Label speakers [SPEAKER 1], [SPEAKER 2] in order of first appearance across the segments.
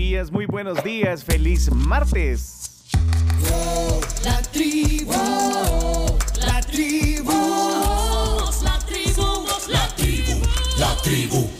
[SPEAKER 1] días, muy buenos días, feliz martes.
[SPEAKER 2] La tribu, la tribu, la tribu, la tribu, la tribu.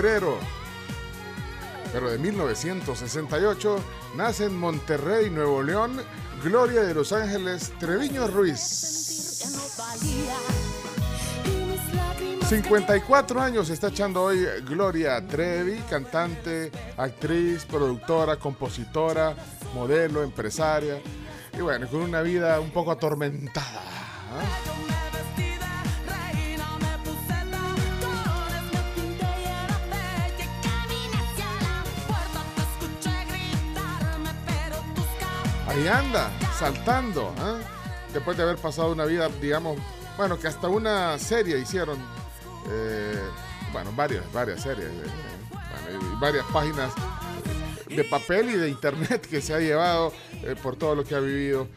[SPEAKER 3] febrero, pero de 1968, nace en Monterrey, Nuevo León, Gloria de Los Ángeles Treviño Ruiz. 54 años está echando hoy Gloria Trevi, cantante, actriz, productora, compositora, modelo, empresaria. Y bueno, con una vida un poco atormentada. ¿ah? Ahí anda, saltando, ¿ah? después de haber pasado una vida, digamos, bueno, que hasta una serie hicieron, eh, bueno, varias, varias series, eh, varias páginas de papel y de internet que se ha llevado eh, por todo lo que ha vivido,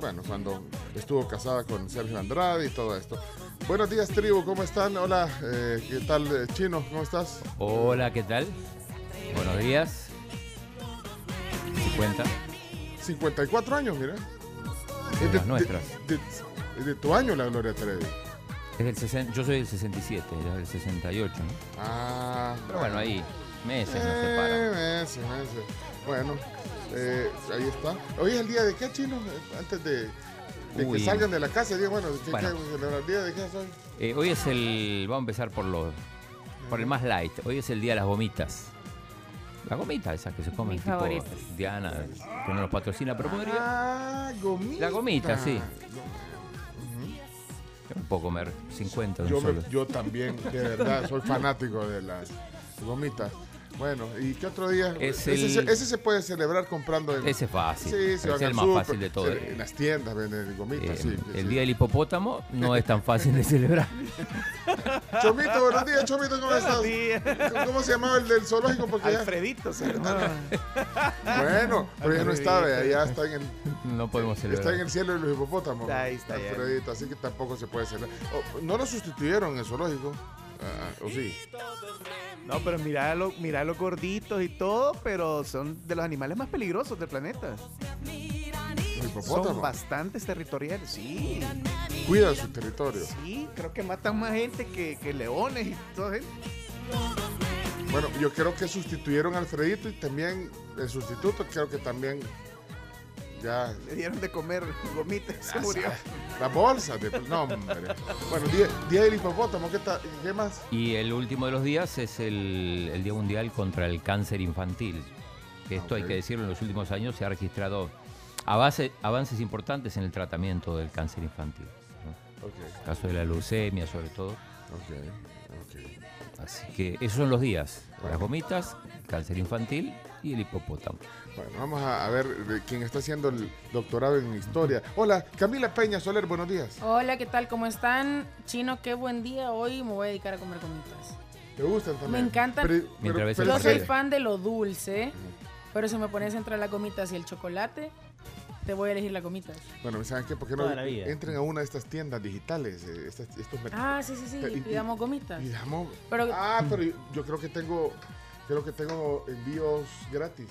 [SPEAKER 3] bueno, cuando estuvo casada con Sergio Andrade y todo esto. Buenos días, tribu, ¿cómo están? Hola, ¿qué tal, Chino? ¿Cómo estás?
[SPEAKER 4] Hola, ¿qué tal? Buenos días. 50.
[SPEAKER 3] 54 años, mira.
[SPEAKER 4] de las nuestras.
[SPEAKER 3] De, de- de tu año la Gloria Trevi.
[SPEAKER 4] Es del 60 yo soy del 67, ella es del 68, ¿no?
[SPEAKER 3] Ah,
[SPEAKER 4] Pero bueno, ahí meses nos
[SPEAKER 3] Eh,
[SPEAKER 4] separan.
[SPEAKER 3] meses, meses. Bueno, eh, ahí está. Hoy es el día de qué, chino? Eh, Antes de, de que salgan de la casa, diga, bueno, ¿qué,
[SPEAKER 4] Bueno.
[SPEAKER 3] qué- el día de qué es hoy?
[SPEAKER 4] Eh, hoy es el. Vamos a empezar por los. Por el más light. Hoy es el día de las gomitas. Las gomitas, esas que se comen,
[SPEAKER 5] Mis
[SPEAKER 4] tipo
[SPEAKER 5] favoritas.
[SPEAKER 4] Diana, que no nos patrocina, pero podría.
[SPEAKER 3] Ah, gomita.
[SPEAKER 4] La gomita, sí. Yo no puedo comer 50 de un
[SPEAKER 3] Yo, me-
[SPEAKER 4] solo.
[SPEAKER 3] yo también, de verdad, soy fanático de las gomitas. Bueno, ¿y qué otro día?
[SPEAKER 4] Es
[SPEAKER 3] ese,
[SPEAKER 4] el-
[SPEAKER 3] se, ese se puede celebrar comprando en...
[SPEAKER 4] Ese es fácil.
[SPEAKER 3] Sí, se
[SPEAKER 4] es el más fácil de todo.
[SPEAKER 3] se- En las tiendas venden gomitas,
[SPEAKER 4] Eh,
[SPEAKER 3] sí. sí.
[SPEAKER 4] el día del hipopótamo no es tan fácil de celebrar.
[SPEAKER 3] Chomito, buenos días, Chomito, ¿cómo estás?
[SPEAKER 1] días.
[SPEAKER 3] ¿Cómo se llamaba el del zoológico? Porque ya-
[SPEAKER 1] Alfredito se llamaba.
[SPEAKER 3] Bueno, pero ya no está, vea, ya está en el,
[SPEAKER 4] No podemos celebrar.
[SPEAKER 3] está en el cielo de los hipopótamos.
[SPEAKER 1] Ahí está, ya.
[SPEAKER 3] Alfredito, así que tampoco se puede celebrar. Oh, ¿No lo sustituyeron en el zoológico? Ah, ¿O sí?
[SPEAKER 1] No, pero mira, lo- mira los gorditos y todo, pero son de los animales más peligrosos del planeta. Son bastantes territoriales, sí.
[SPEAKER 3] Cuidan su territorio.
[SPEAKER 1] Sí, creo que matan más gente que, que leones y toda gente.
[SPEAKER 3] Bueno, yo creo que sustituyeron a Alfredito y también el sustituto creo que también ya
[SPEAKER 1] Le dieron de comer gomitas y se
[SPEAKER 3] Ah,
[SPEAKER 1] murió.
[SPEAKER 3] la bolsa de no hombre. Bueno, día, día del hipopótamo, ¿qué, tal? ¿qué más?
[SPEAKER 4] Y el último de los días es el, el Día Mundial contra el Cáncer Infantil. Que esto hay
[SPEAKER 3] Ok.
[SPEAKER 4] que decirlo, en los últimos años se ha registrado avance- avances importantes en el tratamiento del cáncer infantil. ¿no?
[SPEAKER 3] Ok,
[SPEAKER 4] caso de la leucemia sobre todo.
[SPEAKER 3] ok, ok.
[SPEAKER 4] Así que esos son los días. Las gomitas, el cáncer infantil y el hipopótamo.
[SPEAKER 3] Bueno, vamos a, a ver de quién está haciendo el doctorado en historia. Hola, Camila Peña Soler, buenos días.
[SPEAKER 5] Hola, ¿qué tal? ¿Cómo están? Chino, qué buen día. Hoy me voy a dedicar a comer gomitas.
[SPEAKER 3] ¿Te gustan también?
[SPEAKER 5] Me encantan.
[SPEAKER 4] Mientras ves el
[SPEAKER 5] Yo soy fan de lo dulce, pero si me pones entre las gomitas y el chocolate, te voy a elegir las gomitas.
[SPEAKER 3] Bueno, ¿saben qué? ¿Por qué no entren a una de estas tiendas digitales? eh, estas- estos mercados?
[SPEAKER 5] Ah, sí, sí, sí,
[SPEAKER 3] Y- y-
[SPEAKER 5] pidamos gomitas.
[SPEAKER 3] Pidamos-
[SPEAKER 5] Pero-
[SPEAKER 3] Ah, pero yo, yo creo que tengo, creo que tengo envíos gratis.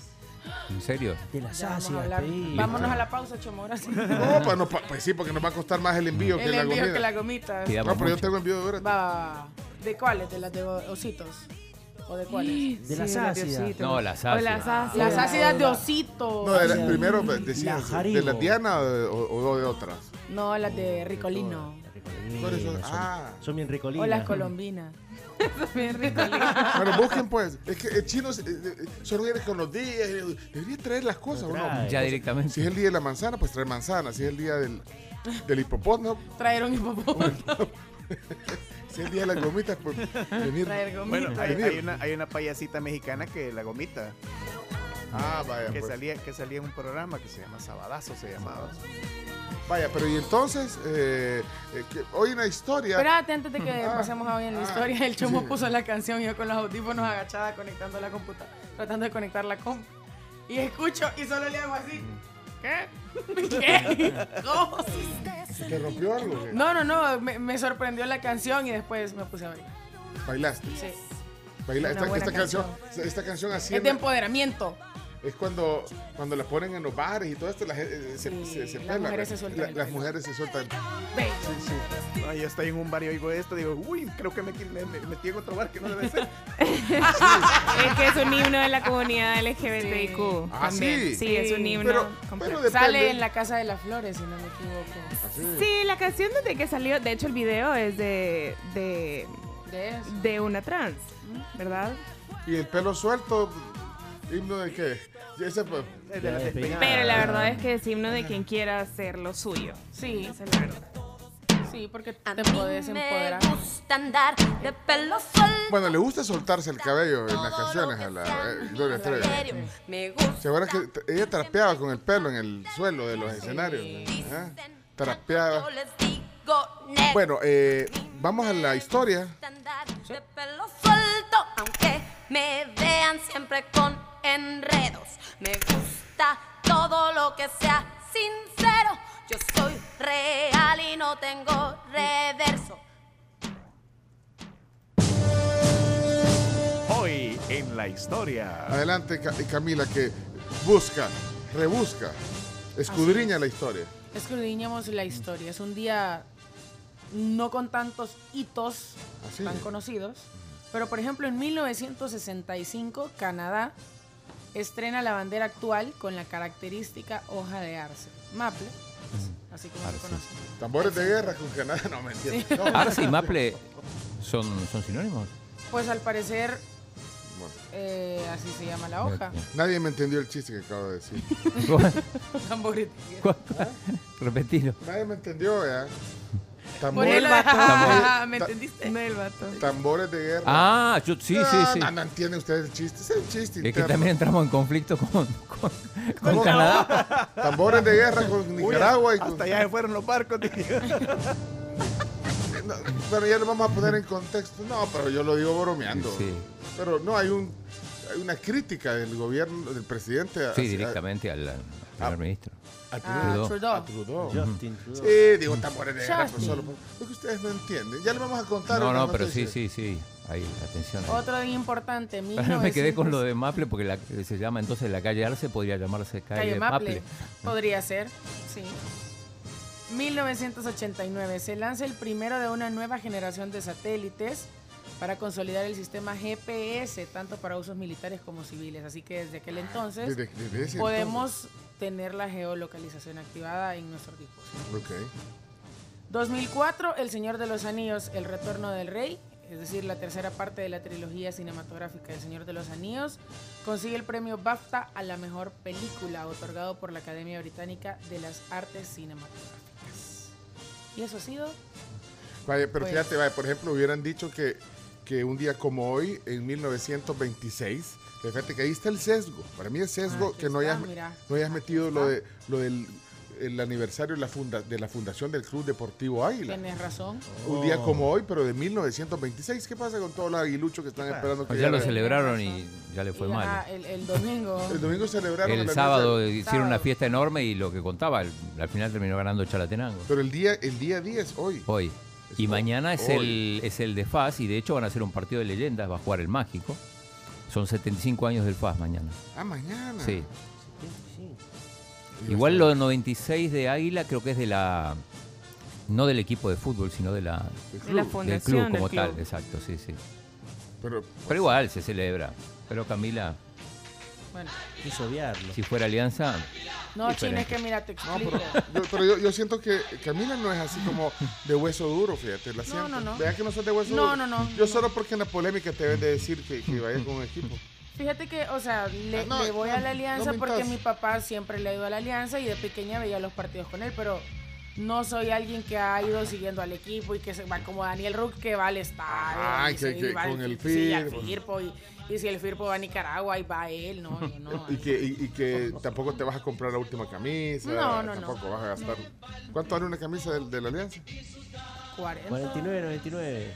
[SPEAKER 4] ¿En serio?
[SPEAKER 6] De las ácidas.
[SPEAKER 5] Vámonos a la pausa, Chomo. ahora sí.
[SPEAKER 3] No, pues, no, pa- pues sí, porque nos va a costar más el envío que
[SPEAKER 5] El
[SPEAKER 3] la
[SPEAKER 5] envío
[SPEAKER 3] comida.
[SPEAKER 5] que las gomitas.
[SPEAKER 4] Pidamos
[SPEAKER 3] No, pero yo tengo envío de.
[SPEAKER 5] Va. ¿De cuáles? ¿De las de ositos? ¿O de cuáles?
[SPEAKER 6] De las ácidas.
[SPEAKER 4] No, las
[SPEAKER 7] las
[SPEAKER 4] ácidas.
[SPEAKER 5] Las ácidas de ositos.
[SPEAKER 3] No, era- primero
[SPEAKER 6] La
[SPEAKER 3] decías, ¿de
[SPEAKER 6] Haribo.
[SPEAKER 3] la Diana o de, o- o de otras?
[SPEAKER 5] No, las de Ricolino.
[SPEAKER 3] ¿Cuáles son?
[SPEAKER 6] Son,
[SPEAKER 3] Ah.
[SPEAKER 6] son bien ricolinas.
[SPEAKER 5] O las colombinas.
[SPEAKER 7] Bien.
[SPEAKER 3] Bueno, busquen pues. Es que el chino eh, eh, solo viene con los días. eh, Debería traer las cosas, ¿o no?
[SPEAKER 6] trae.
[SPEAKER 4] Ya directamente.
[SPEAKER 3] Si es el día de la manzana, pues trae manzana. Si es el día del, del hipopótamo,
[SPEAKER 5] Traer un hipopótamo.
[SPEAKER 3] si es el día de las gomitas, pues venir.
[SPEAKER 5] Traer gomitas.
[SPEAKER 1] Bueno, hay una, hay una payasita mexicana que la gomita,
[SPEAKER 3] Ah, vaya,
[SPEAKER 1] que
[SPEAKER 3] pues.
[SPEAKER 1] salía, que salía en un programa que se llama Sabadazo, se llamaba.
[SPEAKER 3] Vaya, pero y entonces, eh, eh, que hoy una historia.
[SPEAKER 5] Espérate, antes de que
[SPEAKER 3] Ah.
[SPEAKER 5] pasemos a hoy en la
[SPEAKER 3] Ah.
[SPEAKER 5] historia, el chomo
[SPEAKER 3] Sí.
[SPEAKER 5] puso la canción y yo con los audífonos agachada conectando la computadora, tratando de conectar la comp. Y escucho y solo le hago así. ¿Qué? ¿Qué? ¿Cómo?
[SPEAKER 3] ¿Se te rompió algo?
[SPEAKER 5] No, no, no, me, me sorprendió la canción y después me puse a bailar.
[SPEAKER 3] Bailaste.
[SPEAKER 5] Sí.
[SPEAKER 3] Baila- esta, esta canción,
[SPEAKER 5] canción.
[SPEAKER 3] esta canción así
[SPEAKER 5] Es de empoderamiento.
[SPEAKER 3] Es cuando, cuando la ponen en los bares y todo esto, la gente eh, se,
[SPEAKER 5] Sí,
[SPEAKER 3] se, se
[SPEAKER 5] las mujeres
[SPEAKER 3] la-
[SPEAKER 5] se sueltan
[SPEAKER 3] la-
[SPEAKER 5] el
[SPEAKER 3] las mujeres se sueltan.
[SPEAKER 5] Ve.
[SPEAKER 1] No, yo estoy en un bar y oigo esto, digo, uy, creo que me, me, me metí en otro bar que no debe ser.
[SPEAKER 7] Es que es un himno de la comunidad LGBTIQ.
[SPEAKER 3] Ah, sí.
[SPEAKER 7] Sí, es un himno
[SPEAKER 3] Pero-
[SPEAKER 5] Sale en la Casa de las Flores, si no me equivoco.
[SPEAKER 3] Así.
[SPEAKER 7] Sí, la canción desde que salió, de hecho el video es de, de,
[SPEAKER 5] de
[SPEAKER 7] una trans, ¿verdad?
[SPEAKER 3] Y el pelo suelto, himno de qué? Ese, pues,
[SPEAKER 1] Es de la.
[SPEAKER 7] Pero la verdad es que es himno de quien quiera hacer lo suyo.
[SPEAKER 5] Sí,
[SPEAKER 7] Esa es la verdad.
[SPEAKER 5] sí, porque
[SPEAKER 8] A
[SPEAKER 5] te
[SPEAKER 8] mí
[SPEAKER 5] puedes
[SPEAKER 8] me
[SPEAKER 5] empoderar.
[SPEAKER 8] gusta andar de pelo suelto.
[SPEAKER 3] bueno, le gusta soltarse el cabello en las canciones a la eh, Gloria Trevi.
[SPEAKER 8] Me gusta.
[SPEAKER 3] ¿Se acuerdan que t- ella trapeaba con el pelo en el suelo de los escenarios? ¿eh? Trapeaba. Bueno, eh, vamos a la historia.
[SPEAKER 8] andar de pelo suelto, aunque me vean siempre con enredos. Me gusta todo lo que sea sincero. Yo soy real y no tengo reverso.
[SPEAKER 1] Hoy en la historia.
[SPEAKER 3] Adelante, Ca- Camila, que busca, rebusca, escudriña la historia.
[SPEAKER 5] Escudriñamos la historia. Es un día no con tantos hitos
[SPEAKER 3] Así.
[SPEAKER 5] tan conocidos. Pero, por ejemplo, en 1965, Canadá estrena la bandera actual con la característica hoja de arce. Maple, así como se
[SPEAKER 4] Arce.
[SPEAKER 5] conoce.
[SPEAKER 3] Tambores de guerra con Canadá, no me entiendo. No,
[SPEAKER 4] Arce y Maple son, son sinónimos.
[SPEAKER 5] Pues al parecer,
[SPEAKER 3] bueno,
[SPEAKER 5] eh, así se llama la hoja.
[SPEAKER 3] nadie me entendió el chiste que acabo de decir.
[SPEAKER 5] Tambores.
[SPEAKER 4] Repetilo.
[SPEAKER 3] Nadie me entendió, ¿ya? Tambores,
[SPEAKER 5] el
[SPEAKER 4] Tambor-
[SPEAKER 5] ¿Me entendiste?
[SPEAKER 7] No el vato.
[SPEAKER 3] tambores de guerra.
[SPEAKER 4] Ah, yo, sí, sí, sí.
[SPEAKER 3] No, no entiende usted el chiste. Es un chiste
[SPEAKER 4] Es que también entramos en conflicto con, con. Canadá.
[SPEAKER 3] Tambores de guerra con
[SPEAKER 1] Uy,
[SPEAKER 3] Nicaragua y con...
[SPEAKER 1] hasta allá se fueron los barcos.
[SPEAKER 3] No, bueno, ya lo vamos a poner en contexto. No, pero yo lo digo bromeando.
[SPEAKER 4] Sí,
[SPEAKER 3] Pero no, hay un hay una crítica del gobierno, del presidente
[SPEAKER 4] sí,
[SPEAKER 3] hacia-
[SPEAKER 4] directamente al, al primer ministro.
[SPEAKER 3] al
[SPEAKER 5] Ah,
[SPEAKER 3] primer-
[SPEAKER 4] Trudeau.
[SPEAKER 3] a
[SPEAKER 5] Trudeau.
[SPEAKER 6] Justin Trudeau.
[SPEAKER 3] Sí, digo guerra, pues
[SPEAKER 5] Justin.
[SPEAKER 3] solo. Porque ustedes no entienden. Ya lo vamos a contar.
[SPEAKER 4] No, no, pero sí, sí, sí. Ahí, atención. ahí.
[SPEAKER 5] Otro día importante,
[SPEAKER 4] Ahora me quedé con lo
[SPEAKER 5] 1900.
[SPEAKER 4] de Maple porque la, se llama entonces la calle Arce, podría llamarse calle,
[SPEAKER 5] Calle Maple.
[SPEAKER 4] Maple.
[SPEAKER 5] Podría ser, sí. 1989. Se lanza el primero de una nueva generación de satélites para consolidar el sistema GPS, tanto para usos militares como civiles. Así que desde aquel entonces
[SPEAKER 3] Desde- desde ese
[SPEAKER 5] podemos tener la geolocalización activada en nuestro dispositivo.
[SPEAKER 3] entonces. Ok.
[SPEAKER 5] 2004, El Señor de los Anillos, El Retorno del Rey, es decir, la tercera parte de la trilogía cinematográfica El Señor de los Anillos, consigue el premio BAFTA a la mejor película, otorgado por la Academia Británica de las Artes Cinematográficas. Y eso ha sido.
[SPEAKER 3] Vaya, pero
[SPEAKER 5] Pues-
[SPEAKER 3] fíjate, vaya, por ejemplo, hubieran dicho que, que un día como hoy, en 1926, fíjate que ahí está el sesgo. Para mí es sesgo que no hayas, no hayas metido lo, de, lo del el aniversario de la, funda, de la fundación del Club Deportivo Águila.
[SPEAKER 5] Tienes razón.
[SPEAKER 3] Un día como hoy, pero de 1926. ¿Qué pasa con todos los aguiluchos que están esperando que
[SPEAKER 4] Pues ya lo celebraron y ya le fue
[SPEAKER 5] Y,
[SPEAKER 4] mal.
[SPEAKER 5] el, el domingo.
[SPEAKER 3] El domingo celebraron
[SPEAKER 4] El sábado hicieron una fiesta enorme y lo que contaba, el- al final terminó ganando Chalatenango.
[SPEAKER 3] Pero el día, el día 10, hoy.
[SPEAKER 4] Hoy. Y
[SPEAKER 3] hoy.
[SPEAKER 4] mañana es
[SPEAKER 3] Hoy.
[SPEAKER 4] el, es el de FAS y de hecho van a hacer un partido de leyendas, va a jugar el Mágico. Son 75 años del FAS mañana.
[SPEAKER 3] Ah, mañana.
[SPEAKER 4] Sí. Igual lo del 96 de Águila creo que es de la... No del equipo de fútbol, sino de la,
[SPEAKER 7] De la
[SPEAKER 3] club.
[SPEAKER 4] del club
[SPEAKER 7] fundación
[SPEAKER 4] como
[SPEAKER 7] del
[SPEAKER 4] tal. Exacto, sí, sí.
[SPEAKER 3] Pero,
[SPEAKER 4] Pero igual se celebra. Pero Camila,
[SPEAKER 5] Bueno,
[SPEAKER 6] Quiso obviarlo.
[SPEAKER 4] si fuera Alianza,
[SPEAKER 5] no,
[SPEAKER 4] Diferente.
[SPEAKER 5] es que mira, te
[SPEAKER 3] No,
[SPEAKER 5] explico.
[SPEAKER 3] pero, yo, pero yo, yo siento que Camila no es así como de hueso duro, fíjate. La siento.
[SPEAKER 5] no, no.
[SPEAKER 3] Vea que no sos de hueso
[SPEAKER 5] No,
[SPEAKER 3] duro.
[SPEAKER 5] no, no,
[SPEAKER 3] Yo
[SPEAKER 5] no.
[SPEAKER 3] solo porque en la polémica te deben de decir que, que vayas con un equipo.
[SPEAKER 5] Fíjate que, o sea, le,
[SPEAKER 3] Ah, no,
[SPEAKER 5] le voy
[SPEAKER 3] no,
[SPEAKER 5] a la alianza
[SPEAKER 3] no
[SPEAKER 5] porque mi papá siempre le ha ido a la alianza y de pequeña veía los partidos con él, pero no soy alguien que ha ido siguiendo al equipo y que se va como Daniel Rook que va al estadio.
[SPEAKER 3] Ah, que- que con
[SPEAKER 5] al-
[SPEAKER 3] el
[SPEAKER 5] sí, al
[SPEAKER 3] Firpo.
[SPEAKER 5] Firpo y, y si el Firpo va a Nicaragua y va él, no, yo no.
[SPEAKER 3] Y que, y, y que tampoco te vas a comprar la última camisa.
[SPEAKER 5] No, no, no.
[SPEAKER 3] Tampoco vas a gastar. ¿Cuánto vale una camisa de, de la Alianza?
[SPEAKER 5] 40.
[SPEAKER 6] 49, 99.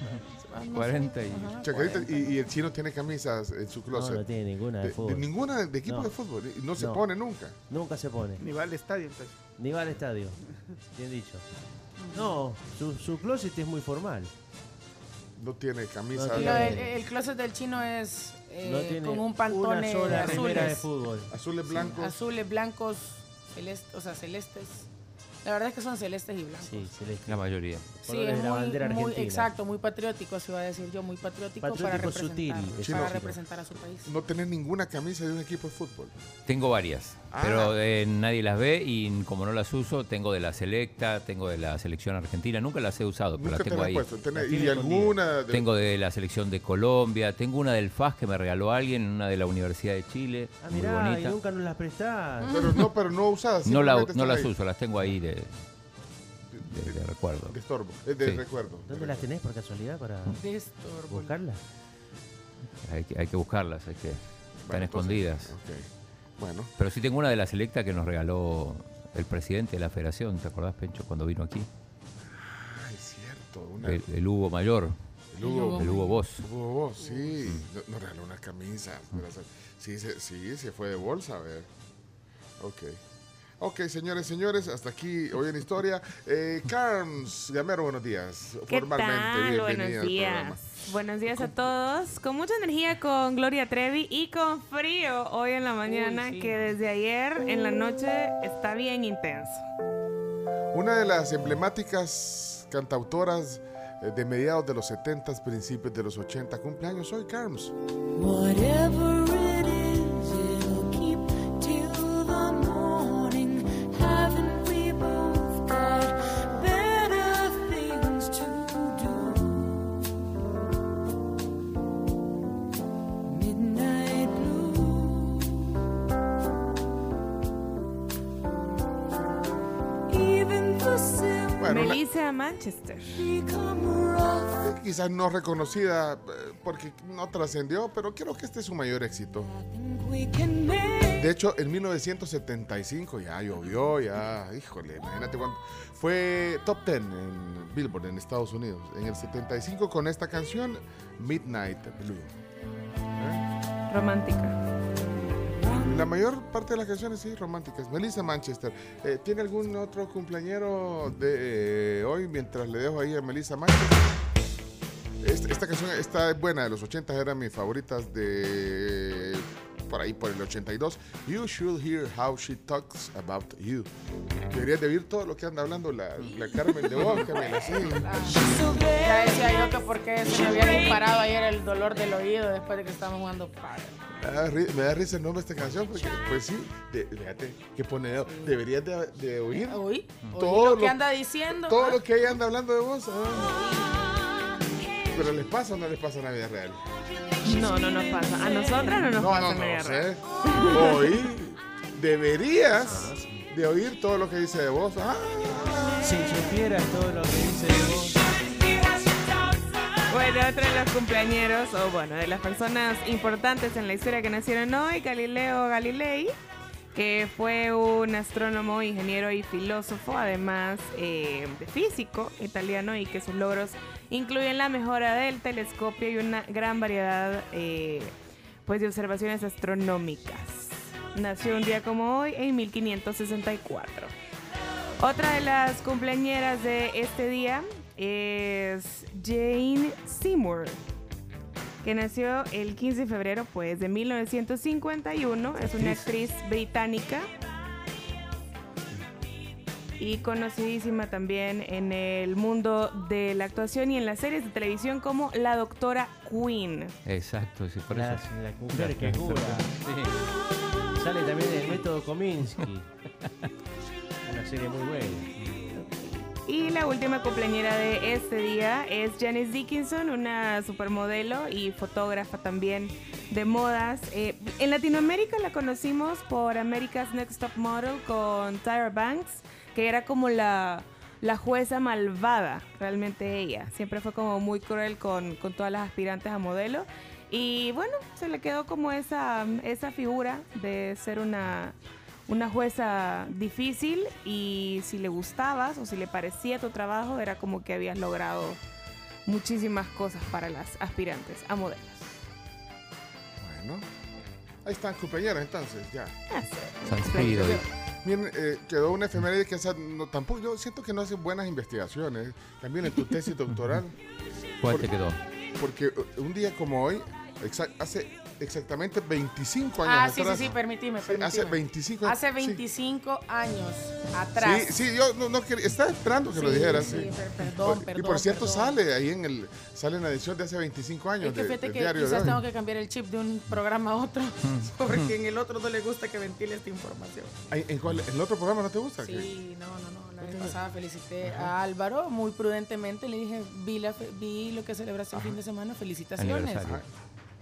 [SPEAKER 5] ah, no sé.
[SPEAKER 4] 40 y...
[SPEAKER 5] Ajá,
[SPEAKER 3] Chacarita,
[SPEAKER 5] 40.
[SPEAKER 3] y, y el chino tiene camisas en su
[SPEAKER 6] No,
[SPEAKER 3] closet.
[SPEAKER 6] no tiene ninguna de
[SPEAKER 3] de, de
[SPEAKER 6] fútbol.
[SPEAKER 3] ninguna de equipo
[SPEAKER 6] No.
[SPEAKER 3] de fútbol. Y no se
[SPEAKER 6] No.
[SPEAKER 3] pone nunca.
[SPEAKER 6] Nunca se pone.
[SPEAKER 1] Ni va al estadio, entonces.
[SPEAKER 6] Ni va al estadio. Bien dicho. No, su, su closet es muy formal.
[SPEAKER 3] No tiene camisa.
[SPEAKER 6] No tiene-
[SPEAKER 5] el closet del chino es eh,
[SPEAKER 6] no tiene
[SPEAKER 5] con un
[SPEAKER 6] una
[SPEAKER 5] pantone
[SPEAKER 6] sola de
[SPEAKER 5] azules,
[SPEAKER 6] fútbol.
[SPEAKER 3] Azules blancos.
[SPEAKER 5] azules, blancos, celestes, o sea, celestes. La verdad es que son celestes y blancos.
[SPEAKER 6] Sí, celeste.
[SPEAKER 4] La mayoría.
[SPEAKER 5] Sí, es
[SPEAKER 6] de la
[SPEAKER 5] muy,
[SPEAKER 6] bandera
[SPEAKER 5] muy-
[SPEAKER 6] argentina.
[SPEAKER 5] exacto, muy patriótico, así iba a decir yo, muy patriótico, para
[SPEAKER 6] Patriótico
[SPEAKER 5] representar,
[SPEAKER 6] sutil,
[SPEAKER 5] para representar a su país.
[SPEAKER 3] No tenés ninguna camisa de un equipo de fútbol.
[SPEAKER 4] Tengo varias,
[SPEAKER 3] Ah.
[SPEAKER 4] pero eh, nadie las ve y como no las uso, tengo de la selecta, tengo de la selección argentina, nunca las he usado, pero
[SPEAKER 3] Nunca
[SPEAKER 4] las
[SPEAKER 3] te
[SPEAKER 4] tengo ahí.
[SPEAKER 3] puesto. Tenés- y alguna. de-
[SPEAKER 4] Tengo de la selección de Colombia, tengo una del FAS que me regaló alguien, una de la Universidad de Chile,
[SPEAKER 6] Ah,
[SPEAKER 4] muy
[SPEAKER 6] mirá, y
[SPEAKER 4] bonita.
[SPEAKER 6] nunca nos las prestás.
[SPEAKER 3] Pero no, pero no usadas.
[SPEAKER 4] No, la- las
[SPEAKER 3] ahí.
[SPEAKER 4] uso, las tengo ahí de, de- de recuerdo.
[SPEAKER 3] De estorbo. eh, de
[SPEAKER 4] Sí.
[SPEAKER 3] recuerdo.
[SPEAKER 6] ¿Dónde las tenés por casualidad para
[SPEAKER 5] De estorbo.
[SPEAKER 6] buscarlas?
[SPEAKER 4] Hay que, hay que buscarlas, hay que, están
[SPEAKER 3] Bueno, entonces,
[SPEAKER 4] escondidas.
[SPEAKER 3] Bueno,
[SPEAKER 4] Pero sí tengo una de la selecta que nos regaló el presidente de la federación, ¿te acordás, Pencho, cuando vino aquí?
[SPEAKER 3] ah, es cierto. Una,
[SPEAKER 4] El, el Hugo Mayor,
[SPEAKER 3] el Hugo,
[SPEAKER 4] el Hugo Boss.
[SPEAKER 3] Hugo Boss, sí. No- Nos regaló una camisa. Sí, se, sí, se fue de bolsa, a ver. Ok. Ok, señores, señores, hasta aquí hoy en Historia. Eh, Carms, Gamero, buenos días.
[SPEAKER 7] ¿Qué
[SPEAKER 3] Formalmente,
[SPEAKER 7] tal? Buenos
[SPEAKER 3] al programa.
[SPEAKER 7] días. Buenos días a todos. Con mucha energía con Gloria Trevi y con frío hoy en la mañana,
[SPEAKER 5] sí.
[SPEAKER 7] que desde ayer en la noche está bien intenso.
[SPEAKER 3] Una de las emblemáticas cantautoras eh, de mediados de los 70, principios de los 80, cumpleaños hoy, Carms.
[SPEAKER 2] Whatever
[SPEAKER 7] Manchester.
[SPEAKER 3] quizás no reconocida eh, porque no trascendió, pero creo que este es su mayor éxito. De hecho, en 1975 ya llovió, ya, híjole, imagínate cuánto. Fue top 10 en Billboard en Estados Unidos. En el 75 con esta canción, Midnight Blue. ¿Eh?
[SPEAKER 7] Romántica.
[SPEAKER 3] La mayor parte de las canciones sí, románticas. Melissa Manchester. Eh, ¿Tiene algún otro cumpleañero de eh, hoy mientras le dejo ahí a Melissa Manchester? Esta, esta canción esta es buena, de los 80 eran mis favoritas de por ahí por el 82. You should hear how she talks about you. Deberías de oír todo lo que anda hablando la, la Carmen de sí.
[SPEAKER 2] so bad.
[SPEAKER 5] Ya decía yo que porque se me había disparado ayer el dolor del oído después de que estábamos jugando padre.
[SPEAKER 3] Me me da risa el nombre de esta canción porque, pues sí, de- fíjate, qué pone Deberías de, de oír
[SPEAKER 5] oí
[SPEAKER 3] Todo
[SPEAKER 5] lo que anda diciendo.
[SPEAKER 3] todo
[SPEAKER 5] ah.
[SPEAKER 3] lo que ella anda hablando de vos. ah. Pero les pasa o no les pasa en la vida real.
[SPEAKER 7] No, no nos pasa. A nosotras no nos
[SPEAKER 3] No,
[SPEAKER 7] pasa
[SPEAKER 3] no,
[SPEAKER 7] media
[SPEAKER 3] sé. Oí, deberías de oír todo lo que dice de vos. Ah,
[SPEAKER 6] Si supieras todo lo que dice de vos.
[SPEAKER 7] Bueno, otro de los cumpleañeros, o bueno, de las personas importantes en la historia que nacieron hoy, Galileo Galilei, que fue un astrónomo, ingeniero y filósofo, además eh, de físico italiano, y que sus logros incluyen la mejora del telescopio y una gran variedad eh, pues, de observaciones astronómicas. Nació un día como hoy, en 1564. Otra de las cumpleañeras de este día es Jane Seymour, que nació el 15 de febrero pues, de 1951. Es una actriz británica y conocidísima también en el mundo de la actuación y en las series de televisión como la Doctora Queen.
[SPEAKER 4] Exacto, sí, por
[SPEAKER 6] La,
[SPEAKER 4] eso.
[SPEAKER 6] la mujer que cura. Sale también el método Kominsky. Una serie muy buena.
[SPEAKER 7] Y la última cumpleañera de este día es Janice Dickinson, una supermodelo y fotógrafa también de modas. Eh, en Latinoamérica la conocimos por America's Next Top Model con Tyra Banks, que era como la, la jueza malvada, realmente ella. Siempre fue como muy cruel con, con todas las aspirantes a modelo. Y bueno, se le quedó como esa, esa figura de ser una, una jueza difícil y si le gustabas o si le parecía tu trabajo era como que habías logrado muchísimas cosas para las aspirantes a modelos.
[SPEAKER 3] Bueno, ahí están compañeras entonces, ya.
[SPEAKER 4] Sanscrito.
[SPEAKER 3] Miren, eh, quedó una efeméride que esa, no, tampoco, yo siento que no hacen buenas investigaciones. También en tu tesis doctoral.
[SPEAKER 4] ¿Cuál te quedó?
[SPEAKER 3] Porque uh, un día como hoy, exa- hace exactamente 25 años
[SPEAKER 5] Ah, sí, sí,
[SPEAKER 3] atrás.
[SPEAKER 5] sí, permíteme,
[SPEAKER 3] Sí,
[SPEAKER 5] permíteme.
[SPEAKER 3] hace 25 años.
[SPEAKER 5] Hace
[SPEAKER 3] sí.
[SPEAKER 5] 25 años atrás.
[SPEAKER 3] Sí, sí, yo no, no quería, estaba esperando que lo
[SPEAKER 5] Sí,
[SPEAKER 3] dijeras.
[SPEAKER 5] sí,
[SPEAKER 3] sí.
[SPEAKER 5] per- perdón,
[SPEAKER 3] y
[SPEAKER 5] perdón,
[SPEAKER 3] por cierto,
[SPEAKER 5] perdón.
[SPEAKER 3] sale ahí en el, sale en la edición de hace 25 años
[SPEAKER 5] Es que
[SPEAKER 3] de-
[SPEAKER 5] fíjate
[SPEAKER 3] del
[SPEAKER 5] que
[SPEAKER 3] diario de
[SPEAKER 5] quizás tengo que cambiar el chip de un programa a otro, porque en el otro no le gusta que ventile esta información.
[SPEAKER 3] ¿En, cuál- en el otro programa no te gusta? ¿Qué?
[SPEAKER 5] Sí, no, no, no. La vez pasada felicité a Álvaro muy prudentemente. Le dije, vi, la fe- vi lo que celebraste el fin de semana. Felicitaciones.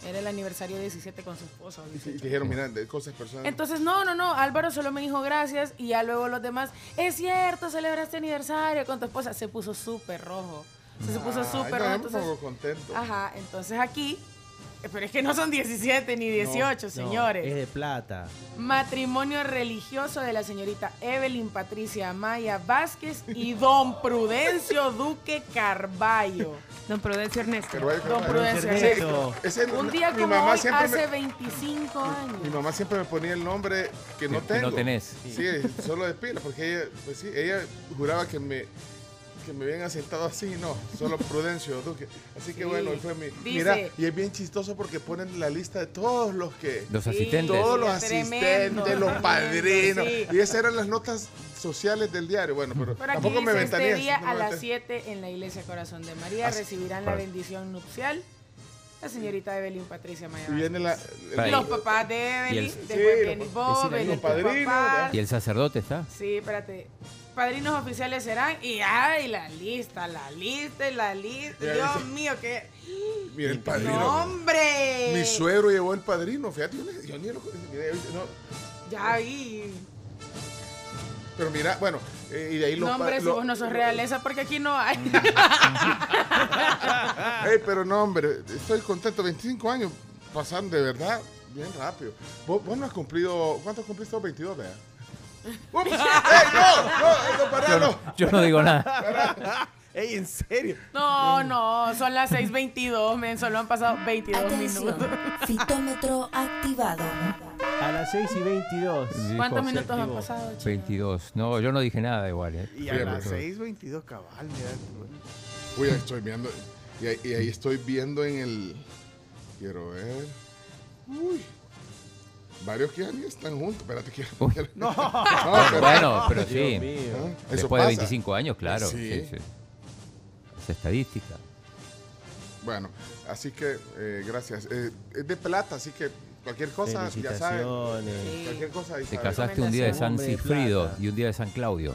[SPEAKER 5] Era el aniversario 17 con su esposa.
[SPEAKER 3] Y
[SPEAKER 5] 18.
[SPEAKER 3] dijeron, mira, de cosas personales.
[SPEAKER 5] Entonces, no, no, no. Álvaro solo me dijo gracias y ya luego los demás, es cierto, celebraste aniversario con tu esposa. Se puso súper rojo. Se, se puso súper rojo. Entonces,
[SPEAKER 3] contento.
[SPEAKER 5] ajá, entonces aquí, pero es que no son 17 ni 18,
[SPEAKER 6] No,
[SPEAKER 5] señores.
[SPEAKER 6] es de plata.
[SPEAKER 5] Matrimonio religioso de la señorita Evelyn Patricia Amaya Vázquez y don Prudencio Duque Carballo.
[SPEAKER 7] Don Prudencio Ernesto.
[SPEAKER 5] Don Prudencio.
[SPEAKER 6] Sí. Ernesto.
[SPEAKER 3] Ese-
[SPEAKER 5] Un día
[SPEAKER 3] mi
[SPEAKER 5] como
[SPEAKER 3] mamá
[SPEAKER 5] hoy, hace
[SPEAKER 3] me-
[SPEAKER 5] 25 años.
[SPEAKER 3] Mi mamá siempre me ponía el nombre que no
[SPEAKER 4] que
[SPEAKER 3] tengo.
[SPEAKER 4] no tenés.
[SPEAKER 3] Sí, solo de pila, porque ella, pues sí, ella juraba que me, que me habían asentado así, no, solo Prudencio Duque. Así que
[SPEAKER 5] Sí.
[SPEAKER 3] bueno, fue mi.
[SPEAKER 5] Dice-
[SPEAKER 3] Mira, y es bien chistoso porque ponen la lista de todos los que.
[SPEAKER 4] Los
[SPEAKER 5] Sí.
[SPEAKER 4] asistentes.
[SPEAKER 3] Todos los
[SPEAKER 5] Tremendo,
[SPEAKER 3] asistentes, los padrinos.
[SPEAKER 5] sí.
[SPEAKER 3] Y esas eran las notas sociales del diario. Bueno, pero
[SPEAKER 5] Por aquí
[SPEAKER 3] tampoco me
[SPEAKER 5] dice
[SPEAKER 3] ventaneé.
[SPEAKER 5] este día
[SPEAKER 3] no
[SPEAKER 5] a las
[SPEAKER 3] ventaneé.
[SPEAKER 5] 7 en la iglesia Corazón de María
[SPEAKER 3] Así-
[SPEAKER 5] recibirán la
[SPEAKER 4] Para-
[SPEAKER 5] bendición nupcial la señorita Evelyn Patricia Amaya
[SPEAKER 3] Y viene la.
[SPEAKER 4] Ahí.
[SPEAKER 5] Los papás de Evelyn,
[SPEAKER 4] el-
[SPEAKER 5] después
[SPEAKER 3] Sí,
[SPEAKER 5] viene
[SPEAKER 3] los-
[SPEAKER 5] Bob, tus
[SPEAKER 3] padrinos,
[SPEAKER 5] papás.
[SPEAKER 4] ¿Y el sacerdote está?
[SPEAKER 5] Sí, espérate. Padrinos oficiales serán y ay, la lista, la lista la lista. Dios
[SPEAKER 3] dice-
[SPEAKER 5] mío, qué
[SPEAKER 3] Mira, el padrino.
[SPEAKER 5] no, hombre.
[SPEAKER 3] Mi suegro llevó el padrino, fíjate, yo ni, yo ni lo mira, no,
[SPEAKER 5] Ya vi.
[SPEAKER 3] pero mira, bueno, eh, y de ahí los
[SPEAKER 5] No, hombre, si
[SPEAKER 3] lo-
[SPEAKER 5] vos no sos realeza, porque aquí no hay.
[SPEAKER 3] Ey, pero no, hombre, estoy contento, 25 años pasan de verdad bien rápido. Vos, vos no has cumplido, ¿cuántos cumpliste? vos? 22, vea. Ups, ¡Ey, no! ¡No, no, pará, no!
[SPEAKER 4] Yo no digo nada.
[SPEAKER 1] Ey, en serio.
[SPEAKER 5] No, no, son las 6.22, men, solo han pasado 22
[SPEAKER 2] Atención,
[SPEAKER 5] minutos.
[SPEAKER 2] fitómetro activado.
[SPEAKER 6] A las 6 y 22.
[SPEAKER 4] Dijo
[SPEAKER 5] ¿Cuántos
[SPEAKER 6] se
[SPEAKER 5] minutos han pasado, chico?
[SPEAKER 4] 22. No, yo no dije nada igual. ¿eh?
[SPEAKER 1] Y a
[SPEAKER 3] Fíjate.
[SPEAKER 1] las 6.22 cabal, mira.
[SPEAKER 3] Uy, ahí estoy viendo, y ahí, y ahí estoy viendo en el, quiero ver, uy, varios que ni están juntos, espérate, quiero-
[SPEAKER 1] No.
[SPEAKER 3] no, pero-
[SPEAKER 4] Bueno, pero sí.
[SPEAKER 3] ¿Ah? Eso
[SPEAKER 4] Después de
[SPEAKER 3] pasa.
[SPEAKER 4] 25 años, claro.
[SPEAKER 3] Sí.
[SPEAKER 4] Sí, sí. Es estadística.
[SPEAKER 3] Bueno, así que eh, gracias. Eh, es de plata, así que cualquier cosa, ya saben. Cualquier cosa
[SPEAKER 4] Te casaste un día de San
[SPEAKER 6] de
[SPEAKER 4] Cifrido y un día de San Claudio.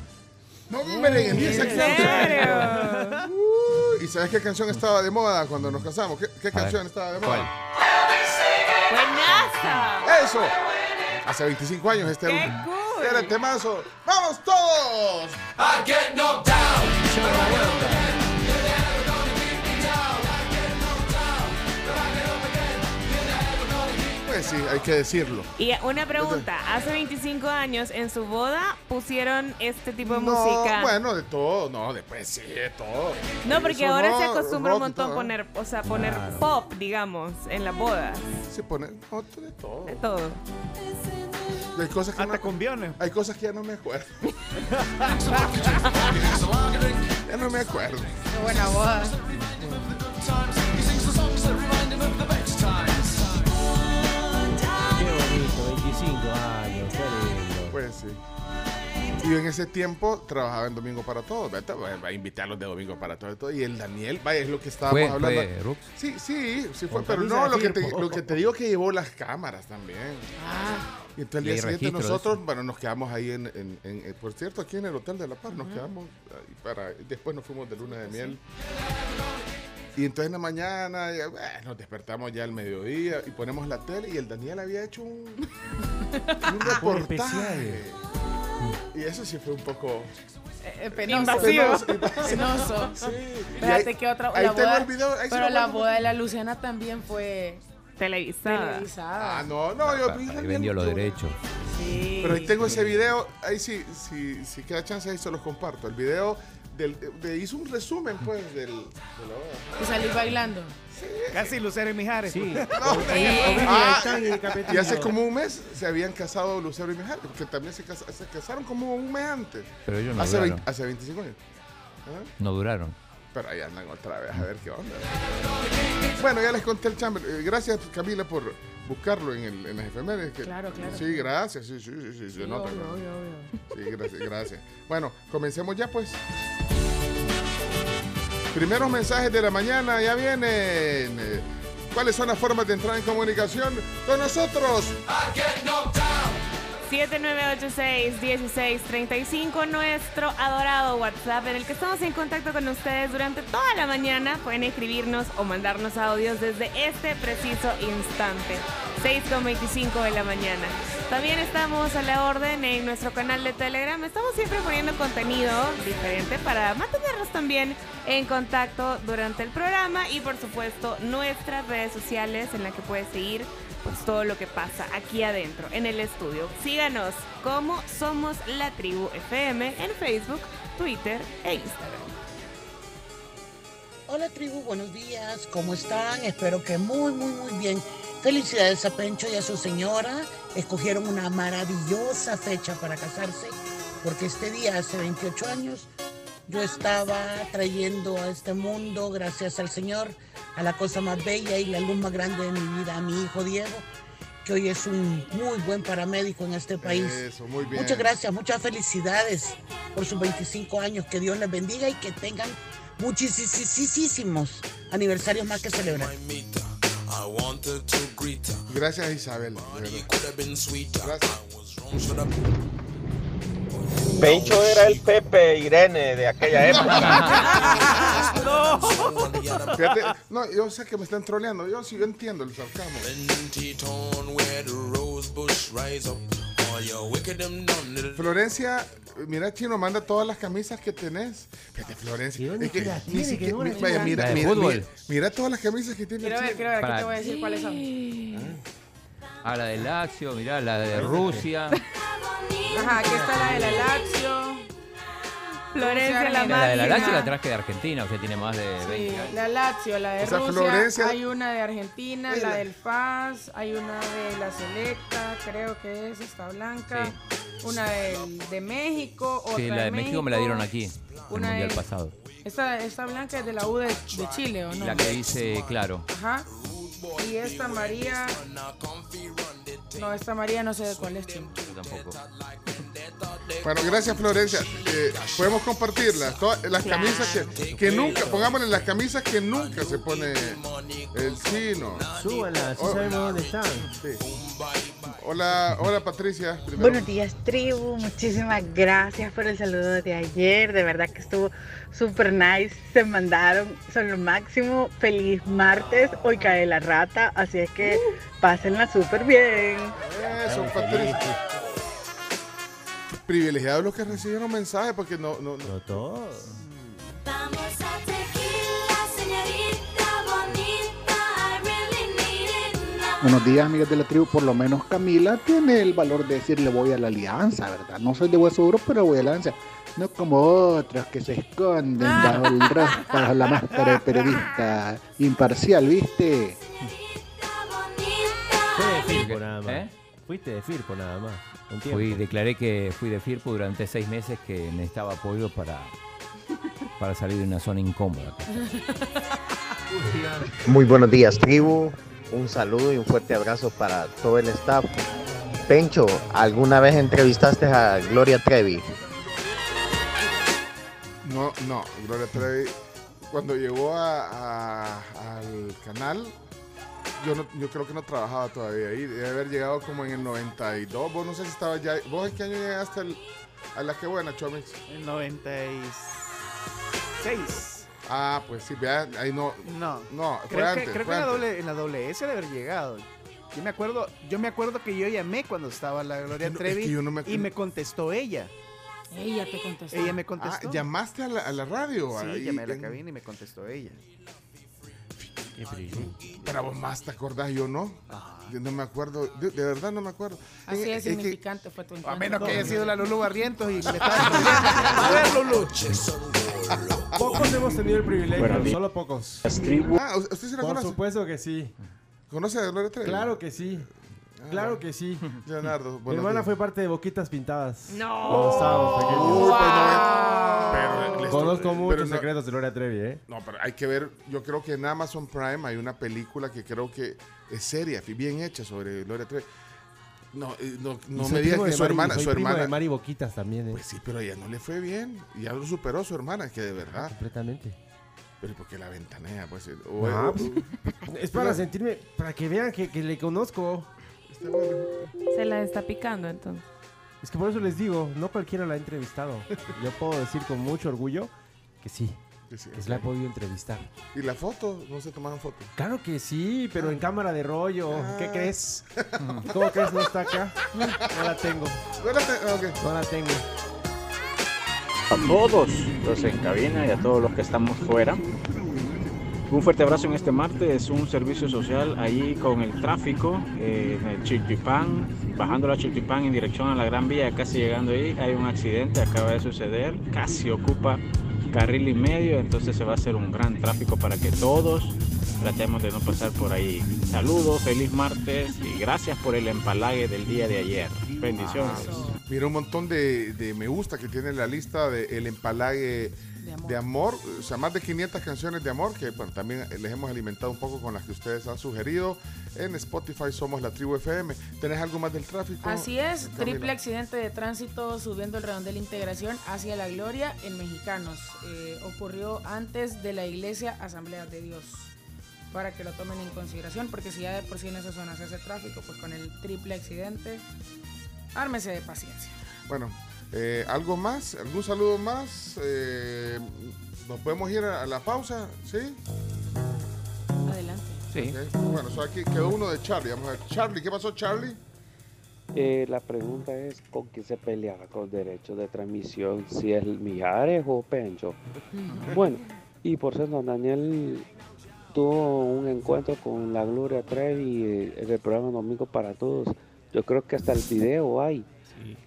[SPEAKER 3] No, hombre, en esa
[SPEAKER 5] ¿En
[SPEAKER 3] canción.
[SPEAKER 5] serio?
[SPEAKER 3] Uh, ¿Y sabes qué canción estaba de moda cuando nos casamos? ¿Qué, qué canción estaba de moda?
[SPEAKER 4] ¿Cuál?
[SPEAKER 7] ¡Buenaza!
[SPEAKER 3] Eso. Hace 25 años este
[SPEAKER 7] Qué. Cool.
[SPEAKER 3] Era el temazo. ¡Vamos todos!
[SPEAKER 8] I get knocked down.
[SPEAKER 3] Sí, hay que decirlo.
[SPEAKER 7] Y una pregunta, hace 25 años en su boda pusieron este tipo de
[SPEAKER 3] no,
[SPEAKER 7] música.
[SPEAKER 3] bueno, de todo, no, después sí, de todo.
[SPEAKER 7] No, porque
[SPEAKER 3] Eso
[SPEAKER 7] ahora se acostumbra un montón poner, o sea, poner pop, digamos, en las bodas.
[SPEAKER 3] Se pone no, de todo.
[SPEAKER 7] De todo.
[SPEAKER 3] Hay cosas que
[SPEAKER 1] Hasta
[SPEAKER 3] no,
[SPEAKER 1] con viones.
[SPEAKER 3] hay cosas que ya no me acuerdo. ya no me acuerdo.
[SPEAKER 5] Qué buena boda.
[SPEAKER 6] Qué bonito, 25 años, qué lindo.
[SPEAKER 3] Pues sí. Y en ese tiempo trabajaba en Domingo para Todos. Vete, va a invitarlos de Domingo para Todos. y el Daniel, vaya, es lo que estábamos
[SPEAKER 4] Fue,
[SPEAKER 3] hablando.
[SPEAKER 4] fue.
[SPEAKER 3] Sí, sí, sí fue. Pero no, lo que, te, lo que te digo que llevó las cámaras también.
[SPEAKER 5] Ah,
[SPEAKER 3] Y entonces el día siguiente nosotros,
[SPEAKER 4] eso.
[SPEAKER 3] bueno, nos quedamos ahí en, en- en- eh, por cierto, aquí en el Hotel de La Paz, nos quedamos para, después nos fuimos de luna de miel. Y entonces en la mañana, ya, bueno, nos despertamos ya al mediodía y ponemos la tele y el Daniel había hecho un, un reportaje.
[SPEAKER 6] especial.
[SPEAKER 3] Y eso sí fue un poco
[SPEAKER 5] eh, eh, penoso.
[SPEAKER 7] Invasivo.
[SPEAKER 3] penoso.
[SPEAKER 5] Penoso.
[SPEAKER 3] Sí.
[SPEAKER 5] Espérate
[SPEAKER 3] ahí-
[SPEAKER 5] que otra.
[SPEAKER 3] ahí
[SPEAKER 5] la boda,
[SPEAKER 3] el video, ahí
[SPEAKER 5] pero la boda de la Luciana también fue
[SPEAKER 7] Televisada.
[SPEAKER 5] televisada.
[SPEAKER 3] Ah, no, no, yo
[SPEAKER 4] Ahí vendió los derechos.
[SPEAKER 5] Sí.
[SPEAKER 3] Pero ahí tengo ese video, ahí sí, sí, sí queda chance, ahí se los comparto. El video del, de, hizo un resumen, pues, del, de la.
[SPEAKER 5] Y salir bailando.
[SPEAKER 1] Casi Lucero y Mijares.
[SPEAKER 6] Sí.
[SPEAKER 3] No,
[SPEAKER 6] Ah,
[SPEAKER 3] ah,
[SPEAKER 6] y
[SPEAKER 3] hace como un mes se habían casado Lucero y Mijares, porque también se, casa- se casaron como un mes antes.
[SPEAKER 4] Pero ellos no
[SPEAKER 3] hace,
[SPEAKER 4] duraron.
[SPEAKER 3] 20 hace 25 años. ¿Ah?
[SPEAKER 4] No duraron.
[SPEAKER 3] Pero ahí andan otra vez a ver qué onda. Bueno, ya les conté el chamber. Eh, gracias, Camila, por buscarlo en, el, en las efemérides. que-
[SPEAKER 5] Claro, claro.
[SPEAKER 3] Sí, gracias. Sí, sí, sí, sí, se
[SPEAKER 5] Sí,
[SPEAKER 3] nota,
[SPEAKER 5] obvio,
[SPEAKER 3] ¿no?
[SPEAKER 5] obvio, obvio.
[SPEAKER 3] Sí, gracias, gracias. Bueno, comencemos ya pues. Primeros mensajes de la mañana ya vienen. ¿Cuáles son las formas de entrar en comunicación con nosotros?
[SPEAKER 7] 7986-1635, nuestro adorado WhatsApp en el que estamos en contacto con ustedes durante toda la mañana. Pueden escribirnos o mandarnos audios desde este preciso instante, 6.25 de la mañana. También estamos a la orden en nuestro canal de Telegram. Estamos siempre poniendo contenido diferente para mantenernos también en contacto durante el programa y por supuesto nuestras redes sociales en la que puedes seguir pues todo lo que pasa aquí adentro en el estudio. Síganos como Somos la Tribu FM en Facebook, Twitter e Instagram.
[SPEAKER 9] Hola tribu, buenos días, ¿cómo están? Espero que muy, muy, muy bien. Felicidades a Pencho y a su señora. Escogieron una maravillosa fecha para casarse, porque este día, hace 28 años, yo estaba trayendo a este mundo, gracias al Señor, a la cosa más bella y la luz más grande de mi vida, a mi hijo Diego, que hoy es un muy buen paramédico en este país.
[SPEAKER 3] Eso, muy bien.
[SPEAKER 9] Muchas gracias, muchas felicidades por sus 25 años. Que Dios les bendiga y que tengan muchísimos aniversarios más que celebrar.
[SPEAKER 3] Gracias, Isabel. de verdad. Gracias.
[SPEAKER 10] Pencho era el Pepe Irene de aquella época.
[SPEAKER 3] Fíjate, no, yo sé que me están troleando. Yo sí yo entiendo el sarcasmo. Florencia, mira, Chino, manda todas las camisas que tenés. Fíjate, Florencia.
[SPEAKER 6] ¿Y dónde
[SPEAKER 3] es que ni siquiera-
[SPEAKER 6] no
[SPEAKER 3] mira, mira, mira, mira todas las camisas que tiene
[SPEAKER 5] Quiero ver, quiero ver, te voy a decir cuáles son.
[SPEAKER 4] Ah, la de Lazio, mirá, la de Rusia.
[SPEAKER 5] Ajá, aquí está la de la Lazio.
[SPEAKER 7] Florencia la
[SPEAKER 4] La de la. Lazio la traje de Argentina, o sea, tiene más de 20
[SPEAKER 5] Sí, la Lazio, la de
[SPEAKER 3] O sea,
[SPEAKER 5] Rusia,
[SPEAKER 3] Florencia-
[SPEAKER 5] hay una de Argentina,
[SPEAKER 3] Es
[SPEAKER 5] la
[SPEAKER 3] la-
[SPEAKER 5] del FAS, hay una de la Selecta, creo que es esta blanca, una del- de México, otra
[SPEAKER 4] Sí, la de México me la dieron aquí, el
[SPEAKER 5] una
[SPEAKER 4] Mundial
[SPEAKER 5] de-
[SPEAKER 4] pasado.
[SPEAKER 5] Esta, esta blanca es de la U de, de Chile, ¿o no?
[SPEAKER 4] La que dice, claro,
[SPEAKER 5] Ajá. Y esta María... No, esta María no sé de cuál es, chino.
[SPEAKER 4] yo tampoco.
[SPEAKER 3] Bueno, gracias Florencia. Eh, podemos compartirlas. Todas las camisas que, que nunca, pongámosle las camisas que nunca se pone el chino.
[SPEAKER 6] Súbanla, así
[SPEAKER 3] Oh.
[SPEAKER 6] sabemos dónde están.
[SPEAKER 3] Sí. Hola, hola Patricia. primero.
[SPEAKER 11] Buenos días, tribu. Muchísimas gracias por el saludo de ayer. De verdad que estuvo súper nice. Se mandaron, son lo máximo. Feliz martes. Hoy cae la rata, así es que pásenla súper bien.
[SPEAKER 3] Eso, Patricia. Privilegiados los que recibieron mensajes porque no, no, no.
[SPEAKER 6] No todo.
[SPEAKER 8] Vamos a
[SPEAKER 12] Buenos días, amigas de la tribu. Por lo menos Camila tiene el valor de decirle voy a la alianza, ¿verdad? No soy de hueso duro, pero voy a la alianza. No como otros que se esconden bajo, el ras- bajo la máscara de periodista imparcial, ¿viste?
[SPEAKER 6] Fue de Firpo nada más.
[SPEAKER 4] ¿Eh?
[SPEAKER 6] Fuiste de Firpo nada más. Un.
[SPEAKER 4] Fui, declaré que fui de Firpo durante seis meses que necesitaba apoyo para, para salir de una zona incómoda.
[SPEAKER 10] Muy buenos días, tribu. Un saludo y un fuerte abrazo para todo el staff. Pencho, ¿alguna vez entrevistaste a Gloria Trevi?
[SPEAKER 3] No, no, Gloria Trevi, cuando llegó a- a- al canal, yo, no, yo creo que no trabajaba todavía ahí, debe haber llegado como en el 92, vos no sé si estaba ya, vos en qué año llegaste al- a la que buena, Chomix.
[SPEAKER 1] En 96.
[SPEAKER 3] Ah, pues sí, vea, ahí no,
[SPEAKER 1] No.
[SPEAKER 3] no, fue
[SPEAKER 1] Creo
[SPEAKER 3] antes,
[SPEAKER 1] que, creo que
[SPEAKER 3] fue
[SPEAKER 1] en, la
[SPEAKER 3] antes.
[SPEAKER 1] doble, en la doble S de haber llegado. Yo me acuerdo, yo me acuerdo que yo llamé cuando estaba la Gloria
[SPEAKER 3] Es que no-
[SPEAKER 1] Trevi
[SPEAKER 3] es que yo no me
[SPEAKER 1] y me contestó ella.
[SPEAKER 5] Ella te contestó.
[SPEAKER 1] Ella me
[SPEAKER 3] Ah,
[SPEAKER 1] contestó.
[SPEAKER 3] llamaste a la, a la radio.
[SPEAKER 1] Sí,
[SPEAKER 3] ahí
[SPEAKER 1] llamé a la
[SPEAKER 3] en-
[SPEAKER 1] cabina y me contestó ella.
[SPEAKER 3] Pero vos más te acordás, yo no. Yo no me acuerdo, de, de verdad no me acuerdo.
[SPEAKER 5] Así
[SPEAKER 3] Es- es que-
[SPEAKER 5] significante fue tu
[SPEAKER 1] A
[SPEAKER 5] encuentro.
[SPEAKER 1] menos que haya sido la Lulu Barrientos y me estaba A ver, Lulu.
[SPEAKER 6] Pocos hemos tenido el privilegio, solo pocos.
[SPEAKER 3] Ah, ¿usted sí la
[SPEAKER 6] Por
[SPEAKER 3] conoce?
[SPEAKER 6] supuesto que sí.
[SPEAKER 3] ¿Conoce a Gloria Trevi?
[SPEAKER 6] Claro que sí. Claro que sí.
[SPEAKER 3] Leonardo,
[SPEAKER 6] Mi hermana
[SPEAKER 3] días.
[SPEAKER 6] fue parte de Boquitas Pintadas.
[SPEAKER 7] No.
[SPEAKER 6] Pequeños.
[SPEAKER 3] Uy, pues no, pero les-
[SPEAKER 6] Conozco
[SPEAKER 3] pero
[SPEAKER 6] muchos
[SPEAKER 3] no-
[SPEAKER 6] secretos de Gloria Trevi, ¿eh?
[SPEAKER 3] No, pero hay que ver, yo creo que en Amazon Prime hay una película que creo que es seria, bien hecha sobre Gloria Trevi. No, eh, no, no me digas que
[SPEAKER 6] de
[SPEAKER 3] su
[SPEAKER 6] Mari-
[SPEAKER 3] hermana,
[SPEAKER 6] soy
[SPEAKER 3] su
[SPEAKER 6] primo
[SPEAKER 3] hermana.
[SPEAKER 6] de Mari Boquitas también, ¿eh?
[SPEAKER 3] Pues sí, pero a ella no le fue bien. Y ya lo superó su hermana, que de verdad.
[SPEAKER 6] Completamente.
[SPEAKER 3] Pero porque la ventanea, pues. eh, o-
[SPEAKER 6] Ah,
[SPEAKER 3] o-
[SPEAKER 6] pues, es para sentirme, para que vean que, que le conozco.
[SPEAKER 3] Este bueno.
[SPEAKER 7] Se la está picando entonces.
[SPEAKER 6] Es que por eso les digo, no cualquiera la ha entrevistado. Yo puedo decir con mucho orgullo que sí,
[SPEAKER 3] que sí,
[SPEAKER 6] que se la he podido entrevistar.
[SPEAKER 3] ¿Y la foto? ¿No se tomaron foto?
[SPEAKER 6] Claro que sí, pero en cámara de rollo. ¿Qué
[SPEAKER 3] Ah.
[SPEAKER 6] crees? ¿Cómo crees no está acá? No la tengo.
[SPEAKER 3] No la te- ah, ok.
[SPEAKER 6] No la tengo.
[SPEAKER 13] A todos los en cabina y a todos los que estamos fuera. Un fuerte abrazo en este martes, un servicio social ahí con el tráfico eh, en el Chiltipán, bajando la Chiltipán en dirección a la Gran Vía, casi llegando ahí, hay un accidente, acaba de suceder, casi ocupa carril y medio, entonces se va a hacer un gran tráfico para que todos tratemos de no pasar por ahí. Saludos, feliz martes y gracias por el empalague del día de ayer. Bendiciones.
[SPEAKER 3] Mira un montón de, de me gusta que tiene la lista de El Empalague
[SPEAKER 5] De amor.
[SPEAKER 3] de amor. O sea, más de 500 canciones de amor que bueno, también les hemos alimentado un poco con las que ustedes han sugerido. En Spotify somos la tribu FM. ¿Tenés algo más del tráfico?
[SPEAKER 5] Así es,
[SPEAKER 3] Camila?
[SPEAKER 5] triple accidente de tránsito subiendo el redondel Integración hacia la Gloria en Mexicanos. Eh, ocurrió antes de la iglesia Asamblea de Dios. Para que lo tomen en consideración, porque si ya de por sí en esa zona se hace tráfico, pues con el triple accidente, ármese de paciencia.
[SPEAKER 3] Bueno, eh, ¿algo más? ¿Algún saludo más? Eh, ¿Nos podemos ir a, a la pausa? ¿Sí?
[SPEAKER 5] Adelante.
[SPEAKER 4] Sí.
[SPEAKER 3] Bueno, so aquí quedó uno de Charlie. Vamos a ver. Charlie, ¿qué pasó, Charlie?
[SPEAKER 14] Eh, la pregunta es con quién se peleaba con derechos de transmisión, si es Mijares o Pencho. Bueno, y por cierto, don Daniel tuvo un encuentro con la Gloria Trevi eh, en el programa Domingo para Todos. Yo creo que hasta el video hay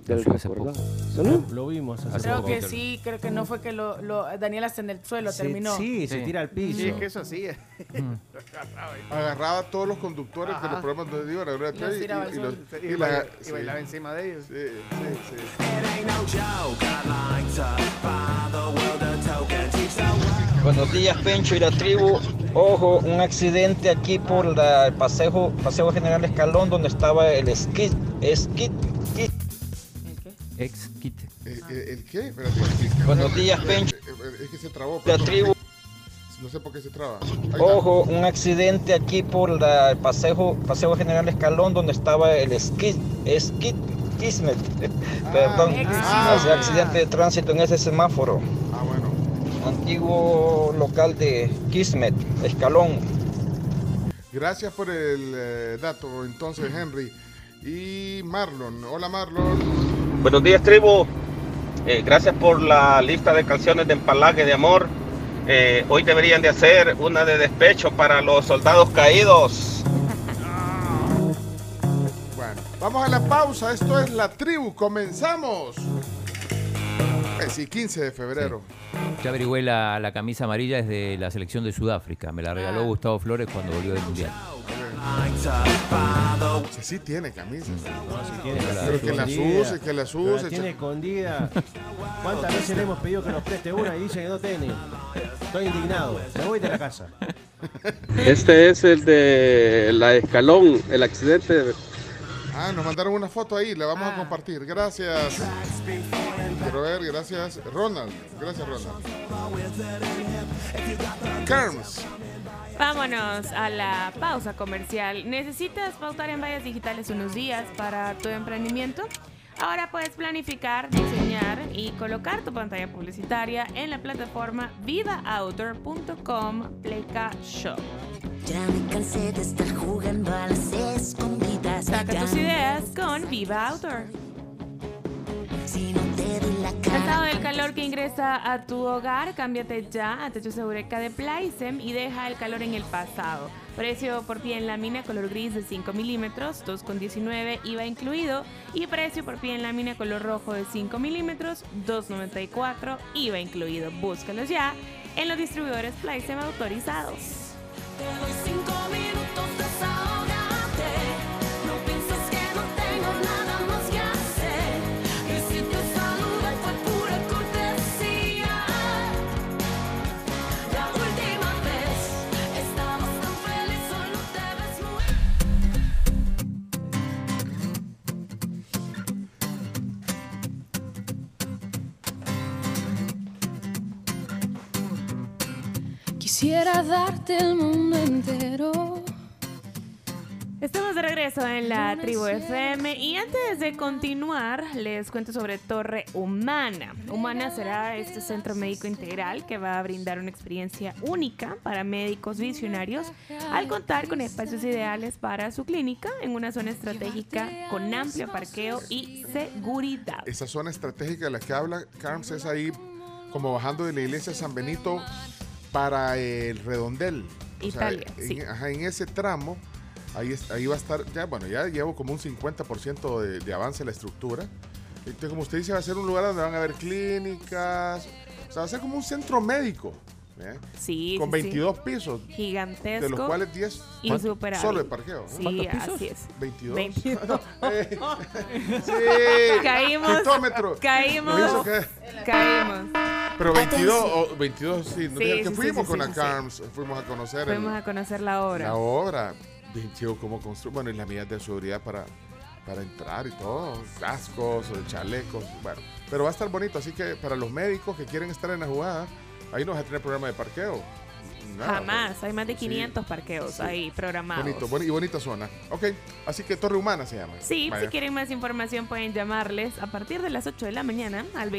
[SPEAKER 14] del
[SPEAKER 4] poco.
[SPEAKER 14] Salud.
[SPEAKER 6] Lo vimos hace
[SPEAKER 5] Creo
[SPEAKER 6] poco.
[SPEAKER 5] que sí, creo que no fue que lo, lo Daniel hasta en el suelo
[SPEAKER 6] Se-
[SPEAKER 5] terminó.
[SPEAKER 6] Sí, se
[SPEAKER 4] Sí.
[SPEAKER 6] tira al piso.
[SPEAKER 1] Sí, es que eso hacía.
[SPEAKER 3] Agarraba a todos los conductores de
[SPEAKER 1] Ajá.
[SPEAKER 3] los programas donde iba la Gloria
[SPEAKER 5] Los
[SPEAKER 3] Trevi
[SPEAKER 5] tiraba al
[SPEAKER 3] y, y los-
[SPEAKER 1] Y,
[SPEAKER 3] y la-
[SPEAKER 1] baila- y
[SPEAKER 3] sí.
[SPEAKER 1] bailaba encima de ellos.
[SPEAKER 3] Sí, sí, sí.
[SPEAKER 10] Buenos días, Pencho y la tribu. Ojo, un accidente aquí por la- el paseo, paseo General Escalón, donde estaba el esquí. esquí esquí.
[SPEAKER 4] Ex kit.
[SPEAKER 3] Eh, eh, ¿El qué? Espérate.
[SPEAKER 10] Buenos días, Pencho.
[SPEAKER 3] Eh, Es que se trabó.
[SPEAKER 10] La tribu.
[SPEAKER 3] No sé por qué se traba.
[SPEAKER 10] Ojo, un accidente aquí por la- el paseo, paseo General Escalón, donde estaba el esquí. esquí Kismet. Perdón.
[SPEAKER 5] Ah.
[SPEAKER 10] Accidente de tránsito en ese semáforo.
[SPEAKER 3] Ah, bueno.
[SPEAKER 10] Antiguo local de Kismet, Escalón.
[SPEAKER 3] Gracias por el eh, dato, entonces, Henry. Y Marlon. Hola, Marlon.
[SPEAKER 15] Buenos días, tribu. Eh, gracias por la lista de canciones de empalague de amor. Eh, hoy deberían de hacer una de despecho para los soldados caídos.
[SPEAKER 3] Vamos a la pausa. Esto es La Tribu. Comenzamos. Eh, sí, 15 de febrero.
[SPEAKER 4] Ya averigüé la, la camisa amarilla es de la selección de Sudáfrica. Me la regaló
[SPEAKER 5] Ah.
[SPEAKER 4] Gustavo Flores cuando volvió del Mundial.
[SPEAKER 3] Sí, sí tiene camisas.
[SPEAKER 6] tiene,
[SPEAKER 3] Pero que las use, que las
[SPEAKER 6] Pero la
[SPEAKER 3] use.
[SPEAKER 6] tiene escondida. ¿Cuántas veces le hemos pedido que nos preste una y dice que no tiene? Estoy indignado. Me voy de la casa.
[SPEAKER 14] Este es el de la escalón, el accidente.
[SPEAKER 3] Ah, nos mandaron una foto ahí, la
[SPEAKER 5] Ah.
[SPEAKER 3] vamos a compartir. Gracias. Quiero ver, gracias. Ronald. Gracias, Ronald. Carms.
[SPEAKER 7] Vámonos a la pausa comercial. ¿Necesitas pautar en vallas digitales unos días para tu emprendimiento? Ahora puedes planificar, diseñar y colocar tu pantalla publicitaria en la plataforma vivaoutdoor.com Pleca Shop.
[SPEAKER 8] Ya me cansé de estar jugando a las escondidas.
[SPEAKER 7] Saca tus ideas con Viva Outdoor. Cansado del calor que ingresa a tu hogar, cámbiate ya a Techos Eureka de Plaisem y deja el calor en el pasado. Precio por pie en lámina color gris de 5 milímetros, 2,19 IVA incluido. Y precio por pie en lámina color rojo de 5 milímetros, 2,94 IVA incluido. Búscalos ya en los distribuidores Plaisem autorizados.
[SPEAKER 8] Te doy cinco minutos, desahógate.
[SPEAKER 16] Quisiera darte el mundo entero.
[SPEAKER 7] Estamos de regreso en la Tribu FM y antes de continuar les cuento sobre Torre Humana. Humana será este centro médico integral que va a brindar una experiencia única para médicos visionarios al contar con espacios ideales para su clínica en una zona estratégica con amplio parqueo y seguridad.
[SPEAKER 3] Esa zona estratégica de la que habla Carms es ahí como bajando de la iglesia San Benito para el redondel. O sea,
[SPEAKER 7] Italia,
[SPEAKER 3] en,
[SPEAKER 7] sí.
[SPEAKER 3] ajá, en ese tramo, ahí, ahí va a estar, ya bueno, ya llevo como un 50% de, de avance en la estructura. Entonces, como usted dice, va a ser un lugar donde van a haber clínicas, o sea, va a ser como un centro médico. ¿Eh?
[SPEAKER 7] Sí,
[SPEAKER 3] Con
[SPEAKER 7] sí, sí.
[SPEAKER 3] 22 pisos.
[SPEAKER 7] Gigantesco.
[SPEAKER 3] De los cuales 10
[SPEAKER 7] y súper
[SPEAKER 3] solo de parqueo. ¿eh?
[SPEAKER 7] Sí, así es.
[SPEAKER 3] 22.
[SPEAKER 7] 22.
[SPEAKER 3] Eh, sí.
[SPEAKER 7] Caímos. Caímos. Caímos.
[SPEAKER 3] Pero 22, o 22 sí. ¿no?
[SPEAKER 7] Sí,
[SPEAKER 3] que
[SPEAKER 7] sí, sí,
[SPEAKER 3] fuimos
[SPEAKER 7] sí,
[SPEAKER 3] con
[SPEAKER 7] sí,
[SPEAKER 3] la
[SPEAKER 7] sí.
[SPEAKER 3] Carms, fuimos a conocer el-
[SPEAKER 7] Fuimos a conocer la obra.
[SPEAKER 3] la obra. Bien chido cómo construir. Bueno, y las medidas de seguridad para, para entrar y todo. Cascos, chalecos. Bueno, pero va a estar bonito. Así que para los médicos que quieren estar en la jugada, ahí no vas a tener programa de parqueo. Nada,
[SPEAKER 7] Jamás, hay más de
[SPEAKER 3] Sí.
[SPEAKER 7] 500 parqueos
[SPEAKER 3] Sí.
[SPEAKER 7] ahí programados.
[SPEAKER 3] Bonito, boni- y bonita zona. Ok, así que Torre Humana se llama.
[SPEAKER 7] Sí,
[SPEAKER 3] Vaya.
[SPEAKER 7] si quieren más información pueden llamarles a partir de las 8 de la mañana al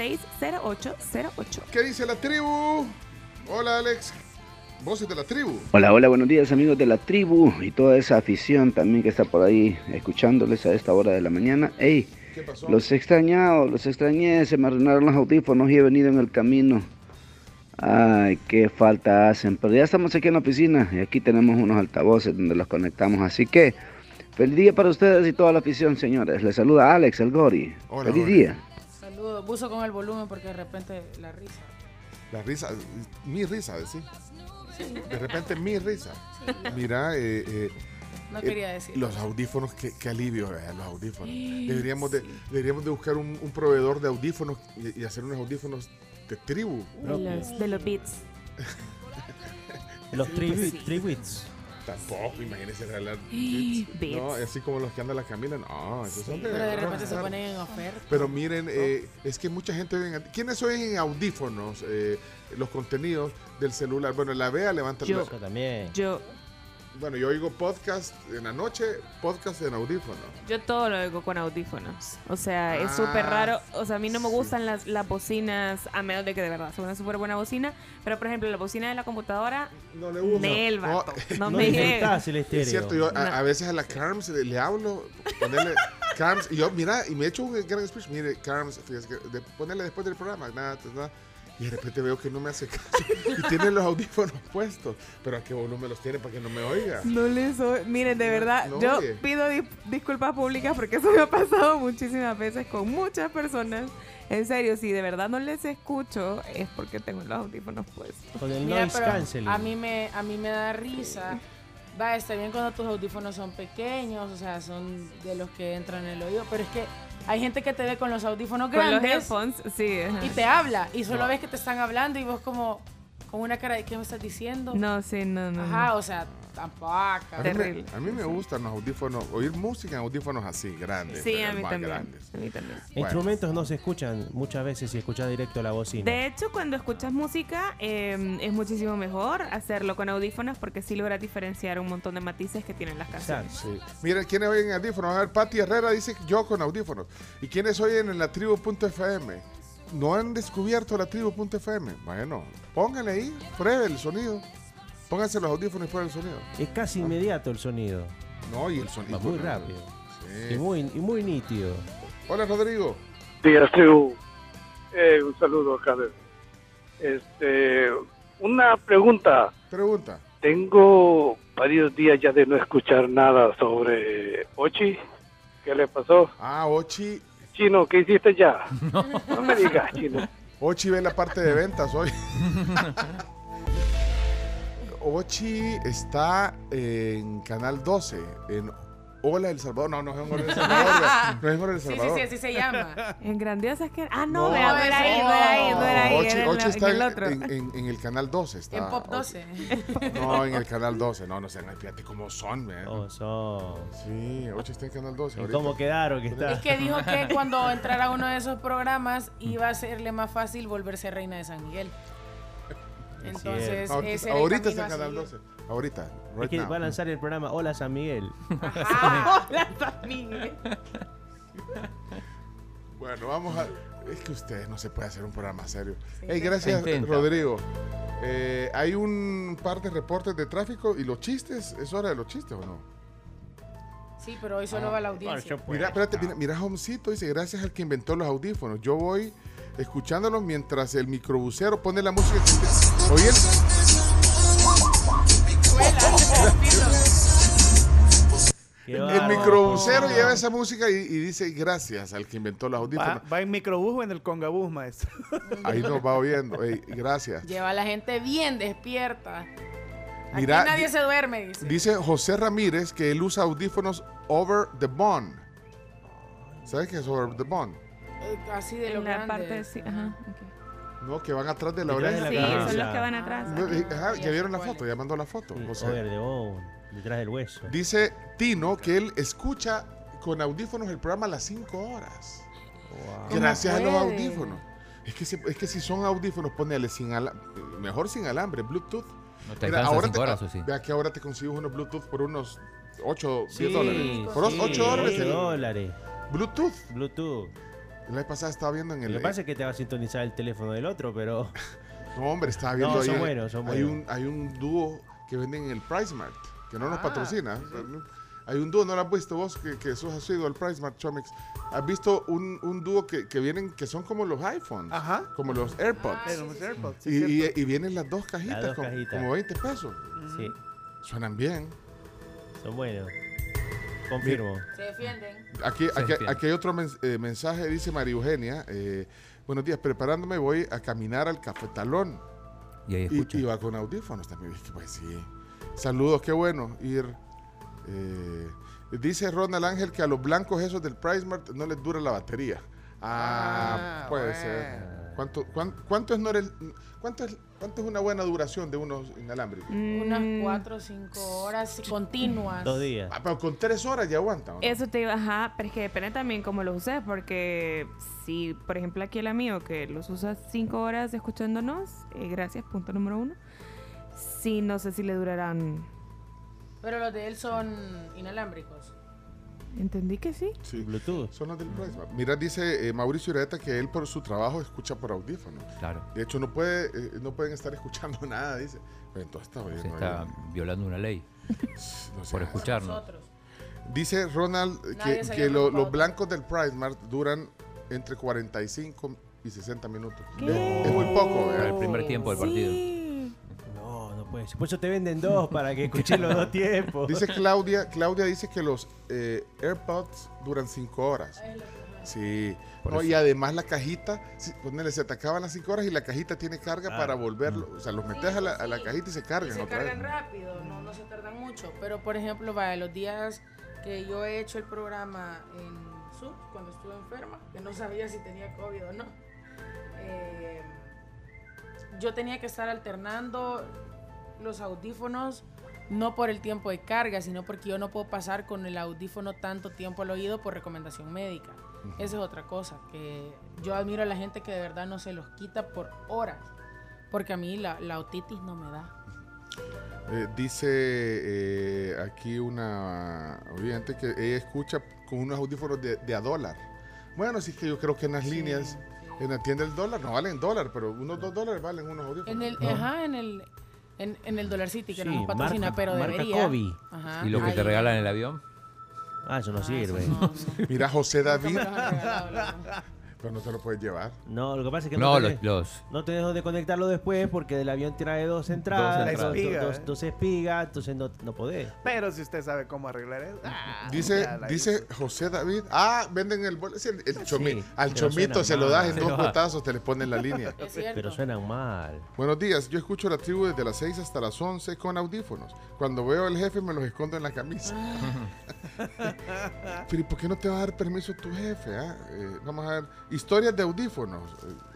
[SPEAKER 7] 2246-0808.
[SPEAKER 3] ¿Qué dice la tribu? Hola, Alex. Voces de la tribu.
[SPEAKER 17] Hola, hola, buenos días amigos de la tribu y toda esa afición también que está por ahí escuchándoles a esta hora de la mañana. ¡Ey!
[SPEAKER 3] ¿Qué pasó?
[SPEAKER 17] Los he extrañado, los extrañé, se me arruinaron los audífonos y he venido en el camino. Ay, qué falta hacen, pero ya estamos aquí en la oficina y aquí tenemos unos altavoces donde los conectamos, así que feliz día para ustedes y toda la afición, señores. Les saluda Alex, el Gori.
[SPEAKER 3] Hola,
[SPEAKER 17] feliz
[SPEAKER 3] Gori.
[SPEAKER 17] día.
[SPEAKER 5] Saludos, buzo con el volumen porque de repente la risa.
[SPEAKER 3] La risa, mi risa, sí. De repente mi risa. Mira, eh, eh,
[SPEAKER 5] No
[SPEAKER 3] eh,
[SPEAKER 5] quería decir.
[SPEAKER 3] Los audífonos, qué, qué alivio, eh, los audífonos. Deberíamos de, deberíamos de buscar un, un proveedor de audífonos y, y hacer unos audífonos de tribu.
[SPEAKER 7] De los, de los beats.
[SPEAKER 6] Los
[SPEAKER 7] Sí,
[SPEAKER 6] tri-
[SPEAKER 7] pues.
[SPEAKER 3] Tampoco, imagínense regalar
[SPEAKER 7] Beats.
[SPEAKER 3] beats. No, así como los que anda la Camila. No, esos son de
[SPEAKER 5] Pero de repente se ponen en oferta.
[SPEAKER 3] Pero miren, eh, es que mucha gente oye en- ¿Quiénes oyen en audífonos eh, los contenidos del celular? Bueno, la vea levanta
[SPEAKER 7] Yo.
[SPEAKER 3] la-
[SPEAKER 6] Yo también.
[SPEAKER 7] Yo,
[SPEAKER 3] Bueno, yo oigo podcast en la noche, podcast en audífonos.
[SPEAKER 7] yo todo lo oigo con audífonos. O sea, es
[SPEAKER 3] Ah,
[SPEAKER 7] súper raro. O sea, a mí no me gustan las, las bocinas, a menos de que de verdad sea una súper buena bocina. Pero, por ejemplo, la bocina de la computadora,
[SPEAKER 3] no le gusta.
[SPEAKER 7] Nel,
[SPEAKER 3] No,
[SPEAKER 7] vato. No,
[SPEAKER 6] no
[SPEAKER 7] me llega.
[SPEAKER 6] disfrutás el estéreo.
[SPEAKER 3] Es cierto, yo a,
[SPEAKER 7] No.
[SPEAKER 3] a veces a la Carms le, le hablo, ponerle Carms, y yo, mira, y me echo un gran speech, mire, Carms, fíjese que de- ponerle después del programa, nada, nada, Y de repente veo que no me hace caso. Y tiene los audífonos puestos. Pero a qué volumen los tiene para que no me oiga.
[SPEAKER 7] No les oy- Miren, de verdad,
[SPEAKER 3] no
[SPEAKER 7] yo
[SPEAKER 3] oye.
[SPEAKER 7] pido di- disculpas públicas porque eso me ha pasado muchísimas veces con muchas personas. En serio, si de verdad no les escucho, es porque tengo los audífonos puestos.
[SPEAKER 6] Con el
[SPEAKER 5] Mira,
[SPEAKER 6] noise
[SPEAKER 5] pero
[SPEAKER 6] canceling.
[SPEAKER 5] A mí me, a mí me da risa. Va, está bien cuando tus audífonos son pequeños, o sea, son de los que entran en el oído, pero es que hay gente que te ve con los audífonos
[SPEAKER 7] Con los
[SPEAKER 5] grandes
[SPEAKER 7] headphones, sí.
[SPEAKER 5] y te habla y solo
[SPEAKER 7] No.
[SPEAKER 5] ves que te están hablando y vos como con una cara de ¿qué me estás diciendo?
[SPEAKER 7] No, sí, no, no.
[SPEAKER 5] Ajá,
[SPEAKER 7] no.
[SPEAKER 5] o sea, tampoco.
[SPEAKER 3] A mí, me, a mí me gustan los audífonos, oír música en audífonos así, grandes.
[SPEAKER 7] Sí, a mí
[SPEAKER 3] más
[SPEAKER 7] también.
[SPEAKER 3] grandes.
[SPEAKER 7] A mí también.
[SPEAKER 3] Bueno.
[SPEAKER 6] Instrumentos no se escuchan muchas veces si escuchas directo la bocina.
[SPEAKER 7] De hecho, cuando escuchas música, eh, es muchísimo mejor hacerlo con audífonos porque sí logras diferenciar un montón de matices que tienen las canciones.
[SPEAKER 3] Sí. Mira, ¿quiénes oyen audífonos? A ver, Pati Herrera dice yo con audífonos. ¿Y quiénes oyen en la tribu.fm? ¿No han descubierto la tribu.fm? Bueno, póngale ahí, pruebe el sonido. Pónganse los audífonos y pruebe el sonido.
[SPEAKER 6] Es casi inmediato el sonido.
[SPEAKER 3] No, y el sonido.
[SPEAKER 6] Va muy rápido.
[SPEAKER 3] Sí.
[SPEAKER 6] Y, muy, y muy nítido.
[SPEAKER 3] Hola, Rodrigo.
[SPEAKER 18] días, tribu. Eh, un saludo acá. de- Este, una pregunta.
[SPEAKER 3] Pregunta.
[SPEAKER 18] Tengo varios días ya de no escuchar nada sobre Ochi. ¿Qué le pasó?
[SPEAKER 3] Ah, Ochi.
[SPEAKER 18] Chino, ¿qué hiciste ya? No, me digas, Chino.
[SPEAKER 3] Ochi ve la parte de ventas hoy. Ochi está en Canal 12, en Hola El Salvador. No, no es Hola El Salvador. No es Hola El
[SPEAKER 5] Sí, sí,
[SPEAKER 3] Salvador.
[SPEAKER 5] sí, así se llama.
[SPEAKER 7] En grandiosas que... Ah, no,
[SPEAKER 3] No.
[SPEAKER 7] era ahí, no era ahí, no era ahí.
[SPEAKER 3] Ochi,
[SPEAKER 7] era en
[SPEAKER 3] Ochi está
[SPEAKER 7] en el otro.
[SPEAKER 3] en- en- en el canal 12. Está,
[SPEAKER 5] En Pop
[SPEAKER 3] Ochi.
[SPEAKER 5] 12.
[SPEAKER 3] No, en el canal 12. No, no sé, fíjate cómo son, man.
[SPEAKER 6] ¿Cómo son?
[SPEAKER 3] Sí, Ochi está en canal 12.
[SPEAKER 6] ¿Y
[SPEAKER 3] ahorita.
[SPEAKER 6] cómo quedaron que está?
[SPEAKER 5] Es que dijo que cuando entrara a uno de esos programas iba a serle más fácil volverse reina de San Miguel. Entonces,
[SPEAKER 3] Ahorita-
[SPEAKER 5] ese
[SPEAKER 3] ahorita está en canal
[SPEAKER 5] seguir.
[SPEAKER 3] 12. Ahorita.
[SPEAKER 6] Es
[SPEAKER 3] Right
[SPEAKER 6] que
[SPEAKER 3] now.
[SPEAKER 6] va a lanzar el programa Hola San Miguel.
[SPEAKER 7] Hola, San Miguel.
[SPEAKER 3] Bueno, vamos a. Es que ustedes no se puede hacer un programa serio.
[SPEAKER 5] Sí.
[SPEAKER 3] Hey, gracias,
[SPEAKER 4] intenta.
[SPEAKER 3] Rodrigo. Eh, hay un par de reportes de tráfico y los chistes. ¿Es hora de los chistes o no?
[SPEAKER 5] Sí, pero hoy solo va la audiencia.
[SPEAKER 3] Mira, espérate, mira, mira, Homcito dice: Gracias al que inventó los audífonos. Yo voy escuchándolos mientras el microbusero pone la música. que Oye,
[SPEAKER 6] Qué
[SPEAKER 3] el, el microbusero lleva esa música y, y dice: Gracias al que inventó los audífonos.
[SPEAKER 1] Va, va en microbús o en el congabús, maestro.
[SPEAKER 3] Ahí nos va oyendo. Ey, gracias.
[SPEAKER 5] Lleva a la gente bien despierta. Aquí nadie
[SPEAKER 3] di-
[SPEAKER 5] se duerme, dice.
[SPEAKER 3] Dice José Ramírez que él usa audífonos over the bond. ¿Sabes qué es over the bond?
[SPEAKER 5] Eh, Así de lo
[SPEAKER 7] En la
[SPEAKER 5] grande.
[SPEAKER 7] parte, sí, ajá. ok.
[SPEAKER 3] No, que van atrás de la
[SPEAKER 6] Detrás de
[SPEAKER 3] oreja.
[SPEAKER 6] la
[SPEAKER 7] Sí,
[SPEAKER 6] cabeza.
[SPEAKER 7] son los que van atrás.
[SPEAKER 3] No, eh, ajá,
[SPEAKER 5] Ya
[SPEAKER 3] vieron la foto, ya mandó la foto. José.
[SPEAKER 6] Over the bone, detrás del hueso.
[SPEAKER 3] Dice Tino que él escucha con audífonos el programa a las 5 horas.
[SPEAKER 6] Wow.
[SPEAKER 3] Gracias a los audífonos. Es que, si, es que si son audífonos, ponele sin mejor sin alambre, Bluetooth.
[SPEAKER 4] No te
[SPEAKER 3] Mira, ahora
[SPEAKER 4] cinco
[SPEAKER 3] te-
[SPEAKER 4] horas, ¿o sí?
[SPEAKER 3] Vea que ahora te consigues unos Bluetooth por unos 8, 10
[SPEAKER 6] Sí,
[SPEAKER 3] dólares. Por
[SPEAKER 6] sí,
[SPEAKER 3] 8 dólares.
[SPEAKER 6] ocho
[SPEAKER 3] el
[SPEAKER 6] dólares.
[SPEAKER 3] Bluetooth.
[SPEAKER 6] Bluetooth.
[SPEAKER 3] La vez pasada estaba viendo en
[SPEAKER 6] Lo
[SPEAKER 3] el.
[SPEAKER 6] que pasa es que te va a sintonizar el teléfono del otro, pero
[SPEAKER 3] No, hombre, estaba viendo
[SPEAKER 6] No,
[SPEAKER 3] ahí.
[SPEAKER 6] son buenos, son
[SPEAKER 3] hay,
[SPEAKER 6] buenos.
[SPEAKER 3] un, hay un dúo que venden en el Price Mart, que no nos
[SPEAKER 5] Ah,
[SPEAKER 3] patrocina. Hay un dúo, ¿no lo has visto vos? Que, que sos has ido al Price Mart, Chomix. ¿Has visto un, un dúo que, que vienen, que son como los iPhones?
[SPEAKER 1] Ajá.
[SPEAKER 3] Como los AirPods.
[SPEAKER 5] Ah,
[SPEAKER 1] Pero los AirPods, sí,
[SPEAKER 3] y, y- y vienen las dos cajitas,
[SPEAKER 6] Las dos
[SPEAKER 3] como,
[SPEAKER 6] cajitas.
[SPEAKER 3] como 20 pesos.
[SPEAKER 6] sí,
[SPEAKER 3] Suenan bien.
[SPEAKER 6] son buenos. Confirmo.
[SPEAKER 5] Se defienden.
[SPEAKER 3] Aquí, aquí, hay otro eh, mensaje, dice María Eugenia. eh, buenos días, preparándome voy a caminar al cafetalón.
[SPEAKER 4] Y ahí
[SPEAKER 3] Y,
[SPEAKER 4] escucha.
[SPEAKER 3] y va con audífonos también. Pues sí. Saludos, qué bueno ir. eh, dice Ronald Ángel que a los blancos esos del Price Mart no les dura la batería. Ah,
[SPEAKER 1] Ah,
[SPEAKER 3] puede
[SPEAKER 1] bueno.
[SPEAKER 3] ser. ¿Cuánto, cuán- cuánto, es no el- cuánto, es, ¿Cuánto es una buena duración de unos inalámbricos?
[SPEAKER 5] Unas
[SPEAKER 7] Mm,
[SPEAKER 5] 4 o 5 horas continuas.
[SPEAKER 6] Dos días.
[SPEAKER 3] Ah, pero con tres horas ya aguanta. ¿o no?
[SPEAKER 7] Eso te iba, ajá, pero es que depende también cómo los uses, porque si, por ejemplo, aquí el amigo que los usa cinco horas escuchándonos, eh, gracias, punto número uno, sí, no sé si le durarán,
[SPEAKER 5] Pero los de él son inalámbricos.
[SPEAKER 7] Entendí que sí.
[SPEAKER 3] Sí.
[SPEAKER 6] Bluetooth.
[SPEAKER 3] Son los del Price Mart. Mira, dice eh, Mauricio Ureta que él por su trabajo escucha por audífonos.
[SPEAKER 4] Claro.
[SPEAKER 3] De hecho, no, puede, eh, no pueden estar escuchando nada, dice. Pero entonces está
[SPEAKER 4] Se está violando una ley
[SPEAKER 3] No sé.
[SPEAKER 4] por escucharnos.
[SPEAKER 3] Dice Ronald
[SPEAKER 5] Nadie
[SPEAKER 3] que, lo- los blancos del Price Mart duran entre 45 y 60 minutos.
[SPEAKER 7] ¿Qué?
[SPEAKER 3] Es, es muy poco.
[SPEAKER 4] Para
[SPEAKER 3] ¿eh?
[SPEAKER 4] el primer tiempo del partido.
[SPEAKER 6] No, no puede ser. Por eso te venden dos para que escuches los dos tiempos.
[SPEAKER 3] Dice Claudia, Claudia dice que los eh, AirPods duran 5 horas. Sí. No, y además la cajita, si, ponele, se te acaban las 5 horas y la cajita tiene carga
[SPEAKER 6] Ah.
[SPEAKER 3] para volverlo. O sea, los metes a la, a la cajita y se cargan
[SPEAKER 5] se
[SPEAKER 3] otra
[SPEAKER 5] cargan
[SPEAKER 3] vez.
[SPEAKER 5] rápido, no, no se tardan mucho. Pero, por ejemplo, vaya, los días que yo he hecho el programa en Zoom, cuando estuve enferma, que no sabía si tenía COVID o no, eh, yo tenía que estar alternando los audífonos, no por el tiempo de carga, sino porque yo no puedo pasar con el audífono tanto tiempo al oído por recomendación médica. Esa es otra cosa, que yo admiro a la gente que de verdad no se los quita por horas, porque a mí la, la otitis no me da.
[SPEAKER 3] Eh, dice eh, aquí una oyente que ella escucha con unos audífonos de, de a dólar. Bueno, sí que yo creo que en las líneas, en la tienda del dólar, no valen dólar, pero unos dos dólares valen unos audífonos.
[SPEAKER 5] En el,
[SPEAKER 3] No.
[SPEAKER 5] ajá, en el, en, en el Dollar City, que
[SPEAKER 6] Sí,
[SPEAKER 5] no nos patrocina,
[SPEAKER 6] marca-
[SPEAKER 5] pero
[SPEAKER 6] marca
[SPEAKER 5] debería.
[SPEAKER 6] Kobe.
[SPEAKER 5] Ajá,
[SPEAKER 4] ¿Y lo que te regalan en el avión?
[SPEAKER 6] Ah, eso no sirve.
[SPEAKER 3] Mira, José David. Pero no te lo puedes llevar.
[SPEAKER 6] No, lo que pasa es que
[SPEAKER 4] No,
[SPEAKER 6] tenés-
[SPEAKER 4] los, los-
[SPEAKER 6] no tenés donde conectarlo después porque el avión trae dos entradas,
[SPEAKER 4] Dos
[SPEAKER 1] entradas.
[SPEAKER 6] dos- dos espigas, entonces no, no podés.
[SPEAKER 1] Pero si usted sabe cómo arreglar eso. ah,
[SPEAKER 3] Dice, dice José David. Ah, venden el el, el chomi- Al chomito se lo das en dos botazos, te le ponen la línea.
[SPEAKER 6] Pero suenan mal.
[SPEAKER 3] Buenos días, yo escucho la tribu desde las 6 hasta las 11 con audífonos. Cuando veo al jefe me los escondo en la camisa. Pero ¿y por qué no te va a dar permiso tu jefe? ah? Eh, vamos a ver, historias de audífonos. Eh.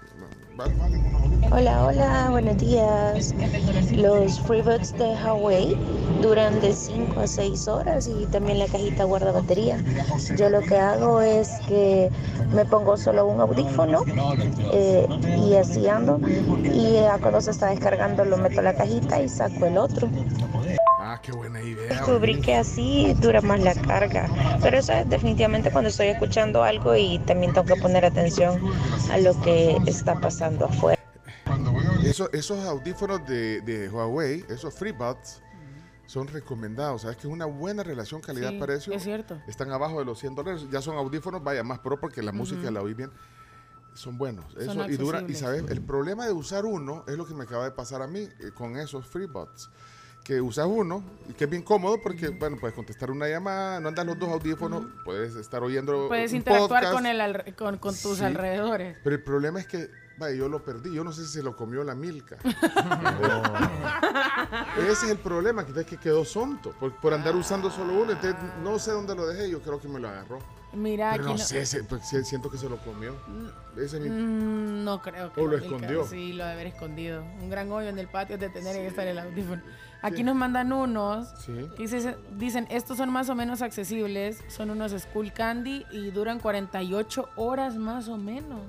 [SPEAKER 19] Hola, hola, buenos días. Los FreeBuds de Huawei duran de 5 a 6 horas y también la cajita guarda batería. Yo lo que hago es que me pongo solo un audífono eh, y así ando. Y cuando se está descargando lo meto a la cajita y saco el otro.
[SPEAKER 3] Ah, qué buena idea.
[SPEAKER 19] Descubrí que así dura más la carga. Pero eso es definitivamente cuando estoy escuchando algo y también tengo que poner atención a lo que está pasando afuera.
[SPEAKER 3] Eso- esos audífonos de, de Huawei, esos FreeBuds, son recomendados. Sabes que es una buena relación
[SPEAKER 5] Sí,
[SPEAKER 3] calidad-precio.
[SPEAKER 5] es cierto.
[SPEAKER 3] Están abajo de los 100 dólares. Ya son audífonos, vaya, más pro porque la música
[SPEAKER 5] Ujú.
[SPEAKER 3] la oí bien. Son buenos. Eso,
[SPEAKER 5] Son
[SPEAKER 3] y dura, y sabes, el problema de usar uno es lo que me acaba de pasar a mí eh, con esos FreeBuds. Que usas uno y que es bien cómodo porque, bueno, puedes contestar una llamada, no andas los dos audífonos, puedes estar oyendo.
[SPEAKER 5] Puedes
[SPEAKER 3] un
[SPEAKER 5] interactuar
[SPEAKER 3] podcast.
[SPEAKER 5] con, el, con, con tus
[SPEAKER 3] Sí.
[SPEAKER 5] alrededores.
[SPEAKER 3] Pero el problema es que, vaya, yo lo perdí. Yo no sé si se lo comió la milka. Ese es el problema, que, que quedó sonto por, por andar usando solo uno. Entonces, no sé dónde lo dejé, yo creo que me lo agarró.
[SPEAKER 5] Mira,
[SPEAKER 3] Pero no
[SPEAKER 5] no-
[SPEAKER 3] sé, se- pues, sí, siento que se lo comió. Ese es mi-
[SPEAKER 5] Mm, no creo que
[SPEAKER 3] O lo escondió.
[SPEAKER 5] Sí, lo de haber escondido. Un gran hoyo en el patio de tener que estar el audífono. Aquí nos mandan unos.
[SPEAKER 3] Sí.
[SPEAKER 5] que dicen, estos son más o menos accesibles. Son unos Skull Candy y duran 48 horas más o menos.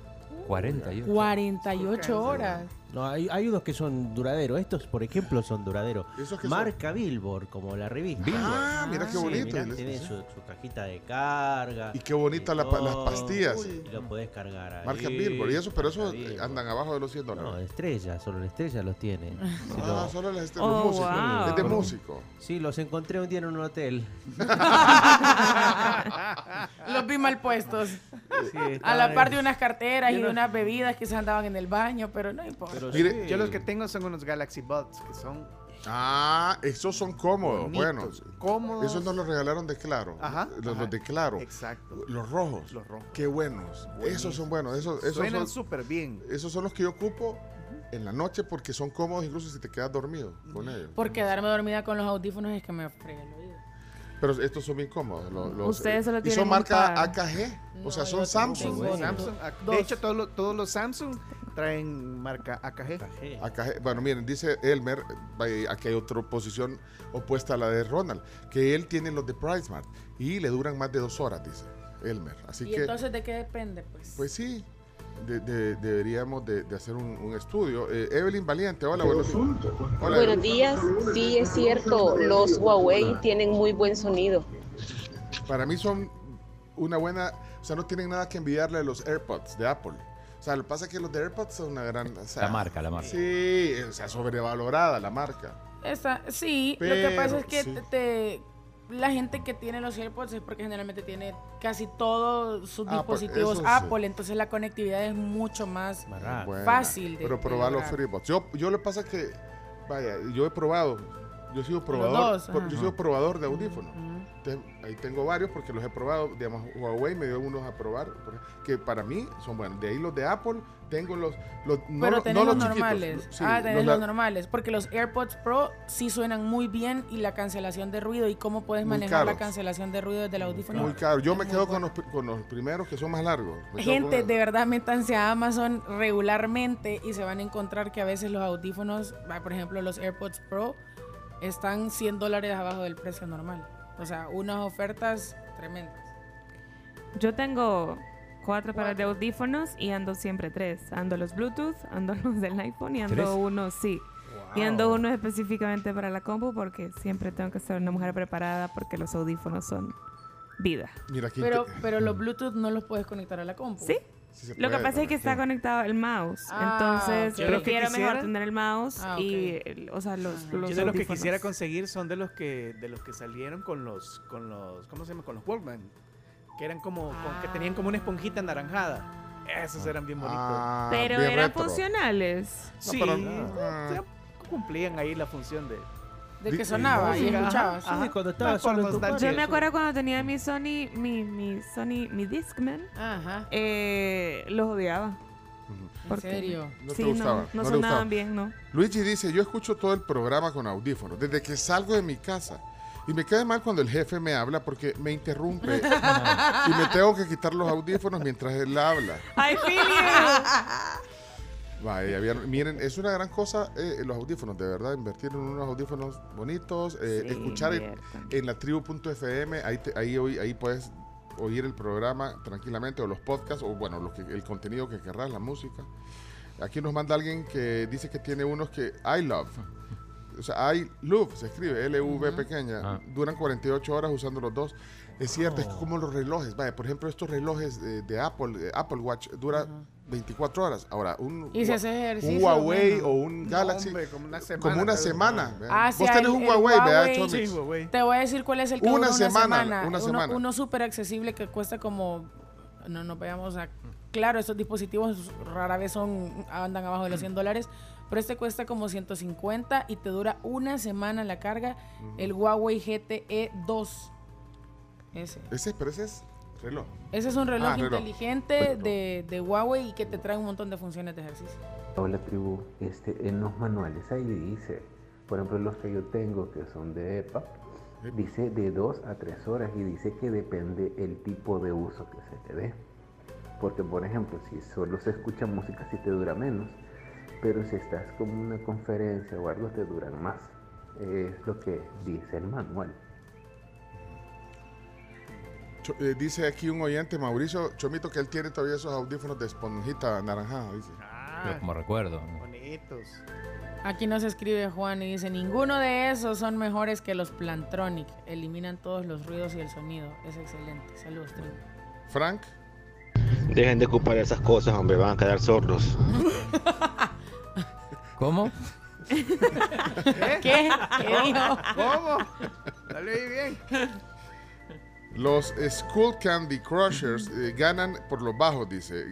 [SPEAKER 4] 48.
[SPEAKER 5] 48 horas.
[SPEAKER 6] No, hay, hay unos que son duraderos. Estos, por ejemplo, son duraderos.
[SPEAKER 3] ¿Esos qué son?
[SPEAKER 6] Marca Billboard, como la revista.
[SPEAKER 3] Ah, mira qué
[SPEAKER 6] Sí,
[SPEAKER 3] bonito.
[SPEAKER 6] mirá,
[SPEAKER 3] Y les-
[SPEAKER 6] tiene su, su cajita de carga.
[SPEAKER 3] Y qué bonita la las pastillas.
[SPEAKER 6] Y lo podés cargar ahí.
[SPEAKER 3] Marca Billboard. Y eso, pero
[SPEAKER 6] Marca
[SPEAKER 3] eso
[SPEAKER 6] Billboard.
[SPEAKER 3] andan abajo de los 100
[SPEAKER 6] No,
[SPEAKER 3] dólares.
[SPEAKER 6] de estrella, solo la estrella los tiene. Si
[SPEAKER 3] Ah,
[SPEAKER 6] no-
[SPEAKER 3] solo las- los
[SPEAKER 7] Oh,
[SPEAKER 3] músicos.
[SPEAKER 7] wow.
[SPEAKER 3] Es de músico.
[SPEAKER 6] Sí, los encontré un día en un hotel.
[SPEAKER 5] Los vi mal puestos.
[SPEAKER 6] Sí,
[SPEAKER 5] A la par de unas carteras y de
[SPEAKER 1] no-
[SPEAKER 5] unas bebidas que se andaban en el baño, pero no importa.
[SPEAKER 6] Pero
[SPEAKER 3] Mire,
[SPEAKER 6] sí.
[SPEAKER 1] Yo los que tengo son unos Galaxy Buds, que son
[SPEAKER 3] Ah, esos son cómodos.
[SPEAKER 1] bonitos,
[SPEAKER 3] Bueno,
[SPEAKER 1] cómodos.
[SPEAKER 3] esos nos los regalaron de Claro.
[SPEAKER 1] Ajá,
[SPEAKER 3] Los,
[SPEAKER 1] ajá.
[SPEAKER 3] los de Claro.
[SPEAKER 1] Exacto.
[SPEAKER 3] Los rojos.
[SPEAKER 1] Los rojos.
[SPEAKER 3] Qué buenos. Esos son buenos. Esos, esos
[SPEAKER 1] Suenan
[SPEAKER 3] son,
[SPEAKER 1] súper bien.
[SPEAKER 3] esos son los que yo ocupo en la noche porque son cómodos incluso si te quedas dormido con ellos.
[SPEAKER 5] Por quedarme dormida con los audífonos es que me frega el oído.
[SPEAKER 3] Pero estos son bien cómodos. los- los-
[SPEAKER 7] Ustedes solo
[SPEAKER 3] y
[SPEAKER 7] tienen
[SPEAKER 3] son
[SPEAKER 7] un
[SPEAKER 3] marca. AKG. O sea, son Samsung.
[SPEAKER 1] Samsung,
[SPEAKER 5] Dos.
[SPEAKER 1] de hecho, todos los, todos los Samsung traen marca AKG.
[SPEAKER 3] AKG. Bueno, miren, dice Elmer, aquí hay otra posición opuesta a la de Ronald, que él tiene los de PriceMart y le duran más de dos horas, dice Elmer. Así
[SPEAKER 5] ¿Y
[SPEAKER 3] que,
[SPEAKER 5] entonces de qué depende? Pues,
[SPEAKER 3] pues sí, de- de- deberíamos de, de hacer un, un estudio. Eh, Evelyn Valiente, hola, buenos días. Hola,
[SPEAKER 20] Buenos días, sí es cierto, los Huawei tienen muy buen sonido.
[SPEAKER 3] Para mí son una buena, o sea, no tienen nada que envidiarle a los AirPods de Apple. O sea, lo que pasa es que los de AirPods son una gran... o sea,
[SPEAKER 4] La marca, la marca.
[SPEAKER 3] Sí, o sea, sobrevalorada la marca.
[SPEAKER 5] Esa, sí, lo que pasa es que
[SPEAKER 3] sí.
[SPEAKER 5] te, te- la gente que tiene los AirPods es porque generalmente tiene casi todos sus
[SPEAKER 3] Ah,
[SPEAKER 5] dispositivos
[SPEAKER 3] sí.
[SPEAKER 5] Apple, entonces la conectividad es mucho más
[SPEAKER 3] Buena.
[SPEAKER 5] fácil de
[SPEAKER 3] Pero probar los. FreeBuds. Yo, yo le pasa que, vaya, yo he probado, yo he sido probador,
[SPEAKER 5] dos,
[SPEAKER 3] por-
[SPEAKER 5] ajá.
[SPEAKER 3] yo he sido probador de audífonos. Entonces, ahí tengo varios porque los he probado, digamos, Huawei me dio unos a probar, que para mí son buenos. De ahí los de Apple, tengo los, los no,
[SPEAKER 5] Pero
[SPEAKER 3] los-
[SPEAKER 5] tenés
[SPEAKER 3] no
[SPEAKER 5] los,
[SPEAKER 3] los
[SPEAKER 5] normales.
[SPEAKER 3] sí,
[SPEAKER 5] ah, tenés los, normales. Porque los AirPods Pro sí suenan muy bien y la cancelación de ruido y cómo puedes manejar la cancelación de ruido desde el audífono.
[SPEAKER 3] Muy caro. Yo me quedo con los, con los primeros que son más largos. Me
[SPEAKER 5] Gente, de verdad, métanse a Amazon regularmente y se van a encontrar que a veces los audífonos, ah, por ejemplo, los AirPods Pro, están 100 dólares abajo del precio normal. O sea, unas ofertas tremendas.
[SPEAKER 7] Yo tengo cuatro pares de audífonos y ando siempre tres. Ando los Bluetooth, ando los del iPhone y ando
[SPEAKER 4] ¿Tres?
[SPEAKER 7] uno, sí. Y ando uno específicamente para la compu porque siempre tengo que ser una mujer preparada porque los audífonos son vida.
[SPEAKER 3] Mira, aquí
[SPEAKER 5] Pero,
[SPEAKER 3] te-
[SPEAKER 5] pero los Bluetooth no los puedes conectar a la compu.
[SPEAKER 7] Sí.
[SPEAKER 3] Sí
[SPEAKER 7] Lo que pasa es que está conectado el mouse.
[SPEAKER 5] Ah,
[SPEAKER 7] Entonces,
[SPEAKER 1] ok. Yo lo que
[SPEAKER 7] prefiero mejor tener el mouse
[SPEAKER 5] Ah,
[SPEAKER 7] y, o sea, los, los
[SPEAKER 1] Yo de los que quisiera conseguir son de los que de los que salieron con los con los ¿cómo se llama? con los Walkman, que eran como con- que tenían como una esponjita anaranjada. Esos eran bien bonitos.
[SPEAKER 3] Ah,
[SPEAKER 7] Pero
[SPEAKER 3] bien
[SPEAKER 7] eran
[SPEAKER 3] retro.
[SPEAKER 7] funcionales.
[SPEAKER 1] sí,
[SPEAKER 3] pero-
[SPEAKER 1] o sea, cumplían ahí la función de
[SPEAKER 5] De que sonaba y
[SPEAKER 1] música,
[SPEAKER 5] escuchabas.
[SPEAKER 1] ajá,
[SPEAKER 6] Sí, cuando
[SPEAKER 1] ajá.
[SPEAKER 6] estaba
[SPEAKER 1] Por
[SPEAKER 6] solo en tu
[SPEAKER 1] nostalgia.
[SPEAKER 7] Yo me acuerdo cuando tenía mi Sony, mi, mi Sony, mi Discman,
[SPEAKER 5] Ajá.
[SPEAKER 7] eh, los odiaba.
[SPEAKER 5] ¿En serio?
[SPEAKER 3] No te
[SPEAKER 7] sí,
[SPEAKER 3] gustaba,
[SPEAKER 7] no,
[SPEAKER 3] no
[SPEAKER 7] no
[SPEAKER 3] le
[SPEAKER 7] sonaban
[SPEAKER 3] gustaba.
[SPEAKER 7] bien, ¿no?
[SPEAKER 3] Luigi dice, yo escucho todo el programa con audífonos, desde que salgo de mi casa. Y me queda mal cuando el jefe me habla porque me interrumpe y me tengo que quitar los audífonos mientras él habla.
[SPEAKER 7] I feel you.
[SPEAKER 3] Vaya, vieron, miren, es una gran cosa eh, los audífonos, de verdad, invertir en unos audífonos bonitos, eh,
[SPEAKER 7] Sí,
[SPEAKER 3] escuchar en, la tribu.fm, ahí, te- ahí, ahí puedes oír el programa tranquilamente, o los podcasts, o bueno, lo que, el contenido que querrás, la música. Aquí nos manda alguien que dice que tiene unos que I love. O sea, I love, se escribe, L-U-V pequeña.
[SPEAKER 4] Ah.
[SPEAKER 3] Duran 48 horas usando los dos. Es cierto, es
[SPEAKER 6] Oh.
[SPEAKER 3] como los relojes. Vaya, por ejemplo, estos relojes de, de Apple, eh, Apple Watch, dura 24 horas. Ahora, un,
[SPEAKER 5] Y si
[SPEAKER 3] un Huawei
[SPEAKER 5] bueno.
[SPEAKER 3] o un
[SPEAKER 1] No,
[SPEAKER 3] Galaxy,
[SPEAKER 1] hombre, como una semana.
[SPEAKER 3] como una semana.
[SPEAKER 5] Ah, sí,
[SPEAKER 3] Vos tenés
[SPEAKER 5] el-
[SPEAKER 3] un Huawei, Chomix.
[SPEAKER 1] Sí.
[SPEAKER 5] Te voy a decir cuál es el que
[SPEAKER 3] Una
[SPEAKER 5] dura
[SPEAKER 3] semana, una
[SPEAKER 5] Uno-
[SPEAKER 3] semana.
[SPEAKER 5] Uno súper accesible que cuesta como. No nos veamos a. Claro, estos dispositivos rara vez son andan abajo de los 100 dólares. Pero este cuesta como 150 y te dura una semana la carga. El Huawei GTE 2. Ese.
[SPEAKER 3] Ese, pero ese es reloj.
[SPEAKER 5] Ese es un reloj
[SPEAKER 3] Ah, reloj.
[SPEAKER 5] inteligente de, de Huawei y que te trae un montón de funciones de ejercicio.
[SPEAKER 21] Hola tribu, este, en los manuales ahí dice, por ejemplo los que yo tengo que son de EPA, dice de 2 a 3 horas y dice que depende el tipo de uso que se te dé. Porque por ejemplo si solo se escucha música sí te dura menos, pero si estás como una conferencia o algo te duran más. Es lo que dice el manual.
[SPEAKER 3] Eh, dice aquí un oyente, Mauricio Chomito, que él tiene todavía esos audífonos de esponjita naranjada. Dice.
[SPEAKER 4] Pero como recuerdo.
[SPEAKER 1] Bonitos.
[SPEAKER 5] Aquí nos escribe Juan y dice, ninguno de esos son mejores que los Plantronic. Eliminan todos los ruidos y el sonido. Es excelente. Saludos, tribu.
[SPEAKER 3] Frank,
[SPEAKER 10] Dejen de ocupar esas cosas, hombre, van a quedar sordos.
[SPEAKER 4] ¿Cómo?
[SPEAKER 5] ¿Qué? ¿Qué dijo?
[SPEAKER 1] ¿Cómo? Dale ahí bien.
[SPEAKER 3] Los School Candy Crushers eh, ganan por los bajos, dice.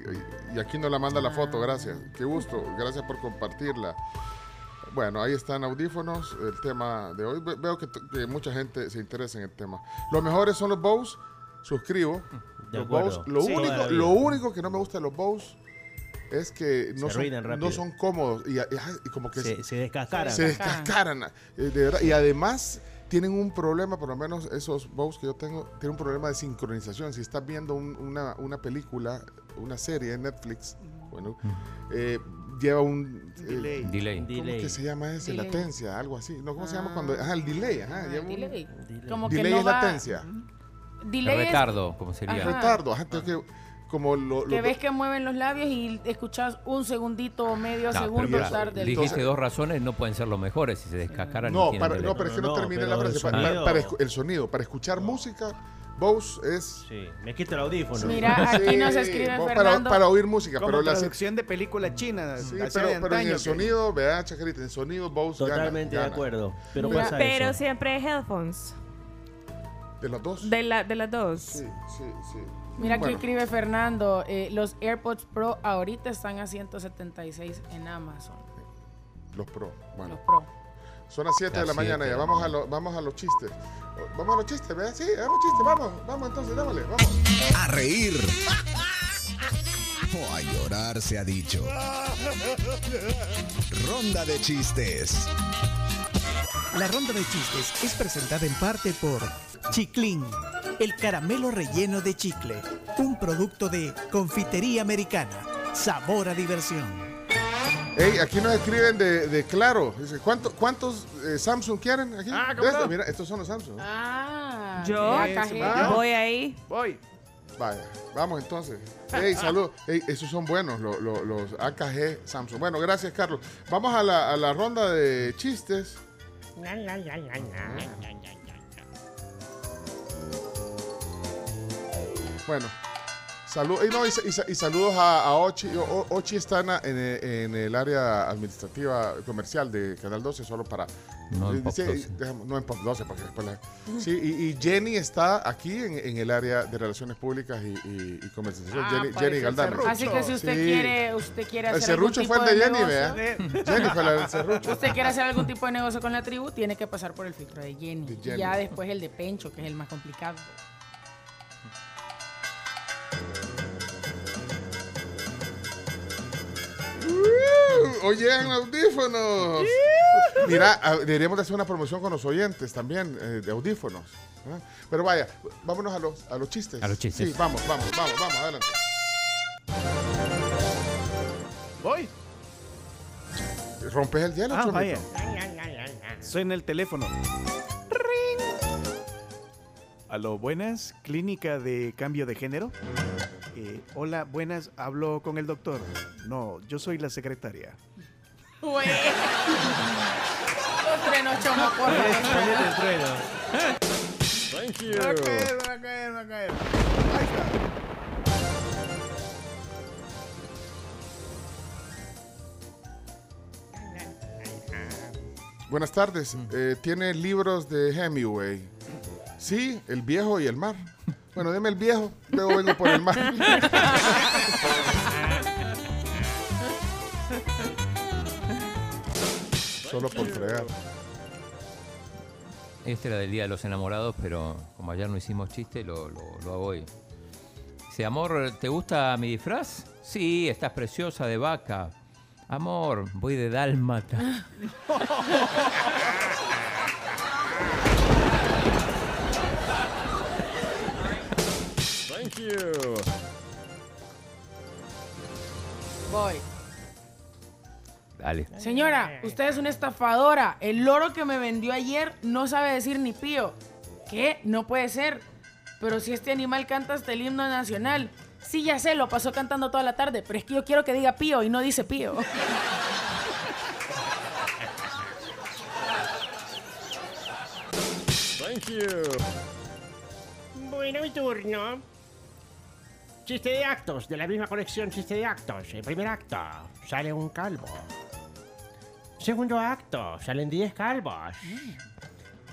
[SPEAKER 3] Y- aquí nos la manda la foto, gracias. Qué gusto, gracias por compartirla. Bueno, ahí están audífonos, el tema de hoy. Ve- Veo que, mucha gente se interesa en el tema. Los mejores son los Bose, suscribo.
[SPEAKER 6] De
[SPEAKER 3] los. Bose. Lo,
[SPEAKER 6] Sí.
[SPEAKER 3] único, lo único que no me gusta de los Bose es que no, son, no cómodos y, y- y como que
[SPEAKER 6] Se, se descascaran.
[SPEAKER 3] se descascaran. eh, de verdad. Y además tienen un problema, por lo menos esos Bose que yo tengo, tienen un problema de sincronización. Si estás viendo un- una, una película, una serie en Netflix, bueno, eh, lleva un... eh,
[SPEAKER 1] Delay.
[SPEAKER 4] Delay.
[SPEAKER 3] ¿Cómo
[SPEAKER 6] Delay.
[SPEAKER 3] que se llama ese?
[SPEAKER 5] Delay.
[SPEAKER 3] Latencia, algo así. ¿No? ¿Cómo se llama
[SPEAKER 5] Ah.
[SPEAKER 3] cuando...? Ajá, el delay. Ajá,
[SPEAKER 5] Ah,
[SPEAKER 3] lleva un-
[SPEAKER 5] delay.
[SPEAKER 6] Delay.
[SPEAKER 5] Como que
[SPEAKER 3] delay
[SPEAKER 5] no
[SPEAKER 3] es
[SPEAKER 5] va-
[SPEAKER 3] latencia.
[SPEAKER 5] Delay es
[SPEAKER 4] retardo, como sería.
[SPEAKER 5] Ajá.
[SPEAKER 3] Retardo. Ajá, entonces que como lo...
[SPEAKER 5] que
[SPEAKER 3] lo-
[SPEAKER 5] ves que mueven los labios y escuchas un segundito o medio
[SPEAKER 4] No, pero
[SPEAKER 5] segundo
[SPEAKER 4] mira,
[SPEAKER 5] tarde. el-
[SPEAKER 4] dijiste
[SPEAKER 3] Entonces-
[SPEAKER 4] dos razones, no pueden ser los mejores si se descascaran.
[SPEAKER 3] No, para, no, pero es que no,
[SPEAKER 6] No, pero
[SPEAKER 3] la frase.
[SPEAKER 6] el
[SPEAKER 3] Para, para-
[SPEAKER 6] sonido-
[SPEAKER 3] para escu- el sonido, para escuchar música, Bose es...
[SPEAKER 6] Sí, me quito el audífono.
[SPEAKER 5] Mira, aquí nos
[SPEAKER 3] Sí,
[SPEAKER 5] escribe
[SPEAKER 3] bo-
[SPEAKER 5] Fernando.
[SPEAKER 3] Para, para oír música,
[SPEAKER 1] Como
[SPEAKER 3] pero la,
[SPEAKER 1] traducción de película china.
[SPEAKER 3] Sí,
[SPEAKER 1] así
[SPEAKER 3] pero,
[SPEAKER 1] de
[SPEAKER 3] pero en el
[SPEAKER 1] que-
[SPEAKER 3] sonido, vea, Chacarita, en sonido Bose gana,
[SPEAKER 6] Totalmente de
[SPEAKER 3] gana.
[SPEAKER 6] acuerdo. Pero
[SPEAKER 5] Mira,
[SPEAKER 6] pasa
[SPEAKER 7] Pero
[SPEAKER 6] eso.
[SPEAKER 7] siempre hay headphones.
[SPEAKER 3] ¿De las dos?
[SPEAKER 7] De, la, de las dos.
[SPEAKER 3] Sí, sí, sí.
[SPEAKER 5] Mira que
[SPEAKER 3] Bueno.
[SPEAKER 5] escribe Fernando, eh, los AirPods Pro ahorita están a 176 en Amazon.
[SPEAKER 3] Los pro. Bueno.
[SPEAKER 5] Los Pro.
[SPEAKER 3] Son las 7 de la mañana ya. Vamos a, lo- vamos a los chistes. Vamos a los chistes, ¿verdad? Sí, vamos chistes, vamos. Vamos entonces, démosle, vamos.
[SPEAKER 22] A reír. O a llorar se ha dicho. Ronda de chistes.
[SPEAKER 23] La ronda de chistes es presentada en parte por Chiclin, el caramelo relleno de chicle, un producto de confitería americana. Sabor a diversión.
[SPEAKER 3] Ey, aquí nos escriben de, de Claro. Dice, ¿cuánto- ¿cuántos eh, Samsung quieren aquí?
[SPEAKER 1] Ah, ¿cómo no?
[SPEAKER 3] Mira, estos son los Samsung.
[SPEAKER 5] Ah,
[SPEAKER 7] Yo.
[SPEAKER 3] Ah.
[SPEAKER 7] voy ahí.
[SPEAKER 1] Voy.
[SPEAKER 3] Vaya, vamos entonces. Ey, salud. Ey, esos son buenos, lo- lo- los AKG Samsung. Bueno, gracias, Carlos. Vamos a la, a la ronda de chistes. Bueno, salud, y, no, y, y- y saludos a, a Ochi. O- Ochi está en, en el- en el área administrativa comercial de Canal 12, solo para.
[SPEAKER 4] No en Pop
[SPEAKER 3] Sí,
[SPEAKER 4] 12.
[SPEAKER 3] dejamos- no en Pop 12, porque después la- Sí, y, y Jenny está aquí en, en el área de relaciones públicas y, y- y comercialización.
[SPEAKER 1] Ah,
[SPEAKER 3] Jenny, Jenny
[SPEAKER 1] el serrucho.
[SPEAKER 5] Así que si usted
[SPEAKER 3] Sí.
[SPEAKER 5] quiere, usted quiere
[SPEAKER 3] El
[SPEAKER 5] hacer algún
[SPEAKER 3] serrucho
[SPEAKER 5] tipo
[SPEAKER 3] fue el de Jenny,
[SPEAKER 5] negocio,
[SPEAKER 3] vea. Jenny fue la del serrucho.
[SPEAKER 5] Usted quiere hacer algún tipo de negocio con la tribu, tiene que pasar por el filtro de Jenny.
[SPEAKER 3] De Jenny.
[SPEAKER 5] Y ya después el de Pencho, que es el más complicado.
[SPEAKER 3] Oye, en audífonos. Mira, deberíamos de hacer una promoción con los oyentes también eh, de audífonos. ¿ah? Pero vaya, vámonos a los, a los chistes.
[SPEAKER 4] A los chistes.
[SPEAKER 3] Sí, vamos, vamos, vamos, vamos, adelante.
[SPEAKER 1] Voy.
[SPEAKER 3] ¿Rompes el hielo,
[SPEAKER 1] Ah, vaya. Suena el teléfono. Ring. Aló, buenas, clínica de cambio de género. Eh, hola, buenas, hablo con el doctor. No, yo soy la secretaria.
[SPEAKER 5] Güey. Los trenos, chomo, por favor.
[SPEAKER 1] Thank
[SPEAKER 3] you.
[SPEAKER 1] Va a caer, va a caer, va a caer. Ahí está.
[SPEAKER 3] Buenas tardes. Eh, ¿Tiene libros de Hemingway? Sí, el viejo y el mar. Bueno, deme el viejo, luego vengo por el mar. Solo por fregar.
[SPEAKER 4] Este era del Día de los Enamorados, pero como ayer no hicimos chiste, lo, lo- lo hago hoy. Dice, amor, ¿te gusta mi disfraz? Sí, estás preciosa de vaca. Amor, voy de dálmata.
[SPEAKER 6] Thank you.
[SPEAKER 5] Voy.
[SPEAKER 4] Dale.
[SPEAKER 5] Señora, usted es una estafadora. El loro que me vendió ayer no sabe decir ni pío. ¿Qué? No puede ser. Pero si este animal canta hasta el himno nacional. Sí, ya sé, lo pasó cantando toda la tarde, pero es que yo quiero que diga pío y no dice pío.
[SPEAKER 6] Thank you.
[SPEAKER 24] Bueno, mi turno. Chiste de actos, de la misma colección Chiste de actos. El primer acto, sale un calvo. Segundo acto, salen 10 calvos.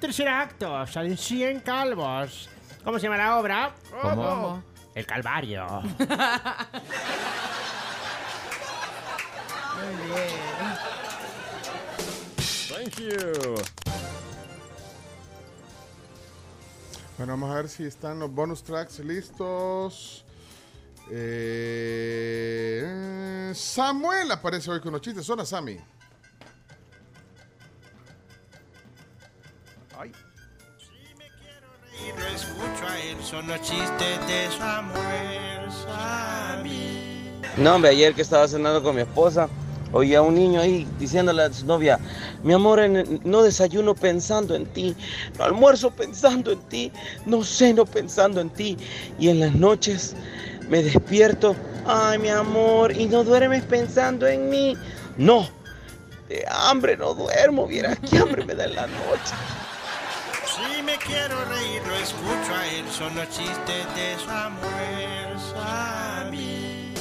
[SPEAKER 24] Tercer acto, salen 100 calvos. ¿Cómo se llama la obra?
[SPEAKER 4] ¿Cómo?
[SPEAKER 24] El Calvario.
[SPEAKER 5] Muy bien.
[SPEAKER 6] Thank you.
[SPEAKER 3] Bueno, vamos a ver si están los bonus tracks listos. Eh, Samuel aparece hoy con los chistes. Hola, Sammy.
[SPEAKER 1] Ay.
[SPEAKER 25] Y lo escucho a él, son los chistes de Samuel Sammy.
[SPEAKER 15] No, hombre, ayer que estaba cenando con mi esposa, oía a un niño ahí diciéndole a su novia, mi amor, en- no desayuno pensando en ti, no almuerzo pensando en ti, no ceno pensando en ti, y en las noches me despierto, ay, mi amor, y no duermes pensando en mí. No, de hambre no duermo, vieras qué hambre me da en la noche.
[SPEAKER 25] Si me quiero reír, lo escucho a él, son los chistes de Samuel Sammy.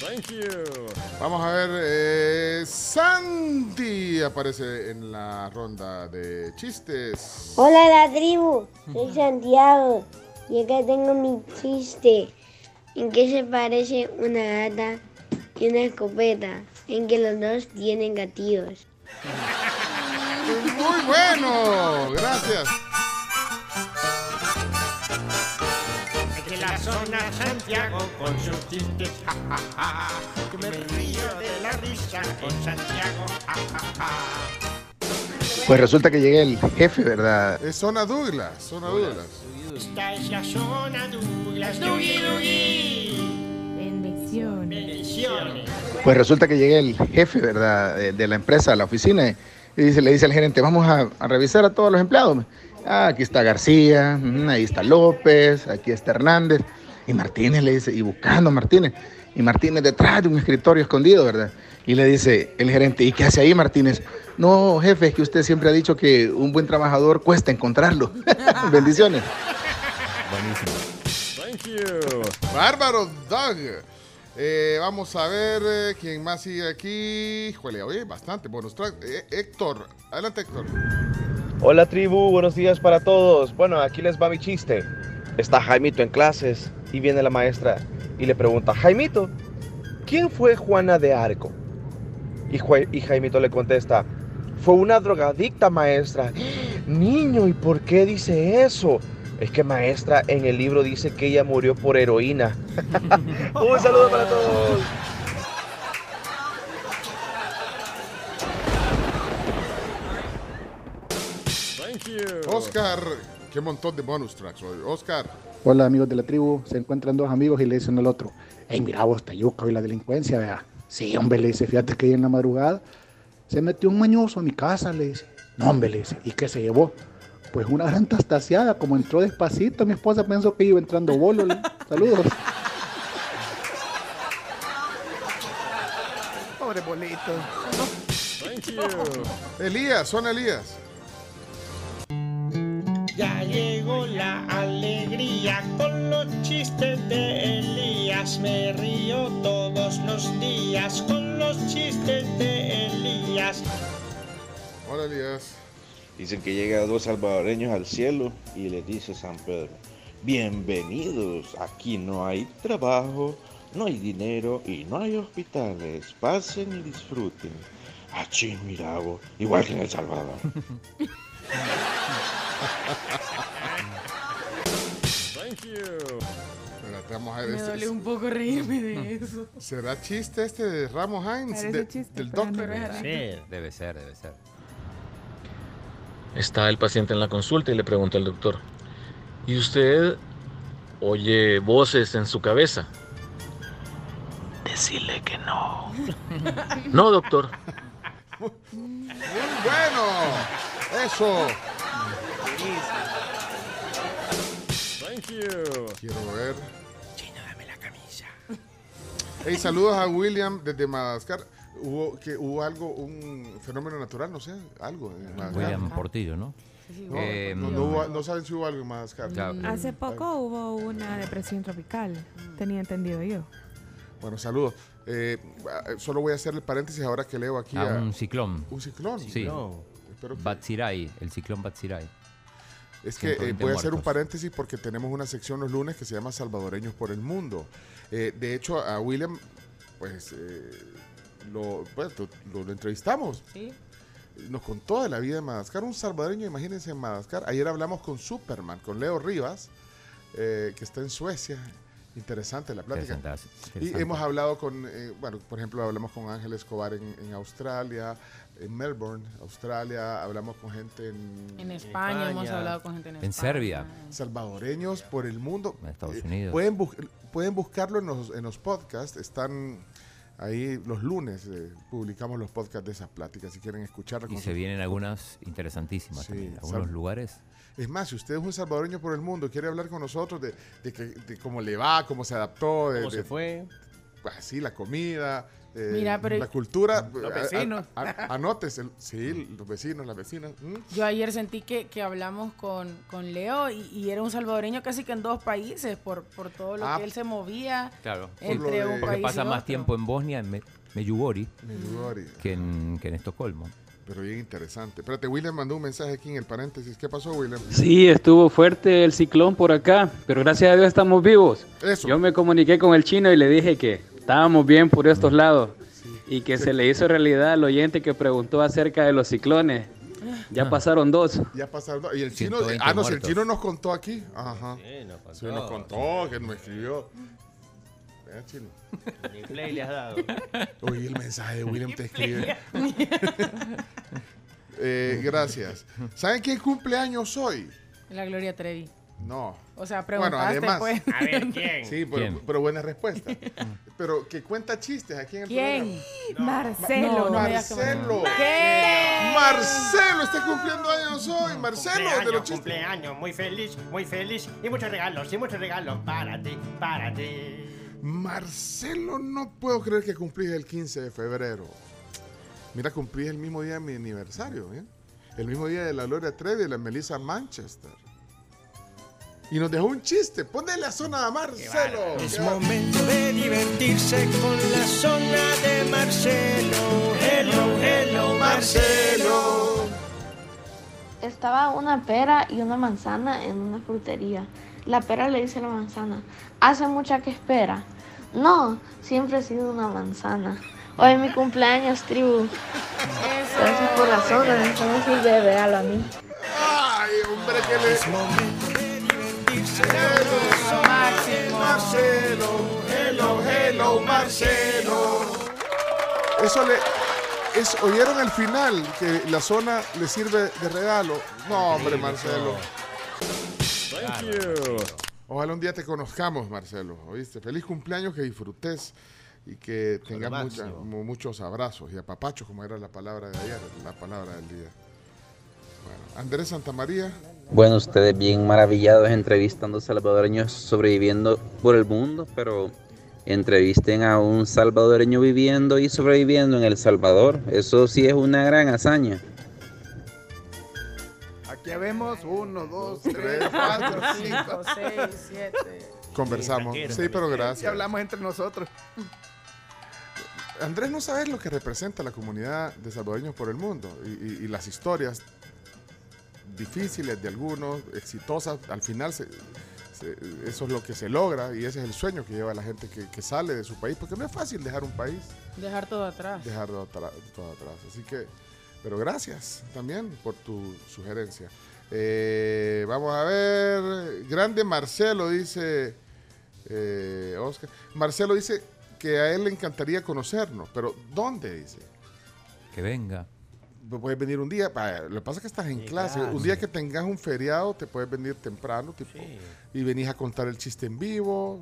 [SPEAKER 6] Thank you.
[SPEAKER 3] Vamos a ver. eh, Sandy aparece en la ronda de chistes.
[SPEAKER 26] Hola la tribu, soy Santiago y acá tengo mi chiste. ¿En qué se parece una gata y una escopeta? En que los dos tienen gatillos.
[SPEAKER 3] Muy bueno, gracias.
[SPEAKER 24] La zona Santiago con sus chistes, ja, ja, ja. Que me río de la risa con Santiago, ja, ja, ja.
[SPEAKER 27] Pues resulta que llegué el jefe, ¿verdad?
[SPEAKER 3] Es zona Douglas, zona Douglas.
[SPEAKER 24] Esta es la zona Douglas, Dougie Dougie.
[SPEAKER 7] Bendiciones.
[SPEAKER 24] Bendiciones.
[SPEAKER 27] Pues resulta que llegué el jefe, ¿verdad? De, de la empresa a la oficina y dice, le dice al gerente, vamos a, a revisar a todos los empleados. Ah, aquí está García, ahí está López, aquí está Hernández. Y Martínez le dice, y buscando a Martínez. Y Martínez detrás de un escritorio escondido, ¿verdad? Y le dice el gerente, ¿y qué hace ahí Martínez? No, jefe, es que usted siempre ha dicho que un buen trabajador cuesta encontrarlo. Bendiciones.
[SPEAKER 3] Buenísimo. Thank you. Bárbaro, Doug. Eh, vamos a ver eh, quién más sigue aquí. Híjole, oye, bastante. Track. Eh, Héctor, adelante, Héctor.
[SPEAKER 28] Hola tribu, buenos días para todos. Bueno, aquí les va mi chiste. Está Jaimito en clases y viene la maestra y le pregunta, Jaimito, ¿quién fue Juana de Arco? Y, y Jaimito le contesta, fue una drogadicta maestra. Niño, ¿y por qué dice eso? Es que maestra en el libro dice que ella murió por heroína. Un saludo para todos.
[SPEAKER 3] Thank you. Oscar, qué montón de bonus tracks hoy. Oscar.
[SPEAKER 29] Hola amigos de la tribu, se encuentran dos amigos y le dicen al otro, hey mira vos, Tayuca, y la delincuencia, vea. Sí, hombre, le dice, fíjate que ahí en la madrugada se metió un mañoso a mi casa, le dice. No, hombre, le dice, ¿y qué se llevó? Pues una gran tastaseada, como entró despacito, mi esposa pensó que iba entrando bolo. le- Saludos.
[SPEAKER 1] Pobre bolito.
[SPEAKER 3] Thank you. Elías, son Elías.
[SPEAKER 24] Ya llegó la alegría con los chistes de Elías. Me río todos los días con los chistes de Elías.
[SPEAKER 3] Hola, Elías.
[SPEAKER 30] Dicen que llega dos salvadoreños al cielo y les dice San Pedro, bienvenidos, aquí no hay trabajo, no hay dinero y no hay hospitales, pasen y disfruten. Achín, mira vos, igual que en El Salvador.
[SPEAKER 3] Thank you. Espérate, vamos a ver
[SPEAKER 5] Me
[SPEAKER 3] este-
[SPEAKER 5] duele un poco reírme de eso.
[SPEAKER 3] ¿Será chiste este de Ramos Hines? De-
[SPEAKER 5] chiste,
[SPEAKER 3] del doctor.
[SPEAKER 5] no así.
[SPEAKER 4] Debe ser, debe ser.
[SPEAKER 31] Está el paciente en la consulta y le pregunta al doctor, ¿y usted oye voces en su cabeza? Decirle que no. No, doctor.
[SPEAKER 3] Muy bueno. Eso. Thank you. Quiero ver.
[SPEAKER 24] Chino, dame la camisa.
[SPEAKER 3] Hey, saludos a William desde Madagascar. Hubo, que, hubo algo, un fenómeno natural, no sé, algo en Madagascar.
[SPEAKER 4] William Portillo, ¿no?
[SPEAKER 3] No,
[SPEAKER 4] Eh,
[SPEAKER 3] no, no hubo- no saben si hubo algo en Madagascar.
[SPEAKER 7] Hace poco hubo una depresión tropical, tenía entendido yo.
[SPEAKER 3] Bueno, saludos. Eh, solo voy a hacer el paréntesis ahora que leo aquí.
[SPEAKER 4] A
[SPEAKER 3] a-
[SPEAKER 4] un ciclón.
[SPEAKER 3] Un ciclón.
[SPEAKER 4] Sí.
[SPEAKER 3] Espero que-
[SPEAKER 4] Batsirai, el ciclón Batsirai.
[SPEAKER 3] Es que eh,
[SPEAKER 4] 120
[SPEAKER 3] voy a hacer un paréntesis porque tenemos una sección los lunes que se llama Salvadoreños por el Mundo. Eh, de hecho, a William, pues, eh, lo, pues, lo, lo- lo entrevistamos.
[SPEAKER 5] Sí.
[SPEAKER 3] Nos contó de la vida de Madagascar. Un salvadoreño, imagínense, en Madagascar. Ayer hablamos con Superman, con Leo Rivas, eh, que está en Suecia. Interesante la plática.
[SPEAKER 4] Interesante,
[SPEAKER 3] Y hemos hablado con, eh, bueno, por ejemplo, hablamos con Ángel Escobar en, en Australia, en Melbourne, Australia. Hablamos con gente en...
[SPEAKER 5] En España, hemos hablado con gente en,
[SPEAKER 4] En
[SPEAKER 5] España.
[SPEAKER 4] Serbia.
[SPEAKER 3] Salvadoreños por el mundo.
[SPEAKER 4] En Estados
[SPEAKER 3] Eh,
[SPEAKER 4] Unidos.
[SPEAKER 3] Pueden, bus- pueden buscarlo en los, en los podcasts. Están ahí los lunes. eh, publicamos los podcasts de esas pláticas. Si quieren escucharlas.
[SPEAKER 4] Y se vienen algunas interesantísimas
[SPEAKER 3] Sí,
[SPEAKER 4] también. Algunos
[SPEAKER 3] sal-
[SPEAKER 4] lugares.
[SPEAKER 3] Es más, si usted es un salvadoreño por el mundo, quiere hablar con nosotros de, de, que- de cómo le va, cómo se adaptó. de-
[SPEAKER 6] ¿Cómo se fue?
[SPEAKER 3] pues, sí, la comida, eh,
[SPEAKER 5] Mira, pero-
[SPEAKER 3] la cultura.
[SPEAKER 5] Los
[SPEAKER 3] a- a-
[SPEAKER 5] vecinos.
[SPEAKER 3] a- anotes, el- sí, los vecinos, las vecinas. mm.
[SPEAKER 5] Yo ayer sentí que, que hablamos con, con Leo y, y era un salvadoreño casi que en dos países por, por todo lo
[SPEAKER 4] Ah.
[SPEAKER 5] que él se movía
[SPEAKER 4] Claro.
[SPEAKER 5] entre un
[SPEAKER 4] Porque
[SPEAKER 5] país
[SPEAKER 4] pasa
[SPEAKER 5] y
[SPEAKER 4] más
[SPEAKER 5] otro.
[SPEAKER 4] tiempo en Bosnia, en Meyugori, que en, que en Estocolmo.
[SPEAKER 3] Pero bien interesante. Espérate, William mandó un mensaje aquí en el paréntesis. ¿Qué pasó, William?
[SPEAKER 32] Sí, estuvo fuerte el ciclón por acá, pero gracias a Dios estamos vivos. Yo me comuniqué con el chino y le dije que estábamos bien por estos lados y que se le hizo realidad al oyente que preguntó acerca de los ciclones. Ya
[SPEAKER 3] Ah.
[SPEAKER 32] pasaron dos.
[SPEAKER 3] Ya pasaron. dos. Y el chino.
[SPEAKER 32] 120
[SPEAKER 3] Ah, no, si el chino nos contó aquí. Ajá.
[SPEAKER 6] Sí, nos contó.
[SPEAKER 3] Sí, nos contó, que nos escribió. Vea, chino.
[SPEAKER 6] Ni play le has dado.
[SPEAKER 3] Oye, el mensaje de William te escribe. Eh, gracias. ¿Saben quién cumpleaños hoy?
[SPEAKER 5] La Gloria Trevi.
[SPEAKER 3] No.
[SPEAKER 5] O sea,
[SPEAKER 3] Bueno,
[SPEAKER 5] preguntaste
[SPEAKER 3] además.
[SPEAKER 5] pues.
[SPEAKER 6] A ver, ¿quién?
[SPEAKER 3] Sí, pero,
[SPEAKER 4] ¿Quién?
[SPEAKER 3] pero buena respuesta. pero que cuenta chistes aquí en el
[SPEAKER 5] ¿Quién?
[SPEAKER 3] programa.
[SPEAKER 7] Marcelo.
[SPEAKER 5] No,
[SPEAKER 3] Marcelo.
[SPEAKER 5] ¿Qué?
[SPEAKER 3] Marcelo está cumpliendo años hoy. Marcelo de los
[SPEAKER 24] Cumpleaños,
[SPEAKER 3] chistes.
[SPEAKER 24] cumpleaños, muy feliz, muy feliz. Y muchos regalos, y muchos regalos para ti, para ti.
[SPEAKER 3] Marcelo, no puedo creer que cumplís el 15 de febrero. Mira, cumplís el mismo día de mi aniversario, ¿eh? El mismo día de la Gloria Trevi y la Melissa Manchester. Y nos dejó un chiste. Ponle la zona a Marcelo.
[SPEAKER 25] Es momento de divertirse con la zona de Marcelo. Hello, hello, Marcelo.
[SPEAKER 33] Estaba una pera y una manzana en una frutería. La pera le dice a la manzana, hace mucha que espera. No, siempre he sido una manzana. Hoy es mi cumpleaños, tribu. Gracias por la zona, eso me sirve de regalo a mí.
[SPEAKER 3] Ay, hombre, que le... Hello, Marcelo. Hello, hello, Marcelo. Eso le... Es, ¿Oyeron el final? Que la zona le sirve de regalo. No, hombre, Marcelo. Thank you. Ojalá un día te conozcamos, Marcelo. ¿Oíste? Feliz cumpleaños, que disfrutes y que tengas mucha- muchos abrazos y apapachos, como era la palabra de ayer, la palabra del día. Bueno, Andrés Santamaría.
[SPEAKER 34] Bueno, ustedes bien maravillados entrevistando salvadoreños sobreviviendo por el mundo, pero entrevisten a un salvadoreño viviendo y sobreviviendo en El Salvador. Eso sí es una gran hazaña.
[SPEAKER 1] Aquí vemos uno, dos, tres, cuatro, cinco.
[SPEAKER 5] Cinco, seis, siete.
[SPEAKER 3] Conversamos. Sí, pero
[SPEAKER 1] Y
[SPEAKER 3] gracias.
[SPEAKER 1] hablamos entre nosotros.
[SPEAKER 3] Andrés, no sabes lo que representa la comunidad de salvadoreños por el mundo y, y- y las historias difíciles de algunos, exitosas, al final se- se- eso es lo que se logra y ese es el sueño que lleva la gente que, que sale de su país, porque no es fácil dejar un país,
[SPEAKER 5] Dejar todo atrás.
[SPEAKER 3] dejarlo atra- todo atrás. Así que, pero gracias también por tu sugerencia. Eh, vamos a ver, grande Marcelo dice, eh, Oscar, Marcelo dice que a él le encantaría conocernos, pero ¿dónde dice?
[SPEAKER 4] Que venga.
[SPEAKER 3] Puedes venir un día, lo que pasa es que estás en clase. Un día que tengas un feriado, te puedes venir temprano tipo, y venís a contar el chiste en vivo.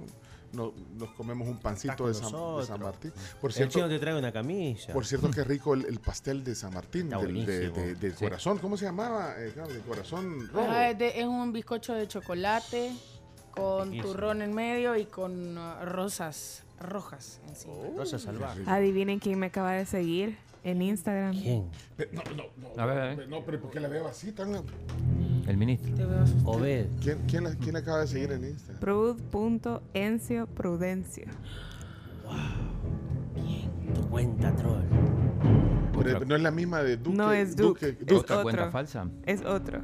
[SPEAKER 3] no- nos comemos un pancito de San, de
[SPEAKER 6] nosotros.
[SPEAKER 3] San Martín. Por
[SPEAKER 6] El
[SPEAKER 3] cierto,
[SPEAKER 6] chino te trae una camisa.
[SPEAKER 3] Por cierto, qué rico el, el pastel de San Martín, del, de,
[SPEAKER 6] buenísimo.
[SPEAKER 3] de- del
[SPEAKER 6] Sí.
[SPEAKER 3] corazón. ¿Cómo se llamaba? Eh, claro, del corazón rojo.
[SPEAKER 5] Ah, es, de- es un bizcocho de chocolate con
[SPEAKER 6] Riquísimo.
[SPEAKER 5] turrón en medio y con uh, rosas rojas encima.
[SPEAKER 6] Rosa salvaje.
[SPEAKER 7] Adivinen quién me acaba de seguir en Instagram.
[SPEAKER 6] ¿Quién?
[SPEAKER 3] No, no, no.
[SPEAKER 4] A ver, a ver.
[SPEAKER 3] No, pero ¿por qué la veo así tan.?
[SPEAKER 4] El ministro.
[SPEAKER 6] Obed.
[SPEAKER 3] ¿Quién, quién, la, quién la acaba de seguir en Instagram?
[SPEAKER 7] Prud.encio Prudencio.
[SPEAKER 6] Tu cuenta troll.
[SPEAKER 3] Pero no es la misma de Duque.
[SPEAKER 7] no es Duke.
[SPEAKER 3] Duque-
[SPEAKER 7] es
[SPEAKER 3] Duque.
[SPEAKER 4] ¿Otra cuenta
[SPEAKER 7] otro.
[SPEAKER 4] falsa?
[SPEAKER 7] Es otro.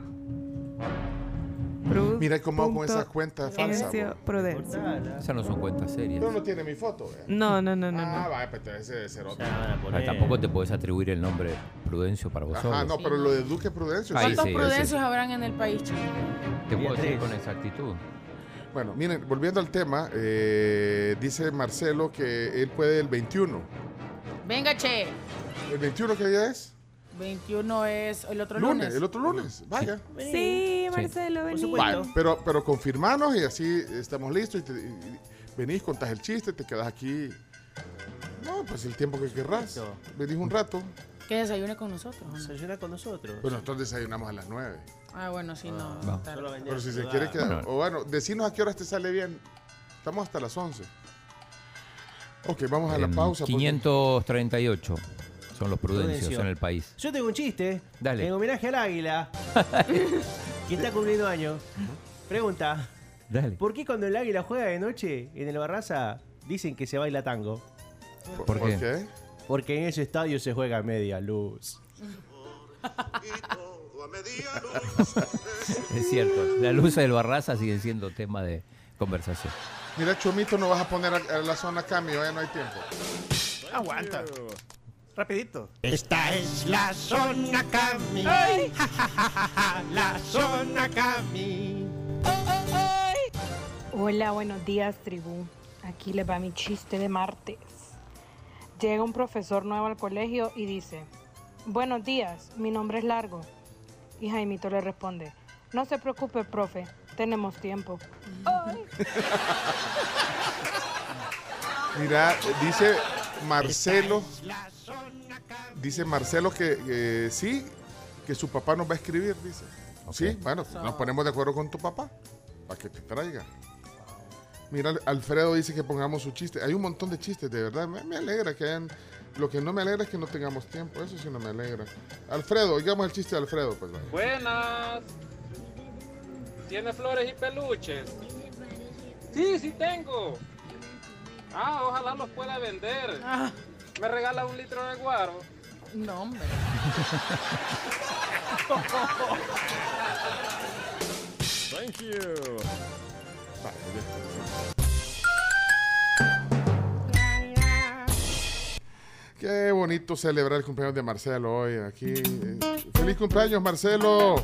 [SPEAKER 3] Mira cómo hago con esas cuentas falsas.
[SPEAKER 7] Prudencio.
[SPEAKER 4] Esas no son cuentas serias.
[SPEAKER 3] Pero no tiene mi foto. eh.
[SPEAKER 7] No, no, no, no.
[SPEAKER 3] Ah,
[SPEAKER 7] no.
[SPEAKER 3] vaya, pues ese debe ser otro.
[SPEAKER 4] Ah, tampoco te puedes atribuir el nombre Prudencio para vos
[SPEAKER 3] Ajá,
[SPEAKER 4] solo.
[SPEAKER 3] no, pero lo de Duque Prudencio.
[SPEAKER 5] ¿Cuántos
[SPEAKER 4] sí,
[SPEAKER 5] prudencios
[SPEAKER 4] sí.
[SPEAKER 5] habrán en el país, chico?
[SPEAKER 4] Te puedo decir con exactitud.
[SPEAKER 3] Bueno, miren, volviendo al tema, eh, dice Marcelo que él puede el 21.
[SPEAKER 5] Venga, che.
[SPEAKER 3] ¿El 21 qué día es?
[SPEAKER 5] 21 es el otro
[SPEAKER 3] Lunes,
[SPEAKER 5] lunes.
[SPEAKER 3] el otro lunes. Vaya.
[SPEAKER 7] Sí, Marcelo, vení.
[SPEAKER 3] Vaya, pero, pero confirmanos y así estamos listos. Y, te- y venís, contás el chiste, te quedas aquí. No, pues el tiempo que querrás. Venís un rato.
[SPEAKER 5] Que desayune con nosotros. ¿no?
[SPEAKER 6] Desayuna con nosotros.
[SPEAKER 3] Bueno, nosotros desayunamos a las 9.
[SPEAKER 5] Ah, bueno, sí, no. Tarde.
[SPEAKER 6] Solo venía
[SPEAKER 3] Pero si se quiere quedar.
[SPEAKER 4] Bueno.
[SPEAKER 3] O bueno, decinos a qué horas te sale bien. Estamos hasta las 11. Ok, vamos a la pausa. porque-
[SPEAKER 4] 538 son los prudencios
[SPEAKER 6] Prudencio.
[SPEAKER 4] en el país.
[SPEAKER 6] Yo tengo un chiste.
[SPEAKER 4] Dale.
[SPEAKER 6] En homenaje al águila. que está cumpliendo años. Pregunta.
[SPEAKER 4] Dale.
[SPEAKER 6] ¿Por qué cuando el águila juega de noche en el Barraza dicen que se baila tango?
[SPEAKER 3] ¿Por,
[SPEAKER 4] ¿Por
[SPEAKER 3] por
[SPEAKER 4] qué?
[SPEAKER 3] qué?
[SPEAKER 6] Porque en ese estadio se juega a media luz.
[SPEAKER 4] Es cierto. La luz del Barraza sigue siendo tema de conversación.
[SPEAKER 3] Mira, Chomito, no vas a poner a, a la zona cambio, ya no hay tiempo.
[SPEAKER 1] Aguanta. Rapidito.
[SPEAKER 24] Esta es la zona Cami. La zona Cami.
[SPEAKER 35] Hola, buenos días, tribu. Aquí les va mi chiste de martes. Llega un profesor nuevo al colegio y dice, buenos días, mi nombre es Largo. Y Jaimito le responde, no se preocupe, profe, tenemos tiempo.
[SPEAKER 3] Mira, dice Marcelo. Dice Marcelo que, que sí, que su papá nos va a escribir, dice. Sí, bueno, nos ponemos de acuerdo con tu papá para que te traiga. Mira, Alfredo dice que pongamos su chiste. Hay un montón de chistes, de verdad. Me, me alegra que hayan. Lo que no me alegra es que no tengamos tiempo. Eso sí no me alegra. Alfredo, oigamos el chiste de Alfredo, pues. vaya.
[SPEAKER 36] Buenas. ¿Tiene flores y peluches? Sí, sí tengo. Ah, ojalá los pueda vender. ¿Me regala un litro de guaro?
[SPEAKER 5] No, hombre.
[SPEAKER 36] Thank you.
[SPEAKER 3] Qué bonito celebrar el cumpleaños de Marcelo hoy aquí. Feliz cumpleaños, Marcelo.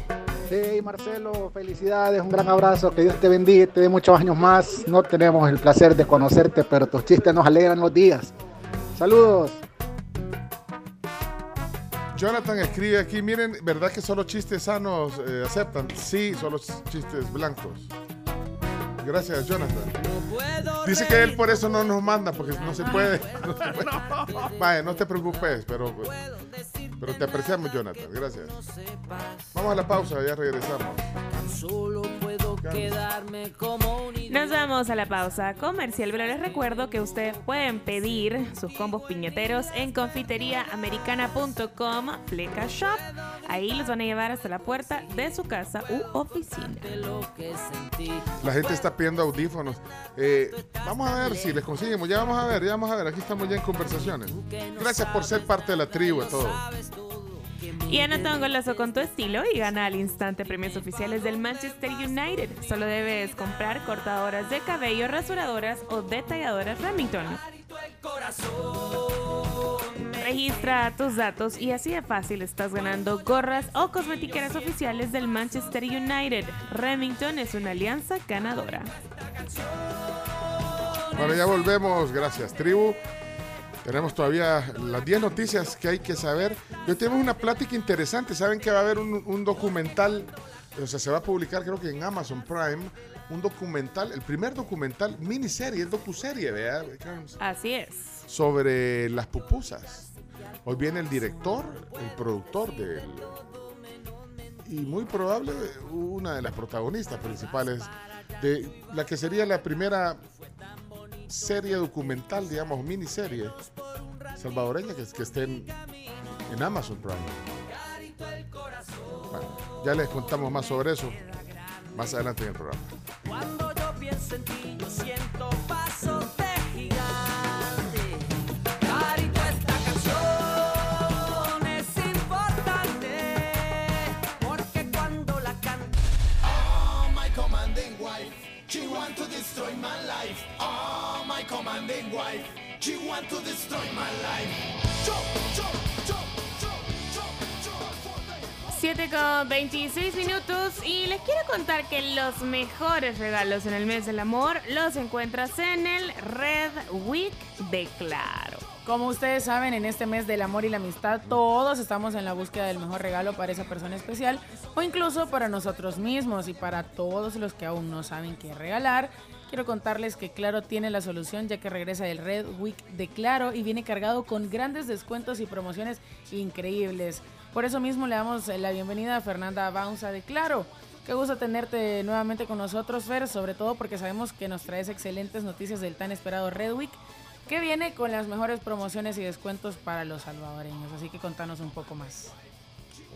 [SPEAKER 29] Sí, Marcelo, felicidades, un gran abrazo, que Dios te bendiga, y te dé muchos años más. No tenemos el placer de conocerte, pero tus chistes nos alegran los días. Saludos.
[SPEAKER 3] Jonathan escribe aquí, miren, ¿verdad que solo chistes sanos eh, aceptan? Sí, solo chistes blancos. Gracias, Jonathan. Dice que él por eso no nos manda, porque no se puede. No se puede. Vaya, no te preocupes, pero, pero te apreciamos, Jonathan. Gracias. Vamos a la pausa, ya regresamos.
[SPEAKER 37] Solo puedo quedarme como un
[SPEAKER 7] Nos vamos a la pausa comercial, pero les recuerdo que ustedes pueden pedir sus combos piñateros en confiteriaamericana.com Fleca Shop. Ahí los van a llevar hasta la puerta de su casa u oficina.
[SPEAKER 3] La gente está pidiendo audífonos. Eh, vamos a ver si les conseguimos. Ya vamos a ver, ya vamos a ver. Aquí estamos ya en conversaciones. Gracias por ser parte de la tribu y todo.
[SPEAKER 7] Y anota un golazo con tu estilo y gana al instante premios oficiales del Manchester United. Solo debes comprar cortadoras de cabello, rasuradoras o detalladoras Remington. Registra tus datos y así de fácil estás ganando gorras o cosmetiqueras oficiales del Manchester United. Remington es una alianza ganadora.
[SPEAKER 3] Bueno, ya volvemos. Gracias, tribu. Tenemos todavía las 10 noticias que hay que saber. Yo tenemos una plática interesante. Saben que va a haber un, un documental, o sea, se va a publicar creo que en Amazon Prime, un documental, el primer documental, miniserie, es docuserie, ¿verdad?
[SPEAKER 7] Así es.
[SPEAKER 3] Sobre las pupusas. Hoy viene el director, el productor del... Y muy probable una de las protagonistas principales de la que sería la primera serie documental, digamos, miniserie salvadoreña que, que esté en, Amazon Prime. Bueno, ya les contamos más sobre eso más adelante en el programa.
[SPEAKER 37] Cuando yo pienso en ti, yo siento
[SPEAKER 22] my commanding wife, she want to destroy my life. Jump, jump, jump, jump, jump, jump for the
[SPEAKER 7] 7 con 26 minutos y les quiero contar que los mejores regalos en el mes del amor los encuentras en el Red Week de Claro.
[SPEAKER 5] Como ustedes saben, en este mes del amor y la amistad, todos estamos en la búsqueda del mejor regalo para esa persona especial o incluso para nosotros mismos y para todos los que aún no saben qué regalar. Quiero contarles que Claro tiene la solución ya que regresa el Red Week de Claro y viene cargado con grandes descuentos y promociones increíbles. Por eso mismo le damos la bienvenida a Fernanda Baunza de Claro. Qué gusto tenerte nuevamente con nosotros, Fer, sobre todo porque sabemos que nos traes excelentes noticias del tan esperado Red Week. que viene con las mejores promociones y descuentos para los salvadoreños. Así que contanos un poco más.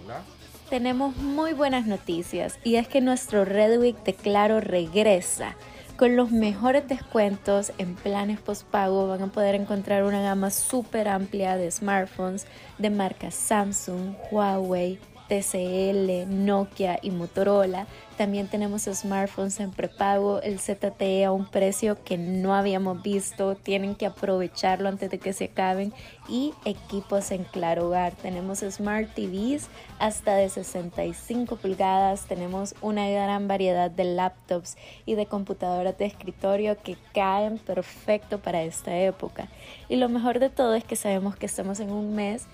[SPEAKER 3] Hola.
[SPEAKER 38] Tenemos muy buenas noticias y es que nuestro Red Week de Claro regresa. Con los mejores descuentos en planes postpago van a poder encontrar una gama súper amplia de smartphones de marcas Samsung, Huawei, TCL, Nokia y Motorola. También tenemos smartphones en prepago, el ZTE a un precio que no habíamos visto. Tienen que aprovecharlo antes de que se acaben. Y equipos en Claro Hogar. Tenemos Smart TVs hasta de 65 pulgadas. Tenemos una gran variedad de laptops y de computadoras de escritorio que caen perfecto para esta época. Y lo mejor de todo es que sabemos que estamos en un mes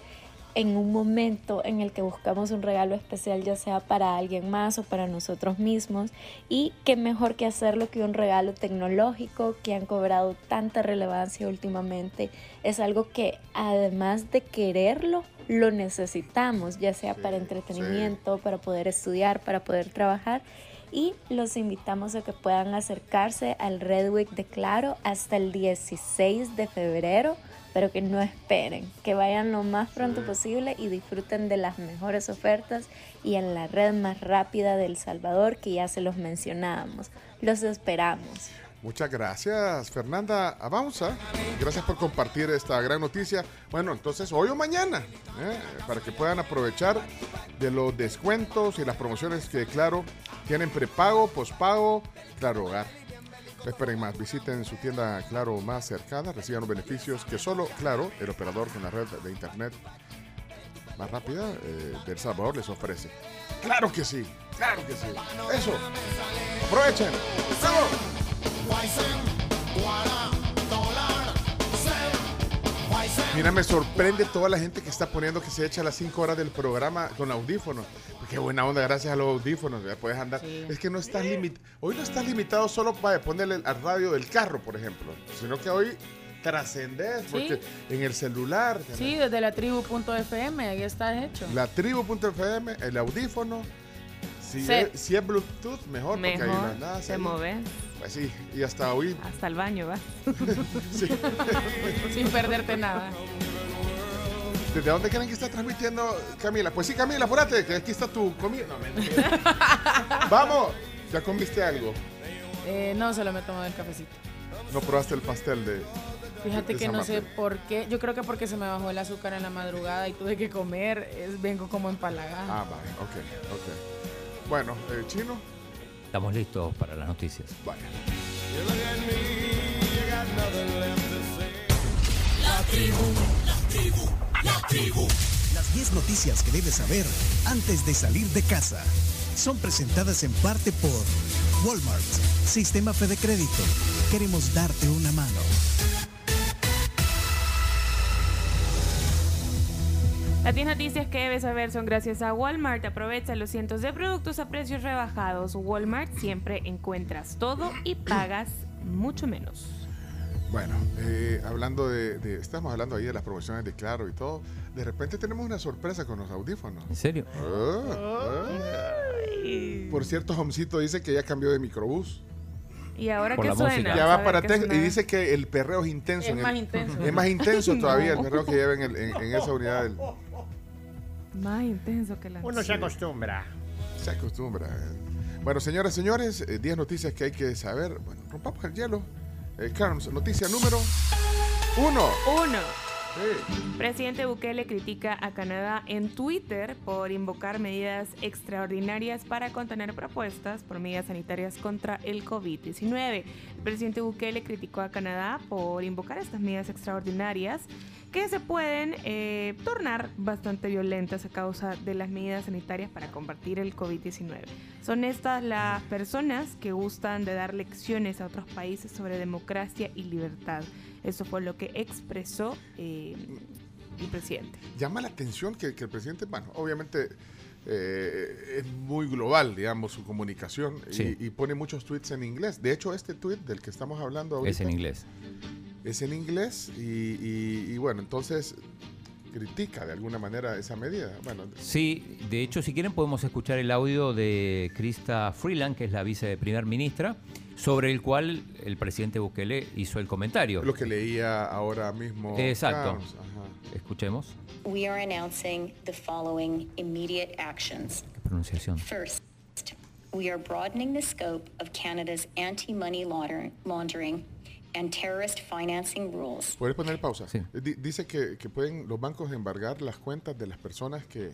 [SPEAKER 38] en un momento en el que buscamos un regalo especial, ya sea para alguien más o para nosotros mismos. Y qué mejor que hacerlo que un regalo tecnológico que han cobrado tanta relevancia últimamente. Es algo que además de quererlo, lo necesitamos, ya sea para entretenimiento, para poder estudiar, para poder trabajar. Y los invitamos a que puedan acercarse al Red Week de Claro hasta el 16 de febrero pero que no esperen, que vayan lo más pronto posible y disfruten de las mejores ofertas y en la red más rápida del Salvador que ya se los mencionábamos. Los esperamos.
[SPEAKER 3] Muchas gracias, Fernanda Avanza. Gracias por compartir esta gran noticia. Bueno, entonces hoy o mañana, ¿eh? para que puedan aprovechar de los descuentos y las promociones que, claro, tienen prepago, pospago, claro, hogar. No esperen más, visiten su tienda Claro más cercana, reciban los beneficios que solo Claro, el operador con la red de internet más rápida eh, de El Salvador, les ofrece. Claro que sí, claro que sí. Eso, aprovechen. Mira, me sorprende toda la gente que está poniendo que se echa las 5 horas del programa con audífonos. Qué buena onda, gracias a los audífonos. Ya puedes andar. Es que no estás limitado. Hoy no estás limitado solo para ponerle al radio del carro, por ejemplo. Sino que hoy trascendes, porque en el celular.
[SPEAKER 5] Sí, desde la tribu.fm, ahí está hecho.
[SPEAKER 3] La tribu.fm, el audífono. Si, es, si es, Bluetooth, mejor,
[SPEAKER 7] mejor porque ahí nada. Se mueve.
[SPEAKER 3] Pues sí, y hasta hoy.
[SPEAKER 7] Hasta el baño, va.
[SPEAKER 5] sí. Sin perderte nada.
[SPEAKER 3] ¿Desde dónde creen que está transmitiendo Camila? Pues sí, Camila, apúrate, que aquí está tu comida. No, Vamos, ¿ya comiste algo?
[SPEAKER 5] Eh, no, solo me tomo el cafecito.
[SPEAKER 3] ¿No probaste el pastel de.?
[SPEAKER 5] Fíjate que no sé por qué. Yo creo que porque se me bajó el azúcar en la madrugada y tuve que comer, es, vengo como empalagada.
[SPEAKER 3] Ah, vale, ok, ok. Bueno, eh, chino.
[SPEAKER 4] Estamos listos para las noticias.
[SPEAKER 3] Vale.
[SPEAKER 22] La tribu, la tribu, la tribu.
[SPEAKER 39] Las 10 noticias que debes saber antes de salir de casa son presentadas en parte por Walmart, Sistema Fede Crédito. Queremos darte una mano.
[SPEAKER 7] Las 10 noticias que debes saber son gracias a Walmart. Aprovecha los cientos de productos a precios rebajados. Walmart siempre encuentras todo y pagas mucho menos.
[SPEAKER 3] Bueno, eh, hablando de, Estamos hablando ahí de las promociones de Claro y todo. De repente tenemos una sorpresa con los audífonos.
[SPEAKER 4] ¿En serio?
[SPEAKER 3] Ah, ah. Por cierto, Homcito dice que ya cambió de microbús.
[SPEAKER 7] ¿Y ahora qué suena?
[SPEAKER 3] Ya va para Texas y dice que el perreo es intenso.
[SPEAKER 5] Es más intenso.
[SPEAKER 3] Es más intenso todavía el perreo que lleva en, en, esa unidad. Del...
[SPEAKER 7] Más intenso que la...
[SPEAKER 24] Uno se acostumbra.
[SPEAKER 3] Se acostumbra. Bueno, señoras y señores, 10 eh, noticias que hay que saber. Bueno, rompamos el hielo. Eh, Carms, noticia número uno.
[SPEAKER 7] Uno. Presidente Bukele critica a Canadá en Twitter por invocar medidas extraordinarias para contener propuestas por medidas sanitarias contra el COVID-19. El presidente Bukele criticó a Canadá por invocar estas medidas extraordinarias que se pueden eh, tornar bastante violentas a causa de las medidas sanitarias para combatir el COVID-19. Son estas las personas que gustan de dar lecciones a otros países sobre democracia y libertad. Eso fue lo que expresó eh, el presidente.
[SPEAKER 3] Llama la atención que, el presidente, bueno, obviamente eh, es muy global, digamos, su comunicación y, pone muchos tweets en inglés. De hecho, este tweet del que estamos hablando ahorita
[SPEAKER 4] es en inglés.
[SPEAKER 3] Es en inglés y, bueno, entonces critica de alguna manera esa medida. Bueno,
[SPEAKER 4] Sí, de hecho, si quieren podemos escuchar el audio de Krista Freeland, que es la viceprimer ministra, sobre el cual el presidente Bukele hizo el comentario.
[SPEAKER 3] lo que leía ahora mismo.
[SPEAKER 4] Exacto. Escuchemos.
[SPEAKER 40] We are announcing the following immediate actions.
[SPEAKER 4] ¿Qué pronunciación?
[SPEAKER 40] First, we are broadening the scope of Canada's anti-money launder- laundering and terrorist financing rules.
[SPEAKER 3] ¿Puedes poner pausa? Eh, di- dice que, que pueden los bancos embargar las cuentas de las personas que,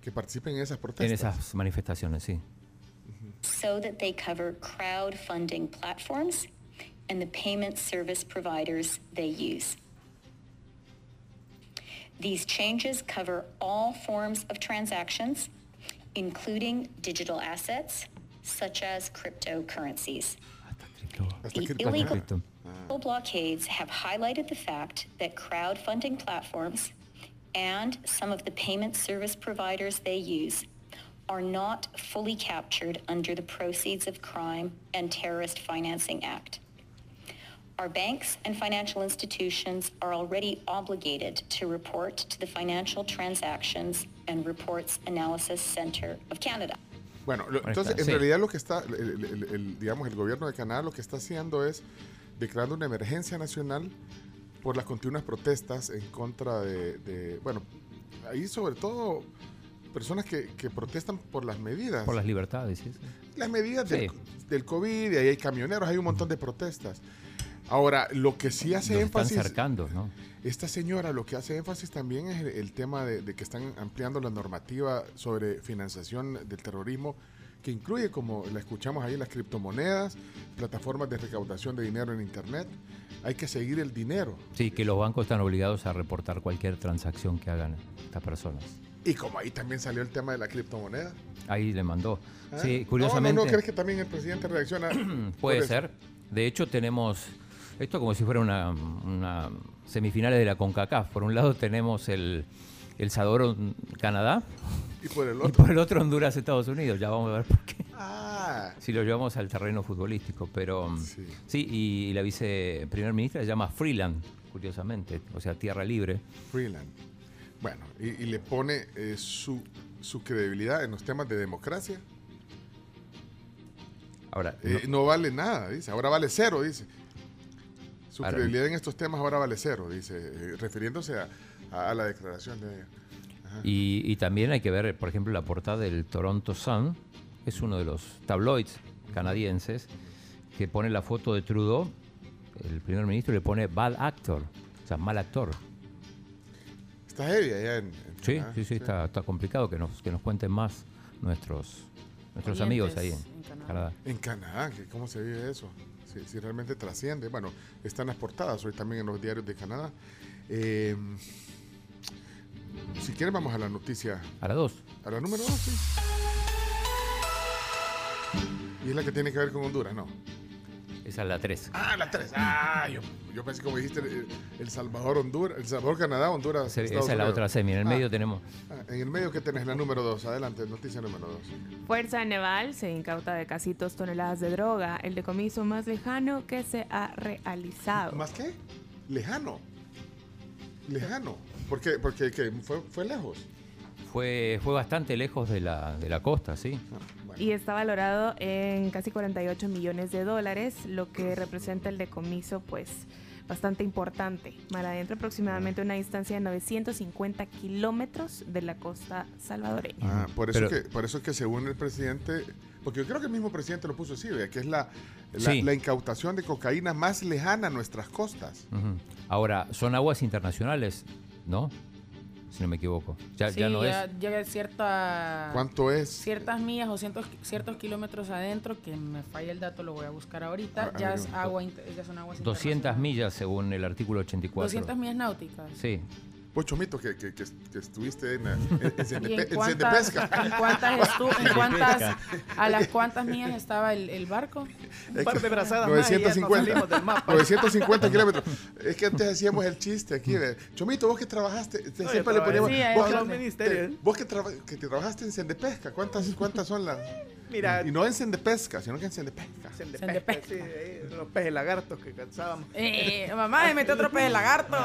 [SPEAKER 3] que participen en esas protestas.
[SPEAKER 4] En esas manifestaciones, sí.
[SPEAKER 40] so that they cover crowdfunding platforms and the payment service providers they use. These changes cover all forms of transactions, including digital assets, such as cryptocurrencies. The illegal blockades have highlighted the fact that crowdfunding platforms and some of the payment service providers they use are not fully captured under the Proceeds of Crime and Terrorist Financing Act. Our banks and financial institutions are already obligated to report to the Financial Transactions and Reports Analysis Center of Canada.
[SPEAKER 3] Bueno, lo- entonces en
[SPEAKER 40] sí.
[SPEAKER 3] realidad lo que está, el, el- el- el- digamos, el gobierno de Canadá lo que está haciendo es declarando una emergencia nacional por las continuas protestas en contra de, de- bueno, ahí sobre todo personas que, que protestan por las medidas.
[SPEAKER 4] Por las libertades, sí.
[SPEAKER 3] las medidas
[SPEAKER 4] Sí.
[SPEAKER 3] del, del COVID, y ahí hay camioneros, hay un montón de protestas. Ahora, lo que sí hace
[SPEAKER 4] Los están
[SPEAKER 3] énfasis...
[SPEAKER 4] cercando, ¿no?
[SPEAKER 3] Esta señora lo que hace énfasis también es el, el tema de, de que están ampliando la normativa sobre financiación del terrorismo, que incluye, como la escuchamos ahí, las criptomonedas, plataformas de recaudación de dinero en Internet. Hay que seguir el dinero.
[SPEAKER 4] Sí, que los bancos están obligados a reportar cualquier transacción que hagan estas personas.
[SPEAKER 3] Y como ahí también salió el tema de la criptomoneda.
[SPEAKER 4] Ahí le mandó.
[SPEAKER 3] ¿eh?
[SPEAKER 4] Sí,
[SPEAKER 3] No,
[SPEAKER 4] curiosamente.
[SPEAKER 3] No, no, ¿crees que también el presidente reacciona?
[SPEAKER 4] Puede ser. De hecho, tenemos esto como si fuera una, una semifinales de la CONCACAF. Por un lado tenemos el, el Sador Canadá
[SPEAKER 3] Y por el
[SPEAKER 4] y
[SPEAKER 3] otro.
[SPEAKER 4] por el otro Honduras Estados Unidos. Ya vamos a ver por qué.
[SPEAKER 3] Ah,
[SPEAKER 4] Si lo llevamos al terreno futbolístico. Pero sí, y, la viceprimer ministra se llama Freeland, curiosamente. O sea, tierra libre.
[SPEAKER 3] Freeland. Bueno, y, y le pone eh, su, su credibilidad en los temas de democracia.
[SPEAKER 4] Ahora,
[SPEAKER 3] Eh, no, vale nada, dice. Ahora vale cero, dice. Su
[SPEAKER 4] Ahora-
[SPEAKER 3] credibilidad en estos temas ahora vale cero, dice, eh, refiriéndose a, a- a la declaración de...
[SPEAKER 4] Y, y también hay que ver, por ejemplo, la portada del Toronto Sun, que es uno de los tabloids canadienses, que pone la foto de Trudeau, el primer ministro, y le pone bad actor, o sea, mal actor.
[SPEAKER 3] Está heavy allá en... en
[SPEAKER 4] Sí,
[SPEAKER 3] Canadá,
[SPEAKER 4] sí, sí, Está, está complicado que nos, que nos cuenten más nuestros, nuestros amigos ahí en, Canadá.
[SPEAKER 3] En Canadá, ¿cómo se vive eso? Si, si realmente trasciende. Bueno, están las portadas hoy también en los diarios de Canadá. Eh, si quieren vamos a la noticia.
[SPEAKER 4] A la dos.
[SPEAKER 3] A la número dos, sí. Y es la que tiene que ver con Honduras, ¿no?
[SPEAKER 4] Esa es la 3.
[SPEAKER 3] Ah, la 3. Ah, yo, yo pensé como dijiste el, el Salvador, Honduras, El Salvador, Canadá, Honduras.
[SPEAKER 4] Esa es la
[SPEAKER 3] Unidos.
[SPEAKER 4] otra semi. En el
[SPEAKER 3] Ah,
[SPEAKER 4] medio tenemos.
[SPEAKER 3] ah, en el medio que tenés la número 2. Adelante, noticia número 2.
[SPEAKER 7] Fuerza Naval se incauta de casi dos toneladas de droga, el decomiso más lejano que se ha realizado.
[SPEAKER 3] ¿Más qué? Lejano. Lejano. ¿Por qué? Porque ¿qué? Fue, fue lejos.
[SPEAKER 4] Fue, fue bastante lejos de la, de la costa, sí.
[SPEAKER 7] Y está valorado en casi 48 millones de dólares, lo que representa el decomiso, pues, bastante importante. Mar adentro, aproximadamente una distancia de 950 kilómetros de la costa salvadoreña.
[SPEAKER 3] Ah, por, eso
[SPEAKER 4] Pero-
[SPEAKER 3] que, por eso es que según el presidente, porque yo creo que el mismo presidente lo puso así, vea, que es la, la,
[SPEAKER 4] Sí.
[SPEAKER 3] la incautación de cocaína más lejana a nuestras costas.
[SPEAKER 4] Ahora, son aguas internacionales, ¿no? Si no me equivoco. Ya,
[SPEAKER 5] Sí,
[SPEAKER 4] ya no
[SPEAKER 5] ya,
[SPEAKER 4] es.
[SPEAKER 5] ya cierta,
[SPEAKER 3] ¿Cuánto es?
[SPEAKER 5] Ciertas millas o cientos, ciertos kilómetros adentro, que me falla el dato, lo voy a buscar ahorita.
[SPEAKER 4] Ah,
[SPEAKER 5] ya, es agua, inter- ya son aguas
[SPEAKER 4] 200 millas según el artículo 84.
[SPEAKER 5] 200 millas náuticas.
[SPEAKER 4] Sí.
[SPEAKER 3] Vos, Chomito, que, que, que, que estuviste en, la- en, en
[SPEAKER 5] ¿Y
[SPEAKER 3] Sendepe-
[SPEAKER 5] en cuántas, cuántas estu- en cuántas- a las cuántas millas estaba el, el barco?
[SPEAKER 3] Es
[SPEAKER 1] par de brazadas más y ya nos
[SPEAKER 3] 950,
[SPEAKER 1] salimos del mapa.
[SPEAKER 3] 950 kilómetros. Es que antes hacíamos el chiste aquí. de, Chomito, vos que trabajaste, te-
[SPEAKER 1] No,
[SPEAKER 3] siempre le poníamos.
[SPEAKER 1] Sí,
[SPEAKER 3] vos,
[SPEAKER 1] en
[SPEAKER 3] que,
[SPEAKER 1] los ministerios.
[SPEAKER 3] te- vos que, traba- que te trabajaste en Sendepesca, ¿cuántas, ¿cuántas son las,
[SPEAKER 1] Mira,
[SPEAKER 3] Y no en Sendepesca, sino que en Sendepesca.
[SPEAKER 1] Sendepesca, sí, ahí, los peces lagartos que cansábamos.
[SPEAKER 5] Eh, mamá, me mete otro pez de lagarto.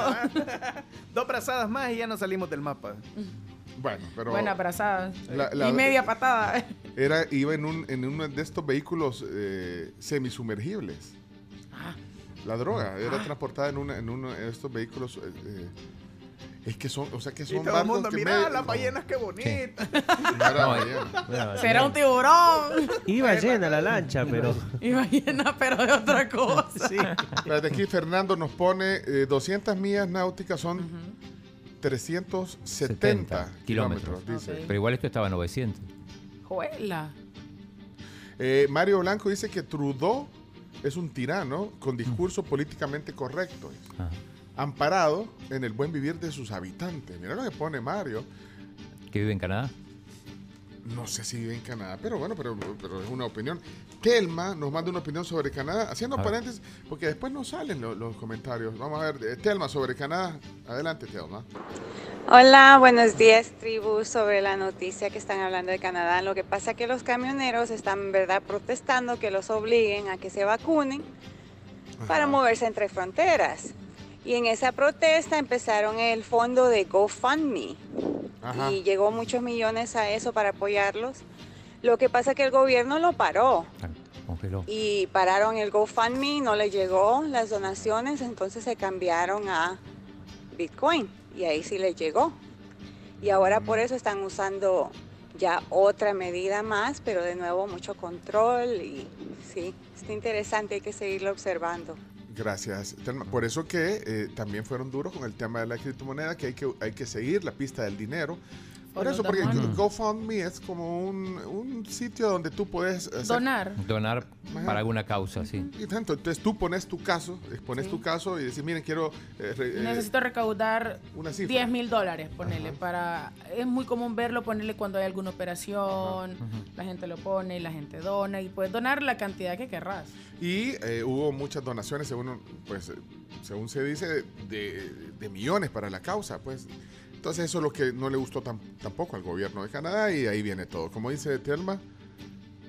[SPEAKER 1] Dos brazadas más y ya nos salimos del mapa.
[SPEAKER 3] Bueno, pero.
[SPEAKER 5] Buena abrazada.
[SPEAKER 3] La- la-
[SPEAKER 5] y media patada.
[SPEAKER 3] Era, iba en, un, en uno de estos vehículos eh, semisumergibles. La droga era
[SPEAKER 5] Ah.
[SPEAKER 3] transportada en, una, en uno de estos vehículos. eh, eh, es que son, o sea, que
[SPEAKER 1] Y
[SPEAKER 3] son
[SPEAKER 1] todo el
[SPEAKER 3] barcos
[SPEAKER 1] mundo,
[SPEAKER 3] que
[SPEAKER 1] mira
[SPEAKER 3] me-
[SPEAKER 1] las ballenas, qué bonitas.
[SPEAKER 3] No, ballena.
[SPEAKER 5] Será un tiburón.
[SPEAKER 6] Iba llena la lancha, pero.
[SPEAKER 5] Iba llena, pero de otra cosa.
[SPEAKER 6] Sí.
[SPEAKER 3] Aquí Fernando nos pone eh, 200 millas náuticas son 370 kilómetros, dice.
[SPEAKER 4] Pero igual esto estaba a 900.
[SPEAKER 5] Juela.
[SPEAKER 3] Eh, Mario Blanco dice que Trudeau es un tirano con discurso políticamente correcto. Amparado en el buen vivir de sus habitantes. Mira lo que pone Mario.
[SPEAKER 4] Que vive en Canadá.
[SPEAKER 3] No sé si vive en Canadá, pero bueno, pero, pero es una opinión. Telma nos manda una opinión sobre Canadá, haciendo paréntesis, porque después no salen lo- los comentarios. Vamos a ver, eh, Telma sobre Canadá. Adelante, Telma.
[SPEAKER 41] Hola, buenos días, tribu, sobre la noticia que están hablando de Canadá. Lo que pasa es que los camioneros están, verdad, protestando que los obliguen a que se vacunen para moverse entre fronteras. Y en esa protesta empezaron el fondo de GoFundMe
[SPEAKER 3] Ajá.
[SPEAKER 41] y llegó muchos millones a eso para apoyarlos. Lo que pasa es que el gobierno lo paró
[SPEAKER 4] Congeló.
[SPEAKER 41] y pararon el GoFundMe, no le llegó las donaciones, entonces se cambiaron a Bitcoin y ahí sí les llegó. Y ahora por eso están usando ya otra medida más, pero de nuevo mucho control y sí, está interesante, hay que seguirlo observando.
[SPEAKER 3] Gracias. Por eso que eh, también fueron duros con el tema de la criptomoneda, que hay que, hay que seguir la pista del dinero. Por eso, porque
[SPEAKER 5] demonios.
[SPEAKER 3] GoFundMe es como un, un sitio donde tú puedes hacer-
[SPEAKER 5] Donar.
[SPEAKER 4] Donar para alguna causa, sí.
[SPEAKER 3] Y tanto, entonces tú pones tu caso, pones tu caso y decís, miren, quiero... eh, re- eh,
[SPEAKER 5] Necesito recaudar
[SPEAKER 3] una cifra.
[SPEAKER 5] 10 mil dólares, ponerle para... Es muy común verlo, ponerle cuando hay alguna operación, la gente lo pone, la gente dona y puedes donar la cantidad que querrás.
[SPEAKER 3] Y eh, hubo muchas donaciones, según, pues, eh, según se dice, de, de millones para la causa, pues. Entonces eso es lo que no le gustó tam- tampoco al gobierno de Canadá y ahí viene todo. Como dice Telma,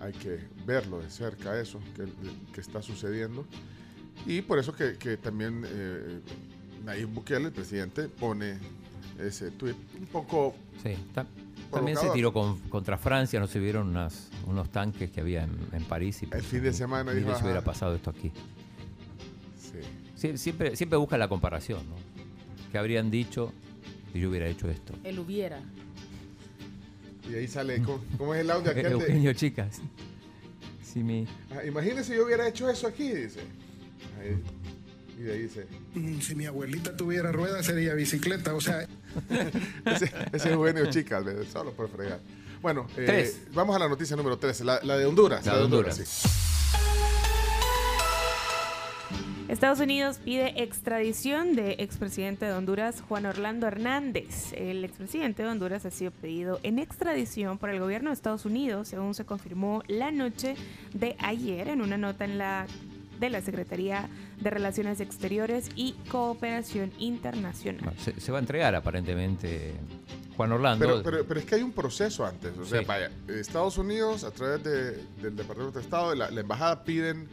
[SPEAKER 3] hay que verlo de cerca eso que, que está sucediendo. Y por eso que, que también eh, Nayib Bukele, el presidente, pone ese tweet un poco...
[SPEAKER 4] Sí, ta- también se tiró con- contra Francia, no se vieron unas, unos tanques que había en, en París. Y
[SPEAKER 3] El fin de semana dijo,
[SPEAKER 4] si hubiera pasado esto aquí.
[SPEAKER 3] Sí.
[SPEAKER 4] Sie- Siempre, siempre busca la comparación, ¿no? Que habrían dicho si yo hubiera hecho esto.
[SPEAKER 5] Él hubiera.
[SPEAKER 3] Y ahí sale, ¿cómo, cómo es el audio aquel de-
[SPEAKER 4] Eugenio, chicas. Sí, mi...
[SPEAKER 3] Ah, Imagínese yo hubiera hecho eso aquí, dice. Ahí. Y de ahí dice.
[SPEAKER 42] Mm, Si mi abuelita tuviera ruedas sería bicicleta, o sea...
[SPEAKER 3] ese, ese es Eugenio Chicas, solo por fregar. Bueno, eh,
[SPEAKER 42] Tres.
[SPEAKER 3] vamos a la noticia número 13, la, la de Honduras.
[SPEAKER 4] La de Honduras.
[SPEAKER 3] sí.
[SPEAKER 7] Estados Unidos pide extradición de expresidente de Honduras, Juan Orlando Hernández. El expresidente de Honduras ha sido pedido en extradición por el gobierno de Estados Unidos, según se confirmó la noche de ayer en una nota en la de la Secretaría de Relaciones Exteriores y Cooperación Internacional.
[SPEAKER 4] Se, se va a entregar aparentemente Juan Orlando.
[SPEAKER 3] Pero, pero, pero es que hay un proceso antes. O sea,
[SPEAKER 4] Sí.
[SPEAKER 3] vaya, Estados Unidos, a través de- del Departamento de Estado, la embajada piden,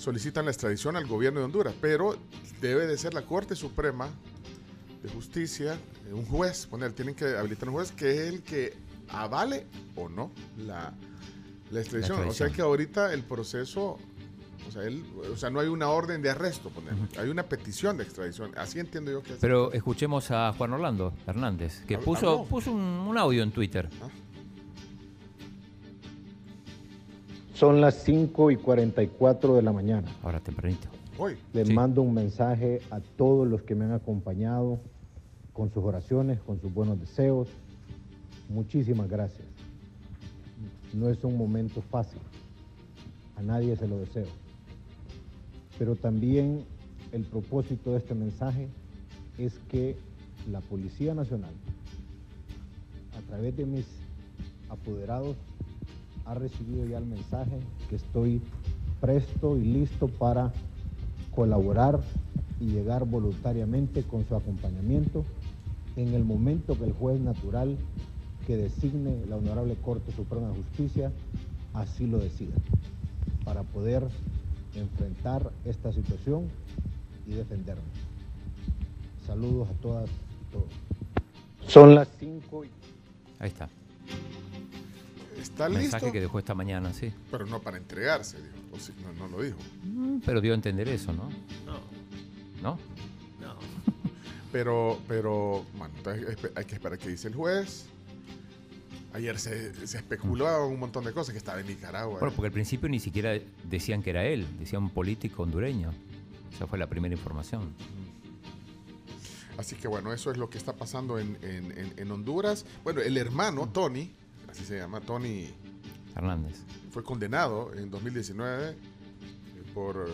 [SPEAKER 3] solicitan la extradición al gobierno de Honduras, pero debe de ser la Corte Suprema de Justicia, eh, un juez, poner, tienen que habilitar un juez que es el que avale o no la, la extradición.
[SPEAKER 4] La
[SPEAKER 3] O sea que ahorita el proceso, o sea, él- o sea, no hay una orden de arresto, poner, hay una petición de extradición. Así entiendo yo que es.
[SPEAKER 4] Pero escuchemos a Juan Orlando Hernández, que puso, puso un, un audio en Twitter.
[SPEAKER 29] Son las 5 y 44 de la mañana.
[SPEAKER 4] Ahora tempranito.
[SPEAKER 3] Hoy.
[SPEAKER 29] Les
[SPEAKER 4] Sí.
[SPEAKER 29] mando un mensaje a todos los que me han acompañado con sus oraciones, con sus buenos deseos. Muchísimas gracias. No es un momento fácil. A nadie se lo deseo. Pero también el propósito de este mensaje es que la Policía Nacional, a través de mis apoderados, ha recibido ya el mensaje que estoy presto y listo para colaborar y llegar voluntariamente con su acompañamiento en el momento que el juez natural
[SPEAKER 43] que designe la Honorable Corte Suprema de Justicia así lo decida, para poder enfrentar esta situación y defendernos. Saludos a todas y todos. Son las 5 y...
[SPEAKER 4] Ahí está.
[SPEAKER 3] ¿Está
[SPEAKER 4] Mensaje
[SPEAKER 3] listo?
[SPEAKER 4] que dejó esta mañana, sí.
[SPEAKER 3] Pero no para entregarse, dijo. O sí, no, no lo dijo.
[SPEAKER 4] Mm, Pero dio a entender eso, ¿no?
[SPEAKER 24] No.
[SPEAKER 4] ¿No?
[SPEAKER 24] No.
[SPEAKER 3] Pero, pero, bueno, entonces hay que esperar qué dice el juez. Ayer se, se especulaba un montón de cosas que estaba en Nicaragua.
[SPEAKER 4] Bueno, porque al principio ni siquiera decían que era él, decían un político hondureño. Esa fue la primera información.
[SPEAKER 3] Así que bueno, eso es lo que está pasando en, en- en- en Honduras. Bueno, el hermano, Tony, así se llama, Tony
[SPEAKER 4] Hernández.
[SPEAKER 3] fue condenado en 2019 eh, por,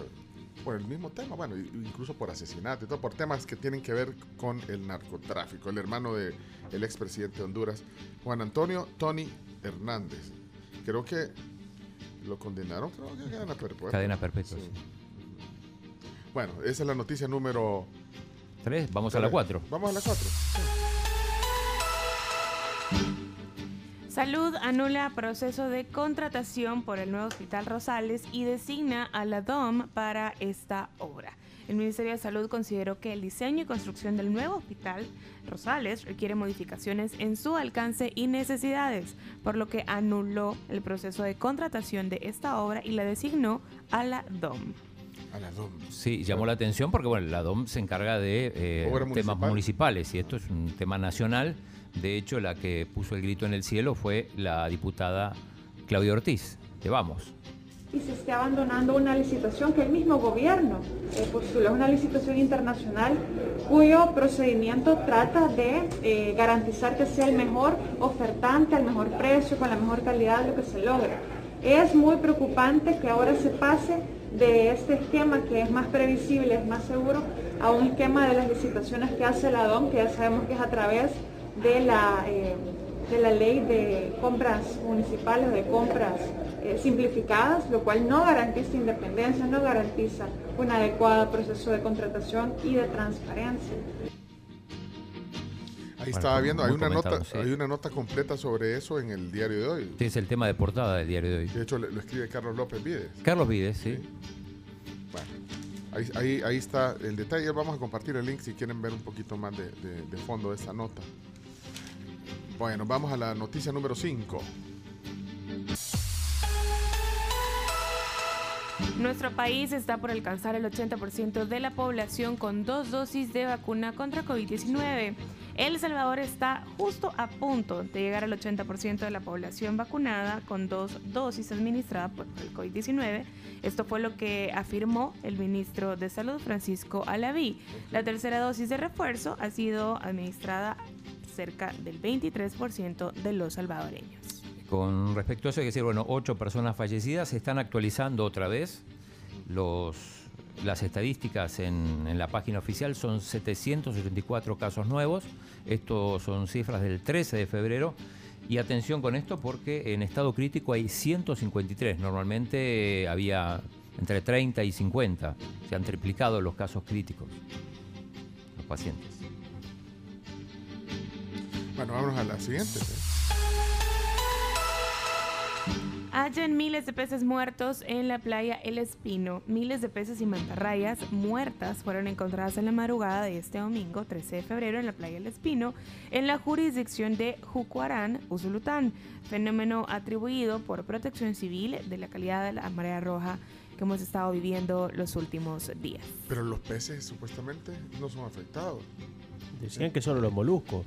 [SPEAKER 3] por el mismo tema, bueno, incluso por asesinato y todo, por temas que tienen que ver con el narcotráfico. El hermano del el expresidente de Honduras, Juan Antonio Tony Hernández. Creo que lo condenaron, creo que cadena perpetua.
[SPEAKER 4] Cadena perpetua,
[SPEAKER 3] Sí.
[SPEAKER 4] sí.
[SPEAKER 3] Bueno, esa es la noticia número
[SPEAKER 4] Tres, vamos a la cuatro.
[SPEAKER 3] Vamos a la 4.
[SPEAKER 7] Salud anula proceso de contratación por el nuevo Hospital Rosales y designa a la DOM para esta obra. El Ministerio de Salud consideró que el diseño y construcción del nuevo Hospital Rosales requiere modificaciones en su alcance y necesidades, por lo que anuló el proceso de contratación de esta obra y la designó a la DOM.
[SPEAKER 3] A la DOM.
[SPEAKER 4] Sí, llamó la atención porque bueno, la DOM se encarga de eh, temas
[SPEAKER 3] municipal.
[SPEAKER 4] municipales y esto es un tema nacional. De hecho, la que puso el grito en el cielo fue la diputada Claudia Ortiz, de Vamos.
[SPEAKER 44] y se esté abandonando una licitación que el mismo gobierno eh, postuló, una licitación internacional cuyo procedimiento trata de eh, garantizar que sea el mejor ofertante, al mejor precio, con la mejor calidad lo que se logra. Es muy preocupante que ahora se pase de este esquema que es más previsible, es más seguro, a un esquema de las licitaciones que hace la DOM, que ya sabemos que es a través la, eh, de la ley de compras municipales, de compras eh, simplificadas, lo cual no garantiza independencia, no garantiza un adecuado proceso de contratación y de transparencia.
[SPEAKER 3] Ahí
[SPEAKER 4] Bueno,
[SPEAKER 3] estaba viendo, hay una, nota,
[SPEAKER 4] sí.
[SPEAKER 3] hay una nota completa sobre eso en el diario de hoy.
[SPEAKER 4] Este es el tema de portada del diario de hoy.
[SPEAKER 3] De hecho, lo escribe Carlos López Vides.
[SPEAKER 4] Carlos Vides, sí.
[SPEAKER 3] Bueno, ahí, ahí, ahí está el detalle. Vamos a compartir el link si quieren ver un poquito más de, de- de fondo de esa nota. Bueno, vamos a la noticia número 5.
[SPEAKER 7] Nuestro país está por alcanzar el 80% de la población con dos dosis de vacuna contra COVID-19. El Salvador está justo a punto de llegar al 80% de la población vacunada con dos dosis administradas por el COVID-19. Esto fue lo que afirmó el ministro de Salud, Francisco Alaví. La tercera dosis de refuerzo ha sido administrada cerca del 23% de los salvadoreños.
[SPEAKER 4] Con respecto a eso, hay que decir, bueno, ocho personas fallecidas, se están actualizando otra vez los, las estadísticas en, en la página oficial, son 784 casos nuevos, estos son cifras del 13 de febrero, y atención con esto porque en estado crítico hay 153, normalmente eh, había entre 30 y 50, se han triplicado los casos críticos, los pacientes.
[SPEAKER 3] Bueno, vámonos a la siguiente.
[SPEAKER 7] Hallan miles de peces muertos en la playa El Espino. Miles de peces y mantarrayas muertas fueron encontradas en la madrugada de este domingo, 13 de febrero, en la playa El Espino, en la jurisdicción de Jucuarán, Usulután, fenómeno atribuido por Protección Civil de la calidad de la marea roja que hemos estado viviendo los últimos días.
[SPEAKER 3] Pero los peces supuestamente no son afectados.
[SPEAKER 6] Decían que solo los moluscos.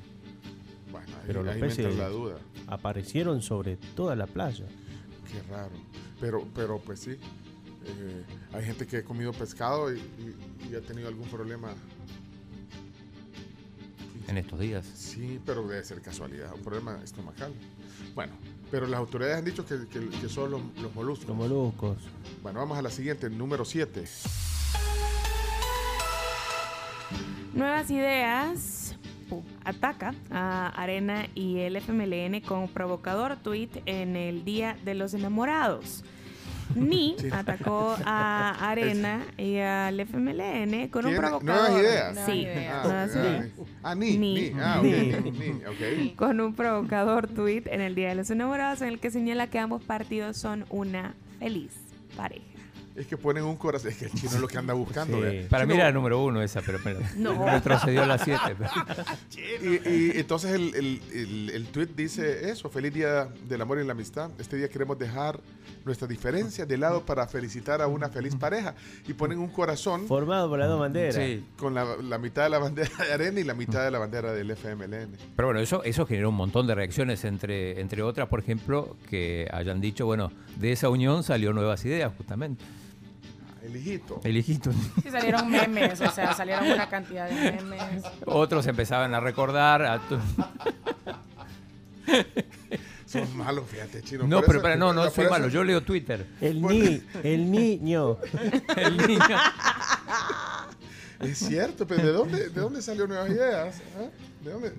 [SPEAKER 6] Pero los peces
[SPEAKER 3] la duda.
[SPEAKER 6] aparecieron sobre toda la playa.
[SPEAKER 3] Qué raro. Pero, pero pues sí. eh, hay gente que ha comido pescado y, y- y ha tenido algún problema.
[SPEAKER 4] En estos días.
[SPEAKER 3] Sí, pero debe ser casualidad, un problema estomacal. Bueno, pero las autoridades han dicho que, que- que son los, los moluscos.
[SPEAKER 6] Los moluscos.
[SPEAKER 3] Bueno, vamos a la siguiente, número 7.
[SPEAKER 7] Nuevas ideas ataca a Arena y el FMLN con provocador tweet en el Día de los Enamorados. Ni atacó a Arena y al FMLN con un
[SPEAKER 3] ¿Tiene
[SPEAKER 7] provocador.
[SPEAKER 3] nuevas ideas?
[SPEAKER 7] Sí,
[SPEAKER 3] Ah,
[SPEAKER 7] nuevas
[SPEAKER 3] ah,
[SPEAKER 7] ideas.
[SPEAKER 3] ah, ni,
[SPEAKER 7] Ni.
[SPEAKER 3] ni, ah, ok,
[SPEAKER 7] Ni.
[SPEAKER 3] ni, ok.
[SPEAKER 7] Con un provocador tuit en el Día de los Enamorados en el que señala que ambos partidos son una feliz pareja.
[SPEAKER 3] Es que ponen un corazón. Es que el chino es lo que anda buscando.
[SPEAKER 4] Sí. Para mí era la número uno esa, pero pero
[SPEAKER 7] No.
[SPEAKER 4] retrocedió a las 7.
[SPEAKER 3] Y, y entonces el, el, el, el tweet dice eso, feliz día del amor y la amistad. Este día queremos dejar nuestras diferencias de lado para felicitar a una feliz pareja. Y ponen un corazón
[SPEAKER 6] Formado por las dos banderas.
[SPEAKER 4] Sí.
[SPEAKER 3] con la, la mitad de la bandera de Arena y la mitad de la bandera del FMLN.
[SPEAKER 4] Pero bueno, eso, eso generó un montón de reacciones, entre, entre otras, por ejemplo, que hayan dicho, bueno, de esa unión salió nuevas ideas, justamente.
[SPEAKER 3] El hijito.
[SPEAKER 4] El hijito.
[SPEAKER 5] Sí, salieron memes, o sea, salieron una cantidad de memes.
[SPEAKER 4] Otros empezaban a recordar. a tu-
[SPEAKER 3] Son malos, fíjate, chino.
[SPEAKER 4] No, pero para, no, no soy malo, yo leo Twitter.
[SPEAKER 6] El ni, el niño.
[SPEAKER 4] El niño.
[SPEAKER 3] Es cierto, pero ¿de dónde, de dónde salió nuevas ideas? ¿Ah? ¿De dónde?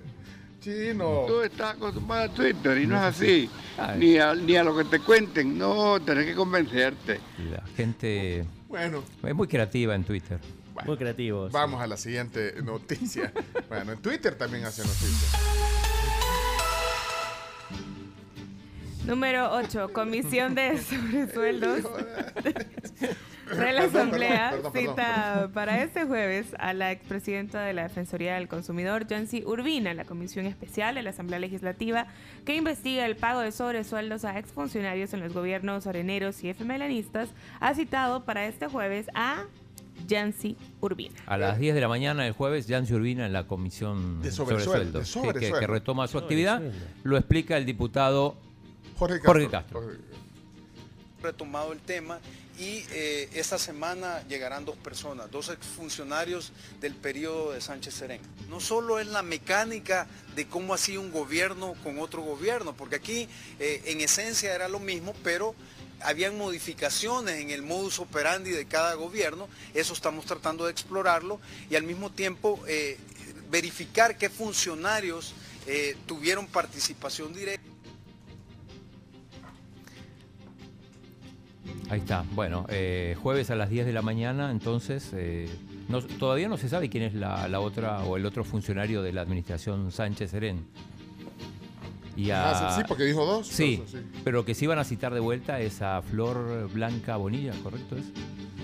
[SPEAKER 3] Chino.
[SPEAKER 45] Tú estás acostumbrado a Twitter y no es así.
[SPEAKER 4] Ay.
[SPEAKER 45] Ni a, ni a lo que te cuenten. No, tenés que convencerte.
[SPEAKER 4] La gente
[SPEAKER 3] Bueno,
[SPEAKER 4] es muy creativa en Twitter.
[SPEAKER 6] Muy creativo. sí.
[SPEAKER 3] vamos a la siguiente noticia. bueno, en Twitter también hace noticias.
[SPEAKER 7] Número 8. Comisión de sobresueldos de la Asamblea
[SPEAKER 3] perdón, perdón,
[SPEAKER 7] cita para este jueves a la expresidenta de la Defensoría del Consumidor, Yancy Urbina, la Comisión Especial de la Asamblea Legislativa que investiga el pago de sobresueldos a exfuncionarios en los gobiernos areneros y FMLanistas, ha citado para este jueves a Yancy Urbina.
[SPEAKER 4] A las 10 de la mañana del jueves, Yancy Urbina en la comisión
[SPEAKER 3] De
[SPEAKER 4] sobre
[SPEAKER 3] sobresueldo, de
[SPEAKER 4] sueldos, sí, que- retoma su actividad, lo explica el diputado
[SPEAKER 3] Jorge Castro.
[SPEAKER 4] Jorge Castro.
[SPEAKER 46] retomado el tema y eh, esta semana llegarán dos personas, dos exfuncionarios del periodo de Sánchez Serén. No solo es la mecánica de cómo hacía un gobierno con otro gobierno, porque aquí eh, en esencia era lo mismo, pero habían modificaciones en el modus operandi de cada gobierno, eso estamos tratando de explorarlo y al mismo tiempo eh, verificar qué funcionarios eh, tuvieron participación directa.
[SPEAKER 4] Ahí está. Bueno, eh, jueves a las 10 de la mañana, entonces, eh, no- todavía no se sabe quién es la, la otra o el otro funcionario de la administración Sánchez Serén. Y a-
[SPEAKER 3] Ah, sí, porque dijo dos,
[SPEAKER 4] Sí,
[SPEAKER 3] sí.
[SPEAKER 4] pero que sí van a citar de vuelta es a Flor Blanca Bonilla, ¿correcto es?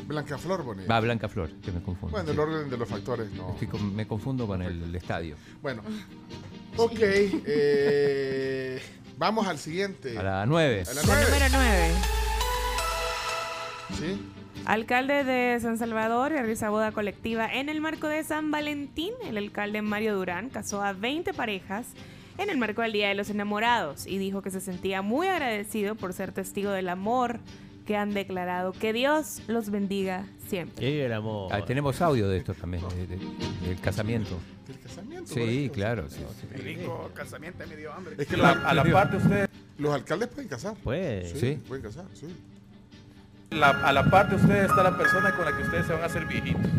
[SPEAKER 3] Blanca Flor Bonilla.
[SPEAKER 4] Va, Blanca Flor, que me confundo.
[SPEAKER 3] Bueno,
[SPEAKER 4] sí.
[SPEAKER 3] el orden de los factores no.
[SPEAKER 4] Estoy con- me confundo con el, estadio.
[SPEAKER 3] Bueno, ok. eh, vamos al siguiente.
[SPEAKER 4] A la 9.
[SPEAKER 3] A la
[SPEAKER 7] La
[SPEAKER 3] nueve.
[SPEAKER 7] número 9.
[SPEAKER 3] Sí.
[SPEAKER 7] Alcalde de San Salvador realiza boda colectiva en el marco de San Valentín. El alcalde Mario Durán casó a 20 parejas en el marco del Día de los Enamorados y dijo que se sentía muy agradecido por ser testigo del amor que han declarado. Que Dios los bendiga siempre.
[SPEAKER 6] El amor.
[SPEAKER 4] Ah, tenemos audio de esto también, de- de- del casamiento.
[SPEAKER 3] ¿Del casamiento?
[SPEAKER 4] Sí, claro. sí, sí.
[SPEAKER 1] Rico, casamiento me dio hambre.
[SPEAKER 3] Es que
[SPEAKER 47] La- a la par de ustedes,
[SPEAKER 3] los alcaldes pueden casar.
[SPEAKER 6] Pues.
[SPEAKER 3] Sí,
[SPEAKER 4] Sí.
[SPEAKER 3] pueden casar, sí.
[SPEAKER 47] La- a la par de ustedes está la persona con la que ustedes se van a hacer viejitos.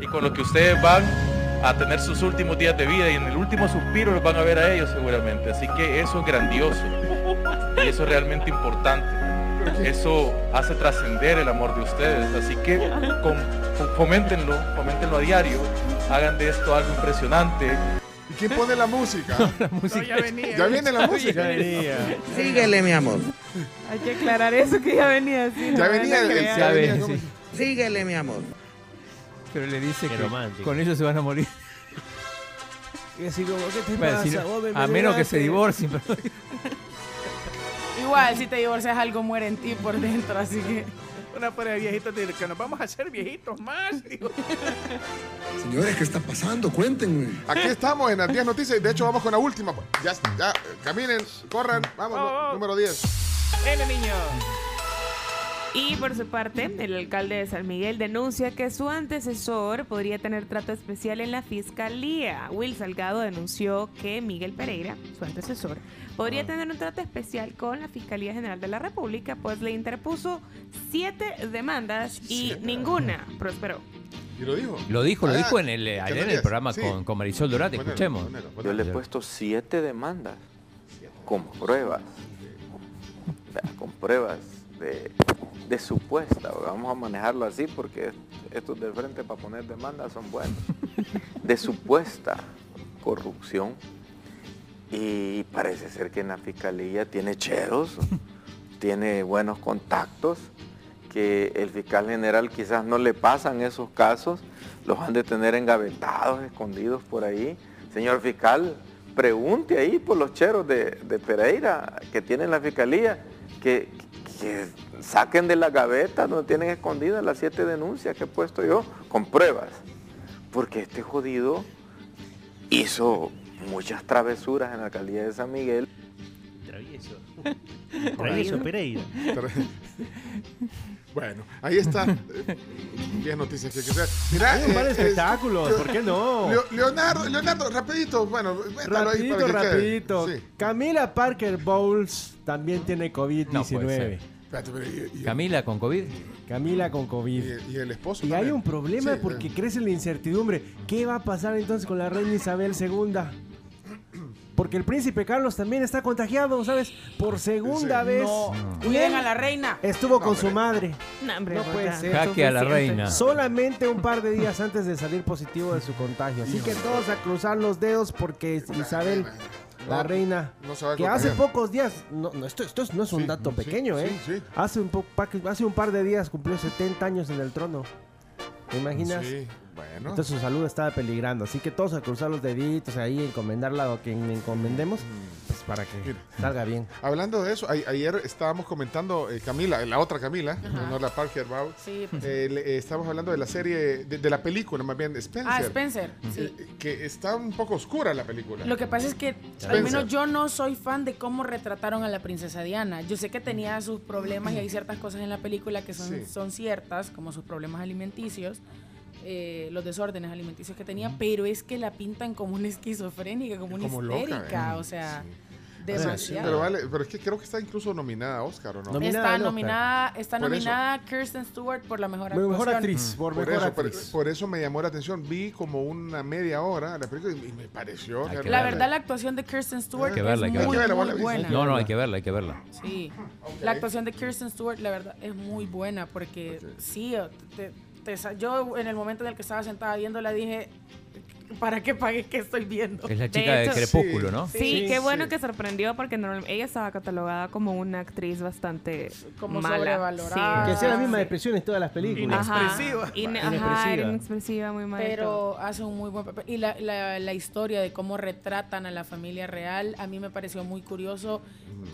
[SPEAKER 47] Y con lo que ustedes van a tener sus últimos días de vida y en el último suspiro los van a ver a ellos seguramente. Así que eso es grandioso. Y eso es realmente importante. Eso hace trascender el amor de ustedes. Así que con- fo- foméntenlo, foméntenlo a diario. Hagan de esto algo impresionante.
[SPEAKER 3] ¿Y quién pone la música?
[SPEAKER 4] La música.
[SPEAKER 1] ya venía.
[SPEAKER 3] Ya viene la
[SPEAKER 6] Ya
[SPEAKER 3] música.
[SPEAKER 6] venía.
[SPEAKER 45] Síguele, mi amor.
[SPEAKER 7] Hay que aclarar eso que ya venía así.
[SPEAKER 3] Ya
[SPEAKER 7] no
[SPEAKER 3] venía el- ya
[SPEAKER 4] Ya
[SPEAKER 3] venía
[SPEAKER 4] ves,
[SPEAKER 3] como-
[SPEAKER 4] sí.
[SPEAKER 45] Síguele, mi amor.
[SPEAKER 4] Pero le dice
[SPEAKER 6] Qué
[SPEAKER 4] que
[SPEAKER 6] romántico.
[SPEAKER 4] con ellos se van a morir.
[SPEAKER 6] Y así como, ¿qué te
[SPEAKER 4] Bueno,
[SPEAKER 6] pasa?
[SPEAKER 4] si no-
[SPEAKER 6] Vos me
[SPEAKER 4] a menos que se divorcien. pero-
[SPEAKER 5] Igual, si te divorcias, algo muere en ti por dentro, así que.
[SPEAKER 1] Una pareja de viejitos dice que nos vamos a hacer viejitos más. digo.
[SPEAKER 42] Señores, ¿qué está pasando? Cuéntenme.
[SPEAKER 3] Aquí estamos en las 10 noticias. De hecho, vamos con la última. Ya, ya, caminen, corran. Vamos,
[SPEAKER 5] Oh, oh.
[SPEAKER 3] número 10.
[SPEAKER 5] ¡Ele, niño!
[SPEAKER 7] Y por su parte, el alcalde de San Miguel denuncia que su antecesor podría tener trato especial en la fiscalía. Will Salgado denunció que Miguel Pereira, su antecesor, podría tener un trato especial con la Fiscalía General de la República, pues le interpuso siete demandas y ninguna prosperó.
[SPEAKER 3] ¿Y lo dijo?
[SPEAKER 4] Lo dijo, lo
[SPEAKER 3] Ah,
[SPEAKER 4] dijo en el,
[SPEAKER 3] ¿qué
[SPEAKER 4] ayer en el programa
[SPEAKER 3] Sí.
[SPEAKER 4] con, con Marisol Dorate.
[SPEAKER 3] Ponelo,
[SPEAKER 4] Escuchemos.
[SPEAKER 3] ponelo, ponelo.
[SPEAKER 48] Yo le he puesto siete demandas con pruebas. Con pruebas de
[SPEAKER 49] de supuesta, vamos a manejarlo así porque estos del frente para poner demandas son buenos, de supuesta corrupción. Y parece ser que en la fiscalía tiene cheros, tiene buenos contactos, que el fiscal general quizás no le pasan esos casos, los han de tener engavetados, escondidos por ahí. Señor fiscal, pregunte ahí por los cheros de, de Pereira que tienen la fiscalía, que, que saquen de la gaveta donde tienen escondidas las siete denuncias que he puesto yo con pruebas. Porque este jodido hizo muchas travesuras en la alcaldía de San Miguel.
[SPEAKER 50] Travieso. Travieso. Pereira.
[SPEAKER 3] Bueno, ahí está. Eh, Bien noticias que hay que hacer. Mira,
[SPEAKER 6] Hay un par de
[SPEAKER 3] eh, eh,
[SPEAKER 6] espectáculos, ¿por qué no?
[SPEAKER 3] Leo- Leonardo, Leonardo, rapidito, bueno, métalo ahí
[SPEAKER 6] Rapidito,
[SPEAKER 3] para que quede.
[SPEAKER 6] rapidito.
[SPEAKER 3] Sí.
[SPEAKER 6] Camila Parker Bowles también tiene COVID-19.
[SPEAKER 4] No Camila con COVID.
[SPEAKER 6] Camila con COVID.
[SPEAKER 3] Y, y el esposo.
[SPEAKER 6] Y hay un problema
[SPEAKER 3] Sí,
[SPEAKER 6] porque
[SPEAKER 3] eh,
[SPEAKER 6] crece la incertidumbre. ¿Qué va a pasar entonces con la reina Isabel II? Porque el príncipe Carlos también está contagiado, ¿sabes? Por segunda
[SPEAKER 3] Sí.
[SPEAKER 6] vez.
[SPEAKER 5] No, cuiden a la reina.
[SPEAKER 6] Estuvo con su madre.
[SPEAKER 7] No, hombre,
[SPEAKER 6] No puede ser.
[SPEAKER 4] Jaque a la reina.
[SPEAKER 6] Solamente un par de días antes de salir positivo de su contagio. Así que todos a cruzar los dedos porque Isabel, la reina,
[SPEAKER 3] no
[SPEAKER 6] que hace pocos días, no, no, esto, esto no es un
[SPEAKER 3] Sí,
[SPEAKER 6] dato
[SPEAKER 3] sí,
[SPEAKER 6] pequeño, ¿eh?
[SPEAKER 3] sí, sí.
[SPEAKER 6] Hace, un po- hace un par de días cumplió 70 años en el trono. ¿Te imaginas?
[SPEAKER 3] Sí, bueno.
[SPEAKER 6] Entonces su salud estaba peligrando. Así que todos a cruzar los deditos ahí, encomendarla a quien encomendemos, pues para que
[SPEAKER 3] Mira.
[SPEAKER 6] salga bien.
[SPEAKER 3] Hablando de eso, a- ayer estábamos comentando, eh, Camila, la otra Camila, no, no la Parker Bowles,
[SPEAKER 5] Sí, pues.
[SPEAKER 3] eh, le- eh, estábamos hablando de la serie, de, de la película más bien, Spencer.
[SPEAKER 5] Ah, Spencer. Sí.
[SPEAKER 3] eh, que está un poco oscura la película.
[SPEAKER 5] Lo que pasa es que
[SPEAKER 3] Spencer.
[SPEAKER 5] al menos yo no soy fan de cómo retrataron a la princesa Diana. Yo sé que tenía sus problemas y hay ciertas cosas en la película que son,
[SPEAKER 3] Sí.
[SPEAKER 5] son ciertas, como sus problemas alimenticios, eh, los desórdenes alimenticios que tenía, pero es que la pintan como una esquizofrénica, como una
[SPEAKER 3] Como loca,
[SPEAKER 5] histérica,
[SPEAKER 3] ¿eh?
[SPEAKER 5] o sea,
[SPEAKER 3] Sí,
[SPEAKER 5] demasiado.
[SPEAKER 3] pero vale, pero es que creo que está incluso nominada a Oscar, ¿o no?
[SPEAKER 6] Nominada
[SPEAKER 5] Está nominada, está
[SPEAKER 3] Por eso.
[SPEAKER 5] nominada Kirsten Stewart por la mejor
[SPEAKER 6] Mejor actriz, por,
[SPEAKER 3] Por
[SPEAKER 6] mejor
[SPEAKER 3] eso, por,
[SPEAKER 6] actriz.
[SPEAKER 3] por eso me llamó la atención. Vi como una media hora la película y me pareció.
[SPEAKER 5] La verdad, la actuación de Kirsten Stewart
[SPEAKER 4] que verla,
[SPEAKER 5] es
[SPEAKER 4] que
[SPEAKER 5] muy,
[SPEAKER 3] verla.
[SPEAKER 5] Buena.
[SPEAKER 4] No, no, hay que verla, hay que verla.
[SPEAKER 5] Sí, la actuación de Kirsten Stewart, la verdad, es muy buena porque sí, te- yo en el momento en el que estaba sentada viéndola dije, ¿para qué pagué que estoy viendo?
[SPEAKER 4] Es la chica de,
[SPEAKER 7] hecho-
[SPEAKER 4] Crepúsculo,
[SPEAKER 3] Sí.
[SPEAKER 4] ¿no?
[SPEAKER 7] Sí,
[SPEAKER 6] Sí,
[SPEAKER 7] qué bueno que sorprendió porque normal- ella estaba catalogada como una actriz bastante
[SPEAKER 5] Como
[SPEAKER 7] mala.
[SPEAKER 5] sobrevalorada.
[SPEAKER 6] Que hacía la misma
[SPEAKER 5] sí.
[SPEAKER 6] depresión en todas las películas.
[SPEAKER 1] Inexpresiva.
[SPEAKER 7] Ine-
[SPEAKER 6] Inexpresiva.
[SPEAKER 7] Ajá, inexpresiva, muy mal.
[SPEAKER 5] Pero hace un muy buen papel. Y la, la, la historia de cómo retratan a la familia real, a mí me pareció muy curioso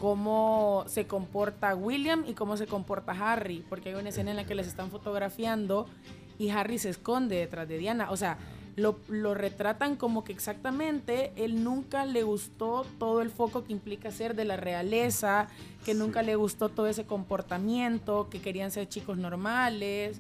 [SPEAKER 5] cómo se comporta William y cómo se comporta Harry, porque hay una escena en la que les están fotografiando y Harry se esconde detrás de Diana. O sea, lo, lo retratan como que exactamente él nunca le gustó todo el foco que implica ser de la realeza, que nunca le gustó todo ese comportamiento, que querían ser chicos normales.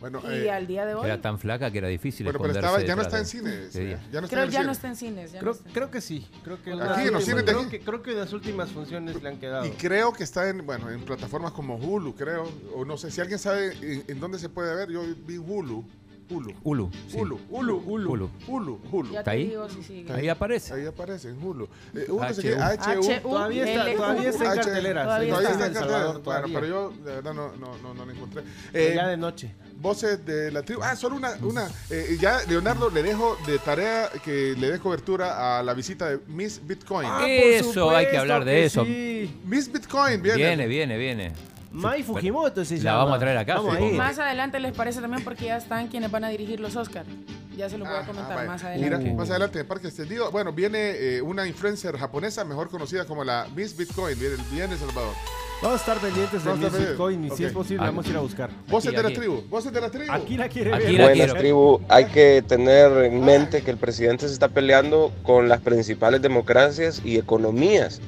[SPEAKER 3] Bueno,
[SPEAKER 5] Y
[SPEAKER 3] eh,
[SPEAKER 5] al día de hoy...
[SPEAKER 4] Era tan flaca que era difícil
[SPEAKER 3] bueno, pero estaba, ya no está en cines.
[SPEAKER 4] Sí.
[SPEAKER 3] Ya no está
[SPEAKER 5] Creo
[SPEAKER 3] en el
[SPEAKER 5] ya
[SPEAKER 3] cine.
[SPEAKER 5] no está en cines. ya no
[SPEAKER 6] Creo,
[SPEAKER 5] está en
[SPEAKER 6] creo que sí. Creo que,
[SPEAKER 3] Aquí
[SPEAKER 6] las
[SPEAKER 3] en los
[SPEAKER 6] últimas-
[SPEAKER 3] cines de
[SPEAKER 6] creo,
[SPEAKER 3] aquí.
[SPEAKER 6] que, creo que las últimas funciones le han quedado.
[SPEAKER 3] Y creo que está en, bueno, en plataformas como Hulu, creo. O no sé, si alguien sabe en, en dónde se puede ver, yo vi Hulu. Hulu.
[SPEAKER 4] Hulu. sí.
[SPEAKER 3] Hulu, Hulu, Hulu,
[SPEAKER 4] Hulu.
[SPEAKER 3] Hulu, Hulu.
[SPEAKER 5] Ya
[SPEAKER 4] ¿Está ahí?
[SPEAKER 5] digo si sigue.
[SPEAKER 4] Ahí aparece.
[SPEAKER 3] Ahí aparece en Hulu. Eh, Hulu
[SPEAKER 4] HU.
[SPEAKER 3] se quiere HU.
[SPEAKER 6] Todavía está, todavía está en
[SPEAKER 3] H-
[SPEAKER 6] cartelera.
[SPEAKER 5] todavía
[SPEAKER 6] sí,
[SPEAKER 5] está.
[SPEAKER 6] en
[SPEAKER 3] Todavía está
[SPEAKER 6] El
[SPEAKER 3] en cartelera.
[SPEAKER 6] Salvador,
[SPEAKER 3] Bueno, pero yo de verdad no, no, no, no la encontré. Eh,
[SPEAKER 6] ya de noche.
[SPEAKER 3] Voces de la tribu. Ah, solo una. una eh, ya, Leonardo, le dejo de tarea que le dé cobertura a la visita de Miss Bitcoin.
[SPEAKER 6] Ah, por
[SPEAKER 4] Eso, hay que
[SPEAKER 6] supuesto
[SPEAKER 4] hablar de
[SPEAKER 6] que
[SPEAKER 4] eso.
[SPEAKER 6] sí.
[SPEAKER 3] Miss Bitcoin, viene.
[SPEAKER 4] Viene, viene, viene.
[SPEAKER 6] Mai Fujimoto se
[SPEAKER 4] La
[SPEAKER 6] llama.
[SPEAKER 4] vamos a traer acá,
[SPEAKER 6] Vamos
[SPEAKER 4] sí.
[SPEAKER 6] a ir.
[SPEAKER 5] Más adelante les parece también porque ya están quienes van a dirigir los Oscars. Ya se los voy
[SPEAKER 3] Ah,
[SPEAKER 5] a comentar
[SPEAKER 3] vaya.
[SPEAKER 5] más
[SPEAKER 3] Mira,
[SPEAKER 5] adelante.
[SPEAKER 3] más adelante en Parque Extendido. Bueno, viene eh, una influencer japonesa, mejor conocida como la Miss Bitcoin. Viene, viene Salvador.
[SPEAKER 6] Vamos a estar pendientes de Miss Bitcoin y si es posible
[SPEAKER 4] Ah.
[SPEAKER 6] vamos a ir a buscar.
[SPEAKER 3] Voces
[SPEAKER 4] Aquí,
[SPEAKER 3] de la tribu. Voces de la tribu.
[SPEAKER 6] Aquí la quiere
[SPEAKER 4] Aquí
[SPEAKER 6] ver.
[SPEAKER 4] la
[SPEAKER 10] Buenas
[SPEAKER 4] quiero.
[SPEAKER 10] tribu, hay que tener en mente que el presidente se está peleando con las principales democracias y economías.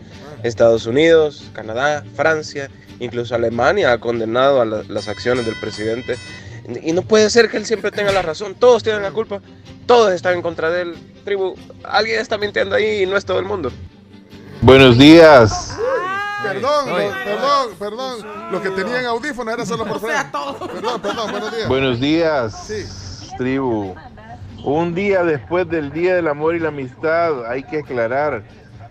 [SPEAKER 10] Estados Unidos, Canadá, Francia, incluso Alemania ha condenado a la- las acciones del presidente. Y no puede ser que él siempre tenga la razón, todos tienen la culpa, todos están en contra de él. Tribu, alguien está mintiendo ahí y no es todo el mundo.
[SPEAKER 51] Buenos días.
[SPEAKER 3] Perdón, perdón, perdón. Los que tenían audífonos era solo por Fran. Perdón, perdón, buenos días.
[SPEAKER 51] Buenos días,
[SPEAKER 3] Sí.
[SPEAKER 51] tribu. Un día después del Día del Amor y la Amistad, hay que aclarar,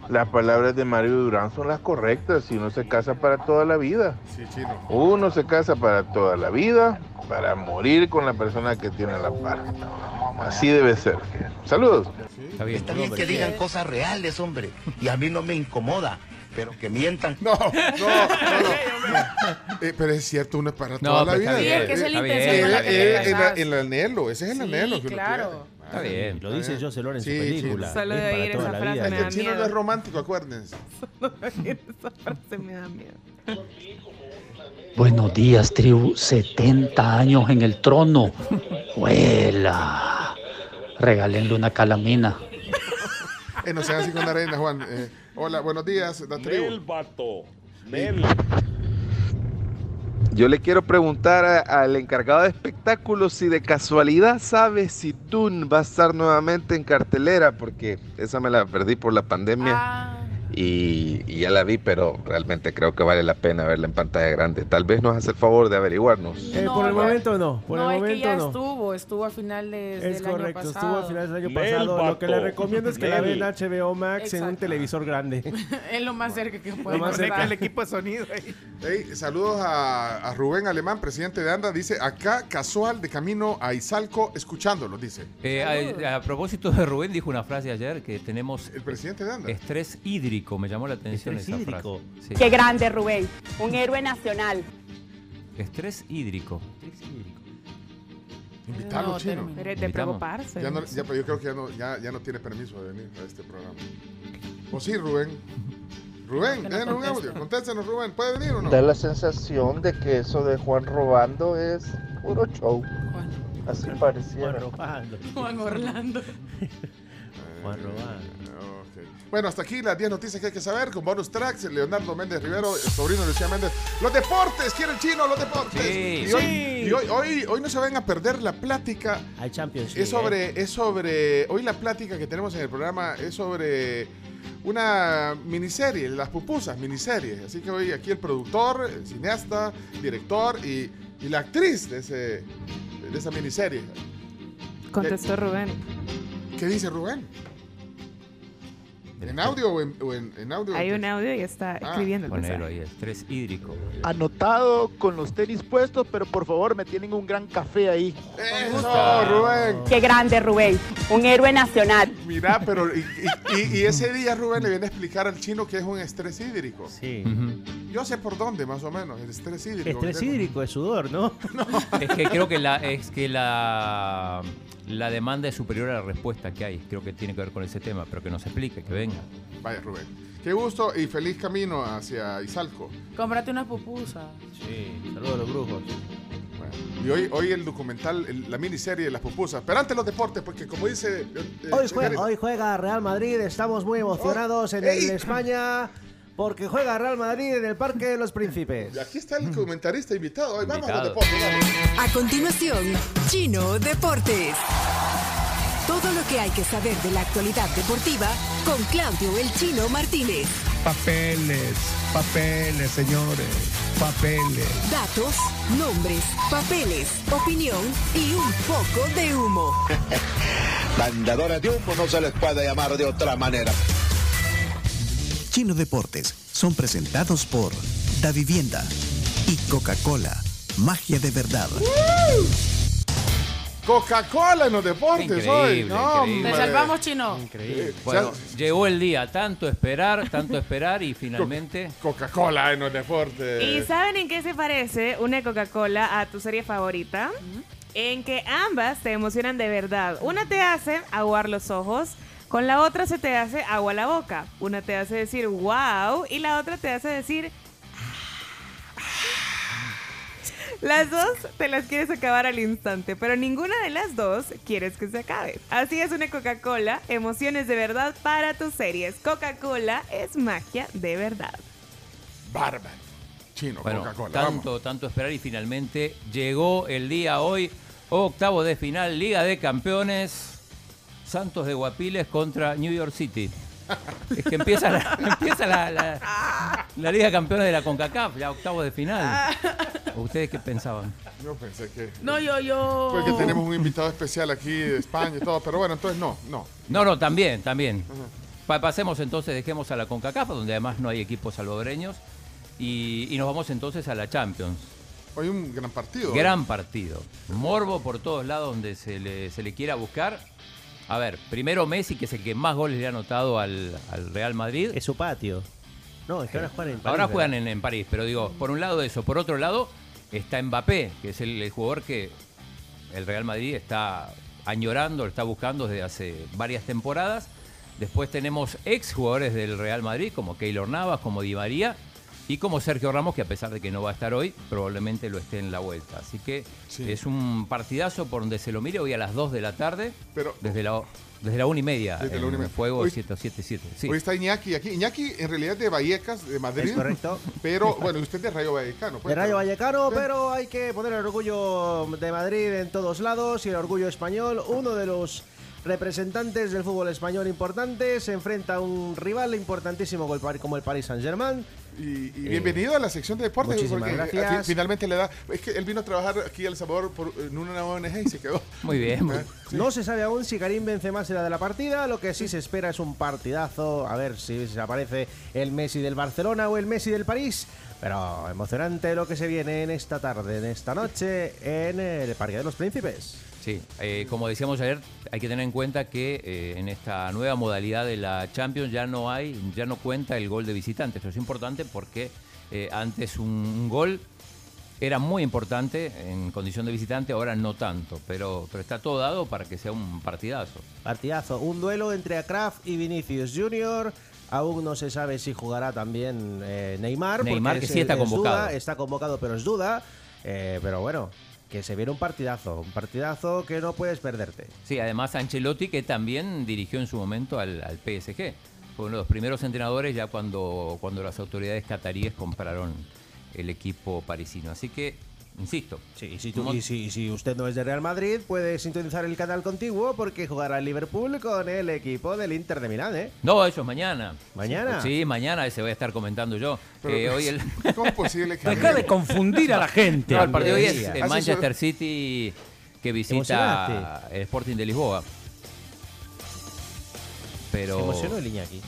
[SPEAKER 51] las palabras de Mario Durán son las correctas. Si uno se casa para toda la vida.
[SPEAKER 3] Sí, chino.
[SPEAKER 51] Uno se casa para toda la vida, para morir con la persona que tiene a la par. Así debe ser. Saludos.
[SPEAKER 4] Está bien.
[SPEAKER 52] Está bien que digan cosas reales, hombre. Y a mí no me incomoda. Pero que mientan.
[SPEAKER 3] No, no, no, no. Eh, pero es cierto, uno es para
[SPEAKER 4] No,
[SPEAKER 3] toda la vida.
[SPEAKER 4] Sí, es que es la
[SPEAKER 3] Eh, eh, eh, el, el anhelo, ese es el
[SPEAKER 5] Sí,
[SPEAKER 3] anhelo que
[SPEAKER 5] claro.
[SPEAKER 4] Está bien.
[SPEAKER 6] Lo dice José Loren en
[SPEAKER 3] Sí,
[SPEAKER 6] su película.
[SPEAKER 7] Solo
[SPEAKER 6] Es
[SPEAKER 7] de
[SPEAKER 6] para
[SPEAKER 7] oír
[SPEAKER 6] toda
[SPEAKER 7] esa
[SPEAKER 6] la
[SPEAKER 7] frase
[SPEAKER 6] vida.
[SPEAKER 7] me da
[SPEAKER 3] el chino
[SPEAKER 7] miedo.
[SPEAKER 3] no es romántico, acuérdense.
[SPEAKER 7] Esa frase me da miedo.
[SPEAKER 53] Buenos días, tribu. 70 años en el trono. ¡Huela! Regálenle una calamina.
[SPEAKER 3] Eh, no sean así con la reina, Juan. Eh, hola, buenos días, la tribu.
[SPEAKER 51] Yo le quiero preguntar al encargado de espectáculos si de casualidad sabe si Dune va a estar nuevamente en cartelera, porque esa me la perdí por la pandemia.
[SPEAKER 5] Ah,
[SPEAKER 51] y, y ya la vi, pero realmente creo que vale la pena verla en pantalla grande. Tal vez nos hace el favor de averiguarnos.
[SPEAKER 6] Eh,
[SPEAKER 5] No,
[SPEAKER 6] por el momento no. Por
[SPEAKER 5] no,
[SPEAKER 6] el
[SPEAKER 5] es que
[SPEAKER 6] momento
[SPEAKER 5] ya
[SPEAKER 6] no.
[SPEAKER 5] estuvo, estuvo a finales
[SPEAKER 6] Es
[SPEAKER 5] del
[SPEAKER 6] correcto,
[SPEAKER 5] año
[SPEAKER 6] estuvo
[SPEAKER 5] pasado.
[SPEAKER 6] a finales del año pasado. Lo que le recomiendo es que la vean en HBO Max en un televisor grande.
[SPEAKER 5] es lo más cerca que podemos
[SPEAKER 6] más cerca.
[SPEAKER 1] El equipo de sonido ahí.
[SPEAKER 3] Hey, saludos a, a Rubén Alemán, presidente de ANDA. Dice, acá casual de camino a Izalco, escuchándolo, dice.
[SPEAKER 4] Eh, a, a propósito de Rubén, dijo una frase ayer que tenemos
[SPEAKER 3] El presidente de ANDA.
[SPEAKER 4] estrés hídrico. Me llamó la atención
[SPEAKER 6] Estrés
[SPEAKER 4] esa
[SPEAKER 6] hídrico.
[SPEAKER 4] frase. Sí.
[SPEAKER 54] Qué grande, Rubén. Un héroe nacional.
[SPEAKER 4] Estrés hídrico.
[SPEAKER 3] Invítalo,
[SPEAKER 5] No,
[SPEAKER 3] chino.
[SPEAKER 5] término.
[SPEAKER 7] Pero de preocuparse.
[SPEAKER 3] Ya, no, ya, pero yo creo que ya no, ya, ya no tiene permiso de venir a este programa. ¿O sí, Rubén? Rubén,
[SPEAKER 5] no
[SPEAKER 3] déjenos un audio. Contéstenos, Rubén. ¿Puede venir o no?
[SPEAKER 51] Da la sensación de que eso de Juan robando es puro show.
[SPEAKER 5] Juan,
[SPEAKER 51] Así
[SPEAKER 6] Juan
[SPEAKER 51] pareciera.
[SPEAKER 6] robando.
[SPEAKER 5] Juan Orlando.
[SPEAKER 6] Juan robando.
[SPEAKER 3] Bueno, hasta aquí las 10 noticias que hay que saber con bonus tracks. Leonardo Méndez Rivero, el sobrino de Lucía Méndez. Los deportes, quiere el chino, los deportes.
[SPEAKER 4] Sí,
[SPEAKER 3] y hoy,
[SPEAKER 6] sí.
[SPEAKER 3] y hoy, hoy, hoy no se van a perder la plática.
[SPEAKER 6] Hay Champions
[SPEAKER 3] Es
[SPEAKER 6] ¿eh?
[SPEAKER 3] sobre, es sobre, hoy la plática que tenemos en el programa es sobre una miniserie, Las Pupusas, miniserie. Así que hoy aquí el productor, el cineasta, director y, y la actriz de, ese, de esa miniserie.
[SPEAKER 7] Contestó Rubén.
[SPEAKER 3] ¿Qué dice Rubén? ¿En audio o en, o en- en audio?
[SPEAKER 7] Hay un audio y está
[SPEAKER 3] Ah,
[SPEAKER 7] escribiendo el
[SPEAKER 4] Ponelo ahí, estrés hídrico.
[SPEAKER 53] Anotado con los tenis puestos, pero por favor me tienen un gran café ahí.
[SPEAKER 3] Eso, Rubén.
[SPEAKER 54] Qué grande, Rubén. Un héroe nacional.
[SPEAKER 3] Mira, pero y, y- y- y ese día Rubén le viene a explicar al chino que es un estrés hídrico.
[SPEAKER 6] Sí.
[SPEAKER 3] Yo sé por dónde, más o menos, el estrés hídrico.
[SPEAKER 6] Estrés hídrico es sudor, ¿no?
[SPEAKER 4] Es que creo que la es que la la demanda es superior a la respuesta que hay. Creo que tiene que ver con ese tema, pero que nos explique, que venga.
[SPEAKER 3] Vaya, Rubén. Qué gusto y feliz camino hacia Izalco.
[SPEAKER 5] Cómprate unas pupusas.
[SPEAKER 6] Sí, saludos a los brujos.
[SPEAKER 3] Bueno, y hoy, hoy el documental, el- la miniserie de las pupusas. Pero antes los deportes, porque como dice... eh, eh,
[SPEAKER 6] Hoy juega, hoy juega Real Madrid, estamos muy emocionados en el
[SPEAKER 3] ¡Ey!
[SPEAKER 6] España porque juega Real Madrid en el Parque de los Príncipes.
[SPEAKER 3] Y aquí está el comentarista invitado. Vamos
[SPEAKER 4] Invitado.
[SPEAKER 3] deportes. vamos.
[SPEAKER 48] A continuación, Chino Deportes. Todo lo que hay que saber de la actualidad deportiva con Claudio El Chino Martínez.
[SPEAKER 42] Papeles, papeles, señores, papeles.
[SPEAKER 48] Datos, nombres, papeles, opinión y un poco de humo.
[SPEAKER 52] Bandadora de humo no se les puede llamar de otra manera.
[SPEAKER 55] Chino Deportes son presentados por Da Vivienda y Coca-Cola. Magia de verdad.
[SPEAKER 3] Coca-Cola en los deportes hoy.
[SPEAKER 4] Increíble,
[SPEAKER 3] No,
[SPEAKER 4] increíble.
[SPEAKER 5] Te salvamos, chino.
[SPEAKER 3] Eh,
[SPEAKER 4] Bueno,
[SPEAKER 3] o
[SPEAKER 4] llegó el día, tanto esperar, tanto esperar y finalmente
[SPEAKER 3] Coca-Cola en los deportes.
[SPEAKER 7] ¿Y saben en qué se parece una Coca-Cola a tu serie favorita? En que ambas te emocionan de verdad. Una te hace aguar los ojos, con la otra se te hace agua la boca. Una te hace decir wow y la otra te hace decir... Las dos te las quieres acabar al instante, pero ninguna de las dos quieres que se acabe. Así es una Coca-Cola, emociones de verdad para tus series. Coca-Cola es magia de verdad.
[SPEAKER 3] Bárbaro. Chino,
[SPEAKER 4] Bueno,
[SPEAKER 3] Coca-Cola. vamos.
[SPEAKER 4] tanto, tanto esperar y finalmente llegó el día hoy, octavo de final, Liga de Campeones, Santos de Guapiles contra New York City. Es que empieza la, empieza la, la- la Liga de Campeones de la CONCACAF, ya octavo de final. ¿Ustedes qué pensaban?
[SPEAKER 3] Yo pensé que...
[SPEAKER 5] No, yo, yo.
[SPEAKER 3] Porque tenemos un invitado especial aquí de España y todo, pero bueno, entonces no, no.
[SPEAKER 4] No, no, también, también. Pa- pasemos entonces, dejemos a la CONCACAF, donde además no hay equipos salvadoreños, y, y nos vamos entonces a la Champions.
[SPEAKER 3] Hoy un gran partido.
[SPEAKER 4] Gran partido. Morbo por todos lados donde se le, se le quiera buscar. A ver, primero Messi, que es el que más goles le ha anotado al, al Real Madrid.
[SPEAKER 6] Es su patio. No, es que ahora juegan en París.
[SPEAKER 4] Ahora juegan en, en París, pero digo, por un lado eso, por otro lado está Mbappé, que es el, el jugador que el Real Madrid está añorando, lo está buscando desde hace varias temporadas. Después tenemos ex jugadores del Real Madrid, como Keylor Navas, como Di María, y como Sergio Ramos, que a pesar de que no va a estar hoy, probablemente lo esté en la vuelta. Así que es un partidazo por donde se lo mire hoy a las 2 de la tarde,
[SPEAKER 3] Pero-
[SPEAKER 4] desde la, desde la 1 y media,
[SPEAKER 3] Desde la
[SPEAKER 4] en
[SPEAKER 3] una y media.
[SPEAKER 4] Fuego
[SPEAKER 3] Hoy-
[SPEAKER 4] 777. Sí.
[SPEAKER 3] Hoy está Iñaki aquí. Iñaki en realidad es de Vallecas, de Madrid.
[SPEAKER 6] Es correcto.
[SPEAKER 3] Pero bueno, usted es de Rayo Vallecano. pues,
[SPEAKER 6] De Rayo Vallecano, pero hay que poner el orgullo de Madrid en todos lados y el orgullo español. Uno de los representantes del fútbol español importante se enfrenta a un rival importantísimo como el Par- como el Paris Saint-Germain.
[SPEAKER 3] Y, y bienvenido a la sección de deportes.
[SPEAKER 6] muchísimas
[SPEAKER 3] eh,
[SPEAKER 6] gracias.
[SPEAKER 3] fi- finalmente le da. Es que él vino a trabajar aquí a El Salvador por, en una ONG y se quedó.
[SPEAKER 4] Muy bien. muy-
[SPEAKER 3] ¿Eh?
[SPEAKER 6] No se sabe aún si Karim Benzema será de la partida, lo que sí se espera es un partidazo, a ver si se aparece el Messi del Barcelona o el Messi del París, pero emocionante lo que se viene en esta tarde, en esta noche, en el Parque de los Príncipes.
[SPEAKER 4] Sí, eh, como decíamos ayer, hay que tener en cuenta que eh, en esta nueva modalidad de la Champions ya no hay, ya no cuenta el gol de visitante. Esto es importante porque eh, antes un, un gol era muy importante en condición de visitante, ahora no tanto, pero, pero está todo dado para que sea un partidazo.
[SPEAKER 6] Partidazo, un duelo entre Kraft y Vinicius Junior. Aún no se sabe si jugará también Neymar. porque
[SPEAKER 4] Neymar, que
[SPEAKER 6] es-
[SPEAKER 4] sí está
[SPEAKER 6] es
[SPEAKER 4] convocado.
[SPEAKER 6] duda, está convocado, pero es duda. Pero bueno, que se viene un partidazo, un partidazo que no puedes perderte.
[SPEAKER 4] Sí, además Ancelotti que también dirigió en su momento al, al PSG. Fue uno de los primeros entrenadores ya cuando, cuando las autoridades cataríes compraron el equipo parisino. Así que, insisto.
[SPEAKER 6] Sí, y si, tú- y si- y si usted no es de Real Madrid, puede sintonizar el canal contiguo porque jugará el Liverpool con el equipo del Inter de Milán, ¿eh?
[SPEAKER 4] No, eso es mañana.
[SPEAKER 6] ¿Mañana?
[SPEAKER 4] Sí, mañana se voy a estar comentando yo.
[SPEAKER 3] Pero,
[SPEAKER 4] Eh, hoy el,
[SPEAKER 3] ¿Cómo es posible que.?
[SPEAKER 56] Deja de confundir a la gente.
[SPEAKER 4] No, el partido hoy es el Manchester City que visita el Sporting de Lisboa. Pero
[SPEAKER 6] Se emocionó el Iñaki.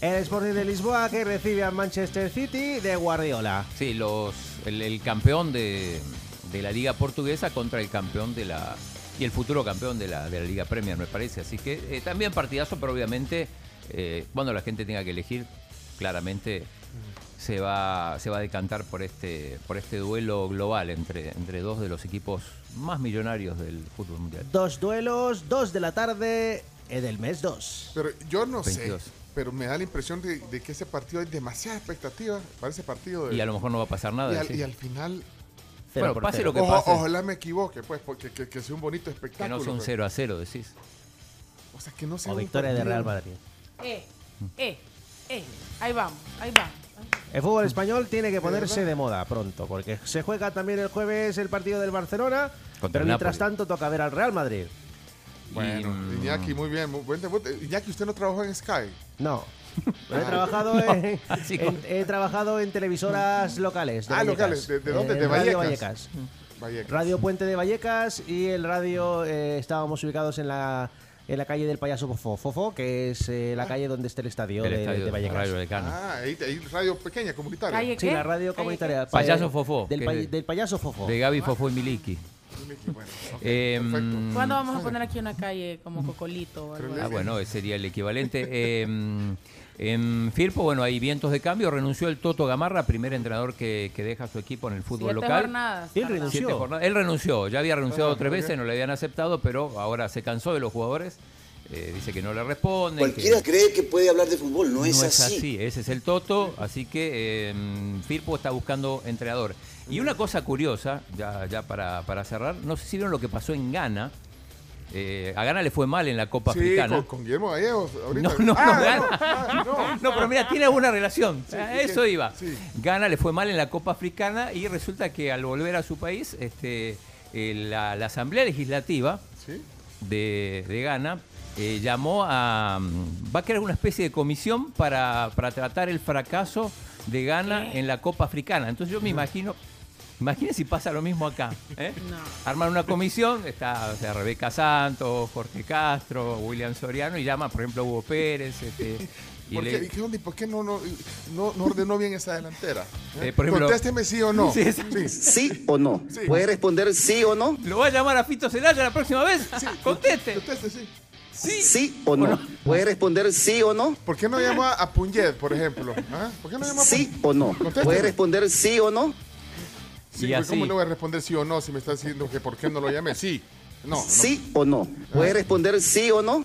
[SPEAKER 6] El Sporting de Lisboa que recibe al Manchester City de Guardiola.
[SPEAKER 4] Sí, los, el, el campeón de, de la Liga Portuguesa contra el campeón de la. y el futuro campeón de la, de la Liga Premier, me parece. Así que eh, también partidazo, pero obviamente, eh, cuando la gente tenga que elegir, claramente se va, se va a decantar por este, por este duelo global entre, entre dos de los equipos más millonarios del fútbol mundial.
[SPEAKER 6] Dos duelos, dos de la tarde del mes 2.
[SPEAKER 3] Pero yo no
[SPEAKER 4] 22.
[SPEAKER 3] sé. Pero me da la impresión de, de que ese partido hay demasiada expectativa para ese partido. de-
[SPEAKER 4] Y a lo mejor no va a pasar nada.
[SPEAKER 3] y al,
[SPEAKER 4] sí.
[SPEAKER 3] y al final.
[SPEAKER 4] Bueno, pase lo que
[SPEAKER 3] Ojo-
[SPEAKER 4] pase.
[SPEAKER 3] Ojalá me equivoque, pues, porque que, que sea un bonito
[SPEAKER 4] Que
[SPEAKER 3] espectáculo.
[SPEAKER 4] no sea un
[SPEAKER 3] pues.
[SPEAKER 4] 0 a 0, decís.
[SPEAKER 3] O sea, que no sea
[SPEAKER 6] O
[SPEAKER 3] un
[SPEAKER 6] victoria de
[SPEAKER 3] partido-
[SPEAKER 6] Real Madrid.
[SPEAKER 5] Eh, eh, eh. Ahí vamos, ahí vamos.
[SPEAKER 6] El fútbol español tiene que ponerse de moda pronto, porque se juega también el jueves el partido del Barcelona,
[SPEAKER 4] Contra
[SPEAKER 6] pero mientras
[SPEAKER 4] Napoli.
[SPEAKER 6] tanto toca ver al Real Madrid.
[SPEAKER 3] Bueno,
[SPEAKER 4] Y,
[SPEAKER 3] Iñaki, muy bien, muy buen debut. Iñaki, ¿usted no trabajó en Sky?
[SPEAKER 6] No. Pero he trabajado en, en- he trabajado en televisoras locales. de
[SPEAKER 3] Ah,
[SPEAKER 6] Vallecas.
[SPEAKER 3] locales. ¿De, de dónde?
[SPEAKER 6] Eh,
[SPEAKER 3] de
[SPEAKER 6] Radio
[SPEAKER 3] Vallecas.
[SPEAKER 6] Vallecas.
[SPEAKER 3] Vallecas.
[SPEAKER 6] Radio Puente de Vallecas y el radio eh, estábamos ubicados en la en la calle del Payaso Fofo, Fofo, que es eh, la calle donde está el estadio,
[SPEAKER 4] El
[SPEAKER 6] de,
[SPEAKER 4] estadio
[SPEAKER 6] de Vallecas.
[SPEAKER 4] Vallecano.
[SPEAKER 3] Ah, ahí, ahí radio pequeña, comunitaria.
[SPEAKER 5] Calle
[SPEAKER 6] Sí, la radio comunitaria.
[SPEAKER 4] Payaso
[SPEAKER 6] Eh,
[SPEAKER 4] Fofó,
[SPEAKER 6] Del, pay- del Payaso Fofo.
[SPEAKER 4] De Gaby Fofo y Miliki.
[SPEAKER 3] Bueno,
[SPEAKER 4] Eh,
[SPEAKER 3] perfecto.
[SPEAKER 5] ¿Cuándo vamos a poner aquí una calle como Cocolito o algo
[SPEAKER 4] Ah,
[SPEAKER 5] así?
[SPEAKER 4] bueno, ese sería el equivalente. Eh, en Firpo, bueno, hay vientos de cambio. Renunció el Toto Gamarra, primer entrenador que, que deja su equipo en el fútbol
[SPEAKER 5] Siete
[SPEAKER 4] local.
[SPEAKER 5] jornadas.
[SPEAKER 6] Él renunció.
[SPEAKER 4] Siete jornadas. Él renunció, ya había renunciado tres veces, no le habían aceptado, pero ahora se cansó de los jugadores. Eh, dice que no le responden.
[SPEAKER 57] Cualquiera
[SPEAKER 4] que
[SPEAKER 57] cree que puede hablar de fútbol, no,
[SPEAKER 4] no
[SPEAKER 57] es, así.
[SPEAKER 4] ese es el Toto. Así que eh, Firpo está buscando entrenador. Y una cosa curiosa, ya, ya para, para cerrar, no sé si vieron lo que pasó en Ghana. Eh, a Ghana le fue mal en la Copa
[SPEAKER 3] Sí,
[SPEAKER 4] Africana.
[SPEAKER 3] con, con Guillermo Gallegos. Ahorita.
[SPEAKER 4] No, no,
[SPEAKER 3] Ah,
[SPEAKER 4] no,
[SPEAKER 3] ah, no.
[SPEAKER 4] No, pero mira, tiene alguna relación.
[SPEAKER 3] Sí,
[SPEAKER 4] A
[SPEAKER 3] ¿y
[SPEAKER 4] eso iba.
[SPEAKER 3] Sí.
[SPEAKER 4] Ghana le fue mal en la Copa Africana y resulta que al volver a su país, este, eh, la, la Asamblea Legislativa
[SPEAKER 3] Sí.
[SPEAKER 4] de, de Ghana eh, llamó a. mm, va a crear una especie de comisión para, para tratar el fracaso de Ghana en la Copa Africana. Entonces yo me imagino Imagínense si pasa lo mismo acá. ¿eh? Arman una comisión, está o sea, Rebeca Santos, Jorge Castro, William Soriano, y llama, por ejemplo, a Hugo Pérez. Este, y
[SPEAKER 3] ¿Por,
[SPEAKER 4] le-
[SPEAKER 3] qué, ¿y qué onda? ¿Y por qué no, no, no, no ordenó bien esa delantera? ¿Eh?
[SPEAKER 4] Eh, por ejemplo-
[SPEAKER 3] Contésteme sí o no.
[SPEAKER 4] Sí.
[SPEAKER 3] Sí.
[SPEAKER 56] o no? ¿Puede responder sí o no?
[SPEAKER 4] ¿Lo va a llamar a Fito Celaya la próxima vez? Conteste.
[SPEAKER 3] Conteste, sí.
[SPEAKER 4] Sí.
[SPEAKER 56] ¿Sí o no? ¿Puede responder sí o no?
[SPEAKER 3] ¿Por qué no llamó a, Puñet, por ejemplo? ¿Ah? ¿Por qué no llamó a
[SPEAKER 56] ¿Sí o no?
[SPEAKER 3] Contésteme.
[SPEAKER 56] ¿Puede responder sí o no?
[SPEAKER 3] Sí,
[SPEAKER 4] Y
[SPEAKER 3] pues,
[SPEAKER 4] así.
[SPEAKER 3] ¿Cómo le voy a responder sí o no si me está diciendo que por qué no lo llamé? Sí. No, no.
[SPEAKER 56] ¿Sí o no? ¿Puede responder sí o no?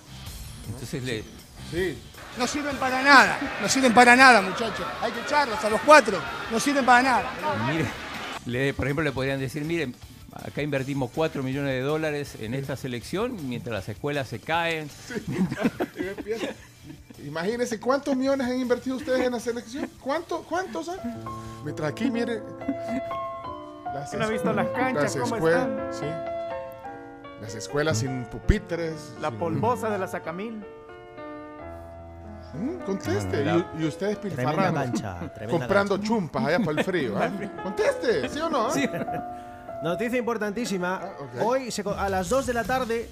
[SPEAKER 4] Entonces le.
[SPEAKER 3] Sí.
[SPEAKER 57] No sirven para nada, no sirven para nada, muchachos. Hay que echarlos a los cuatro, no sirven para nada.
[SPEAKER 4] Mire, le- por ejemplo, le podrían decir, miren, acá invertimos 4 millones de dólares en esta selección, mientras las escuelas se caen.
[SPEAKER 3] Empieza. Imagínense cuántos millones han invertido ustedes en la selección. ¿Cuánto, ¿Cuántos? ah? Mientras aquí, mire. Las
[SPEAKER 1] ¿No ha visto las canchas, cómo
[SPEAKER 3] escuelas, sí. Las escuelas sin pupitres.
[SPEAKER 1] La
[SPEAKER 3] sin-
[SPEAKER 1] polvosa de la Sacamil.
[SPEAKER 3] Mm, Conteste. Y, y ustedes pilfarrando. comprando chumpas allá para el frío. ¿ah? Conteste, ¿sí o no?
[SPEAKER 6] Sí. Noticia importantísima. Hoy se co- a las 2 de la tarde,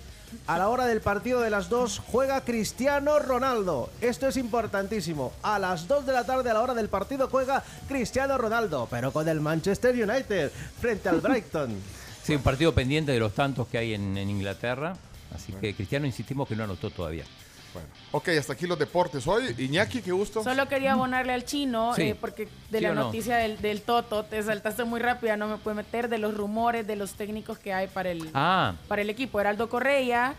[SPEAKER 6] a la hora del partido de las 2, juega Cristiano Ronaldo. Esto es importantísimo. A las 2 de la tarde, a la hora del partido, juega Cristiano Ronaldo, pero con el Manchester United frente al Brighton.
[SPEAKER 4] Sí, un partido pendiente de los tantos que hay en, en Inglaterra. Así que Cristiano insistimos que no anotó todavía.
[SPEAKER 3] Bueno, ok, hasta aquí los deportes hoy. Iñaki, qué gusto.
[SPEAKER 5] Solo quería abonarle al chino,
[SPEAKER 4] Sí.
[SPEAKER 5] eh, porque de
[SPEAKER 4] ¿Sí
[SPEAKER 5] la
[SPEAKER 4] no?
[SPEAKER 5] noticia del, del Toto te saltaste muy rápida, no me pude meter, de los rumores, de los técnicos que hay para el,
[SPEAKER 4] Ah,
[SPEAKER 5] para el equipo. Heraldo Correa,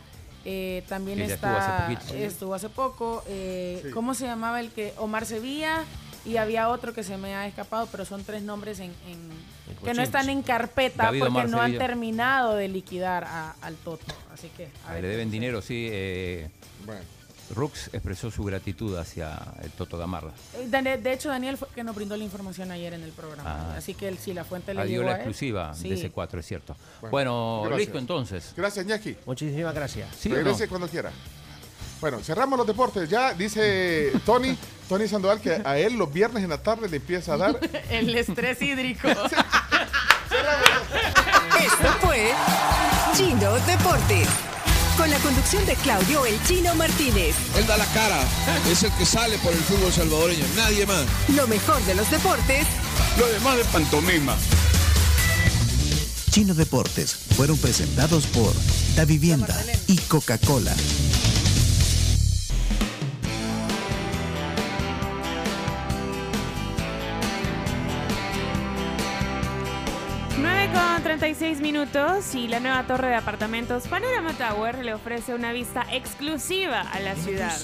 [SPEAKER 5] eh, también está,
[SPEAKER 4] estuvo hace poquito.
[SPEAKER 5] estuvo hace poco. eh,
[SPEAKER 4] Sí.
[SPEAKER 5] ¿Cómo se llamaba el que? Omar Sevilla. Y había otro que se me ha escapado, pero son tres nombres en, en- que no están en carpeta
[SPEAKER 4] David
[SPEAKER 5] porque
[SPEAKER 4] Omar
[SPEAKER 5] no han terminado de liquidar a- al Toto. Así que, a
[SPEAKER 4] a
[SPEAKER 5] ver
[SPEAKER 4] le deben dinero, sí. eh,
[SPEAKER 3] Bueno.
[SPEAKER 4] Rux expresó su gratitud hacia el Toto Gamarra.
[SPEAKER 5] Eh, De, de hecho, Daniel fue que nos brindó la información ayer en el programa.
[SPEAKER 4] Ah.
[SPEAKER 5] Así que él, sí, la fuente le
[SPEAKER 4] Ah, dio
[SPEAKER 5] llegó
[SPEAKER 4] la
[SPEAKER 5] a él.
[SPEAKER 4] exclusiva
[SPEAKER 5] Sí.
[SPEAKER 4] de ese 4, es cierto.
[SPEAKER 3] Bueno,
[SPEAKER 4] Bueno, listo entonces.
[SPEAKER 3] Gracias, Iñaki.
[SPEAKER 6] Muchísimas gracias.
[SPEAKER 4] ¿Sí no?
[SPEAKER 3] Regrese cuando quiera. Bueno, cerramos los deportes. Ya dice Tony, Tony Sandoval que a él los viernes en la tarde le empieza a dar.
[SPEAKER 5] el estrés hídrico.
[SPEAKER 48] Esto fue Chino Deportes. Con la conducción de Claudio El Chino Martínez.
[SPEAKER 58] Él da la cara, es el que sale por el fútbol salvadoreño, nadie más.
[SPEAKER 48] Lo mejor de los deportes
[SPEAKER 58] Lo demás de pantomima.
[SPEAKER 55] Chino Deportes fueron presentados por Da Vivienda y Coca-Cola.
[SPEAKER 7] Nueve con 36 minutos y la nueva torre de apartamentos Panorama Tower le ofrece una vista exclusiva a la ciudad.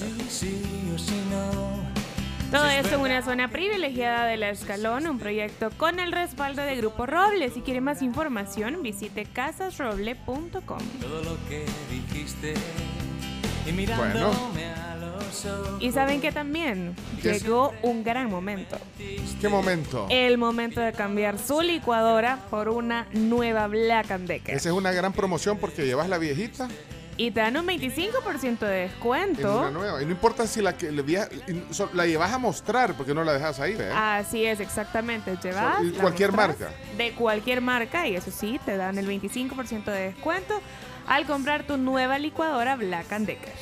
[SPEAKER 7] Todo esto en una zona privilegiada de la Escalón, un proyecto con el respaldo de Grupo Roble. Si quiere más información, visite casasroble.com.
[SPEAKER 59] Todo lo que dijiste y
[SPEAKER 3] Bueno.
[SPEAKER 7] Y saben que también llegó un gran momento.
[SPEAKER 3] ¿Qué momento?
[SPEAKER 7] El momento de cambiar su licuadora por una nueva Black and Decker.
[SPEAKER 3] Esa es una gran promoción porque llevas la viejita
[SPEAKER 7] Y te dan un 25% de
[SPEAKER 3] en
[SPEAKER 7] descuento.
[SPEAKER 3] una nueva. Y no importa si la que so- llevas a mostrar porque no la dejas ahí, ¿verdad?
[SPEAKER 7] Así es, exactamente. Llevas. La
[SPEAKER 3] cualquier marca.
[SPEAKER 7] De cualquier marca, y eso sí, te dan el 25% de descuento al comprar tu nueva licuadora Black and Decker.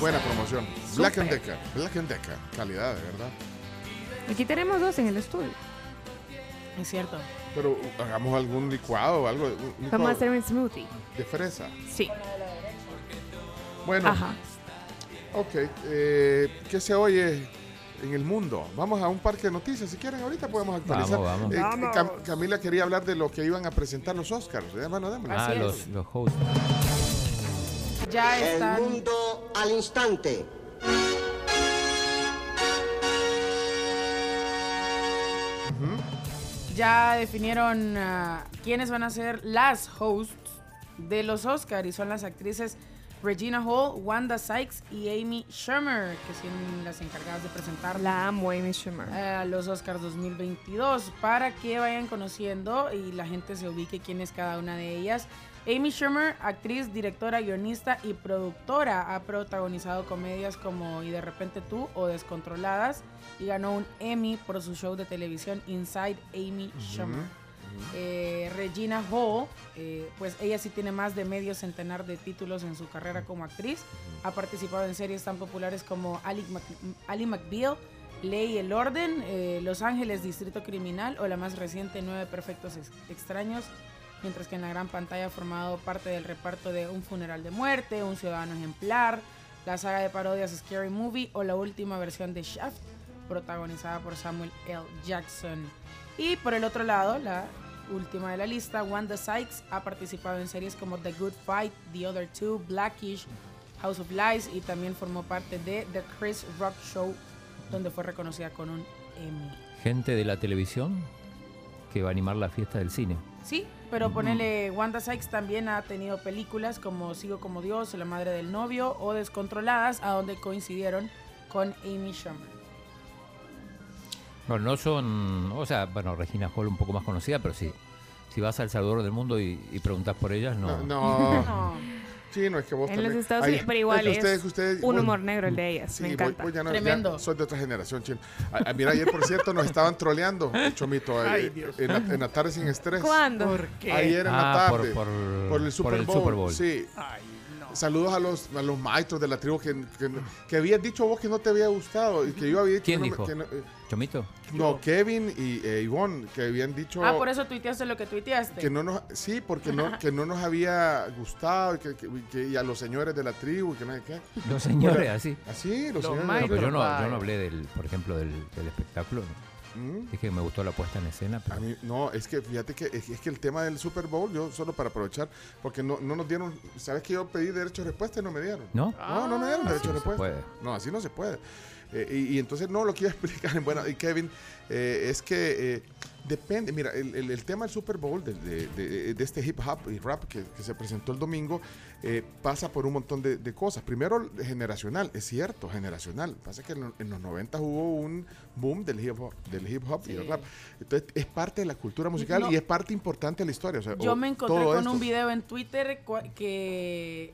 [SPEAKER 3] Buena promoción. Black and. Decker. Black and Decker. Calidad, de verdad.
[SPEAKER 7] Aquí tenemos dos en el estudio.
[SPEAKER 5] Es cierto.
[SPEAKER 3] Pero uh, hagamos algún licuado o algo. licuado
[SPEAKER 7] Vamos a hacer un smoothie.
[SPEAKER 3] De fresa.
[SPEAKER 7] Sí.
[SPEAKER 3] Bueno.
[SPEAKER 7] Ajá.
[SPEAKER 3] Ok. eh, ¿Qué se oye en el mundo? Vamos a un parque de noticias. Si quieren, ahorita podemos actualizar.
[SPEAKER 4] Vamos, vamos.
[SPEAKER 3] Eh,
[SPEAKER 4] Vamos.
[SPEAKER 3] Cam- Camila quería hablar de lo que iban a presentar los Oscars. Eh, bueno.
[SPEAKER 4] Ah, los, los hosts.
[SPEAKER 5] Ya están.
[SPEAKER 60] El mundo al instante.
[SPEAKER 5] Ya definieron ah, quiénes van a ser las hosts de los Oscars y son las actrices Regina Hall, Wanda Sykes y Amy Schumer, que son las encargadas de presentar
[SPEAKER 7] La amo, Amy Schumer.
[SPEAKER 5] los Oscars 2022 para que vayan conociendo y la gente se ubique quién es cada una de ellas. Amy Schumer, actriz, directora, guionista y productora, ha protagonizado comedias como Y de repente tú o Descontroladas y ganó un Emmy por su show de televisión Inside Amy Schumer. Eh, Regina Hall, eh, pues ella sí tiene más de medio centenar de títulos en su carrera como actriz. Ha participado en series tan populares como Ali, Mc- Ali McBeal, Ley y el Orden, eh, Los Ángeles, Distrito Criminal o la más reciente Nueve Perfectos Ex- Extraños. Mientras que en la gran pantalla ha formado parte del reparto de Un Funeral de Muerte, Un Ciudadano Ejemplar, la saga de parodias Scary Movie o la última versión de Shaft, protagonizada por Samuel L. Jackson. Y por el otro lado, la última de la lista, Wanda Sykes ha participado en series como The Good Fight, The Other Two, Blackish, House of Lies y también formó parte de The Chris Rock Show, donde fue reconocida con un Emmy.
[SPEAKER 4] Gente de la televisión que va a animar la fiesta del cine.
[SPEAKER 5] Sí, pero ponele, Wanda Sykes también ha tenido películas como Sigo como Dios, La Madre del Novio o Descontroladas, a donde coincidieron con Amy Schumer.
[SPEAKER 4] Bueno, no son, o sea, bueno, Regina Hall un poco más conocida, pero sí. Si vas al Salvador del Mundo y, y preguntas por ellas, no.
[SPEAKER 3] No. Sí, no es que vos
[SPEAKER 7] En los Estados Unidos, pero igual es
[SPEAKER 3] ustedes- ustedes-
[SPEAKER 7] un
[SPEAKER 3] vos-
[SPEAKER 7] humor negro el de ellas.
[SPEAKER 3] Sí,
[SPEAKER 7] me
[SPEAKER 3] vos-
[SPEAKER 7] encanta.
[SPEAKER 3] vos ya no- ya
[SPEAKER 5] Tremendo.
[SPEAKER 3] soy de otra generación, chino. Ah, ah, mira, ayer, por cierto, nos estaban troleando, Chomito, eh,
[SPEAKER 5] Ay, Dios.
[SPEAKER 3] en, la, en la tarde sin estrés.
[SPEAKER 7] ¿Cuándo?
[SPEAKER 5] ¿Por qué?
[SPEAKER 3] Ayer en la
[SPEAKER 4] Ah, por-
[SPEAKER 3] tarde.
[SPEAKER 4] por-
[SPEAKER 3] el Super
[SPEAKER 4] por el
[SPEAKER 3] Bowl.
[SPEAKER 4] Super Bowl.
[SPEAKER 3] Sí.
[SPEAKER 5] Ay.
[SPEAKER 3] Saludos a los, a los maestros de la tribu que, que, que habías dicho vos que no te había gustado y que yo había dicho
[SPEAKER 4] ¿Quién
[SPEAKER 3] que no me-
[SPEAKER 4] dijo?
[SPEAKER 3] que no, eh,
[SPEAKER 4] ¿Chomito?
[SPEAKER 3] no, Kevin y eh, Ivonne, que habían dicho
[SPEAKER 5] Ah, por eso tuiteaste lo que tuiteaste.
[SPEAKER 3] que no nos, sí, porque no, que no nos había gustado y, que, que- que- y a los señores de la tribu y que no sé qué.
[SPEAKER 4] Los señores,
[SPEAKER 3] Bueno,
[SPEAKER 4] así.
[SPEAKER 3] Así, los
[SPEAKER 5] Los
[SPEAKER 3] señores. de la
[SPEAKER 4] No,
[SPEAKER 5] maestros.
[SPEAKER 4] pero yo no, yo no hablé del, por ejemplo, del, del espectáculo.
[SPEAKER 3] ¿Mm?
[SPEAKER 4] Dije que me gustó la puesta en escena,
[SPEAKER 3] A
[SPEAKER 4] pero
[SPEAKER 3] mí, no, es que fíjate que es, es que el tema del Super Bowl, yo solo para aprovechar, porque no, no nos dieron, ¿sabes que yo pedí derecho de respuesta y no me dieron?
[SPEAKER 4] ¿no?
[SPEAKER 3] No, no me dieron derecho de respuesta. No, así no se puede. Eh, y, y entonces, no, lo a explicar, bueno, y Kevin, eh, es que eh, depende, mira, el, el- el tema del Super Bowl, de, de- de- de este hip hop y rap que, que se presentó el domingo, pasa por un montón de, de cosas. Primero, generacional, es cierto, generacional. Pasa que en, lo- en los 90 hubo un boom del hip hop, del hip hop y el rap. Entonces, es parte de la cultura musical
[SPEAKER 5] No.
[SPEAKER 3] y es parte importante de la historia. o sea,
[SPEAKER 5] Yo
[SPEAKER 3] o
[SPEAKER 5] me encontré con
[SPEAKER 3] esto.
[SPEAKER 5] un video en Twitter que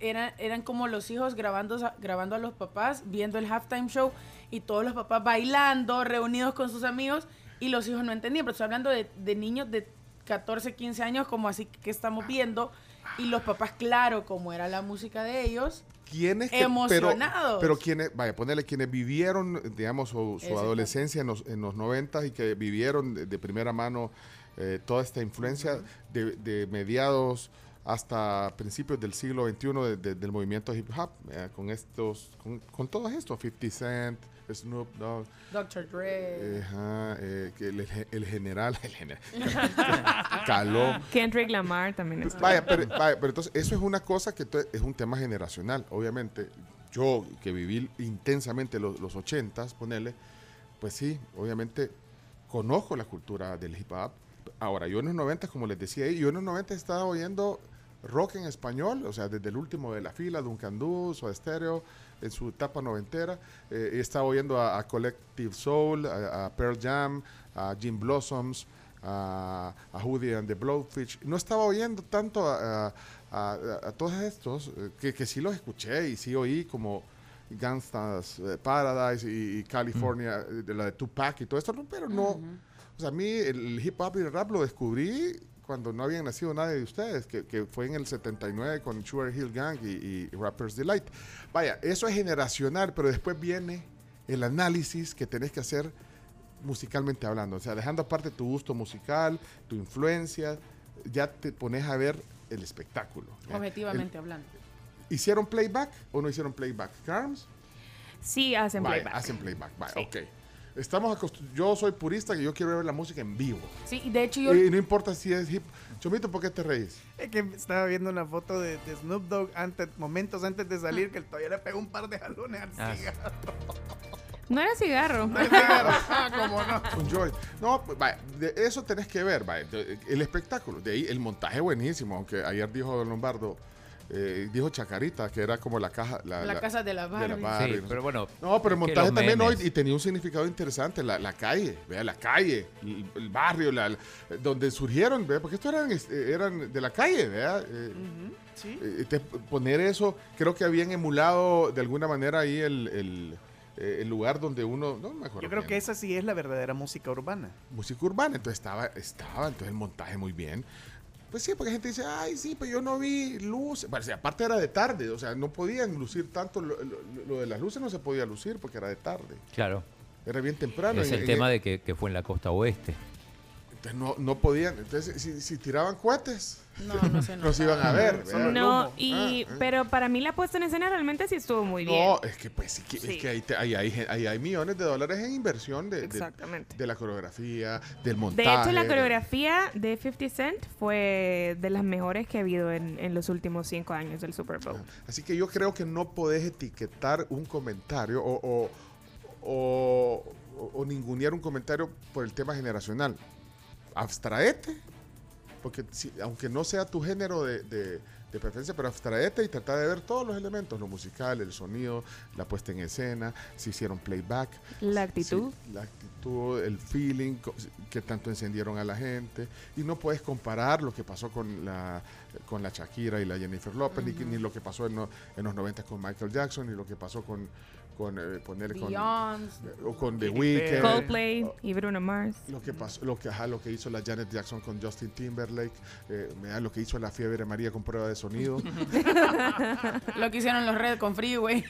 [SPEAKER 5] eran, eran como los hijos grabando, grabando a los papás, viendo el halftime show y todos los papás bailando, reunidos con sus amigos y los hijos no entendían. Pero estoy hablando de, de niños de 14, 15 años, como así que estamos viendo. Y los papás, claro, como era la música de ellos,
[SPEAKER 3] ¿Quiénes que-
[SPEAKER 5] Emocionados.
[SPEAKER 3] Pero, pero quienes, vaya, ponerle quienes vivieron, digamos, su, adolescencia en los, en los 90 y que vivieron de, de primera mano eh, toda esta influencia de, de mediados hasta principios del siglo XXI de- de- del movimiento hip hop, eh, con estos, con, con todos estos, 50 Cent, Snoop Dogg,
[SPEAKER 5] Dr. Dre.
[SPEAKER 3] eh, ajá, eh, el, el general, el general, Caló.
[SPEAKER 7] Kendrick Lamar también.
[SPEAKER 3] Vaya, pero, vaya, pero entonces eso es una cosa que es un tema generacional. Obviamente, yo que viví intensamente los, los 80s, ponerle, pues sí, obviamente conozco la cultura del hip hop. Ahora, yo en los 90, como les decía, ahí, yo en los 90 estaba oyendo rock en español, o sea, desde el último de la fila, Duncan Du, Soda Stereo, en su etapa noventera. Eh, estaba oyendo a, a Collective Soul, a, a Pearl Jam, a Jim Blossoms, a, a Hoodie and the Blowfish. No estaba oyendo tanto a, todos estos, eh, que, que sí los escuché y sí oí como Gangsta's eh, Paradise y, y California, eh, de la de Tupac y todo esto, no, pero no. O sea, a mí el hip hop y el rap lo descubrí cuando no habían nacido nadie de ustedes, que, que fue en el 79 con Sugar Hill Gang y, y Rappers Delight. Vaya, eso es generacional, pero después viene el análisis que tenés que hacer musicalmente hablando. O sea, dejando aparte tu gusto musical, tu influencia, ya te pones a ver el espectáculo.
[SPEAKER 5] Objetivamente hablando.
[SPEAKER 3] ¿Hicieron playback o no hicieron playback? ¿Carms?
[SPEAKER 7] Sí, hacen playback.
[SPEAKER 3] Hacen playback, vaya,
[SPEAKER 7] Sí.
[SPEAKER 3] ok. Estamos yo soy purista que yo quiero ver la música en vivo.
[SPEAKER 5] Sí, y de hecho yo...
[SPEAKER 3] Y no importa si es hip. Chomito, ¿por qué te reís?
[SPEAKER 1] Es que estaba viendo una foto de, de Snoop Dogg antes, momentos antes de salir, que el todavía le pegó un par de jalones al
[SPEAKER 4] Ah.
[SPEAKER 1] cigarro.
[SPEAKER 7] No era cigarro.
[SPEAKER 1] Ah, cómo no.
[SPEAKER 3] Un joy. No, pues, vaya, de eso tenés que ver, vaya, de- el espectáculo. De ahí el montaje buenísimo, aunque ayer dijo Don Lombardo, eh, dijo Chacarita, que era como la caja. La,
[SPEAKER 5] La casa de la Barbie.
[SPEAKER 3] Barbie,
[SPEAKER 4] Sí,
[SPEAKER 3] no
[SPEAKER 4] pero bueno,
[SPEAKER 3] No, pero el montaje también hoy y tenía un significado interesante, la, la calle, vea, la calle, el, el barrio, la, la- donde surgieron, vea, porque estos eran, este, eran de la calle, vea. eh,
[SPEAKER 5] Sí.
[SPEAKER 3] eh, te- poner eso, creo que habían emulado de alguna manera ahí el, el, eh, el lugar donde uno, no me acuerdo
[SPEAKER 1] Yo creo
[SPEAKER 3] bien,
[SPEAKER 1] que esa sí es la verdadera música urbana.
[SPEAKER 3] música urbana, entonces estaba, estaba, entonces el montaje muy bien. Pues sí, porque la gente dice, ay, sí, pero yo no vi luz. Bueno, aparte era de tarde, o sea, no podían lucir tanto, lo, lo- lo de las luces no se podía lucir porque era de tarde.
[SPEAKER 4] Claro.
[SPEAKER 3] Era bien temprano.
[SPEAKER 4] Es
[SPEAKER 3] en-
[SPEAKER 4] el
[SPEAKER 3] en-
[SPEAKER 4] tema de que, que fue en la costa oeste.
[SPEAKER 3] Entonces no, no podían, entonces si, si tiraban cohetes,
[SPEAKER 5] No, no se
[SPEAKER 3] nos iban a ver. ¿verdad?
[SPEAKER 7] No, y,
[SPEAKER 3] Ah, ah.
[SPEAKER 7] pero para mí la puesta en escena realmente sí estuvo muy bien.
[SPEAKER 3] No, es que pues sí que-
[SPEAKER 7] Sí.
[SPEAKER 3] es que ahí, te- ahí hay, ahí hay millones de dólares en inversión de, de-
[SPEAKER 7] Exactamente.
[SPEAKER 3] de la coreografía, del
[SPEAKER 7] De
[SPEAKER 3] montaje.
[SPEAKER 7] hecho, la
[SPEAKER 3] de-
[SPEAKER 7] coreografía de 50 Cent fue de las mejores que ha habido en, en los últimos cinco años del Super Bowl.
[SPEAKER 3] Así que yo creo que no podés etiquetar un comentario o, o, o, o- o ningunear un comentario por el tema generacional. Abstraete, porque si- aunque no sea tu género de, de- de preferencia, pero abstraete y trata de ver todos los elementos, lo musical, el sonido, la puesta en escena, si hicieron playback.
[SPEAKER 7] La actitud.
[SPEAKER 3] La actitud, el feeling que tanto encendieron a la gente. Y no puedes comparar lo que pasó con la, con la Shakira y la Jennifer Lopez, ni, ni lo que pasó en, no- en los 90 con Michael Jackson, ni lo que pasó con, con eh, ponerle con,
[SPEAKER 5] Beyoncé.
[SPEAKER 3] o con The Weeknd.
[SPEAKER 7] Coldplay y Bruno Mars.
[SPEAKER 3] Lo que pasó, lo que, ajá, lo que hizo la Janet Jackson con Justin Timberlake, eh, mira, lo que hizo la Fiebre María con prueba de sonido.
[SPEAKER 5] Lo que hicieron los Red con Freeway.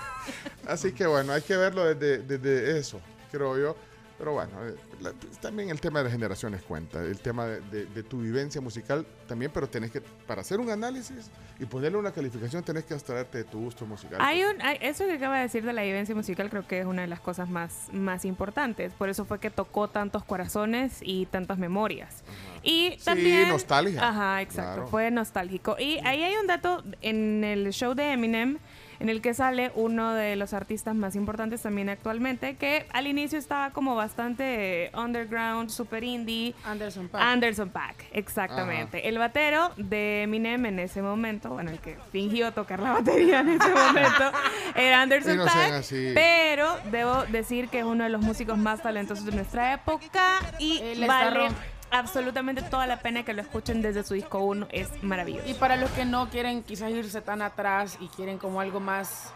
[SPEAKER 3] Así que bueno, hay que verlo desde, desde eso, creo yo. Pero bueno, eh, la- también el tema de generaciones cuenta, el tema de, de- de tu vivencia musical también, pero tenés que, para hacer un análisis y ponerle una calificación, tenés que abstraerte de tu gusto musical.
[SPEAKER 7] Hay un, hay- eso que acaba de decir de la vivencia musical creo que es una de las cosas más, más importantes. Por eso fue que tocó tantos corazones y tantas memorias. Y
[SPEAKER 3] Sí,
[SPEAKER 7] también...
[SPEAKER 3] nostalgia.
[SPEAKER 7] Ajá, exacto.
[SPEAKER 3] Claro.
[SPEAKER 7] Fue nostálgico. Y ahí hay un dato en el show de Eminem en el que sale uno de los artistas más importantes también actualmente, que al inicio estaba como bastante underground, super indie.
[SPEAKER 5] Anderson Paak.
[SPEAKER 7] Anderson Pack, exactamente. El batero de Eminem en ese momento, bueno, el que fingió tocar la batería en ese momento, era Anderson
[SPEAKER 3] no así.
[SPEAKER 7] Pero debo decir que es uno de los músicos más talentosos de nuestra época y vale absolutamente toda la pena que lo escuchen desde su disco 1. Es maravilloso.
[SPEAKER 5] Y para los que no quieren quizás irse tan atrás y quieren como algo más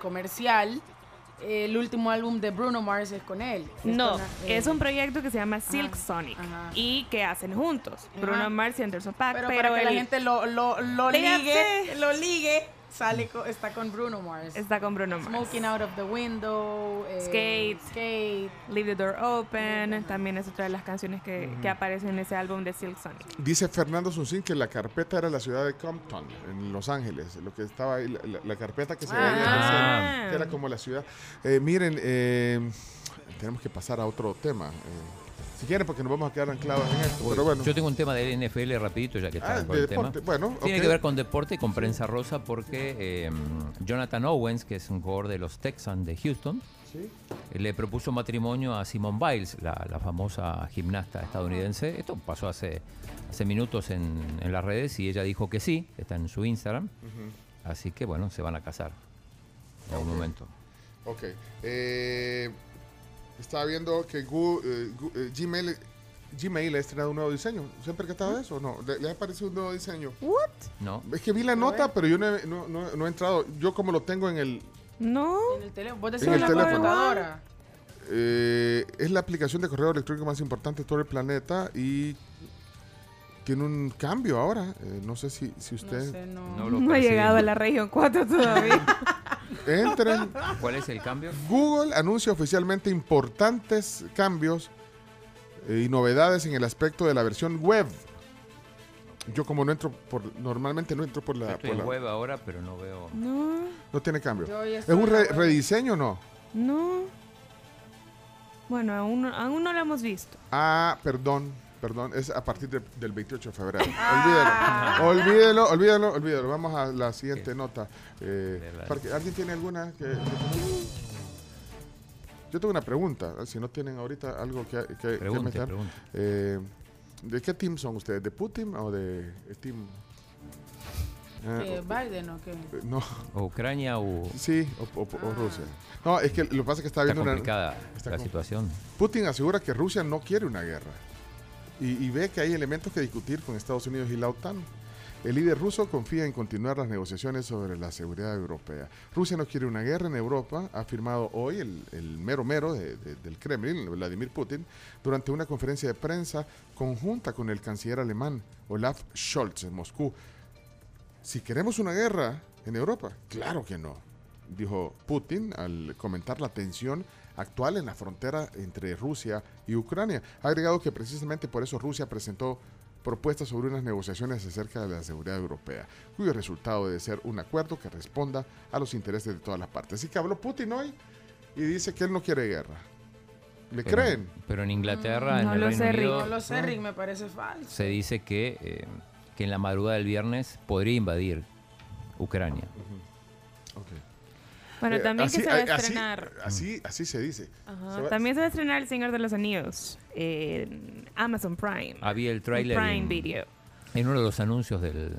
[SPEAKER 5] comercial, el último álbum de Bruno Mars es con él. Es
[SPEAKER 7] No,
[SPEAKER 5] con, eh,
[SPEAKER 7] es un proyecto que se llama Silk
[SPEAKER 5] Ajá,
[SPEAKER 7] Sonic
[SPEAKER 5] ajá.
[SPEAKER 7] y que hacen juntos Bruno Mars y Anderson Paak.
[SPEAKER 5] Pero,
[SPEAKER 7] Pero,
[SPEAKER 5] para que la gente lo, lo, lo ligue, lo ligue, sale está con Bruno Mars.
[SPEAKER 7] está con Bruno Mars.
[SPEAKER 5] Smoking Out of the Window, eh,
[SPEAKER 7] Skate.
[SPEAKER 5] Skate.
[SPEAKER 7] Leave the Door Open, también es otra de las canciones que, que aparecen en ese álbum de Silk Sonic.
[SPEAKER 3] Dice Fernando Sunsin que la carpeta era la ciudad de Compton, en Los Ángeles. Lo que estaba ahí, la, la- la carpeta que se veía en el
[SPEAKER 7] Ah.
[SPEAKER 3] cielo, que era como la ciudad. Eh, miren, eh, tenemos que pasar a otro tema. Si quieren, porque nos vamos a quedar anclados en esto. pero bueno.
[SPEAKER 4] Yo tengo un tema del NFL rapidito, ya que está
[SPEAKER 3] Ah,
[SPEAKER 4] con
[SPEAKER 3] de
[SPEAKER 4] el tema.
[SPEAKER 3] Bueno,
[SPEAKER 4] Tiene que ver con deporte y con prensa rosa porque eh, Jonathan Owens, que es un jugador de los Texans de Houston,
[SPEAKER 3] Sí.
[SPEAKER 4] le propuso matrimonio a Simone Biles, la, la famosa gimnasta estadounidense. Esto pasó hace, hace minutos en, en las redes y ella dijo que sí, está en su Instagram. Así que bueno, se van a casar en algún momento.
[SPEAKER 3] Ok. Eh, estaba viendo que Gu- eh, Gu- eh, Gmail, Gmail ha estrenado un nuevo diseño. ¿Se han percatado de eso? No, ¿Le, le ha parecido un nuevo diseño?
[SPEAKER 7] ¿What?
[SPEAKER 4] No.
[SPEAKER 3] Es que vi la nota, pero yo no he, no- no- no he entrado. Yo como lo tengo en el...
[SPEAKER 7] No.
[SPEAKER 5] En el teléfono. Vos
[SPEAKER 3] En
[SPEAKER 5] decís
[SPEAKER 3] el
[SPEAKER 5] la
[SPEAKER 3] teléfono.
[SPEAKER 5] computadora.
[SPEAKER 3] eh, es la aplicación de correo electrónico más importante de todo el planeta y tiene un cambio ahora. Eh, no sé si, si usted...
[SPEAKER 5] sé, no.
[SPEAKER 4] No lo
[SPEAKER 7] No ha llegado a la región 4 todavía.
[SPEAKER 3] Entren.
[SPEAKER 4] ¿Cuál es el cambio?
[SPEAKER 3] Google anuncia oficialmente importantes cambios eh, y novedades en el aspecto de la versión web. Yo como no entro por normalmente no entro por la,
[SPEAKER 4] Estoy
[SPEAKER 3] por
[SPEAKER 4] en
[SPEAKER 3] la-
[SPEAKER 4] web ahora, pero no veo.
[SPEAKER 7] No,
[SPEAKER 3] no tiene cambio. ¿Es un re- rediseño o no?
[SPEAKER 7] no. Bueno, aún, no- aún no lo hemos visto.
[SPEAKER 3] Ah, perdón, perdón, es a partir de- del 28 de febrero.
[SPEAKER 5] Ah.
[SPEAKER 3] Olvídelo, olvídelo, olvídelo, olvídelo. Vamos a la siguiente nota. Eh,
[SPEAKER 4] Verdad.
[SPEAKER 3] para que- ¿Alguien tiene alguna que, que- Yo tengo una pregunta, si no tienen ahorita algo que, que- que
[SPEAKER 4] Pregunte,
[SPEAKER 3] meter.
[SPEAKER 4] pregunte.
[SPEAKER 3] Eh, ¿De qué team son ustedes? ¿De Putin o de Team?
[SPEAKER 5] Eh, Biden o qué?
[SPEAKER 3] Eh, No,
[SPEAKER 4] O Ucrania o...
[SPEAKER 3] sí, o, o- o Rusia. No, es que lo que pasa es que está
[SPEAKER 4] Está
[SPEAKER 3] viendo una...
[SPEAKER 4] complicada
[SPEAKER 3] está
[SPEAKER 4] la situación.
[SPEAKER 3] Putin asegura que Rusia no quiere una guerra y, y ve que hay elementos que discutir con Estados Unidos y la OTAN. El líder ruso confía en continuar las negociaciones sobre la seguridad europea. Rusia no quiere una guerra en Europa, ha afirmado hoy el, el mero mero de- de- del Kremlin, Vladimir Putin, durante una conferencia de prensa conjunta con el canciller alemán Olaf Scholz en Moscú. Si queremos una guerra en Europa, claro que no, dijo Putin al comentar la tensión actual en la frontera entre Rusia y Ucrania. Ha agregado que precisamente por eso Rusia presentó propuestas sobre unas negociaciones acerca de la seguridad europea, cuyo resultado debe ser un acuerdo que responda a los intereses de todas las partes. Así que habló Putin hoy y dice que él no quiere guerra. ¿Le
[SPEAKER 4] Pero-
[SPEAKER 3] creen?
[SPEAKER 4] Pero en Inglaterra,
[SPEAKER 5] Mm,
[SPEAKER 4] en
[SPEAKER 5] no
[SPEAKER 4] el
[SPEAKER 5] lo
[SPEAKER 4] Reino
[SPEAKER 5] sé.
[SPEAKER 4] Unido,
[SPEAKER 5] No lo sé, Rick, me parece falso.
[SPEAKER 4] se dice que, eh, que en la madrugada del viernes podría invadir Ucrania.
[SPEAKER 7] Bueno,
[SPEAKER 3] Eh,
[SPEAKER 7] también
[SPEAKER 3] así-
[SPEAKER 7] que se va a estrenar.
[SPEAKER 3] Así, así se dice.
[SPEAKER 7] Ajá,
[SPEAKER 3] Se va-
[SPEAKER 7] También se va a estrenar El Señor de los Anillos en Amazon Prime.
[SPEAKER 4] Había el tráiler
[SPEAKER 7] Prime
[SPEAKER 4] en,
[SPEAKER 7] Video.
[SPEAKER 4] en uno de los anuncios del,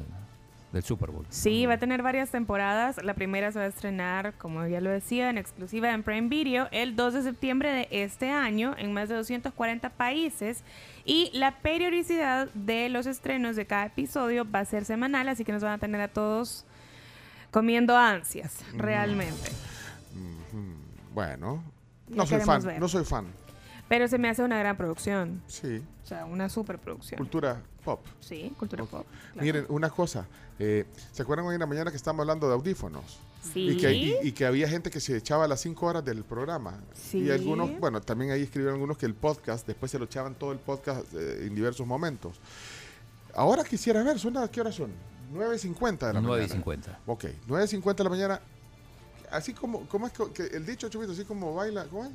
[SPEAKER 4] del Super Bowl.
[SPEAKER 7] Sí, va a tener varias temporadas. La primera se va a estrenar, como ya lo decía, en exclusiva en Prime Video el 2 de septiembre de este año en más de 240 países. Y la periodicidad de los estrenos de cada episodio va a ser semanal, así que nos van a tener a todos comiendo ansias,
[SPEAKER 3] Mm.
[SPEAKER 7] realmente.
[SPEAKER 3] Bueno, no soy
[SPEAKER 7] queremos
[SPEAKER 3] fan,
[SPEAKER 7] ver.
[SPEAKER 3] no soy fan.
[SPEAKER 7] Pero se me hace una gran producción.
[SPEAKER 3] Sí.
[SPEAKER 7] O sea, una super producción.
[SPEAKER 3] Cultura pop.
[SPEAKER 7] Sí, cultura pop. claro.
[SPEAKER 3] Miren, una cosa. eh, ¿Se acuerdan hoy en la mañana que estábamos hablando de audífonos?
[SPEAKER 7] Sí.
[SPEAKER 3] Y que, y- y que había gente que se echaba las cinco horas del programa.
[SPEAKER 7] Sí.
[SPEAKER 3] Y algunos, bueno, también ahí escribieron algunos que el podcast, después se lo echaban todo el podcast eh, en diversos momentos. Ahora quisiera ver, ¿son las- ¿qué horas son? 9.50 de la
[SPEAKER 4] 9 y
[SPEAKER 3] mañana.
[SPEAKER 4] 50.
[SPEAKER 3] Ok, 9.50 de la mañana. Así como, ¿cómo es que, que el dicho, Chubito, así como baila, ¿cómo es?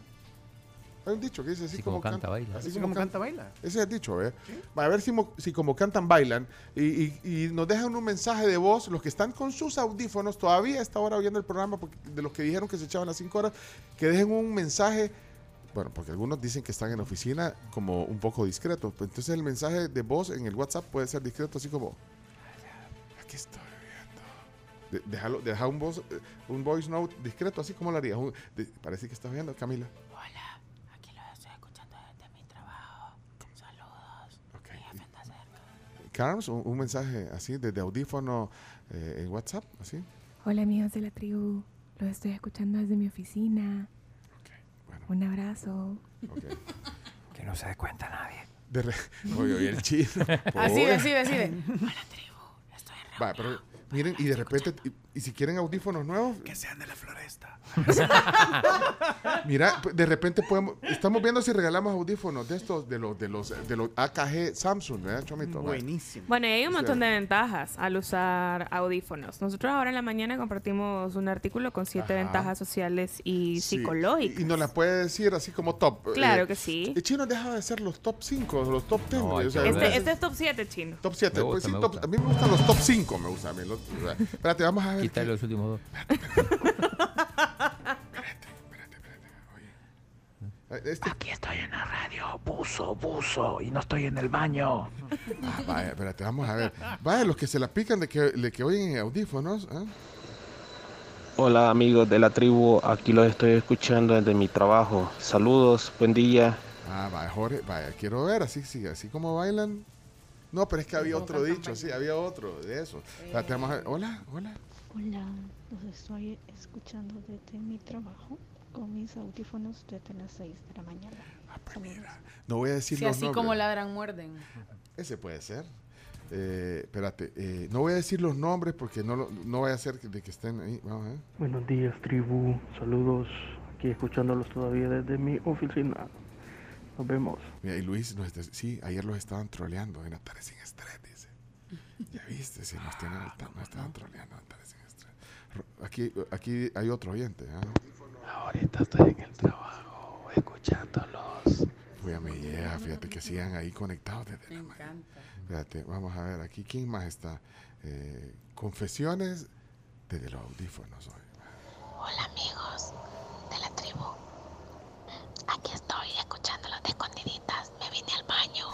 [SPEAKER 3] Hay un dicho que dice así,
[SPEAKER 4] Así como canta, baila.
[SPEAKER 3] Así
[SPEAKER 1] Así
[SPEAKER 3] como
[SPEAKER 1] como
[SPEAKER 3] canta,
[SPEAKER 1] canta, baila.
[SPEAKER 3] ese es el dicho, ¿eh? Va a ver si, si como cantan, bailan y, y- y nos dejan un mensaje de voz, los que están con sus audífonos, todavía a esta hora oyendo el programa, porque de los que dijeron que se echaban las 5 horas, que dejen un mensaje, bueno, porque algunos dicen que están en la oficina como un poco discretos, pues entonces el mensaje de voz en el WhatsApp puede ser discreto, así como, aquí estoy viendo. De- déjalo, deja un, voz, un voice note discreto, así como lo harías. Un- de- parece que estás viendo, Camila. Carms, un, un mensaje así desde audífono eh, en WhatsApp, así.
[SPEAKER 7] Hola amigos de la tribu, los estoy escuchando desde mi oficina. Un abrazo.
[SPEAKER 4] Que no se dé cuenta nadie.
[SPEAKER 3] De re- oye, oye, el chino.
[SPEAKER 5] Así, así, así.
[SPEAKER 3] Va, pero miren, y de repente, y, si quieren audífonos nuevos,
[SPEAKER 1] Que sean de la floresta.
[SPEAKER 3] mira, pues, de repente podemos, estamos viendo si regalamos audífonos de estos, de los, de los, de los AKG Samsung, ¿verdad, Chomito?
[SPEAKER 1] Buenísimo.
[SPEAKER 7] Bueno, y hay un montón de ventajas al usar audífonos. Nosotros ahora en la mañana compartimos un artículo con siete
[SPEAKER 3] Ajá.
[SPEAKER 7] ventajas sociales y
[SPEAKER 3] Sí,
[SPEAKER 7] psicológicas.
[SPEAKER 3] Y, y nos las puede decir así como top.
[SPEAKER 7] Claro
[SPEAKER 3] eh,
[SPEAKER 7] que sí.
[SPEAKER 3] El chino deja de ser los top 5, los top 10.
[SPEAKER 4] No, hay
[SPEAKER 3] o sea,
[SPEAKER 4] que
[SPEAKER 3] los-
[SPEAKER 7] Este, este es top 7 chino.
[SPEAKER 3] Top 7.
[SPEAKER 4] Me
[SPEAKER 3] pues sí, top- a mí me gustan los top 5, me gusta a mí. los- espérate, vamos a ver. Qué-
[SPEAKER 4] los últimos dos.
[SPEAKER 3] Este,
[SPEAKER 53] Aquí estoy en la radio, buzo, buzo, y no estoy en el baño.
[SPEAKER 3] ah, vaya, espérate, vamos a ver. Vaya, los que se la pican de que, de que oyen en audífonos. ¿ah?
[SPEAKER 61] Hola amigos de la tribu, aquí los estoy escuchando desde mi trabajo. Saludos, buen día.
[SPEAKER 3] Ah, vaya, Jorge, vaya, quiero ver, así, sí, así como bailan. No, pero es que había otro dicho, sí, había otro de eso. Espérate, vamos a ver. Hola, hola.
[SPEAKER 62] Hola, los estoy escuchando desde mi trabajo con mis audífonos desde las 6 de la mañana. Saludos.
[SPEAKER 3] No voy a decir
[SPEAKER 5] Si
[SPEAKER 3] los
[SPEAKER 5] así
[SPEAKER 3] nombres.
[SPEAKER 5] como ladran, muerden.
[SPEAKER 3] Ese puede ser. Eh, espérate, eh, no voy a decir los nombres porque no, lo- no vaya a que- de que estén ahí. Vamos a ver.
[SPEAKER 63] Buenos días, tribu. Saludos. Aquí escuchándolos todavía desde mi oficina. Nos vemos.
[SPEAKER 3] Mira, y Luis, nos está- sí, ayer los estaban troleando en Atares sin estrés, dice. Ya viste, si nos tienen nos estaban troleando en Atares sin estrés. Ro- Aquí, aquí hay otro oyente. ¿ah?
[SPEAKER 53] Ahorita estoy en el trabajo, escuchándolos.
[SPEAKER 3] Ya me llega, fíjate que sigan ahí conectados desde
[SPEAKER 5] Me
[SPEAKER 3] la mañana.
[SPEAKER 5] encanta.
[SPEAKER 3] Espérate, vamos a ver aquí, ¿quién más está? Eh, confesiones desde los audífonos hoy.
[SPEAKER 62] Hola amigos de la tribu. Aquí estoy escuchándolos de escondiditas. Me vine al baño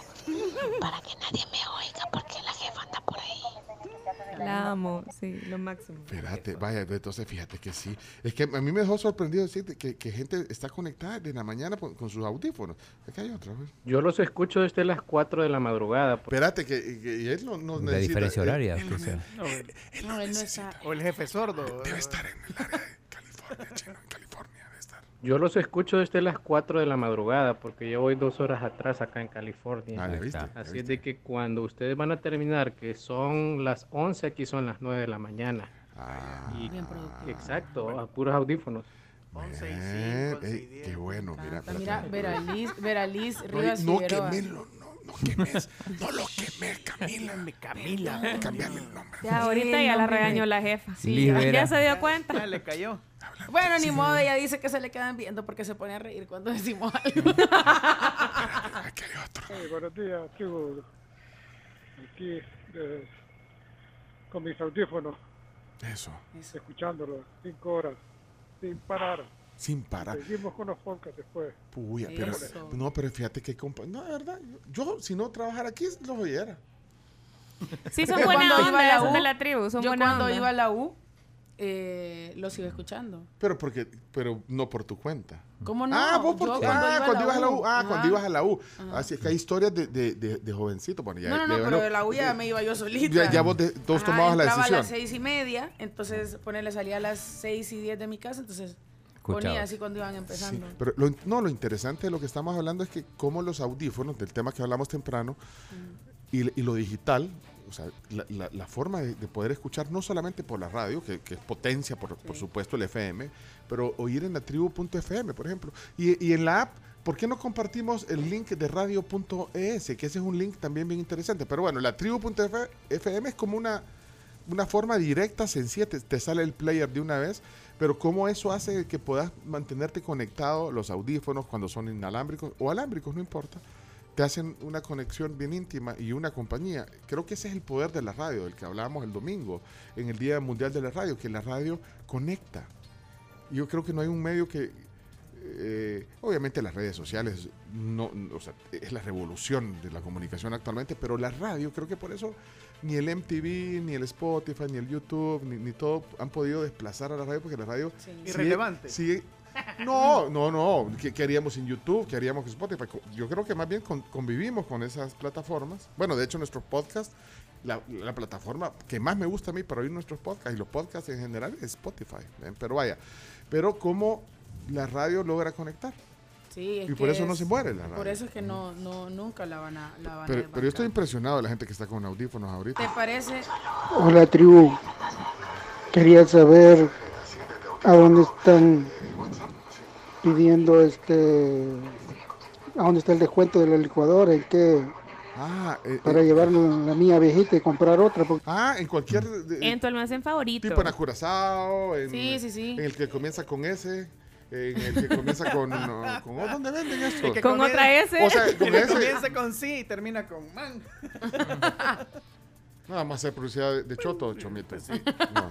[SPEAKER 62] para que nadie me oiga porque la jefa anda por ahí.
[SPEAKER 7] La como, sí, lo máximo.
[SPEAKER 3] Espérate, vaya, entonces fíjate que sí. Es que a mí me dejó sorprendido decirte que, que gente está conectada de la mañana con, con sus audífonos. Aquí hay. ¿ves?
[SPEAKER 63] Yo los escucho desde las 4 de la madrugada. pues.
[SPEAKER 3] Espérate, que, que él no, no
[SPEAKER 4] La
[SPEAKER 3] necesita-
[SPEAKER 4] diferencia
[SPEAKER 3] él-
[SPEAKER 4] horaria.
[SPEAKER 3] él
[SPEAKER 4] que sea.
[SPEAKER 5] No, él no está.
[SPEAKER 1] O el jefe sordo.
[SPEAKER 3] Debe estar en el área de California, chino, en California debe estar.
[SPEAKER 63] Yo los escucho desde las 4 de la madrugada porque yo voy dos horas atrás acá en California.
[SPEAKER 3] Ah, ¿ya viste?
[SPEAKER 4] está.
[SPEAKER 3] ¿Ya
[SPEAKER 63] Así
[SPEAKER 3] viste?
[SPEAKER 63] es de que cuando ustedes van a terminar, que son las 11, aquí son las 9 de la mañana.
[SPEAKER 3] Ah,
[SPEAKER 63] Y-
[SPEAKER 5] Bien productivo.
[SPEAKER 63] exacto, a puros audífonos.
[SPEAKER 3] bien, ey, qué bueno, mira.
[SPEAKER 5] Mira,
[SPEAKER 3] espérate.
[SPEAKER 5] Veraliz, Veraliz Rivas
[SPEAKER 3] no
[SPEAKER 5] Figueroa.
[SPEAKER 3] quemelo, no, no quemes, no lo quemes, Camila. Camila, cambiarle el nombre.
[SPEAKER 7] Ya ahorita
[SPEAKER 5] Sí,
[SPEAKER 7] ya la regañó la jefa.
[SPEAKER 5] Sí.
[SPEAKER 7] Ya se dio cuenta.
[SPEAKER 1] Ya le cayó.
[SPEAKER 5] Bueno, ni modo, ella dice que se le quedan viendo porque se pone a reír cuando decimos algo.
[SPEAKER 3] Aquí hay otro.
[SPEAKER 64] Hey, buenos días, tribu. Aquí eh, con mis audífonos,
[SPEAKER 3] Eso,
[SPEAKER 64] escuchándolo cinco horas, sin parar.
[SPEAKER 3] sin parar.
[SPEAKER 64] Seguimos con los podcasts después.
[SPEAKER 3] Puya, pero,
[SPEAKER 5] Eso.
[SPEAKER 3] no, pero fíjate que, compa- no, de verdad, yo si no trabajara aquí, los oyera.
[SPEAKER 7] Sí, son buena onda
[SPEAKER 5] la U,
[SPEAKER 7] de la tribu, son
[SPEAKER 5] Yo
[SPEAKER 7] buena
[SPEAKER 5] cuando
[SPEAKER 7] onda.
[SPEAKER 5] iba a la U, eh, los iba escuchando.
[SPEAKER 3] Pero porque, pero no por tu cuenta.
[SPEAKER 5] ¿Cómo no?
[SPEAKER 3] Ah, vos por ah, cuando ibas a la
[SPEAKER 5] U.
[SPEAKER 3] Ah, cuando ibas a la U. Así es que hay historias de, de, de, de jovencito. Bueno, ya,
[SPEAKER 5] No, no, no, pero de la U ya me iba yo solita.
[SPEAKER 3] Ya, ya vos de- todos
[SPEAKER 5] Ajá,
[SPEAKER 3] tomabas la decisión.
[SPEAKER 5] a las seis y media, entonces ponerle salía a las seis y diez de mi casa, entonces ponía así cuando iban
[SPEAKER 3] Sí,
[SPEAKER 5] empezando.
[SPEAKER 3] pero lo, no, lo interesante de lo que estamos hablando es que como los audífonos, del tema que hablamos temprano, y, y lo digital, o sea, la, la- la forma de, de poder escuchar no solamente por la radio, que, que es potencia, por, por supuesto, el FM, pero oír en la tribu.fm, por ejemplo. Y, y en la app, ¿por qué no compartimos el link de radio.es? Que ese es un link también bien interesante. Pero bueno, la tribu.fm es como una, una forma directa, sencilla, te, te sale el player de una vez, pero cómo eso hace que puedas mantenerte conectado, los audífonos cuando son inalámbricos o alámbricos, no importa, te hacen una conexión bien íntima y una compañía. Creo que ese es el poder de la radio, del que hablábamos el domingo, en el Día Mundial de la Radio, que la radio conecta. Yo creo que no hay un medio que... eh, obviamente las redes sociales no, no, o sea, es la revolución de la comunicación actualmente, pero la radio creo que por eso ni el MTV, ni el Spotify, ni el YouTube, ni, ni todo han podido desplazar a la radio porque la radio sigue-
[SPEAKER 1] Irrelevante.
[SPEAKER 3] sigue- no, no, no. ¿Qué, qué haríamos sin YouTube? ¿Qué haríamos con Spotify? Yo creo que más bien con- convivimos con esas plataformas. Bueno, de hecho, nuestros podcasts, la, la plataforma que más me gusta a mí para oír nuestros podcasts y los podcasts en general es Spotify. ¿ven? Pero vaya, pero cómo la radio logra conectar.
[SPEAKER 5] Sí, es
[SPEAKER 3] Y por
[SPEAKER 5] que
[SPEAKER 3] eso no se muere la
[SPEAKER 5] Por
[SPEAKER 3] radio.
[SPEAKER 5] eso es que no, no, nunca la van a, la van a
[SPEAKER 3] Pero, pero yo estoy impresionado de la gente que está con audífonos ahorita.
[SPEAKER 5] ¿Te parece?
[SPEAKER 64] Hola, tribu. Quería saber a dónde están pidiendo este. a dónde está el descuento de la licuadora, en qué.
[SPEAKER 3] Ah, eh,
[SPEAKER 64] para
[SPEAKER 3] eh,
[SPEAKER 64] llevarlo la mía viejita y comprar otra. porque-
[SPEAKER 3] Ah, en cualquier de-
[SPEAKER 7] En tu almacén favorito.
[SPEAKER 3] tipo en Acurazao, en,
[SPEAKER 5] Sí, sí, sí.
[SPEAKER 3] en el que comienza con S, en el que comienza con... no, con ¿Dónde venden esto?
[SPEAKER 1] El que
[SPEAKER 7] Con
[SPEAKER 1] comienza-
[SPEAKER 7] otra S.
[SPEAKER 3] O sea, con
[SPEAKER 1] El que comienza con sí y termina con man.
[SPEAKER 3] Nada más hacer publicidad de, de choto, chomito. No.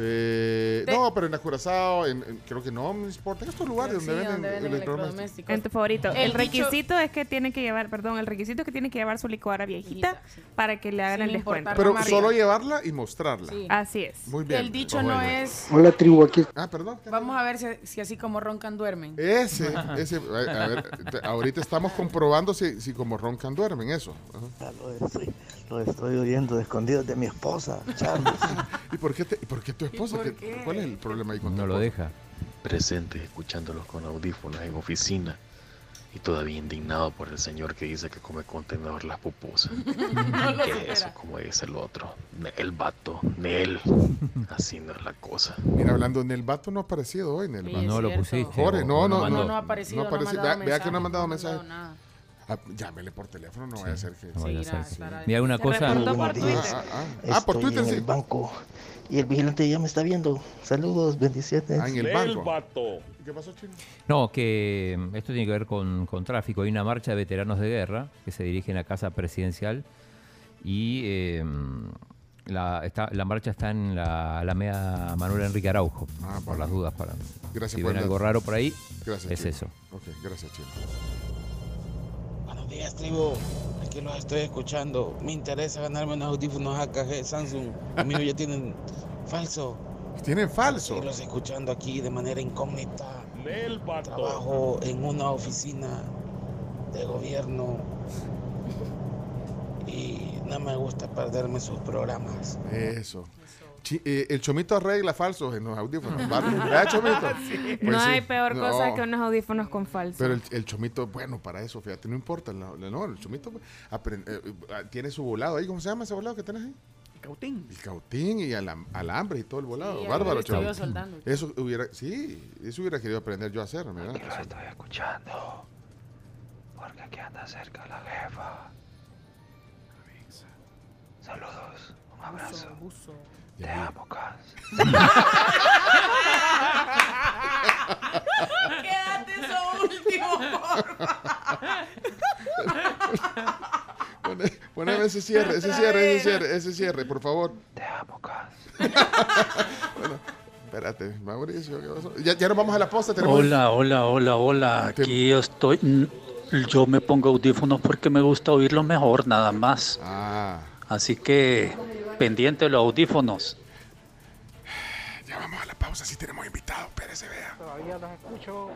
[SPEAKER 3] Eh, no, pero en Acurazao, en, en- creo que no, en Sport, en estos lugares
[SPEAKER 5] Sí,
[SPEAKER 3] donde venden,
[SPEAKER 5] donde venden
[SPEAKER 3] electrodomésticos.
[SPEAKER 7] En tu favorito.
[SPEAKER 5] El
[SPEAKER 7] El,
[SPEAKER 5] dicho-
[SPEAKER 7] requisito es que tiene que llevar, perdón, el requisito es que tiene que llevar su licuadora viejita
[SPEAKER 5] Viejita, sí.
[SPEAKER 7] para que le hagan
[SPEAKER 5] Sin
[SPEAKER 7] el descuento.
[SPEAKER 5] importar
[SPEAKER 3] Pero solo llevarla y mostrarla.
[SPEAKER 5] Sí.
[SPEAKER 7] Así es.
[SPEAKER 3] Muy bien.
[SPEAKER 5] El dicho no
[SPEAKER 3] bien.
[SPEAKER 5] es.
[SPEAKER 64] Hola, tribu, aquí.
[SPEAKER 3] Ah, perdón.
[SPEAKER 5] Vamos a ver si, si así como roncan duermen.
[SPEAKER 3] Ese, ese, a, ver, ahorita estamos comprobando si, si como roncan duermen, eso. Ajá.
[SPEAKER 52] Lo estoy, oyendo de escondidas de mi esposa, Charles.
[SPEAKER 3] ¿Y por qué, te- y por qué tu esposa?
[SPEAKER 5] por
[SPEAKER 3] ¿Qué-
[SPEAKER 5] qué?
[SPEAKER 3] ¿Cuál es el problema ahí con tu
[SPEAKER 4] No lo deja.
[SPEAKER 65] presente escuchándolos con audífonos en oficina y todavía indignado por el señor que dice que come contenedor las pupusas.
[SPEAKER 5] No
[SPEAKER 65] que
[SPEAKER 5] supera.
[SPEAKER 65] eso, como es el otro, el vato, él. Así no es la cosa.
[SPEAKER 3] Mira, hablando en el vato no ha aparecido hoy en el
[SPEAKER 5] Sí,
[SPEAKER 3] vato.
[SPEAKER 5] es
[SPEAKER 4] No lo pusiste.
[SPEAKER 3] Jorge, no, no,
[SPEAKER 5] No,
[SPEAKER 3] no.
[SPEAKER 5] no ha aparecido, no mandado
[SPEAKER 3] vea- vea que no ha
[SPEAKER 5] mensaje,
[SPEAKER 3] mandado
[SPEAKER 5] no ha
[SPEAKER 3] mensaje.
[SPEAKER 5] mandado nada.
[SPEAKER 3] Ah, llámele por teléfono, no vaya a ser que.
[SPEAKER 4] No vaya a ser Mira una
[SPEAKER 7] Se
[SPEAKER 4] cosa.
[SPEAKER 7] reportó por
[SPEAKER 52] Buenos
[SPEAKER 7] Twitter.
[SPEAKER 52] días.
[SPEAKER 3] Ah, ah, ah. Ah, por
[SPEAKER 52] Estoy
[SPEAKER 3] Twitter
[SPEAKER 52] en
[SPEAKER 3] sí.
[SPEAKER 52] el banco y el vigilante ya me está viendo. Saludos, bendiciones.
[SPEAKER 3] Ah, en el banco. ¿Qué pasó, Chino?
[SPEAKER 4] No, que mm, esto tiene que ver con, con tráfico. Hay una marcha de veteranos de guerra que se dirigen a Casa Presidencial y eh, la, está, la marcha está en la Alameda Manuel Enrique Araujo.
[SPEAKER 3] Ah,
[SPEAKER 4] por las dudas, para
[SPEAKER 3] Gracias
[SPEAKER 4] si
[SPEAKER 3] por
[SPEAKER 4] ven algo raro por ahí,
[SPEAKER 3] Gracias.
[SPEAKER 4] es
[SPEAKER 3] Chino.
[SPEAKER 4] eso.
[SPEAKER 3] Ok, gracias, Chino.
[SPEAKER 52] Buenos días, tribu. Aquí
[SPEAKER 66] los estoy escuchando. Me interesa ganarme unos audífonos AKG Samsung. Los míos ya tienen falso.
[SPEAKER 3] Tienen falso.
[SPEAKER 66] Y los escuchando aquí de manera incógnita. Trabajo en una oficina de gobierno y no me gusta perderme sus programas.
[SPEAKER 3] Eso. Chi- eh, el chomito arregla falsos en los audífonos. ¿Verdad, chomito? Pues
[SPEAKER 7] no
[SPEAKER 3] sí.
[SPEAKER 7] hay peor
[SPEAKER 3] No.
[SPEAKER 7] cosa que unos audífonos con falso.
[SPEAKER 3] Pero el, el chomito, bueno, para eso, fíjate, no importa. No, no, el chomito eh, eh, tiene su volado ahí. ¿Cómo se llama ese volado que tenés ahí?
[SPEAKER 1] Cautín.
[SPEAKER 3] El cautín y alam- alambre y todo el volado.
[SPEAKER 5] Sí,
[SPEAKER 3] Bárbaro,
[SPEAKER 5] lo soldando.
[SPEAKER 3] Eso hubiera, sí, eso hubiera querido aprender yo a hacer, ¿verdad?
[SPEAKER 59] estoy escuchando. Porque aquí anda cerca la jefa. Saludos, un abrazo. Te amo, Cas.
[SPEAKER 5] Quédate eso último, porfa.
[SPEAKER 3] Pone- Poneme ese cierre, ese cierre, ese cierre, ese cierre, por favor.
[SPEAKER 59] Te amo, Cas.
[SPEAKER 3] bueno, espérate, Mauricio, ¿qué pasó? Ya, ya nos vamos a la posta. Tenemos...
[SPEAKER 53] Hola, hola, hola, hola. Aquí estoy. mm, Yo me pongo audífonos porque me gusta oírlo mejor, nada más.
[SPEAKER 3] Ah.
[SPEAKER 53] Así que pendiente de los audífonos.
[SPEAKER 3] Ya vamos a la pausa, si tenemos invitados, espérese, vea.
[SPEAKER 64] Todavía los escucho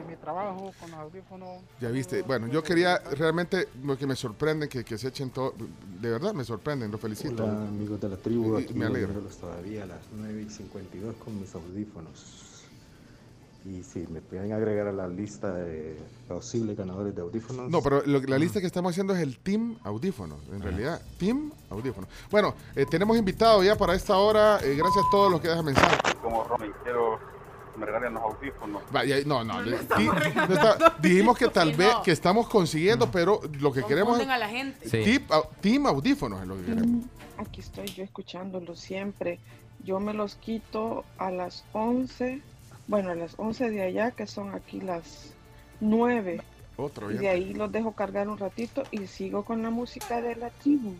[SPEAKER 64] en mi trabajo con los audífonos.
[SPEAKER 3] Ya viste, bueno, yo quería realmente, lo que me sorprende que, que se echen todo, de verdad me sorprenden, lo felicito.
[SPEAKER 67] Hola amigos de la tribu,
[SPEAKER 3] Y- y
[SPEAKER 67] aquí
[SPEAKER 3] me alegra.
[SPEAKER 67] oyéndolos todavía a las 9 y 52 con mis audífonos. Y si me pueden agregar a la lista de posibles ganadores de audífonos.
[SPEAKER 3] No, pero lo- la lista que estamos haciendo es el Team Audífonos, en realidad, Team Audífonos. Bueno, eh, tenemos invitado ya para esta hora, eh, gracias a todos los que dejan mensajes.
[SPEAKER 68] Como Romy, quiero me regalen los audífonos.
[SPEAKER 3] Vaya, no, no, di- no está- dijimos que tal
[SPEAKER 5] Sí,
[SPEAKER 3] vez
[SPEAKER 5] no.
[SPEAKER 3] que estamos consiguiendo, pero lo que queremos
[SPEAKER 5] Confunden a la gente.
[SPEAKER 3] Team, au- team Audífonos es lo que queremos.
[SPEAKER 69] Aquí estoy yo escuchándolo siempre. Yo me los quito a las 11, bueno, a las 11 de allá, que son aquí las 9.
[SPEAKER 3] Otro
[SPEAKER 69] Y de ahí los dejo cargar un ratito y sigo con la música de la tribu.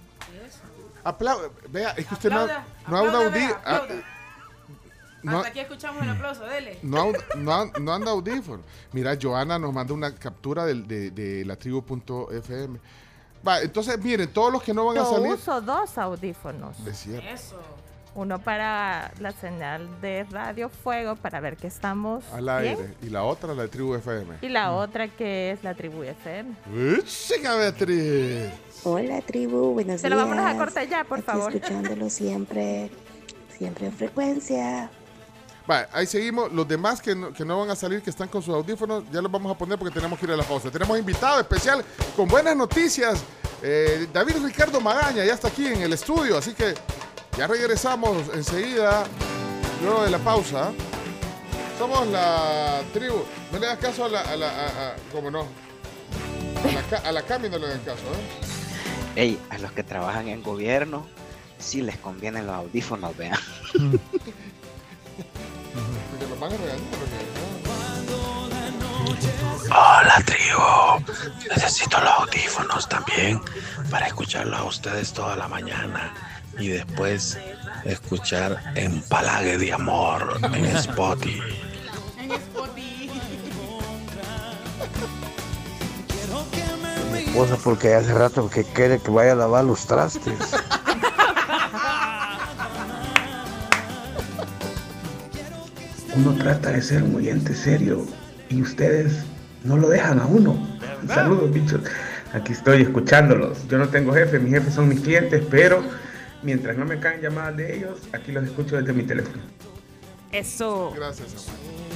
[SPEAKER 3] Aplauda, vea, es que usted no,
[SPEAKER 5] Aplauda,
[SPEAKER 3] no
[SPEAKER 5] aplauda,
[SPEAKER 3] audi-
[SPEAKER 5] vea,
[SPEAKER 3] ah,
[SPEAKER 5] aplauda.
[SPEAKER 3] no,
[SPEAKER 5] Hasta aquí escuchamos el aplauso, dele.
[SPEAKER 3] no, no, no anda audífono. Mira, Joana nos manda una captura del- de, de la tribu.fm. Va, entonces, miren, todos los que no van a
[SPEAKER 70] Yo
[SPEAKER 3] salir.
[SPEAKER 70] uso dos audífonos.
[SPEAKER 3] Es cierto.
[SPEAKER 5] Eso.
[SPEAKER 70] Uno para la señal de Radio Fuego para ver que estamos
[SPEAKER 3] Al
[SPEAKER 70] bien.
[SPEAKER 3] aire. Y la otra, la de Tribu FM.
[SPEAKER 70] Y la otra que es la tribu FM.
[SPEAKER 3] ¡Chica Beatriz!
[SPEAKER 71] Hola tribu, buenos días.
[SPEAKER 70] vámonos a corte ya, por
[SPEAKER 71] Aquí
[SPEAKER 70] favor.
[SPEAKER 71] escuchándolo siempre, siempre en frecuencia.
[SPEAKER 3] Va, ahí seguimos. Los demás que no, que no van a salir, que están con sus audífonos, ya los vamos a poner porque tenemos que ir a la pausa. Tenemos invitado especial con buenas noticias. Eh, David Ricardo Magaña ya está aquí en el estudio, así que ya regresamos enseguida, luego de la pausa. Somos la tribu. No le das caso a la. A la a- a- ¿Cómo no? A la, a la Cami no le dan caso, ¿eh?
[SPEAKER 72] Ey, a los que trabajan en gobierno, sí les convienen los audífonos, vean.
[SPEAKER 3] Porque los van a regañar.
[SPEAKER 65] Hola tribu, necesito los audífonos también para escucharlos a ustedes toda la mañana y después escuchar Empalague de Amor en Spotify.
[SPEAKER 73] Mi esposa porque hace rato que quiere que vaya a lavar los trastes.
[SPEAKER 74] Uno trata de ser muy ente serio y ustedes no lo dejan a uno. Saludos, bichos. Aquí estoy escuchándolos. Yo no tengo jefe, mis jefes son mis clientes, pero mientras no me caen llamadas de ellos, aquí los escucho desde mi teléfono.
[SPEAKER 7] Eso.
[SPEAKER 3] Gracias, amor.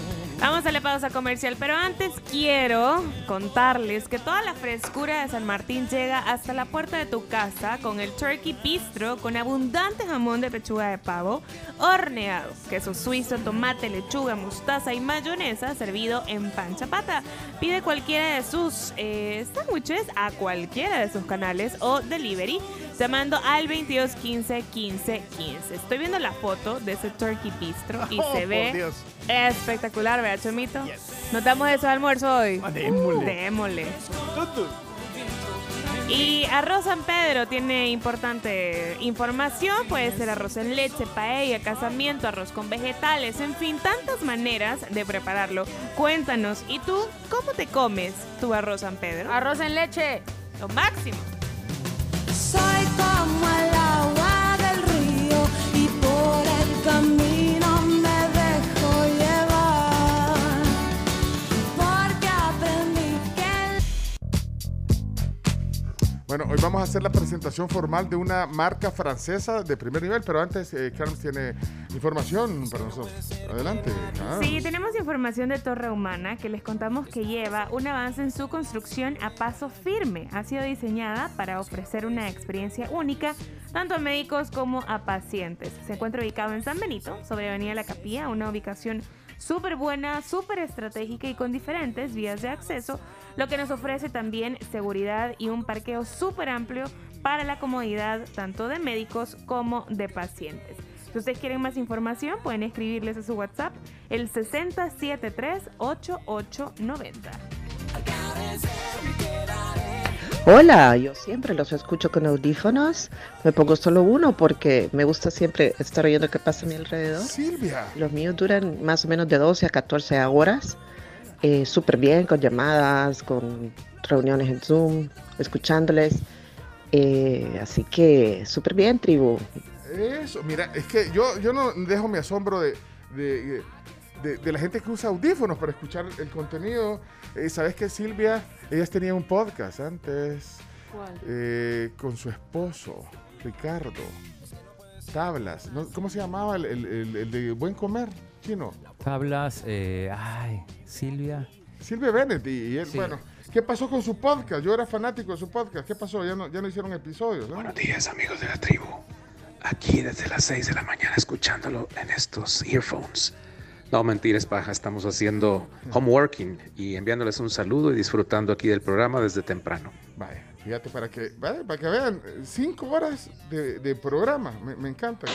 [SPEAKER 7] Vamos a la pausa comercial, pero antes quiero contarles que toda la frescura de San Martín llega hasta la puerta de tu casa con el Turkey Bistro con abundante jamón de pechuga de pavo horneado, queso suizo, tomate, lechuga, mostaza y mayonesa servido en pan chapata. Pide cualquiera de sus eh, sándwiches a cualquiera de sus canales o delivery llamando al 22 15 15 15. Estoy viendo la foto de ese Turkey Bistro y
[SPEAKER 1] Oh,
[SPEAKER 7] se ve
[SPEAKER 1] Dios.
[SPEAKER 7] espectacular, ¿verdad, Chomito? ¿Nos damos eso de almuerzo hoy?
[SPEAKER 1] démosle.
[SPEAKER 7] Démosle. Y Arroz San Pedro tiene importante información, puede ser arroz en leche, paella, casamiento, arroz con vegetales, en fin, tantas maneras de prepararlo. Cuéntanos, ¿y tú cómo te comes tu arroz San Pedro?
[SPEAKER 5] Arroz en leche.
[SPEAKER 7] Lo máximo.
[SPEAKER 75] Soy como el agua del río y por el camino
[SPEAKER 3] Bueno, hoy vamos a hacer la presentación formal de una marca francesa de primer nivel, pero antes eh, Carlos tiene información para nosotros. Adelante. Carlos.
[SPEAKER 7] Sí, tenemos información de Torre Humana que les contamos que lleva un avance en su construcción a paso firme. Ha sido diseñada para ofrecer una experiencia única tanto a médicos como a pacientes. Se encuentra ubicado en San Benito, sobre Avenida La Capilla, una ubicación súper buena, súper estratégica y con diferentes vías de acceso, lo que nos ofrece también seguridad y un parqueo súper amplio para la comodidad tanto de médicos como de pacientes. Si ustedes quieren más información, pueden escribirles a su WhatsApp el 6073-8890.
[SPEAKER 76] Hola, yo siempre los escucho con audífonos. Me pongo solo uno porque me gusta siempre estar oyendo qué pasa a mi alrededor.
[SPEAKER 3] Silvia.
[SPEAKER 76] Los míos duran más o menos de 12 a 14 horas. Eh, Súper bien, con llamadas, con reuniones en Zoom, escuchándoles. Eh, así que súper bien, tribu.
[SPEAKER 3] Eso, mira, es que yo, yo no dejo mi asombro de, de, de- de la gente que usa audífonos para escuchar el contenido. Eh, ¿Sabes que Silvia? Ellas tenían un podcast antes
[SPEAKER 5] ¿Cuál?
[SPEAKER 3] eh, con su esposo, Ricardo. Tablas. ¿no? ¿Cómo se llamaba el, el- el- el de Buen Comer? Chino.
[SPEAKER 4] Tablas, eh, ay, Silvia.
[SPEAKER 3] Silvia Bennett y, y él,
[SPEAKER 4] Sí.
[SPEAKER 3] bueno, ¿qué pasó con su podcast? Yo era fanático de su podcast. ¿Qué pasó? Ya no, ya no hicieron episodios, ¿no?
[SPEAKER 65] Buenos días, amigos de la tribu. Aquí desde las 6 de la mañana escuchándolo en estos earphones. No, mentiras, paja. Estamos haciendo homeworking y enviándoles un saludo y disfrutando aquí del programa desde temprano.
[SPEAKER 3] Vaya, fíjate, para que, vaya, para que vean, cinco horas de, de programa, me, me encanta.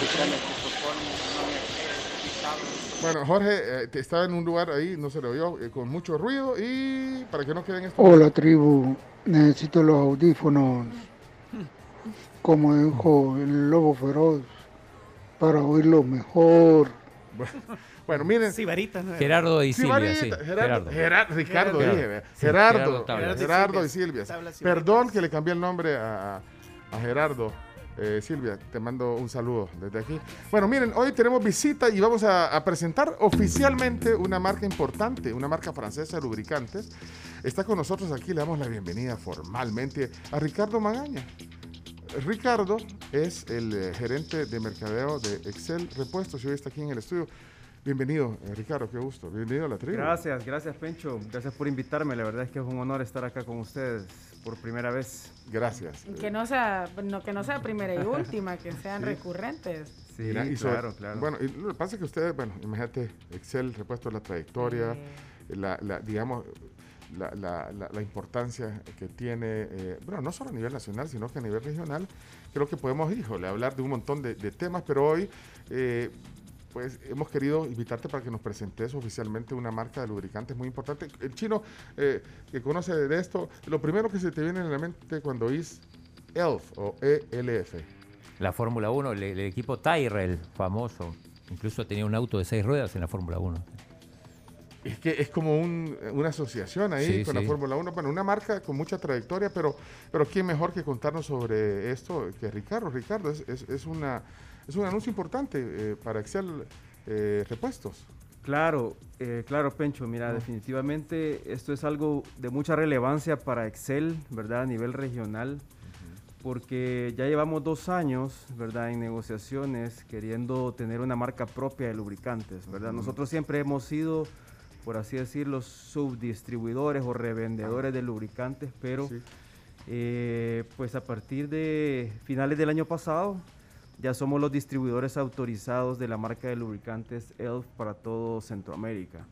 [SPEAKER 3] Bueno, Jorge eh, estaba en un lugar ahí, no se le oyó, eh, con mucho ruido y para que no queden estos...
[SPEAKER 64] Hola tribu, necesito los audífonos, como dijo el lobo feroz, para oírlo mejor.
[SPEAKER 3] Bueno, miren.
[SPEAKER 1] Sibarita, ¿no?
[SPEAKER 4] Gerardo y Silvia,
[SPEAKER 3] Sibarita,
[SPEAKER 4] sí.
[SPEAKER 3] Gerardo,
[SPEAKER 4] Gerardo.
[SPEAKER 3] Gerardo, Ricardo,
[SPEAKER 4] Gerardo.
[SPEAKER 3] dije, vea.
[SPEAKER 4] Sí,
[SPEAKER 3] Gerardo,
[SPEAKER 4] Gerardo
[SPEAKER 3] y
[SPEAKER 1] Silvia.
[SPEAKER 3] Silvia. Perdón que le cambié el nombre a Gerardo. Eh, Silvia, te mando un saludo desde aquí. Bueno, miren, hoy tenemos visita y vamos a, a presentar oficialmente una marca importante, una marca francesa de lubricantes. Está con nosotros aquí, le damos la bienvenida formalmente a Ricardo Magaña. Ricardo es el eh, gerente de mercadeo de Excel Repuestos y hoy está aquí en el estudio. Bienvenido, eh, Ricardo, qué gusto. Bienvenido a la tribu.
[SPEAKER 77] Gracias, gracias Pencho. Gracias por invitarme. La verdad es que es un honor estar acá con ustedes por primera vez.
[SPEAKER 3] Gracias.
[SPEAKER 5] Que no sea, no, que no sea primera y última, que sean
[SPEAKER 3] Sí.
[SPEAKER 5] recurrentes.
[SPEAKER 77] Sí,
[SPEAKER 3] Mira, y sobre-
[SPEAKER 77] claro, claro.
[SPEAKER 3] Bueno, y lo que pasa es que ustedes, bueno, imagínate, Excel, repuesto la trayectoria, la, la, digamos, la, la- la- la importancia que tiene, eh, bueno, no solo a nivel nacional, sino que a nivel regional, creo que podemos, híjole, hablar de un montón de, de temas, pero hoy, eh, pues hemos querido invitarte para que nos presentes oficialmente una marca de lubricantes muy importante. El chino eh, que conoce de esto, lo primero que se te viene en la mente cuando oís ELF o ELF.
[SPEAKER 4] La Fórmula 1, el, el equipo Tyrrell, famoso. Incluso tenía un auto de seis ruedas en la Fórmula 1.
[SPEAKER 3] Es que es como un- una asociación ahí
[SPEAKER 4] Sí,
[SPEAKER 3] con la. Fórmula 1, bueno, una marca con mucha trayectoria, pero, pero ¿quién mejor que contarnos sobre esto que Ricardo? Ricardo, es, es, es una, es un anuncio importante eh, para Excel eh, Repuestos.
[SPEAKER 77] Claro, eh, claro, Pencho. Mira, definitivamente esto es algo de mucha relevancia para Excel, ¿verdad? A nivel regional, porque ya llevamos dos años, ¿verdad? En negociaciones queriendo tener una marca propia de lubricantes, ¿verdad? Nosotros siempre hemos sido, por así decirlo, subdistribuidores o revendedores de lubricantes, pero eh, pues a partir de finales del año pasado ya somos los distribuidores autorizados de la marca de lubricantes ELF para todo Centroamérica.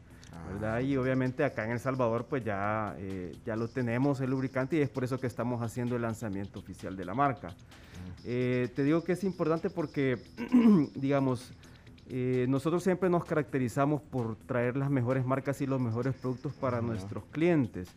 [SPEAKER 77] ¿verdad? Y obviamente acá en El Salvador pues ya, eh, ya lo tenemos el lubricante y es por eso que estamos haciendo el lanzamiento oficial de la marca. Eh, te digo que es importante porque, digamos, eh, nosotros siempre nos caracterizamos por traer las mejores marcas y los mejores productos para
[SPEAKER 78] Ajá.
[SPEAKER 77] nuestros clientes,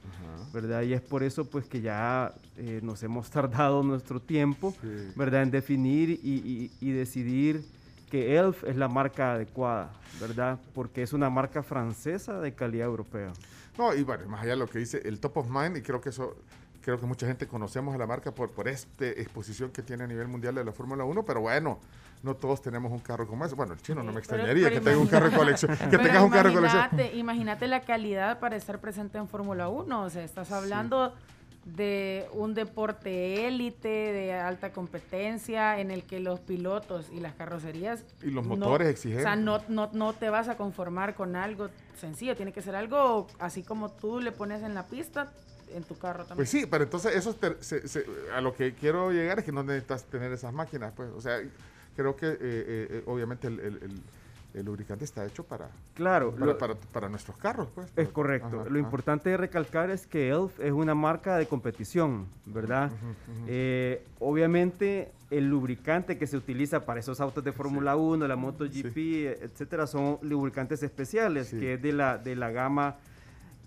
[SPEAKER 77] ¿verdad? Y es por eso pues que ya eh, nos hemos tardado nuestro tiempo,
[SPEAKER 3] Sí.
[SPEAKER 77] ¿verdad? En definir y, y- y decidir que ELF es la marca adecuada, ¿verdad? Porque es una marca francesa de calidad europea.
[SPEAKER 3] No, y bueno, más allá de lo que dice el top of mind, y creo que eso, creo que mucha gente conocemos a la marca por, por esta exposición que tiene a nivel mundial de la Fórmula 1, pero bueno, no todos tenemos un carro como ese. Bueno, el chino no me extrañaría
[SPEAKER 5] pero
[SPEAKER 3] que tenga un carro de colección, que
[SPEAKER 5] Pero
[SPEAKER 3] tengas un carro de colección.
[SPEAKER 5] imagínate- la calidad para estar presente en Fórmula 1. O sea, estás hablando de un deporte élite, de alta competencia, en el que los pilotos y las carrocerías...
[SPEAKER 3] Y los
[SPEAKER 5] no-
[SPEAKER 3] motores
[SPEAKER 5] O sea, no, no, no te vas a conformar con algo sencillo. Tiene que ser algo así como tú le pones en la pista, en tu carro también.
[SPEAKER 3] Pues sí, pero entonces eso te- se- se- a lo que quiero llegar es que no necesitas tener esas máquinas, pues, o sea, creo que eh, eh, eh, obviamente el, el- el- el lubricante está hecho para,
[SPEAKER 77] Claro,
[SPEAKER 3] para,
[SPEAKER 77] lo-
[SPEAKER 3] para- para nuestros carros, pues.
[SPEAKER 77] Es correcto.
[SPEAKER 3] Ajá,
[SPEAKER 77] Lo
[SPEAKER 3] ajá.
[SPEAKER 77] importante de recalcar es que ELF es una marca de competición, ¿verdad? Eh, obviamente el lubricante que se utiliza para esos autos de Fórmula 1, la MotoGP, etcétera, son lubricantes especiales, que es de la, de la gama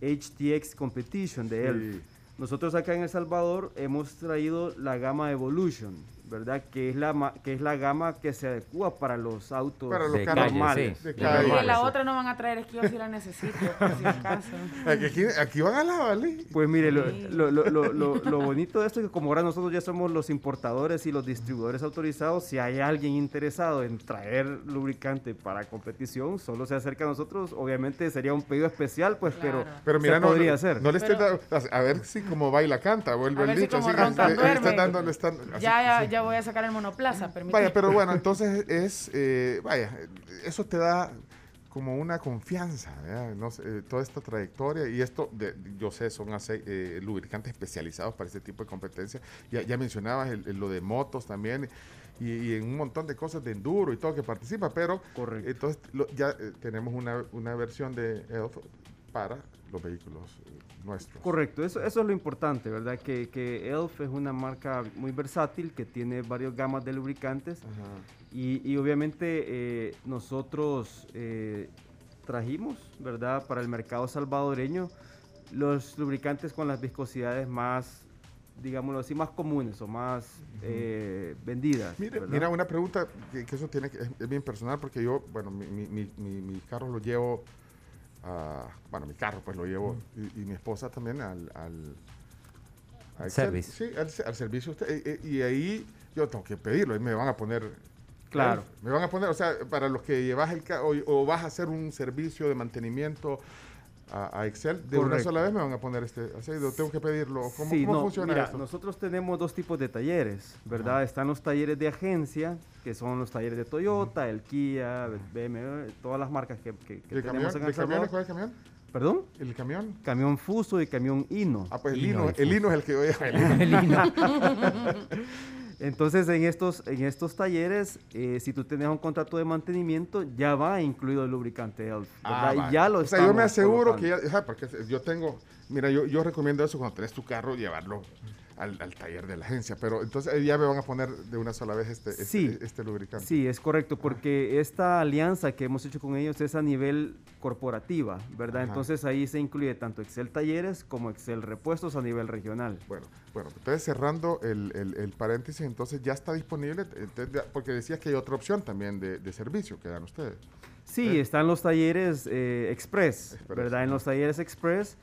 [SPEAKER 77] HTX Competition de ELF.
[SPEAKER 3] Sí.
[SPEAKER 77] Nosotros acá en El Salvador hemos traído la gama Evolution, ¿verdad? Que es la, ma- que es la gama que se adecua para los autos
[SPEAKER 3] Para los De carros
[SPEAKER 77] normales.
[SPEAKER 3] sí,
[SPEAKER 5] Y la otra no van a traer, es que yo sí la necesito, por si acaso.
[SPEAKER 3] Aquí, aquí, van a la ¿vale?
[SPEAKER 77] Pues mire, lo, lo- lo- lo- lo- lo bonito de esto es que como ahora nosotros ya somos los importadores y los distribuidores autorizados, si hay alguien interesado en traer lubricante para competición, solo se acerca a nosotros. Obviamente sería un pedido especial, pues, pero,
[SPEAKER 3] Pero
[SPEAKER 77] se
[SPEAKER 3] mira, no,
[SPEAKER 77] podría
[SPEAKER 3] no,
[SPEAKER 77] hacer.
[SPEAKER 3] no le estés dando- a ver si como baila canta, vuelve el
[SPEAKER 5] si
[SPEAKER 3] dicho, así le- le están dando, le están- así-
[SPEAKER 5] Ya, ya,
[SPEAKER 3] sí.
[SPEAKER 5] ya voy a sacar el monoplaza, permíteme.
[SPEAKER 3] Vaya, pero bueno, entonces es, eh, vaya, eso te da como una confianza, ¿verdad? No sé, eh, toda esta trayectoria y esto, de, yo sé, son ace- eh, lubricantes especializados para este tipo de competencia. Ya, ya mencionabas el- el- lo de motos también y, y en un montón de cosas de enduro y todo que participa, pero entonces lo- ya eh, tenemos una, una versión de ELF para los vehículos eh, nuestros.
[SPEAKER 77] Correcto, eso, eso es lo importante, ¿verdad? Que, que ELF es una marca muy versátil que tiene varias gamas de lubricantes y, y obviamente eh, nosotros eh, trajimos, ¿verdad? Para el mercado salvadoreño los lubricantes con las viscosidades más, digámoslo así, más comunes o más eh, vendidas.
[SPEAKER 3] Mira, una pregunta que, que eso tiene que, es, es bien personal porque yo, bueno, mi, mi, mi, mi- mi carro lo llevo, a, bueno, mi carro pues lo llevo y, y mi esposa también al... al. Sí, al, al servicio. usted, eh, eh, y ahí yo tengo que pedirlo, ahí me van a poner...
[SPEAKER 77] Claro.
[SPEAKER 3] Me van a poner, o sea, para los que llevas el carro o, o vas a hacer un servicio de mantenimiento a, a Excel, de una sola vez me van a poner este, lo tengo que pedirlo. ¿Cómo,
[SPEAKER 77] Sí,
[SPEAKER 3] cómo
[SPEAKER 77] no,
[SPEAKER 3] funciona
[SPEAKER 77] mira,
[SPEAKER 3] esto?
[SPEAKER 77] nosotros tenemos dos tipos de talleres, ¿verdad? Están los talleres de agencia, que son los talleres de Toyota, el Kia, el BMW, todas las marcas que, que- que
[SPEAKER 3] ¿De
[SPEAKER 77] tenemos
[SPEAKER 3] camión?
[SPEAKER 77] en
[SPEAKER 3] ¿De
[SPEAKER 77] El
[SPEAKER 3] camiones? ¿Cuál es el camión?
[SPEAKER 77] ¿Perdón?
[SPEAKER 3] ¿El camión?
[SPEAKER 77] Camión Fuso y camión Hino.
[SPEAKER 3] Ah, pues el Hino, el Hino es el que voy a
[SPEAKER 77] El Hino. Entonces, en estos, en estos talleres, eh, si tú tienes un contrato de mantenimiento, ya va incluido el lubricante ELF.
[SPEAKER 3] Ah, vale.
[SPEAKER 77] ya lo
[SPEAKER 3] O sea, yo me aseguro
[SPEAKER 77] colocando.
[SPEAKER 3] que ya, porque yo tengo, mira, yo, yo recomiendo eso cuando tenés tu carro, llevarlo al, al taller de la agencia, pero entonces eh, ya me van a poner de una sola vez este, este,
[SPEAKER 77] Sí.
[SPEAKER 3] este lubricante.
[SPEAKER 77] Sí, es correcto, porque esta alianza que hemos hecho con ellos es a nivel corporativa, ¿verdad?
[SPEAKER 3] Ajá.
[SPEAKER 77] Entonces ahí se incluye tanto Excel Talleres como Excel Repuestos a nivel regional.
[SPEAKER 3] Bueno, bueno, entonces cerrando el, el- el paréntesis, entonces ya está disponible, entonces ya- porque decías que hay otra opción también de, de servicio que dan ustedes.
[SPEAKER 77] Sí, están los talleres eh, express, ¿verdad? En los talleres express,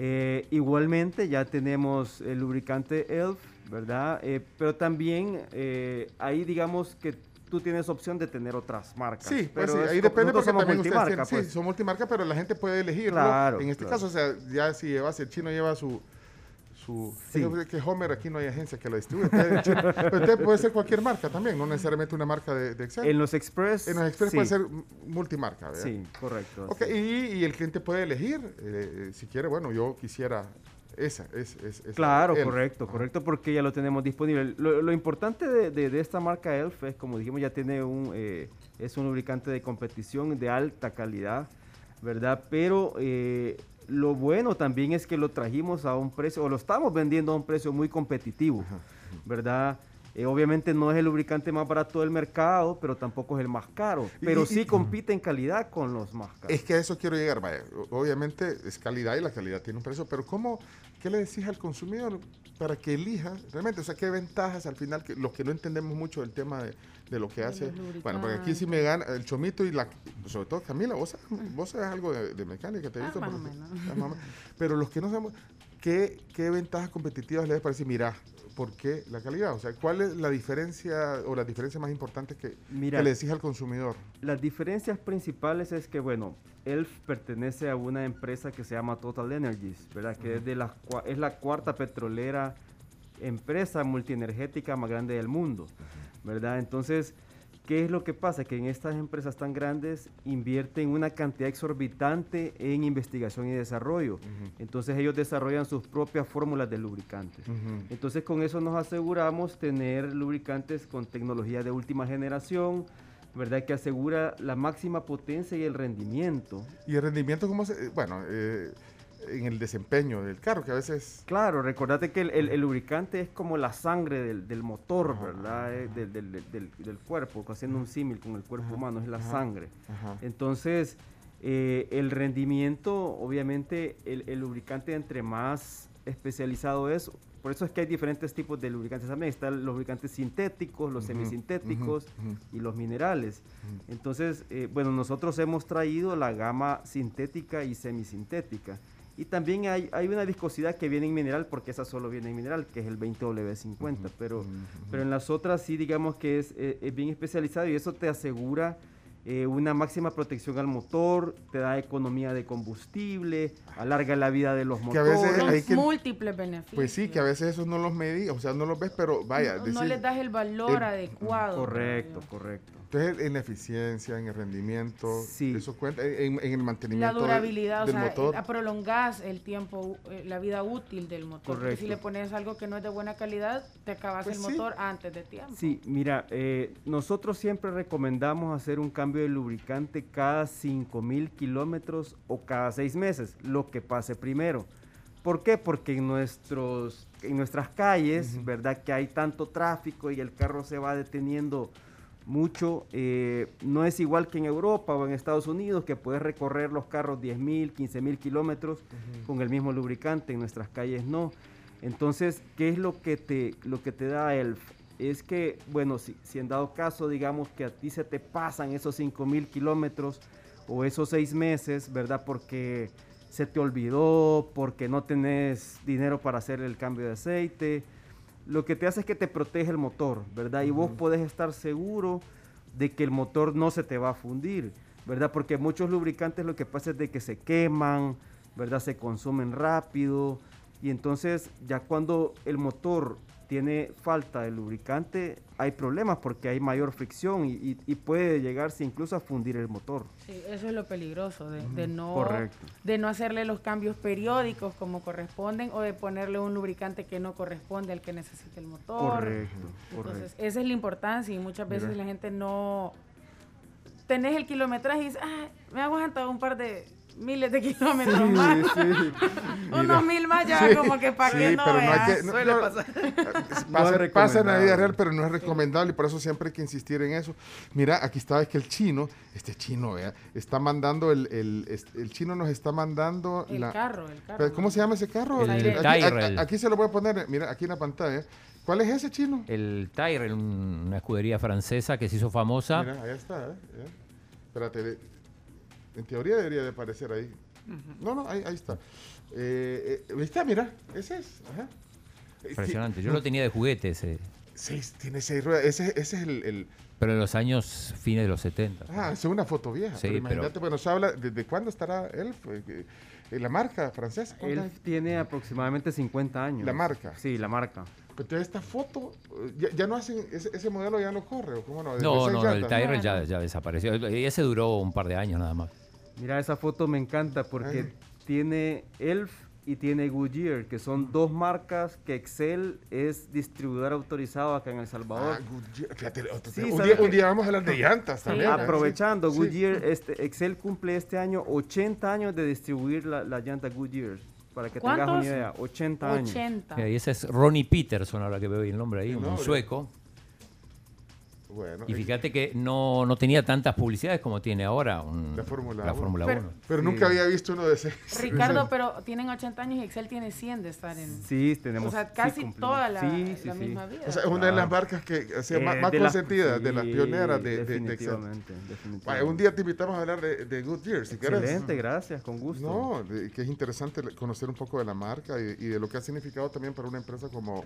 [SPEAKER 77] eh, igualmente ya tenemos el lubricante ELF, ¿verdad? Eh, pero también eh, ahí digamos que tú tienes opción de tener otras marcas.
[SPEAKER 3] Sí, pues
[SPEAKER 77] pero
[SPEAKER 3] sí, ahí depende porque
[SPEAKER 77] somos
[SPEAKER 3] también ustedes
[SPEAKER 77] multimarca,
[SPEAKER 3] sí,
[SPEAKER 77] pues.
[SPEAKER 3] son multimarca, pero la gente puede elegir.
[SPEAKER 77] Claro,
[SPEAKER 3] En este
[SPEAKER 77] claro.
[SPEAKER 3] caso, o sea, ya si llevas, el chino lleva su... su
[SPEAKER 77] Sí.
[SPEAKER 3] que Homer aquí no hay agencia que lo distribuye. Usted, usted puede ser cualquier marca también, no necesariamente una marca de, de Excel.
[SPEAKER 77] En los Express,
[SPEAKER 3] En los Express
[SPEAKER 77] sí.
[SPEAKER 3] puede ser multimarca, ¿verdad?
[SPEAKER 77] Sí, correcto.
[SPEAKER 3] Ok, y, y el cliente puede elegir, eh, si quiere, bueno, yo quisiera esa, es, es, esa,
[SPEAKER 77] Claro, correcto, correcto, porque ya lo tenemos disponible. Lo, lo importante de, de- de esta marca ELF es, como dijimos, ya tiene un, eh, es un lubricante de competición de alta calidad, ¿verdad? Pero eh, lo bueno también es que lo trajimos a un precio, o lo estamos vendiendo a un precio muy competitivo, ¿verdad? Eh, obviamente no es el lubricante más barato del mercado, pero tampoco es el más caro, pero
[SPEAKER 3] y-
[SPEAKER 77] sí compite en calidad con los más caros.
[SPEAKER 3] Es que a eso quiero llegar, vaya. Obviamente es calidad y la calidad tiene un precio, pero ¿cómo, qué le decís al consumidor para que elija realmente? O sea, ¿qué ventajas al final? Que, los que no entendemos mucho del tema de, de lo que hace. Bueno, porque aquí sí me gana el chomito y la, sobre todo Camila, vos, sabes- vos sabes algo de, de mecánica, te he
[SPEAKER 5] Ah,
[SPEAKER 3] visto.
[SPEAKER 5] más
[SPEAKER 3] pero-
[SPEAKER 5] o menos.
[SPEAKER 3] ah, más o menos. Pero los que no sabemos, ¿qué, qué ventajas competitivas le ves para decir, mira, ¿por qué la calidad? O sea, ¿cuál es la diferencia o las diferencias más importantes que,
[SPEAKER 77] Mira.
[SPEAKER 3] que le decís al consumidor?
[SPEAKER 77] Las diferencias principales es que, bueno, ELF pertenece a una empresa que se llama Total Energies, ¿verdad? Que es, de las cua- es la cuarta petrolera empresa multienergética más grande del mundo, ¿verdad? Entonces, ¿qué es lo que pasa? Que en estas empresas tan grandes invierten una cantidad exorbitante en investigación y desarrollo. Entonces, ellos desarrollan sus propias fórmulas de lubricantes. Entonces con eso nos aseguramos tener lubricantes con tecnología de última generación, ¿verdad? Que asegura la máxima potencia y el rendimiento.
[SPEAKER 3] Y el rendimiento, ¿cómo se...? eh, Bueno, eh, en el desempeño del carro, que a veces...
[SPEAKER 77] Claro, recordate que el, el- el lubricante es como la sangre del, del motor, ¿verdad? Eh, del, del- del- cuerpo, haciendo un símil con el cuerpo humano, es la sangre. Entonces, eh, el rendimiento, obviamente, el, el lubricante entre más especializado es, por eso es que hay diferentes tipos de lubricantes también. Están los lubricantes sintéticos, los semisintéticos y los minerales. Entonces, eh, bueno, nosotros hemos traído la gama sintética y semisintética. Y también hay, hay una viscosidad que viene en mineral, porque esa solo viene en mineral, que es el 20W50. pero, pero en las otras sí, digamos que es, eh, es bien especializado y eso te asegura eh, una máxima protección al motor, te da economía de combustible, alarga la vida de los
[SPEAKER 3] Que a veces
[SPEAKER 77] motores.
[SPEAKER 3] hay que-
[SPEAKER 5] múltiples beneficios.
[SPEAKER 3] Pues sí, que a veces esos no los medí, o sea, no los ves, pero vaya.
[SPEAKER 5] no, les das el valor
[SPEAKER 3] el-
[SPEAKER 5] adecuado.
[SPEAKER 77] Correcto, correcto.
[SPEAKER 3] Entonces, en la eficiencia, en el rendimiento,
[SPEAKER 77] Sí.
[SPEAKER 3] eso cuenta, en, en el
[SPEAKER 5] La
[SPEAKER 3] mantenimiento de-
[SPEAKER 5] durabilidad,
[SPEAKER 3] del
[SPEAKER 5] o sea,
[SPEAKER 3] motor.
[SPEAKER 5] eh, prolongás el tiempo, eh, la vida útil del motor. Porque
[SPEAKER 77] Correcto.
[SPEAKER 5] si le pones algo que no es de buena calidad, te acabas
[SPEAKER 77] Pues
[SPEAKER 5] el
[SPEAKER 77] sí.
[SPEAKER 5] motor antes de tiempo.
[SPEAKER 77] Sí, mira, eh, nosotros siempre recomendamos hacer un cambio de lubricante cada 5000 kilómetros o cada seis meses, lo que pase primero. ¿Por qué? Porque en, nuestros, en nuestras calles, ¿verdad? Que hay tanto tráfico y el carro se va deteniendo mucho. eh, no es igual que en Europa o en Estados Unidos, que puedes recorrer los carros 10.000, 15.000 kilómetros con el mismo lubricante. En nuestras calles no. Entonces, ¿qué es lo que te, lo que te da ELF? Es que, bueno, si, si en dado caso, digamos que a ti se te pasan esos 5.000 kilómetros o esos seis meses, ¿verdad? Porque se te olvidó, porque no tenés dinero para hacer el cambio de aceite, lo que te hace es que te protege el motor, ¿verdad? Y vos podés estar seguro de que el motor no se te va a fundir, ¿verdad? Porque muchos lubricantes lo que pasa es de que se queman, ¿verdad? Se consumen rápido y entonces ya cuando el motor tiene falta de lubricante hay problemas porque hay mayor fricción y, y- y puede llegarse incluso a fundir el motor.
[SPEAKER 5] Sí, eso es lo peligroso, de, de no,
[SPEAKER 77] Correcto.
[SPEAKER 5] de no hacerle los cambios periódicos como corresponden o de ponerle un lubricante que no corresponde al que necesita el motor.
[SPEAKER 77] Correcto,
[SPEAKER 5] Entonces,
[SPEAKER 77] correcto.
[SPEAKER 5] esa es la importancia y muchas veces
[SPEAKER 77] Mira.
[SPEAKER 5] la gente no... Tenés el kilometraje y dices, ah, me aguanta un par de miles de kilómetros
[SPEAKER 3] Sí,
[SPEAKER 5] más.
[SPEAKER 3] sí.
[SPEAKER 5] Unos mil más ya
[SPEAKER 3] Sí,
[SPEAKER 5] como que para
[SPEAKER 3] sí,
[SPEAKER 5] que no
[SPEAKER 3] pero no hay
[SPEAKER 5] veas.
[SPEAKER 3] que- no-
[SPEAKER 5] Suele
[SPEAKER 3] no-
[SPEAKER 5] pasar.
[SPEAKER 3] Pasa, pasa en la vida real, pero no es recomendable y por eso siempre hay que insistir en eso. Mira, aquí está, es que el chino, este chino, vea, está mandando, el, el, es- el chino nos está mandando
[SPEAKER 5] El
[SPEAKER 3] la...
[SPEAKER 5] carro, el carro.
[SPEAKER 3] Pero, ¿Cómo se llama ese carro?
[SPEAKER 4] El
[SPEAKER 3] aquí, aquí-
[SPEAKER 4] Tyrrell.
[SPEAKER 3] aquí se lo voy a poner, mira, aquí en la pantalla. ¿Cuál es ese chino?
[SPEAKER 4] El Tyrrell, un- una escudería francesa que se hizo famosa.
[SPEAKER 3] Mira, ahí está, ¿eh? Espérate, en teoría debería de aparecer ahí. No, no, ahí, ahí está. Eh, eh, ahí está, mira, ese es. Ajá. Eh,
[SPEAKER 4] Impresionante. Yo
[SPEAKER 3] no,
[SPEAKER 4] lo tenía de juguete ese.
[SPEAKER 3] Seis, tiene seis ruedas. Ese, ese es el, el-
[SPEAKER 4] Pero en los años fines de los 70.
[SPEAKER 3] Ah, es una foto vieja.
[SPEAKER 4] Sí,
[SPEAKER 3] pero
[SPEAKER 4] pero-
[SPEAKER 3] imagínate, bueno, se habla, ¿desde cuándo estará él? Que- eh, la marca francesa. ¿cuántos
[SPEAKER 77] Él tiene aproximadamente 50 años.
[SPEAKER 3] La marca.
[SPEAKER 77] Sí, la marca.
[SPEAKER 3] Pero entonces esta foto, eh, ya, ya no hacen, ese, ese modelo ya no corre, ¿o cómo no?
[SPEAKER 4] No,
[SPEAKER 3] seis
[SPEAKER 4] no, no, el. Tyrrell ya, ya desapareció. Y ese duró un par de años nada más.
[SPEAKER 77] Mira, esa foto me encanta porque
[SPEAKER 3] Ay.
[SPEAKER 77] tiene ELF y tiene Goodyear, que son dos marcas que Excel es distribuidor autorizado acá en El Salvador.
[SPEAKER 3] Ah, Goodyear, fíjate, otro
[SPEAKER 77] Sí,
[SPEAKER 3] un,
[SPEAKER 77] ¿sabe
[SPEAKER 3] día, un día vamos a hablar de llantas también. ¿verdad?
[SPEAKER 77] Aprovechando,
[SPEAKER 3] Sí.
[SPEAKER 77] Goodyear, este, Excel cumple este año 80 años de distribuir la, la llanta Goodyear. Para que tengas una
[SPEAKER 5] ¿Cuántos?
[SPEAKER 77] idea, 80 años.
[SPEAKER 5] 80.
[SPEAKER 4] Mira, y ese es Ronnie Peterson, ahora que veo el nombre ahí, un
[SPEAKER 3] nombre.
[SPEAKER 4] sueco.
[SPEAKER 3] Bueno,
[SPEAKER 4] Y fíjate que no, no tenía tantas publicidades como tiene ahora un-
[SPEAKER 3] La Fórmula
[SPEAKER 4] la
[SPEAKER 3] Uno.
[SPEAKER 4] Fórmula
[SPEAKER 5] Pero-
[SPEAKER 4] 1.
[SPEAKER 3] Pero
[SPEAKER 77] Sí.
[SPEAKER 3] nunca había visto uno de ese.
[SPEAKER 5] Ricardo, pero tienen 80 años y Excel tiene 100 de estar en...
[SPEAKER 77] Sí, tenemos.
[SPEAKER 5] O sea, casi toda la,
[SPEAKER 77] Sí, sí,
[SPEAKER 5] la
[SPEAKER 77] sí.
[SPEAKER 5] misma vida.
[SPEAKER 3] O sea, es una de las marcas que
[SPEAKER 77] Eh,
[SPEAKER 3] más
[SPEAKER 77] de las-
[SPEAKER 3] consentidas, de las pioneras de, de, de Excel.
[SPEAKER 77] definitivamente, definitivamente.
[SPEAKER 3] Un día te invitamos a hablar de, si quieres.
[SPEAKER 77] Excelente, gracias, con gusto.
[SPEAKER 3] No, de- que es interesante conocer un poco de la marca y, y de lo que ha significado también para una empresa como,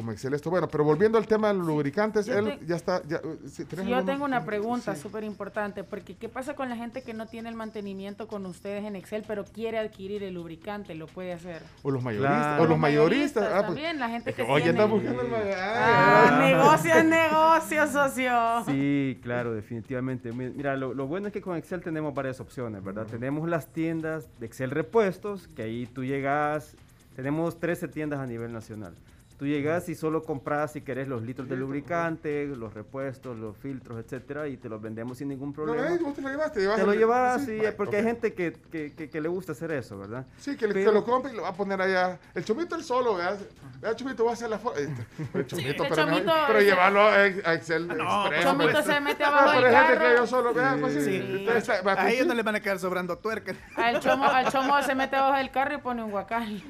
[SPEAKER 3] como Excel esto. Bueno, pero volviendo al tema de los lubricantes,
[SPEAKER 5] Yo
[SPEAKER 3] él
[SPEAKER 5] te-
[SPEAKER 3] ya está... Ya, si
[SPEAKER 5] Sí,
[SPEAKER 3] ¿tenés
[SPEAKER 5] yo tengo una pregunta
[SPEAKER 3] Sí.
[SPEAKER 5] súper importante, porque ¿qué pasa con la gente que no tiene el mantenimiento con ustedes en Excel, pero quiere adquirir el lubricante? ¿Lo puede hacer.
[SPEAKER 3] O los mayoristas.
[SPEAKER 77] Claro.
[SPEAKER 3] O los mayoristas. ah, pues,
[SPEAKER 5] también, la gente
[SPEAKER 3] es
[SPEAKER 5] que
[SPEAKER 3] Oye,
[SPEAKER 5] tiene-
[SPEAKER 3] anda buscando el mayorista.
[SPEAKER 5] Ah, negocio es negocio, socio.
[SPEAKER 77] Sí, claro, definitivamente. Mi- Mira, lo, lo bueno es que con Excel tenemos varias opciones, ¿verdad? Tenemos las tiendas de Excel Repuestos, que ahí tú llegas, tenemos 13 tiendas a nivel nacional. Tú llegas y solo compras si querés los litros de lubricante, los repuestos, los filtros, etcétera, y te los vendemos sin ningún
[SPEAKER 3] No,
[SPEAKER 77] problema.
[SPEAKER 3] eh, vos te lo llevaste. llevas
[SPEAKER 77] Te lo
[SPEAKER 3] el-
[SPEAKER 77] llevas,
[SPEAKER 3] sí,
[SPEAKER 77] sí, porque hay gente que, que- que- que le gusta hacer eso, ¿verdad?
[SPEAKER 3] Sí, que
[SPEAKER 77] Pero-
[SPEAKER 3] te lo compra y lo va a poner allá. El chomito el solo, ¿verdad? Vea, chomito, va a hacer la foto. El chomito,
[SPEAKER 5] el
[SPEAKER 3] pero, no-
[SPEAKER 5] chomito-
[SPEAKER 3] pero llevarlo a, Excel.
[SPEAKER 1] no,
[SPEAKER 3] Express,
[SPEAKER 5] Chomito
[SPEAKER 3] hombre.
[SPEAKER 5] se mete
[SPEAKER 3] No,
[SPEAKER 5] abajo
[SPEAKER 3] pero
[SPEAKER 5] del
[SPEAKER 3] gente
[SPEAKER 5] carro.
[SPEAKER 3] que yo solo, vea, pues sí.
[SPEAKER 1] Sí.
[SPEAKER 3] Entonces, está- va,
[SPEAKER 1] A
[SPEAKER 3] pues,
[SPEAKER 1] ellos
[SPEAKER 3] sí.
[SPEAKER 1] no les van a quedar sobrando tuerca.
[SPEAKER 5] Al chomo, al chomo se mete abajo del carro y pone un guacal.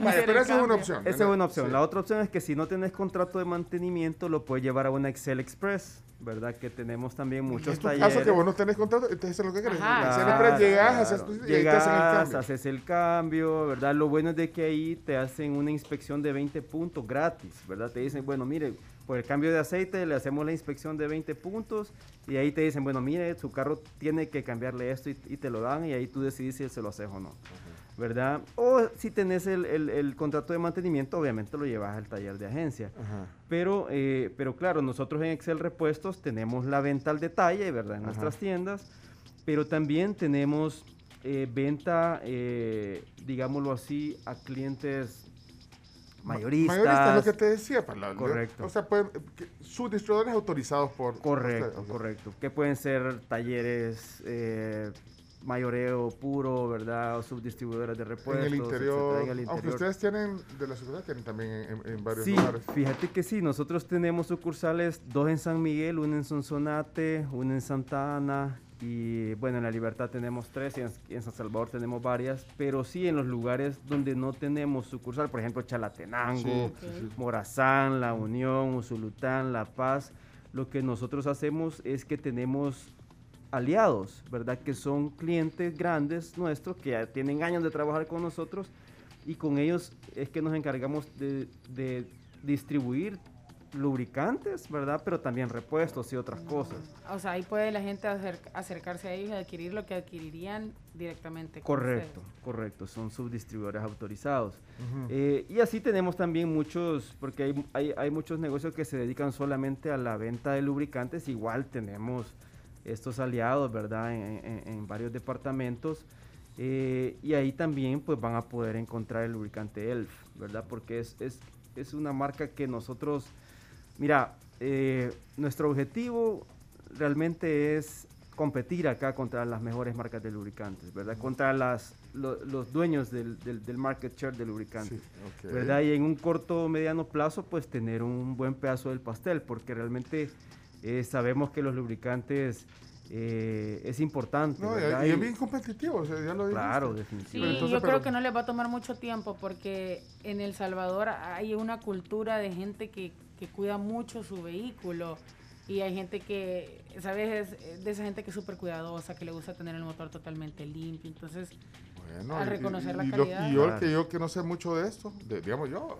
[SPEAKER 3] Vaya, pero esa es una opción.
[SPEAKER 77] Esa es una opción.
[SPEAKER 3] Sí.
[SPEAKER 77] La otra opción es que si no tenés contrato de mantenimiento, lo puedes llevar a una Excel Express, ¿verdad? Que tenemos también muchos
[SPEAKER 3] En tu
[SPEAKER 77] talleres.
[SPEAKER 3] caso que vos no tenés contrato, entonces eso es lo que querés.
[SPEAKER 5] Ajá.
[SPEAKER 3] Excel
[SPEAKER 77] Claro,
[SPEAKER 3] Express llegas,
[SPEAKER 77] claro.
[SPEAKER 3] haces tu- y el cambio.
[SPEAKER 77] haces el cambio, ¿verdad? Lo bueno es de que ahí te hacen una inspección de 20 puntos gratis, ¿verdad? Te dicen, bueno, mire, por el cambio de aceite le hacemos la inspección de 20 puntos y ahí te dicen, bueno, mire, su carro tiene que cambiarle esto y, y te lo dan y ahí tú decides si se lo haces o no, ¿verdad? O si tenés el, el- el contrato de mantenimiento, obviamente lo llevas al taller de agencia.
[SPEAKER 3] Ajá.
[SPEAKER 77] Pero, eh, pero claro, nosotros en Excel Repuestos tenemos la venta al detalle, ¿verdad? En
[SPEAKER 3] Ajá.
[SPEAKER 77] nuestras tiendas, pero también tenemos eh, venta, eh, digámoslo así, a clientes mayoristas.
[SPEAKER 3] Mayorista es lo que te decía. para la-
[SPEAKER 77] Correcto.
[SPEAKER 3] O sea, pueden, sus distribuidores autorizados por.
[SPEAKER 77] Correcto, correcto. Que pueden ser talleres, eh, mayoreo puro, ¿verdad? O subdistribuidores de repuestos.
[SPEAKER 3] En el
[SPEAKER 77] etcétera,
[SPEAKER 3] interior.
[SPEAKER 77] en el
[SPEAKER 3] Aunque ustedes tienen, de la seguridad, tienen también en, en varios
[SPEAKER 77] Sí,
[SPEAKER 3] lugares.
[SPEAKER 77] fíjate que sí, nosotros tenemos sucursales, dos en San Miguel, una en Sonsonate, una en Santa Ana y bueno, en La Libertad tenemos tres y en, San Salvador tenemos varias, pero sí en los lugares donde no tenemos sucursal, por ejemplo Chalatenango,
[SPEAKER 3] Sí.
[SPEAKER 77] Morazán, La Unión, Usulután, La Paz, lo que nosotros hacemos es que tenemos aliados, ¿verdad? Que son clientes grandes nuestros que ya tienen años de trabajar con nosotros y con ellos es que nos encargamos de, de distribuir lubricantes, ¿verdad? Pero también repuestos y otras cosas.
[SPEAKER 5] O sea, ahí puede la gente acer- acercarse a ellos y adquirir lo que adquirirían directamente. con
[SPEAKER 77] Correcto, correcto, son subdistribuidores autorizados. Eh, y así tenemos también muchos, porque hay, hay, hay muchos negocios que se dedican solamente a la venta de lubricantes, igual tenemos estos aliados, ¿verdad? En, en- en varios departamentos. eh, y ahí también pues van a poder encontrar el lubricante ELF, ¿verdad? Porque es, es, es una marca que nosotros, mira, eh, nuestro objetivo realmente es competir acá contra las mejores marcas de lubricantes, ¿verdad? Contra las, lo- los dueños del, del- del market share de lubricantes,
[SPEAKER 3] Sí, ok.
[SPEAKER 77] ¿verdad? Y en un corto o mediano plazo, pues tener un buen pedazo del pastel, porque realmente eh, sabemos que los lubricantes eh, es importante,
[SPEAKER 3] No, y, es bien competitivo, o sea, ya lo dijiste.
[SPEAKER 77] Claro,
[SPEAKER 5] Sí,
[SPEAKER 77] definitivamente.
[SPEAKER 3] entonces,
[SPEAKER 5] yo
[SPEAKER 3] pero-
[SPEAKER 5] creo que no les va a tomar mucho tiempo porque en El Salvador hay una cultura de gente que, que cuida mucho su vehículo y hay gente que, ¿sabes? Es de esa gente que es súper cuidadosa, que le gusta tener el motor totalmente limpio. Entonces,
[SPEAKER 3] Bueno,
[SPEAKER 5] al
[SPEAKER 3] y-
[SPEAKER 5] reconocer
[SPEAKER 3] y-
[SPEAKER 5] la
[SPEAKER 3] y lo-
[SPEAKER 5] calidad.
[SPEAKER 3] y yo,
[SPEAKER 77] Claro.
[SPEAKER 3] que yo que no sé mucho de esto, de- digamos yo.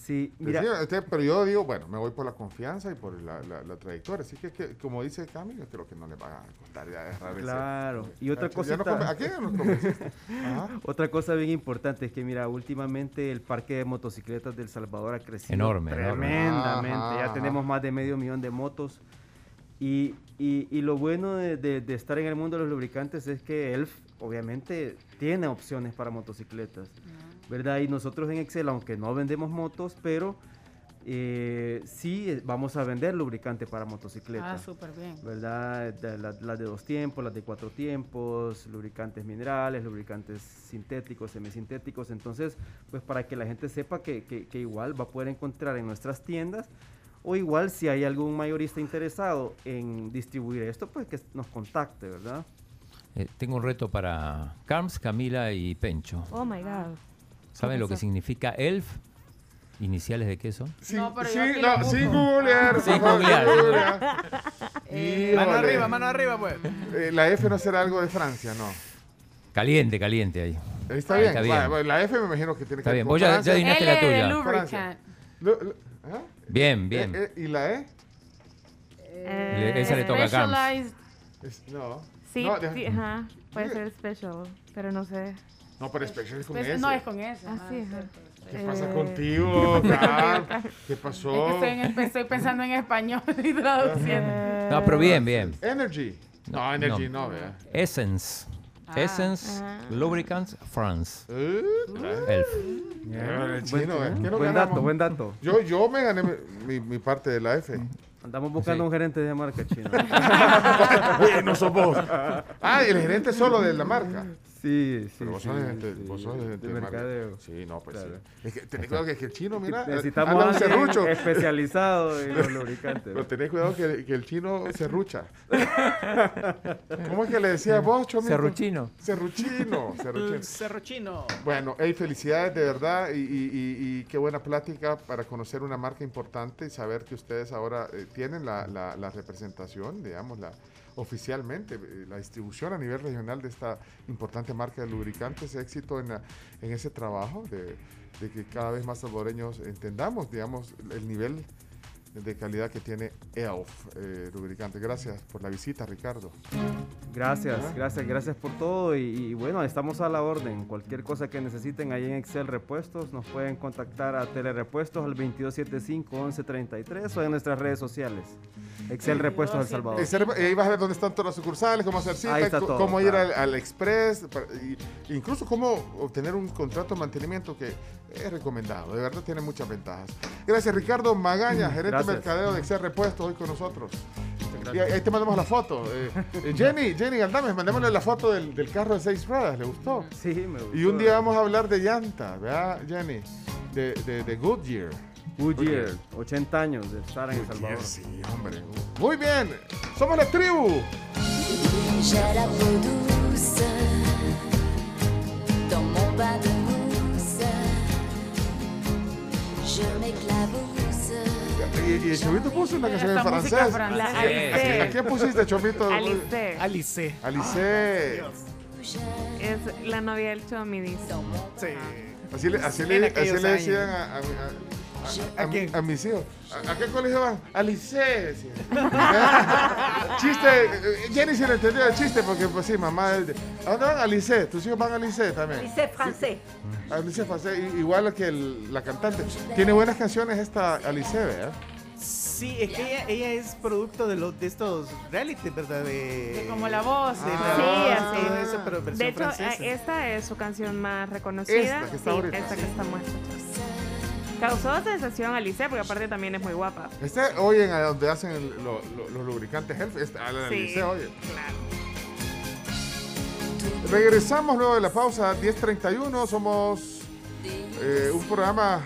[SPEAKER 77] Sí, mira,
[SPEAKER 3] Decía, este, pero yo digo, bueno, me voy por la confianza y por la, la- la trayectoria. Así que, que, como dice Cami, yo creo que no le va a costar ya ese-
[SPEAKER 77] Claro, y otra
[SPEAKER 3] Ah, ya nos
[SPEAKER 77] cosita-
[SPEAKER 3] conven- ¿A quién nos convenciste? Ajá.
[SPEAKER 77] Otra cosa bien importante es que, mira, últimamente el parque de motocicletas del Salvador ha crecido
[SPEAKER 4] Enorme,
[SPEAKER 77] tremendamente. Ya tenemos más de medio millón de motos. Y, y- y lo bueno de, de- de estar en el mundo de los lubricantes es que ELF, obviamente, tiene opciones para motocicletas, ¿verdad? Y nosotros en Excel, aunque no vendemos motos, pero eh, sí eh, vamos a vender lubricante para
[SPEAKER 5] ah,
[SPEAKER 77] motocicletas.
[SPEAKER 5] súper bien.
[SPEAKER 77] ¿verdad? De- la- Las de dos tiempos, las de cuatro tiempos, lubricantes minerales, lubricantes sintéticos, semisintéticos. Entonces, pues para que la gente sepa que, que- que igual va a poder encontrar en nuestras tiendas O igual si hay algún mayorista interesado en distribuir esto, pues que nos contacte, ¿verdad?
[SPEAKER 4] Eh, tengo un reto para Carms, Camila y Pencho.
[SPEAKER 7] Oh my God.
[SPEAKER 4] ¿Saben lo que significa ELF? ¿Iniciales de qué son?
[SPEAKER 3] Sí,
[SPEAKER 5] No, pero
[SPEAKER 3] sí,
[SPEAKER 5] yo
[SPEAKER 3] no, sin googlear.
[SPEAKER 4] Sin googlear.
[SPEAKER 5] Eh,
[SPEAKER 1] Mano arriba, mano arriba, pues.
[SPEAKER 3] Eh, la F no será algo de Francia, no.
[SPEAKER 4] Caliente, caliente ahí.
[SPEAKER 3] Está
[SPEAKER 4] Ahí
[SPEAKER 3] bien.
[SPEAKER 4] está bien.
[SPEAKER 3] Va, va, la F me imagino que tiene
[SPEAKER 4] Está
[SPEAKER 3] que
[SPEAKER 4] bien.
[SPEAKER 3] ver con
[SPEAKER 4] Vos ya, ya adivinaste la tuya.
[SPEAKER 3] ¿ah?
[SPEAKER 4] Bien, bien.
[SPEAKER 3] Eh, eh, ¿Y la E?
[SPEAKER 4] Le- esa le toca a
[SPEAKER 3] Es- no.
[SPEAKER 7] Sí,
[SPEAKER 3] no,
[SPEAKER 7] sí, ajá. Puede ser special, pero no sé.
[SPEAKER 3] No, pero Special es con S.
[SPEAKER 5] no, es con S.
[SPEAKER 7] Ah,
[SPEAKER 5] ah,
[SPEAKER 7] sí,
[SPEAKER 5] es.
[SPEAKER 3] ¿Qué
[SPEAKER 7] Eh,
[SPEAKER 3] pasa contigo, Carl? ¿Qué
[SPEAKER 5] Es que
[SPEAKER 3] pasó?
[SPEAKER 5] estoy, en- estoy pensando en español y traduciendo.
[SPEAKER 4] No, pero bien, bien.
[SPEAKER 3] Energy. No, Energy no, vea.
[SPEAKER 4] Essence.
[SPEAKER 5] Ah.
[SPEAKER 4] Essence
[SPEAKER 7] Ah.
[SPEAKER 4] Lubricants France.
[SPEAKER 3] Eh,
[SPEAKER 4] Elf.
[SPEAKER 3] el
[SPEAKER 77] Buen,
[SPEAKER 3] chino, ¿eh? ¿Qué nos
[SPEAKER 77] buen
[SPEAKER 3] ganamos?
[SPEAKER 77] dato, buen dato.
[SPEAKER 3] Yo, yo me gané mi, mi- mi parte de la F.
[SPEAKER 77] Andamos buscando
[SPEAKER 4] Sí.
[SPEAKER 77] un gerente de marca chino.
[SPEAKER 3] Oye, no sos vos. Ah, el gerente solo de la marca.
[SPEAKER 77] Sí, sí.
[SPEAKER 3] Pero vos
[SPEAKER 77] sí,
[SPEAKER 3] sos
[SPEAKER 77] sí,
[SPEAKER 3] vos sos
[SPEAKER 77] de
[SPEAKER 3] de
[SPEAKER 77] mercadeo.
[SPEAKER 3] Sí, no, pues
[SPEAKER 77] Claro.
[SPEAKER 3] sí. Es que tenés cuidado que, que el chino, mira, eh,
[SPEAKER 77] Necesitamos
[SPEAKER 3] un serrucho.
[SPEAKER 77] especializado en los lubricantes.
[SPEAKER 3] Pero tenés cuidado que, que el chino serrucha. ¿Cómo es que le decías vos, Chomito?
[SPEAKER 4] Serruchino.
[SPEAKER 3] Serruchino. serruchino. Bueno, hey, felicidades de verdad y, y- y- y qué buena plática para conocer una marca importante y saber que ustedes ahora eh, tienen la, la- la representación, digamos, la, oficialmente, eh, la distribución a nivel regional de esta importante marca de lubricantes, éxito en, en ese trabajo de, de que cada vez más salvadoreños entendamos, digamos, el nivel de calidad que tiene ELF eh, lubricante. Gracias por la visita, Ricardo.
[SPEAKER 77] Gracias, gracias, gracias por todo y, y bueno, estamos a la orden. Cualquier cosa que necesiten ahí en Excel Repuestos, nos pueden contactar a Telerepuestos al 2275-1133 o en nuestras redes sociales. Excel Repuestos El Salvador.
[SPEAKER 3] Y ahí vas a ver dónde están todas las sucursales, cómo hacer cita,
[SPEAKER 77] está todo,
[SPEAKER 3] cómo ir al, al Express, para- y- incluso cómo obtener un contrato de mantenimiento que es recomendado. De verdad tiene muchas ventajas. Gracias, Ricardo Magaña, gerente de
[SPEAKER 77] Gracias.
[SPEAKER 3] mercadeo de Excel Repuestos, hoy con nosotros. Y ahí te mandamos la foto. Eh, eh, Jenny, Jenny Galdames, mandémosle la foto del, del carro de seis ruedas, ¿le gustó?
[SPEAKER 77] Sí, me gustó.
[SPEAKER 3] Y un día vamos a hablar de llantas, ¿verdad, Jenny? De, de, de Goodyear.
[SPEAKER 77] Goodyear, 80 años de estar en El Salvador.
[SPEAKER 3] Sí, hombre. Muy bien, somos la tribu.
[SPEAKER 75] J'ai la
[SPEAKER 3] Y, y el Chomito puso una canción en francés. ¿A, quién pusiste, Chomito?
[SPEAKER 7] Alice.
[SPEAKER 1] Alice.
[SPEAKER 3] Alice.
[SPEAKER 7] Es la novia del Chomi, dice.
[SPEAKER 1] Sí.
[SPEAKER 3] Así le, así le, así le decían a, a, a- a-
[SPEAKER 1] ¿A quién?
[SPEAKER 3] a mis hijos. ¿A, a qué colegio van? Alice. decían. chiste. eh, Jenny se lo entendió el chiste porque, pues sí, mamá. ¿A dónde van? Alice. Tus hijos van a Alice también.
[SPEAKER 79] Lycée français.
[SPEAKER 3] Alice Facé, i- igual que el- la cantante. Tiene buenas canciones esta Alice, ¿verdad?
[SPEAKER 1] Sí, es que ella, ella es producto de, los de estos reality, ¿verdad? De,
[SPEAKER 5] De como la voz.
[SPEAKER 1] de
[SPEAKER 3] Ah.
[SPEAKER 1] la
[SPEAKER 7] Sí,
[SPEAKER 1] voz,
[SPEAKER 7] así.
[SPEAKER 1] eso, pero
[SPEAKER 7] De hecho,
[SPEAKER 1] francesa.
[SPEAKER 7] eh, esta es su canción más reconocida.
[SPEAKER 3] Esta que está
[SPEAKER 7] sí,
[SPEAKER 3] ahorita.
[SPEAKER 7] esta que estamos escuchando. Causó sensación Alice porque aparte también es muy guapa.
[SPEAKER 3] Este oyen a donde hacen el- lo- lo- los lubricantes Health. Este, a la
[SPEAKER 7] Sí,
[SPEAKER 3] Alice, oye.
[SPEAKER 7] claro.
[SPEAKER 3] Regresamos luego de la pausa, 10.31. Somos eh, un programa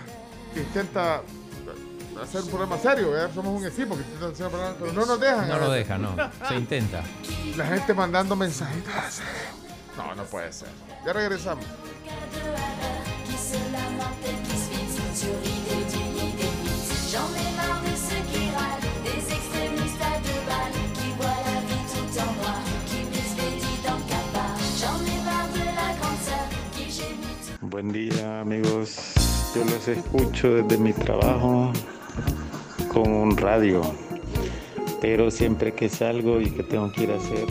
[SPEAKER 3] que intenta hacer un programa serio, ¿verdad? Somos un equipo que intenta hacer un programa, pero no nos dejan.
[SPEAKER 4] No
[SPEAKER 3] a
[SPEAKER 4] lo
[SPEAKER 3] veces.
[SPEAKER 4] deja, no. Se intenta.
[SPEAKER 3] La gente mandando mensajitos. No, no puede ser. Ya regresamos.
[SPEAKER 67] Buen día amigos, yo los escucho desde mi trabajo con un radio, pero siempre que salgo y que tengo que ir a hacer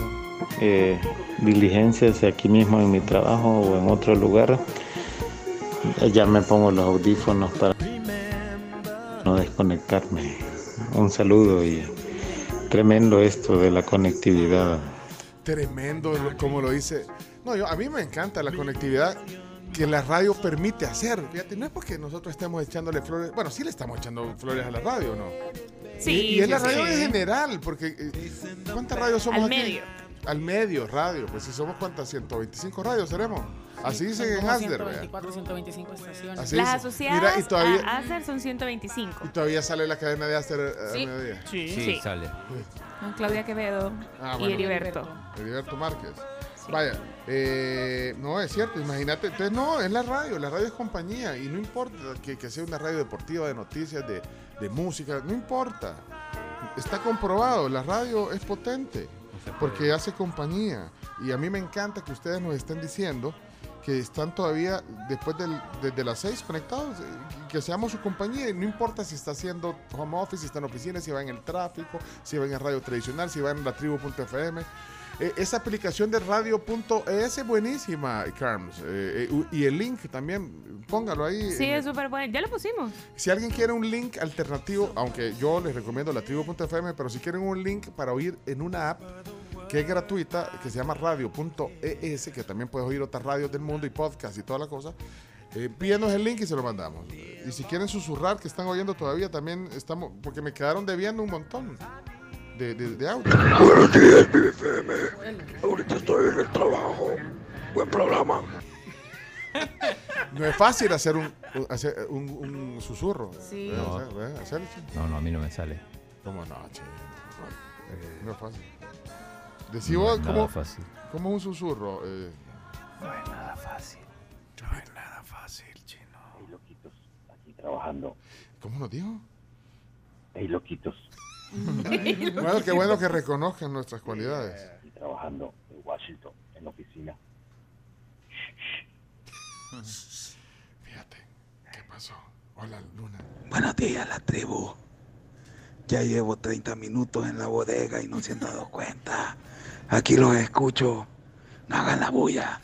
[SPEAKER 67] eh, diligencias aquí mismo en mi trabajo o en otro lugar, ya me pongo los audífonos para no desconectarme. Un saludo y tremendo esto de la conectividad.
[SPEAKER 3] Tremendo, como lo dice. No, yo, a mí me encanta la conectividad que la radio permite hacer. Fíjate, no es porque nosotros estemos echándole flores. Bueno, sí le estamos echando flores a la radio, ¿no?
[SPEAKER 7] Sí,
[SPEAKER 3] Y, y es
[SPEAKER 7] sí,
[SPEAKER 3] la radio
[SPEAKER 7] sí.
[SPEAKER 3] en general, porque eh, ¿cuántas radios somos
[SPEAKER 7] Al
[SPEAKER 3] aquí?
[SPEAKER 7] medio.
[SPEAKER 3] Al medio, radio. Pues si somos cuántas, 125 radios seremos. Así dicen en Asder, vea.
[SPEAKER 5] 124, 125 estaciones.
[SPEAKER 3] Así
[SPEAKER 7] Las
[SPEAKER 3] dice.
[SPEAKER 7] asociadas
[SPEAKER 3] Mira, y todavía-
[SPEAKER 7] a Acer son 125.
[SPEAKER 3] Y todavía sale la cadena de Aster eh,
[SPEAKER 7] Sí.
[SPEAKER 3] a mediodía.
[SPEAKER 7] Sí.
[SPEAKER 4] Sí,
[SPEAKER 7] Sí.
[SPEAKER 4] sale.
[SPEAKER 7] Con Claudia Quevedo
[SPEAKER 3] Ah,
[SPEAKER 7] y. Heriberto.
[SPEAKER 3] Heriberto Márquez. Vaya, eh, no es cierto, imagínate. Entonces, no, es la radio, la radio es compañía y no importa que, que sea una radio deportiva, de noticias, de, de música, no importa. Está comprobado, la radio es potente porque hace compañía. Y a mí me encanta que ustedes nos estén diciendo que están todavía después del, desde las seis conectados, eh, que seamos su compañía. Y no importa si está haciendo home office, si está en oficina, si va en el tráfico, si va en el radio tradicional, si va en la tribu.fm. Eh, esa aplicación de radio.es es buenísima, Carms. Eh, eh, y el link también, póngalo ahí.
[SPEAKER 7] Sí, es súper bueno. Ya lo pusimos.
[SPEAKER 3] si alguien quiere un link alternativo, aunque yo les recomiendo la tribu.fm, pero si quieren un link para oír en una app que es gratuita, que se llama radio.es, que también puedes oír otras radios del mundo y podcast y toda la cosa, eh, pídenos el link y se lo mandamos. Y si quieren susurrar, que están oyendo todavía, también estamos, porque me quedaron debiendo un montón de, de, de audio.
[SPEAKER 73] Buenos días, BFM. Ahorita estoy en el trabajo. Buen programa.
[SPEAKER 3] No es fácil hacer un, hacer un, un susurro.
[SPEAKER 5] Sí.
[SPEAKER 4] No.
[SPEAKER 3] Hacer- hacer.
[SPEAKER 4] No, no, a mí no me sale.
[SPEAKER 3] ¿Cómo no, che? No es fácil. Decí
[SPEAKER 4] No
[SPEAKER 3] vos,
[SPEAKER 4] es
[SPEAKER 3] ¿cómo,
[SPEAKER 4] nada fácil.
[SPEAKER 3] ¿cómo es un susurro? Eh,
[SPEAKER 80] No es nada fácil. No es nada fácil, chino. Hey, loquitos, aquí trabajando.
[SPEAKER 3] ¿Cómo nos dijo?
[SPEAKER 80] Hey, loquitos.
[SPEAKER 3] bueno, qué bueno que reconozcan nuestras cualidades.
[SPEAKER 80] Aquí trabajando en Washington, en la oficina.
[SPEAKER 3] Fíjate, ¿qué pasó? Hola, Luna.
[SPEAKER 73] Buenos días, la tribu. Ya llevo 30 minutos en la bodega y no se han dado cuenta. Aquí los escucho. No hagan la bulla.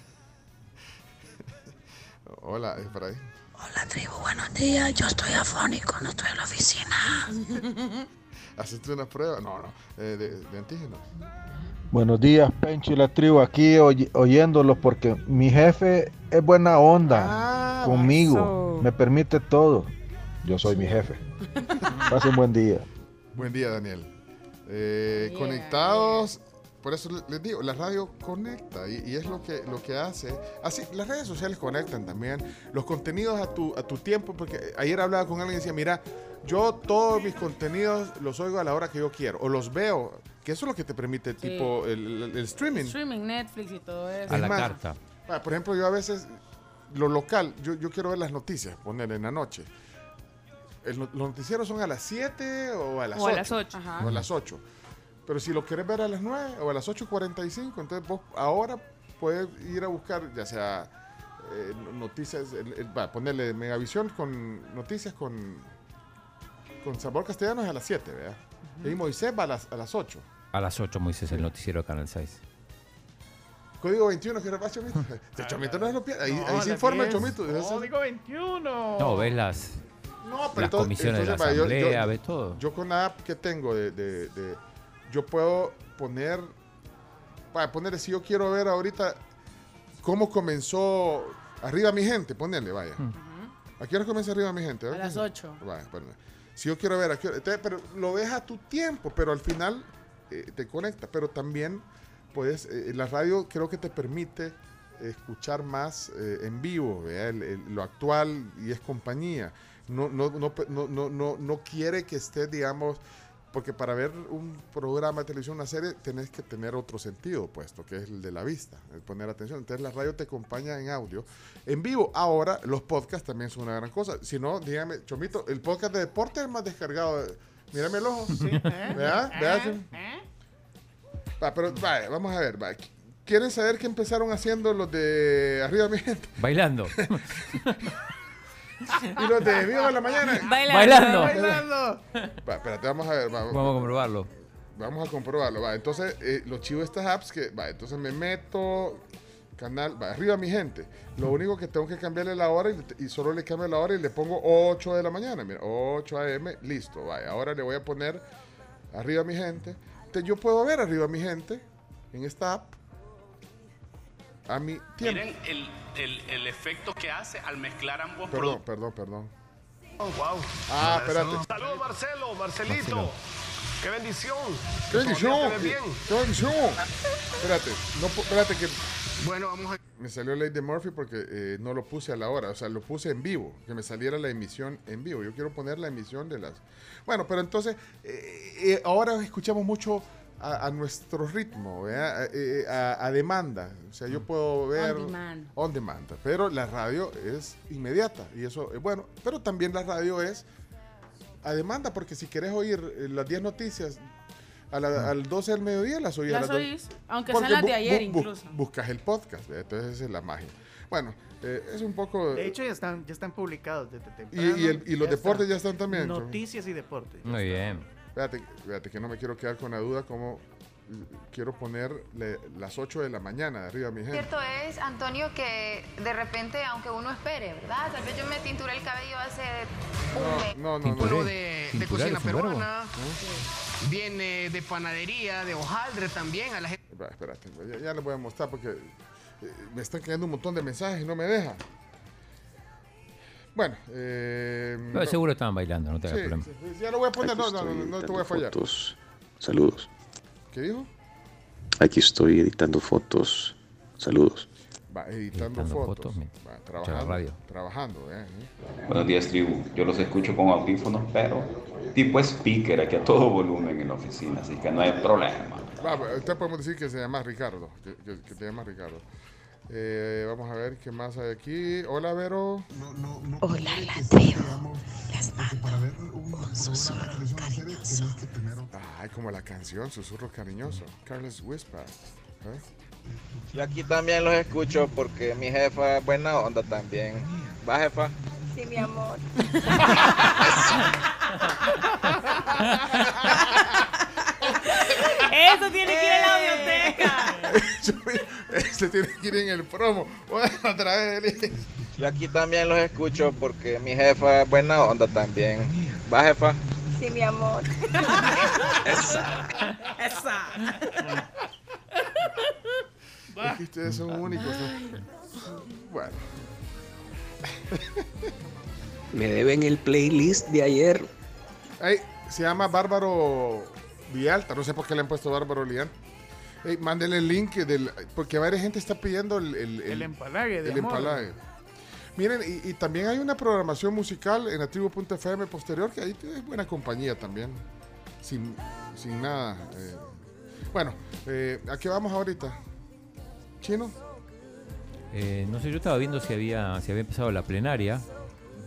[SPEAKER 3] Hola, Efraín.
[SPEAKER 71] Hola tribu, buenos días. Yo estoy afónico, no estoy en la oficina.
[SPEAKER 3] ¿Haciste una prueba? No, no, eh, de, de antígenos.
[SPEAKER 73] Buenos días, Pencho y la tribu. Aquí oy- oyéndolos porque mi jefe es buena onda conmigo. Me permite todo. Yo soy mi jefe. Pasen buen día.
[SPEAKER 3] Buen día, Daniel. Eh, conectados, por eso le- les digo, la radio conecta y, y es lo que, lo que hace. Así, las redes sociales conectan también, los contenidos a tu, a tu tiempo, porque ayer hablaba con alguien y decía, mira, yo todos mis contenidos los oigo a la hora que yo quiero, o los veo, que eso es lo que te permite, tipo, el, el- el streaming.
[SPEAKER 5] Streaming, Netflix y todo eso.
[SPEAKER 3] Es más, ah, Por ejemplo, yo a veces, lo local, yo, yo quiero ver las noticias, poner en la noche. El los noticieros son a las 7 o a las
[SPEAKER 7] O
[SPEAKER 3] 8.
[SPEAKER 7] a las ocho. Ajá.
[SPEAKER 3] O a las 8. Pero si lo quieres ver a las 9 o a las 8.45, entonces vos ahora puedes ir a buscar, ya sea eh, noticias, el- el- va, ponerle Megavisión con noticias con, con sabor castellano es a las 7, ¿verdad? Y Moisés va a las, a las 8.
[SPEAKER 4] A las 8, Moisés, el noticiero de Canal 6.
[SPEAKER 3] Código 21, que repasa Chomito. Este Chomito no lo pierde. Ahí,
[SPEAKER 1] No,
[SPEAKER 3] ahí
[SPEAKER 1] a
[SPEAKER 3] se informa el
[SPEAKER 1] 10.
[SPEAKER 3] Chomito.
[SPEAKER 1] Código 21.
[SPEAKER 4] No, ves las,
[SPEAKER 3] No, pero
[SPEAKER 4] las
[SPEAKER 3] entonces-
[SPEAKER 4] comisiones de la
[SPEAKER 3] entonces, va, yo-
[SPEAKER 4] asamblea,
[SPEAKER 3] yo-
[SPEAKER 4] ves todo.
[SPEAKER 3] Yo con la app que tengo de, de- de- yo puedo poner, para ponerle, si yo quiero ver ahorita cómo comenzó arriba mi gente, ponerle, vaya. ¿A qué hora comienza arriba mi gente?
[SPEAKER 5] A las 8.
[SPEAKER 3] Vaya, espérame. Si yo quiero ver pero lo ves a tu tiempo, pero al final eh, te conecta, pero también puedes, eh, la radio creo que te permite escuchar más eh, en vivo. El- el- lo actual y es compañía. No, no, no, no, no, no quiere que estés, digamos, porque para ver un programa de televisión, una serie, tenés que tener otro sentido puesto, que es el de la vista, el poner atención. Entonces la radio te acompaña en audio. En vivo, ahora los podcasts también son una gran cosa. Si no, dígame, Chomito, el podcast de deporte es el más descargado. Mírame el ojo. ¿Verdad? ¿Verdad? Va, pero va, vamos a ver. va. ¿Quieren saber qué empezaron haciendo los de arriba mi gente?
[SPEAKER 4] Bailando.
[SPEAKER 3] y los de vivo en la mañana.
[SPEAKER 4] Bailando.
[SPEAKER 1] Bailando.
[SPEAKER 3] Va, espérate, vamos a ver. va,
[SPEAKER 4] Vamos a comprobarlo.
[SPEAKER 3] Vamos a comprobarlo. Va, entonces, eh, lo chivo de estas apps que, va, entonces me meto, canal, va, arriba mi gente. Lo único que tengo que cambiarle la hora y, solo le cambio la hora y le pongo 8 de la mañana. Mira, 8 a.m., listo. Ahora le voy a poner arriba mi gente. Entonces, yo puedo ver arriba mi gente en esta app a mi tiempo.
[SPEAKER 79] Miren el, el, el efecto que hace al mezclar ambos
[SPEAKER 3] Perdón, perdón, perdón.
[SPEAKER 79] Wow.
[SPEAKER 3] Ah, espérate.
[SPEAKER 79] Saludos, Marcelo, Marcelito.
[SPEAKER 3] Marcelo.
[SPEAKER 79] Qué bendición.
[SPEAKER 3] ¡Qué bendición! ¡Qué,
[SPEAKER 79] bien.
[SPEAKER 3] qué bendición! Espérate, no, espérate que Bueno, vamos a... Me salió Ley de Murphy porque eh, no lo puse a la hora, o sea, lo puse en vivo, que me saliera la emisión en vivo. Yo quiero poner la emisión de las... Bueno, pero entonces, eh, eh, ahora escuchamos mucho a, a nuestro ritmo, ¿verdad? Eh, a, a demanda. O sea, yo puedo ver...
[SPEAKER 5] On demand.
[SPEAKER 3] On demand. Pero la radio es inmediata y eso es bueno. Pero también la radio es a demanda, porque si querés oír eh, las 10 noticias a la- al 12 del mediodía, las oís a
[SPEAKER 5] Las
[SPEAKER 3] las
[SPEAKER 5] oís, aunque sean las de ayer
[SPEAKER 3] bu- bu-
[SPEAKER 5] incluso.
[SPEAKER 3] buscas el podcast, ¿verdad? entonces esa es la magia. Bueno, eh, es un poco...
[SPEAKER 1] De hecho, ya están, ya están publicados desde
[SPEAKER 3] y,
[SPEAKER 1] temprano.
[SPEAKER 3] y el- y los
[SPEAKER 1] Ya
[SPEAKER 3] deportes
[SPEAKER 1] está.
[SPEAKER 3] ya están también.
[SPEAKER 1] Noticias y deportes.
[SPEAKER 4] Muy bien.
[SPEAKER 3] Fíjate, fíjate que no me quiero quedar con la duda como quiero ponerle las 8 de la mañana de arriba a mi gente.
[SPEAKER 81] Cierto es, Antonio, que de repente, aunque uno espere, ¿verdad? Tal vez yo me tinturé el cabello hace un mes.
[SPEAKER 3] No, no, no.
[SPEAKER 78] De, de cocina peruana, viene de panadería, de hojaldre también. A la gente
[SPEAKER 3] espérate, ya, ya les voy a mostrar porque eh, me están cayendo un montón de mensajes y no me deja. Bueno, eh,
[SPEAKER 4] Pero
[SPEAKER 3] no-
[SPEAKER 4] seguro estaban bailando, no te hagas
[SPEAKER 3] Sí,
[SPEAKER 4] problema.
[SPEAKER 3] sí, sí, ya lo voy a poner, no, no, no, no, te voy a fallar.
[SPEAKER 82] Fotos. Saludos.
[SPEAKER 3] ¿Qué dijo?
[SPEAKER 82] Aquí estoy editando fotos. Saludos.
[SPEAKER 3] Va editando,
[SPEAKER 82] Editando
[SPEAKER 3] fotos,
[SPEAKER 82] fotos,
[SPEAKER 3] va trabajando,
[SPEAKER 82] radio.
[SPEAKER 3] trabajando, eh.
[SPEAKER 83] Buenos días, tribu. Yo los escucho con audífonos, pero tipo speaker aquí a todo volumen en la oficina, así que no hay problema.
[SPEAKER 3] Va, podemos decir que se llama Ricardo, que, que- que te llama Ricardo. Eh, vamos a ver qué más hay aquí. Hola, Vero.
[SPEAKER 71] Hola, la tribu. Las mando un susurro cariñoso.
[SPEAKER 3] Ay, como la canción, Susurro Cariñoso. Carlos Whisper. ¿eh?
[SPEAKER 84] Yo aquí también los escucho porque mi jefa es buena onda también. ¿Va, jefa?
[SPEAKER 71] Sí, mi amor.
[SPEAKER 7] Eso tiene que ir a la audioteca.
[SPEAKER 3] Este tiene que ir en el promo. Bueno, otra vez.
[SPEAKER 84] Yo aquí también los escucho porque mi jefa es buena onda también. ¿Va, jefa?
[SPEAKER 71] Sí, mi amor.
[SPEAKER 84] Esa.
[SPEAKER 7] Esa.
[SPEAKER 3] Es que ustedes son únicos. ¿no? Bueno.
[SPEAKER 85] Me deben el playlist de ayer.
[SPEAKER 3] Ey, se llama Bárbaro Vialta. No sé por qué le han puesto Bárbaro Vialta. Ey, mándenle el link del. Porque varias gente está pidiendo el, el,
[SPEAKER 1] El empalague de
[SPEAKER 3] el
[SPEAKER 1] amor.
[SPEAKER 3] empalague. Miren, y, y también hay una programación musical en la tribu.fm posterior que ahí es buena compañía también. Sin, sin nada. eh. Bueno, eh, ¿a qué vamos ahorita? ¿Chino?
[SPEAKER 4] Eh, no sé, yo estaba viendo si había, si había empezado la plenaria.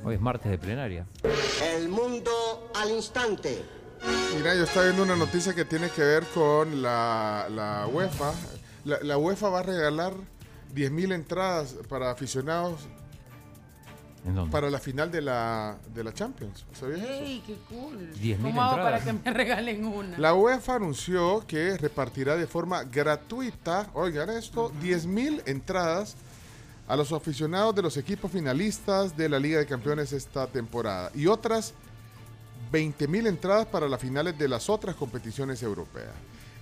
[SPEAKER 4] Hoy es martes de plenaria.
[SPEAKER 86] El mundo al instante.
[SPEAKER 3] Mira, yo estaba viendo una noticia que tiene que ver con la, la UEFA. La, la UEFA va a regalar 10.000 entradas para aficionados
[SPEAKER 4] ¿En dónde?
[SPEAKER 3] para la final de la, de la Champions. ¿Sabías eso?
[SPEAKER 5] ¡Ey, qué cool!
[SPEAKER 4] 10.000
[SPEAKER 5] ¿Cómo hago para
[SPEAKER 4] entradas.
[SPEAKER 5] que me regalen una?
[SPEAKER 3] La UEFA anunció que repartirá de forma gratuita, oigan esto, 10.000 entradas a los aficionados de los equipos finalistas de la Liga de Campeones esta temporada y otras 20.000 entradas para las finales de las otras competiciones europeas.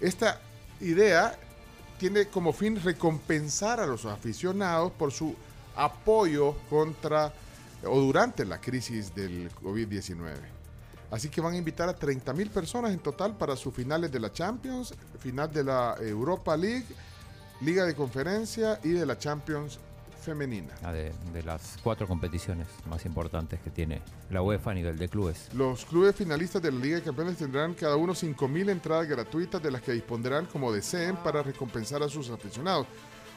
[SPEAKER 3] Esta idea tiene como fin recompensar a los aficionados por su apoyo contra o durante la crisis del COVID-19. Así que van a invitar a 30 mil personas en total para sus finales de la Champions, final de la Europa League, Liga de Conferencia y de la Champions femenina.
[SPEAKER 4] Ah, de, de las cuatro competiciones más importantes que tiene la UEFA a nivel de clubes.
[SPEAKER 3] Los clubes finalistas de la Liga de Campeones tendrán cada uno 5 mil entradas gratuitas de las que dispondrán como deseen para recompensar a sus aficionados.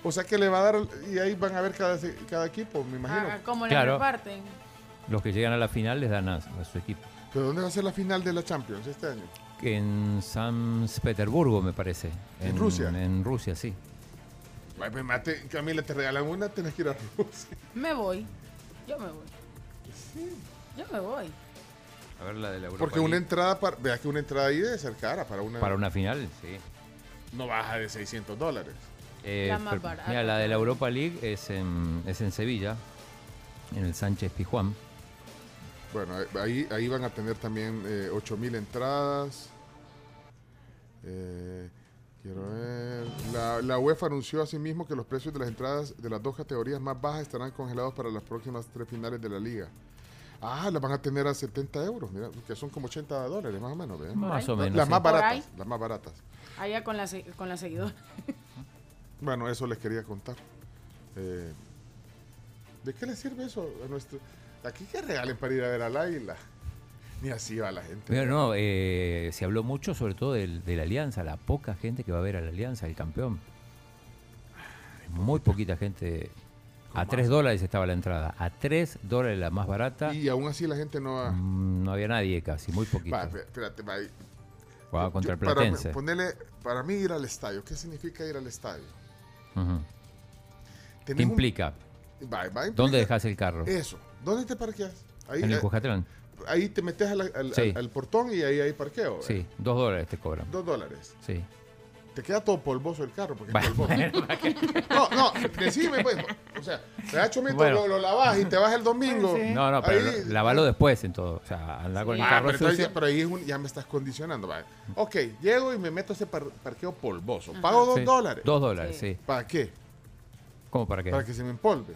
[SPEAKER 3] O sea que le va a dar, y ahí van a ver cada, cada equipo, me imagino.
[SPEAKER 5] Ah, ¿Cómo le
[SPEAKER 4] Claro.
[SPEAKER 5] reparten?
[SPEAKER 4] Los que llegan a la final les dan a, a su equipo.
[SPEAKER 3] ¿Pero dónde va a ser la final de la Champions este año?
[SPEAKER 4] En San Petersburgo, me parece.
[SPEAKER 3] ¿En Rusia?
[SPEAKER 4] En Rusia, sí.
[SPEAKER 3] Ay, pues, mate, Camila, te regalan una, tenés que ir a Rusia.
[SPEAKER 5] Me voy. Yo me voy. Yo me voy.
[SPEAKER 4] A ver la de la Europa
[SPEAKER 3] Porque una
[SPEAKER 4] League.
[SPEAKER 3] entrada, para, vea que una entrada ahí debe ser cara para una...
[SPEAKER 4] Para una final, sí.
[SPEAKER 3] No baja de 600 dólares.
[SPEAKER 4] Eh,
[SPEAKER 5] La más
[SPEAKER 4] pero-
[SPEAKER 5] barata,
[SPEAKER 4] mira, la de la. Europa League es en, es en Sevilla, en el Sánchez Pijuán.
[SPEAKER 3] Bueno, ahí, ahí van a tener también eh, 8000 entradas. Eh, quiero ver. La, la UEFA anunció asimismo que los precios de las entradas de las dos categorías más bajas estarán congelados para las próximas tres finales de la liga. Ah, las van a tener a 70 euros, mira, que son como 80 dólares más o menos.
[SPEAKER 4] Más o
[SPEAKER 3] Las-
[SPEAKER 4] menos,
[SPEAKER 3] Las
[SPEAKER 4] sí.
[SPEAKER 3] más baratas,
[SPEAKER 5] ahí.
[SPEAKER 3] las más baratas.
[SPEAKER 5] Allá con la, con la seguidora.
[SPEAKER 3] Bueno, eso les quería contar. Eh, ¿De qué le sirve eso a nuestro... Aquí que regalen para ir a ver al águila. Ni así va la gente.
[SPEAKER 4] Pero no, eh, se habló mucho sobre todo del- de la Alianza, la poca gente que va a ver a la Alianza, el campeón. Muy poquita gente. A 3 dólares estaba la entrada. A 3 dólares la más barata.
[SPEAKER 3] Y aún así la gente no va...
[SPEAKER 4] Mm, No había nadie casi, muy poquito.
[SPEAKER 3] Va, espérate, va.
[SPEAKER 4] Jugaba contra el
[SPEAKER 3] para,
[SPEAKER 4] Platense.
[SPEAKER 3] ponerle, para mí ir al estadio, ¿qué significa ir al estadio?
[SPEAKER 4] ¿Qué
[SPEAKER 3] un-
[SPEAKER 4] implica?
[SPEAKER 3] Va, va, implica-
[SPEAKER 4] ¿Dónde dejas el carro?
[SPEAKER 3] Eso. ¿Dónde te parqueas? Ahí,
[SPEAKER 4] en el
[SPEAKER 3] eh,
[SPEAKER 4] Cujatlán.
[SPEAKER 3] Ahí te metes al, al-
[SPEAKER 4] Sí.
[SPEAKER 3] al- al portón y ahí hay parqueo. ¿verdad?
[SPEAKER 4] Sí, dos dólares te cobran.
[SPEAKER 3] Dos dólares.
[SPEAKER 4] Sí.
[SPEAKER 3] Te queda todo polvoso el carro porque
[SPEAKER 4] Bueno,
[SPEAKER 3] es polvoso. No, no, decime pues. O sea, te da chomito,
[SPEAKER 4] Bueno.
[SPEAKER 3] lo, lo lavas y te vas el domingo.
[SPEAKER 4] No, no, pero
[SPEAKER 3] Ahí-
[SPEAKER 4] lo- lavalo después en todo. O sea, andar con el
[SPEAKER 3] Ah,
[SPEAKER 4] carro
[SPEAKER 3] pero,
[SPEAKER 4] sucio.
[SPEAKER 3] ahí es un- ya me estás condicionando. va. Ok, llego y me meto a ese par- parqueo polvoso. Pago dos
[SPEAKER 4] Sí,
[SPEAKER 3] dólares.
[SPEAKER 4] Dos dólares, sí.
[SPEAKER 3] ¿Para qué?
[SPEAKER 4] ¿Cómo para qué?
[SPEAKER 3] Para que se me empolve.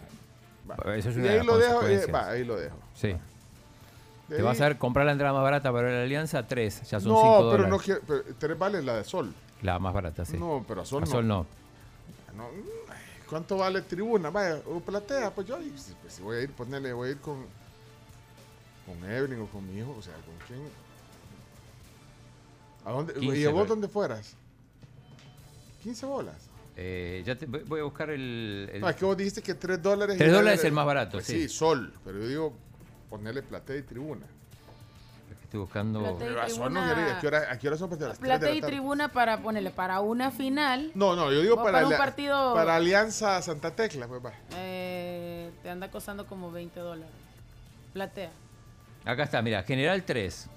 [SPEAKER 4] Eso es
[SPEAKER 3] y ahí lo dejo. eh, va, ahí lo dejo.
[SPEAKER 4] Sí. Te vas a ver comprar la entrada más barata para la Alianza, tres. Ya son
[SPEAKER 3] no,
[SPEAKER 4] cinco
[SPEAKER 3] pero
[SPEAKER 4] dólares.
[SPEAKER 3] no quiero. Pero tres vale la de sol.
[SPEAKER 4] La más barata, sí.
[SPEAKER 3] No, pero a sol
[SPEAKER 4] A
[SPEAKER 3] no.
[SPEAKER 4] sol no.
[SPEAKER 3] No, ay, ¿Cuánto vale tribuna? Vaya, o platea, pues yo pues, voy a ir, ponerle, voy a ir con con Evelyn o con mi hijo, o sea, con quién. ¿A dónde?
[SPEAKER 4] 15
[SPEAKER 3] ¿Y a vos dónde fueras? 15 bolas.
[SPEAKER 4] Eh, ya te, voy a buscar el. el-
[SPEAKER 3] No, es que vos dijiste que 3 dólares.
[SPEAKER 4] Tres
[SPEAKER 3] y
[SPEAKER 4] dólares
[SPEAKER 3] dale-
[SPEAKER 4] es el más barato,
[SPEAKER 3] pues
[SPEAKER 4] sí.
[SPEAKER 3] sí. sol, pero yo digo ponerle platea y tribuna.
[SPEAKER 4] Estoy buscando.
[SPEAKER 5] Platea y
[SPEAKER 3] Pero a no
[SPEAKER 5] tribuna-
[SPEAKER 3] ¿a qué hora, a qué hora son? A las 3 de
[SPEAKER 5] Plata
[SPEAKER 3] la
[SPEAKER 5] y tribuna para ponerle para una final.
[SPEAKER 3] No, no, yo digo para,
[SPEAKER 5] para un
[SPEAKER 3] la-
[SPEAKER 5] partido-
[SPEAKER 3] para Alianza Santa Tecla, pues va.
[SPEAKER 5] eh, te anda costando como 20 dólares. Platea.
[SPEAKER 4] Acá está, mira, General 3.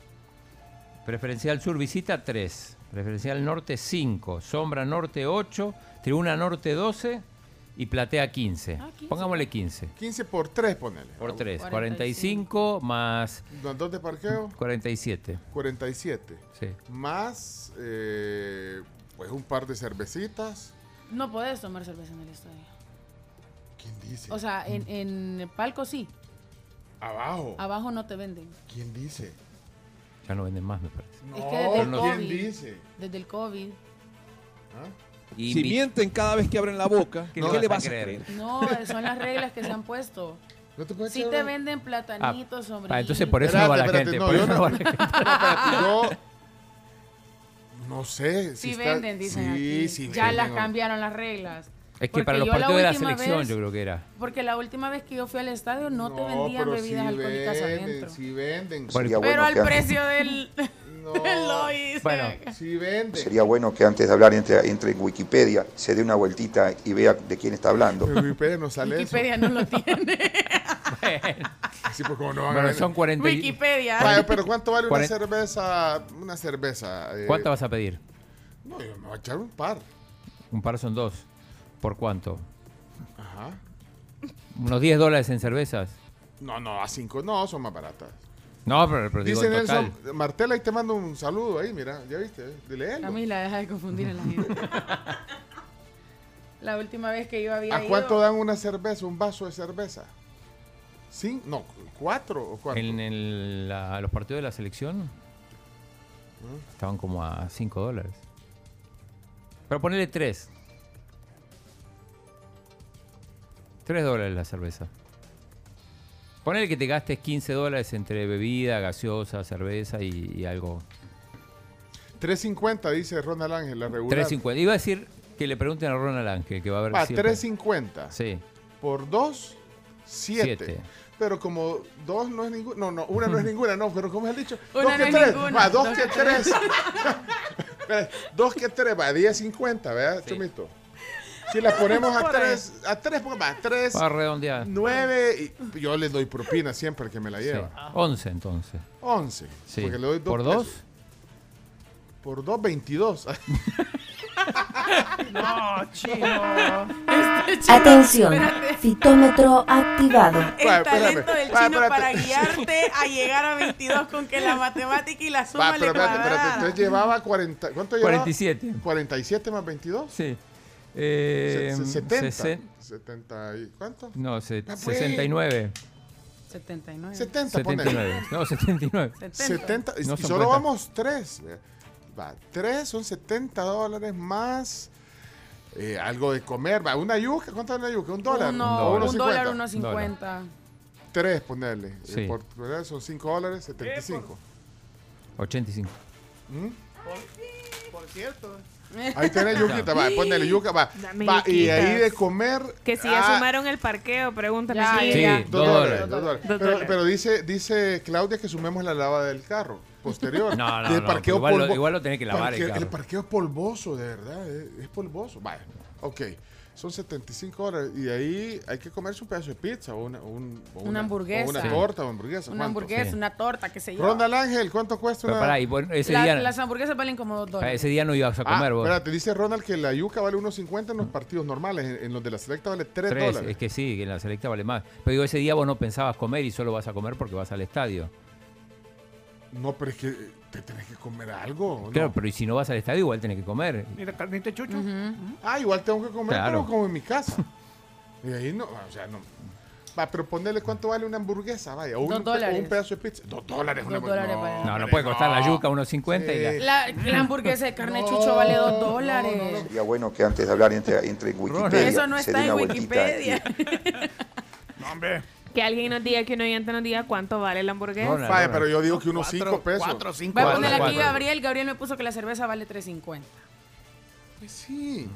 [SPEAKER 4] Preferencial Sur visita 3. Preferencial Norte 5. Sombra Norte 8. Tribuna Norte 12. Y Platea 15.
[SPEAKER 5] Ah, 15.
[SPEAKER 4] Pongámosle 15.
[SPEAKER 3] 15 por 3, ponele.
[SPEAKER 4] Por 3.
[SPEAKER 5] 45.
[SPEAKER 4] 45 más
[SPEAKER 3] ¿Los dos de parqueo?
[SPEAKER 4] 47.
[SPEAKER 3] 47.
[SPEAKER 4] Sí.
[SPEAKER 3] Más, eh, pues un par de cervecitas.
[SPEAKER 5] No puedes tomar cerveza en el estadio.
[SPEAKER 3] ¿Quién dice?
[SPEAKER 5] O sea, en, en el palco sí.
[SPEAKER 3] Abajo.
[SPEAKER 5] Abajo no te venden.
[SPEAKER 3] ¿Quién dice?
[SPEAKER 4] Ya no venden más, me parece.
[SPEAKER 5] es que desde el
[SPEAKER 3] ¿quién
[SPEAKER 5] COVID.
[SPEAKER 3] dice?
[SPEAKER 5] Desde el COVID.
[SPEAKER 4] Y
[SPEAKER 87] Si mienten cada vez que abren la boca,
[SPEAKER 4] ¿Qué
[SPEAKER 87] ¿qué,
[SPEAKER 4] le vas a
[SPEAKER 87] a
[SPEAKER 4] creer?
[SPEAKER 5] No, son las reglas que se han puesto.
[SPEAKER 3] ¿No te
[SPEAKER 5] venden platanitos, sombritos.
[SPEAKER 4] Ah, entonces por eso no va la gente. por
[SPEAKER 3] no,
[SPEAKER 4] eso
[SPEAKER 3] yo
[SPEAKER 4] no
[SPEAKER 3] no-
[SPEAKER 4] va la gente.
[SPEAKER 3] No, espérate, yo no sé.
[SPEAKER 5] Sí
[SPEAKER 3] si está-
[SPEAKER 5] venden, dicen
[SPEAKER 3] sí,
[SPEAKER 5] aquí.
[SPEAKER 3] sí
[SPEAKER 5] ya
[SPEAKER 3] venden,
[SPEAKER 5] las cambiaron las reglas.
[SPEAKER 4] Es que
[SPEAKER 5] Porque
[SPEAKER 4] para los partidos de la
[SPEAKER 5] última
[SPEAKER 4] selección,
[SPEAKER 5] vez-
[SPEAKER 4] yo creo que era.
[SPEAKER 5] Porque la última vez que yo fui al estadio no, te vendían bebidas alcohólicas
[SPEAKER 3] venden,
[SPEAKER 5] adentro.
[SPEAKER 3] Sí venden.
[SPEAKER 4] Bueno,
[SPEAKER 3] sí.
[SPEAKER 5] Pero al
[SPEAKER 82] que-
[SPEAKER 5] precio del...
[SPEAKER 3] No.
[SPEAKER 4] Bueno,
[SPEAKER 3] sí.
[SPEAKER 82] Sería bueno que antes de hablar entre, entre en Wikipedia se dé una vueltita y vea de quién está hablando.
[SPEAKER 3] En Wikipedia no sale
[SPEAKER 5] Wikipedia no lo tiene.
[SPEAKER 3] Sí, pues como no van a
[SPEAKER 4] Bueno, son 40. y-
[SPEAKER 5] Wikipedia.
[SPEAKER 3] Vaya, pero ¿cuánto vale una cerveza? Una cerveza. eh,
[SPEAKER 4] ¿Cuánta vas a pedir?
[SPEAKER 3] No, yo me voy a echar un par.
[SPEAKER 4] Un par son dos. ¿Por cuánto?
[SPEAKER 3] Ajá.
[SPEAKER 4] ¿Unos 10 dólares en cervezas?
[SPEAKER 3] No, no, a cinco no, son más baratas.
[SPEAKER 4] No, pero, pero digo
[SPEAKER 3] Dice
[SPEAKER 4] en total.
[SPEAKER 3] Nelson, Martela, ahí te mando un saludo ahí, mira, ya viste, dile él.
[SPEAKER 5] Camila, deja de confundir a la gente. la última vez que yo había
[SPEAKER 3] ¿A
[SPEAKER 5] ido...
[SPEAKER 3] cuánto dan una cerveza, un vaso de cerveza? ¿Cinco? No, ¿cuatro o cuánto?
[SPEAKER 4] En el- la- los partidos de la selección estaban como a 5 dólares. Pero ponele 3. 3 dólares la cerveza. Ponele que te gastes 15 dólares entre bebida, gaseosa, cerveza y, y algo.
[SPEAKER 3] 3.50 dice Ronald Ángel, la regular.
[SPEAKER 4] 3.50. Iba a decir que le pregunten a Ronald Ángel, que va a ver
[SPEAKER 3] Ah,
[SPEAKER 4] si-
[SPEAKER 3] 3.50.
[SPEAKER 4] Sí.
[SPEAKER 3] Por dos, 7.
[SPEAKER 4] Siete.
[SPEAKER 3] Pero como dos no es ninguna, no, no, una no es ninguna, no, pero como has dicho,
[SPEAKER 5] Una
[SPEAKER 3] dos
[SPEAKER 5] no
[SPEAKER 3] que
[SPEAKER 5] es
[SPEAKER 3] tres,
[SPEAKER 5] ninguna,
[SPEAKER 3] va, dos
[SPEAKER 5] dos
[SPEAKER 3] que tres. Espera, dos que tres, va, 10.50, ¿verdad, Chomito? Si la ponemos a tres, a tres, pues, va, tres,
[SPEAKER 4] Va a redondear.
[SPEAKER 3] nueve, y yo le doy propina siempre al que me la
[SPEAKER 4] Sí.
[SPEAKER 3] lleva.
[SPEAKER 4] 11 entonces.
[SPEAKER 3] 11.
[SPEAKER 4] Sí.
[SPEAKER 3] Porque le doy dos
[SPEAKER 4] ¿Por
[SPEAKER 3] pesos.
[SPEAKER 4] dos?
[SPEAKER 3] Por dos, 22.
[SPEAKER 5] No, chino.
[SPEAKER 75] Atención,
[SPEAKER 5] Espérate.
[SPEAKER 75] fitómetro activado.
[SPEAKER 5] El
[SPEAKER 3] Va,
[SPEAKER 5] talento
[SPEAKER 3] espérame.
[SPEAKER 5] del
[SPEAKER 3] Va,
[SPEAKER 5] chino
[SPEAKER 3] espérate.
[SPEAKER 5] para guiarte a llegar a 22 con que la matemática y la suma
[SPEAKER 3] Va,
[SPEAKER 5] le
[SPEAKER 3] pero espérate, espérate,
[SPEAKER 5] cuadrara.
[SPEAKER 3] entonces llevaba 40, ¿cuánto llevaba?
[SPEAKER 4] 47.
[SPEAKER 3] 47 más 22.
[SPEAKER 4] Sí. Eh,
[SPEAKER 3] Se- se- 70.
[SPEAKER 4] sesen-
[SPEAKER 3] 70 y ¿cuánto?
[SPEAKER 4] no, se-
[SPEAKER 3] Ah, pues.
[SPEAKER 4] 69.
[SPEAKER 5] 79.
[SPEAKER 3] 70, ponele.
[SPEAKER 4] 79. No, 79.
[SPEAKER 3] 70. Y
[SPEAKER 4] No
[SPEAKER 3] y solo vamos 3. Va, 3 son 70 dólares más eh, algo de comer. Va, una yuca, ¿cuánto es una yuca? ¿Un dólar?
[SPEAKER 5] Uno,
[SPEAKER 3] ¿O
[SPEAKER 5] un
[SPEAKER 3] 1.50?
[SPEAKER 5] dólar, unos 50.
[SPEAKER 3] Tres, ponerle. Eh,
[SPEAKER 4] Sí.
[SPEAKER 3] por- por- son 5 dólares, 75.
[SPEAKER 4] 85.
[SPEAKER 3] ¿Mm?
[SPEAKER 1] Por cierto.
[SPEAKER 3] Ahí tenés yuquita, va, ponele yuca, va.
[SPEAKER 7] Dame
[SPEAKER 3] va y
[SPEAKER 7] yuquitas.
[SPEAKER 3] ahí de comer.
[SPEAKER 7] Que si ya
[SPEAKER 3] ah,
[SPEAKER 7] sumaron el parqueo, pregúntame.
[SPEAKER 5] Ya,
[SPEAKER 7] si-
[SPEAKER 4] Sí,
[SPEAKER 5] ya.
[SPEAKER 4] dos
[SPEAKER 3] Dos
[SPEAKER 4] dólares.
[SPEAKER 3] dólares, dos dólares.
[SPEAKER 7] Dos
[SPEAKER 3] Pero,
[SPEAKER 7] dólares.
[SPEAKER 3] pero dice, dice Claudia que sumemos la lava del carro posterior.
[SPEAKER 4] No, no,
[SPEAKER 3] Del
[SPEAKER 4] no,
[SPEAKER 3] parqueo
[SPEAKER 4] igual lo-
[SPEAKER 3] polvo-
[SPEAKER 4] igual lo tenés que lavar el
[SPEAKER 3] parqueo-
[SPEAKER 4] carro.
[SPEAKER 3] El parqueo es polvoso, de verdad. Es, es polvoso. Vaya, ok. Son 75 horas y de ahí hay que comerse un pedazo de pizza o una, un- o
[SPEAKER 5] Una hamburguesa.
[SPEAKER 3] O una torta o hamburguesa.
[SPEAKER 5] Una
[SPEAKER 3] ¿cuánto?
[SPEAKER 5] hamburguesa,
[SPEAKER 4] Sí.
[SPEAKER 5] una torta, qué sé yo.
[SPEAKER 3] Ronald Ángel, ¿cuánto cuesta
[SPEAKER 4] Pero
[SPEAKER 3] una?
[SPEAKER 4] pará, y bueno, ese
[SPEAKER 5] La-
[SPEAKER 4] día,
[SPEAKER 5] las hamburguesas valen como dos
[SPEAKER 4] ah,
[SPEAKER 5] dólares.
[SPEAKER 4] ese día no ibas a
[SPEAKER 3] Ah,
[SPEAKER 4] comer vos.
[SPEAKER 3] espérate, dice Ronald que la yuca vale 1.50 en los partidos normales. En, en los de la selecta vale 3
[SPEAKER 4] Tres,
[SPEAKER 3] dólares.
[SPEAKER 4] es que sí, que en la selecta vale más. Pero digo, ese día vos no pensabas comer y solo vas a comer porque vas al estadio.
[SPEAKER 3] No, pero es que te tenés que comer algo.
[SPEAKER 4] Claro, pero y si no vas al estadio igual tenés que comer.
[SPEAKER 1] Mira, carnita chucho.
[SPEAKER 3] Ah, igual tengo que comer,
[SPEAKER 4] Claro.
[SPEAKER 3] pero como en mi casa. Y ahí no, o sea, no. Va, pero ponerle cuánto vale una hamburguesa, vaya. O
[SPEAKER 5] Dos
[SPEAKER 3] un, pe- un pedazo de pizza. Dos dólares una hamburguesa.
[SPEAKER 4] No, no puede costar la yuca unos 50 y la...
[SPEAKER 5] La, la hamburguesa de carne chucho vale dos dólares.
[SPEAKER 82] Sería bueno que antes de hablar entre, entre Wikipedia
[SPEAKER 5] Eso no está en Wikipedia.
[SPEAKER 1] No, hombre.
[SPEAKER 7] Que alguien nos diga, que un oyente nos diga cuánto vale la hamburguesa.
[SPEAKER 4] Ronald.
[SPEAKER 3] Vaya, pero yo digo que unos
[SPEAKER 1] Cuatro-
[SPEAKER 3] 5 pesos.
[SPEAKER 1] Cuatro, cinco.
[SPEAKER 5] Voy a poner aquí
[SPEAKER 4] cuatro.
[SPEAKER 5] Gabriel. Gabriel me puso que la cerveza vale 3.50.
[SPEAKER 3] Pues sí.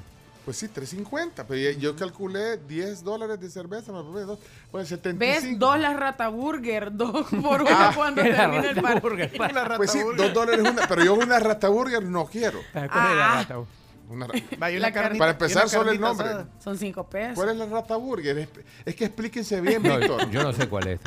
[SPEAKER 3] Pues sí, 3.50. Pero yo calculé 10 dólares de cerveza. me dos, Pues 75.
[SPEAKER 5] ¿Ves? Dos las Rata Burger, dos por una cuando
[SPEAKER 4] la
[SPEAKER 5] termine el partido.
[SPEAKER 3] Pues sí, dos dólares una. Pero yo una rata burger no quiero.
[SPEAKER 4] ¿Cuál es la
[SPEAKER 5] Ah.
[SPEAKER 3] Una
[SPEAKER 1] Vaya, una carnita-
[SPEAKER 3] Para empezar, solo el nombre.
[SPEAKER 1] asada.
[SPEAKER 5] Son cinco pesos.
[SPEAKER 3] ¿Cuál es la rata burger? Es, es que explíquense bien,
[SPEAKER 4] No,
[SPEAKER 3] Víctor.
[SPEAKER 4] yo no sé cuál es.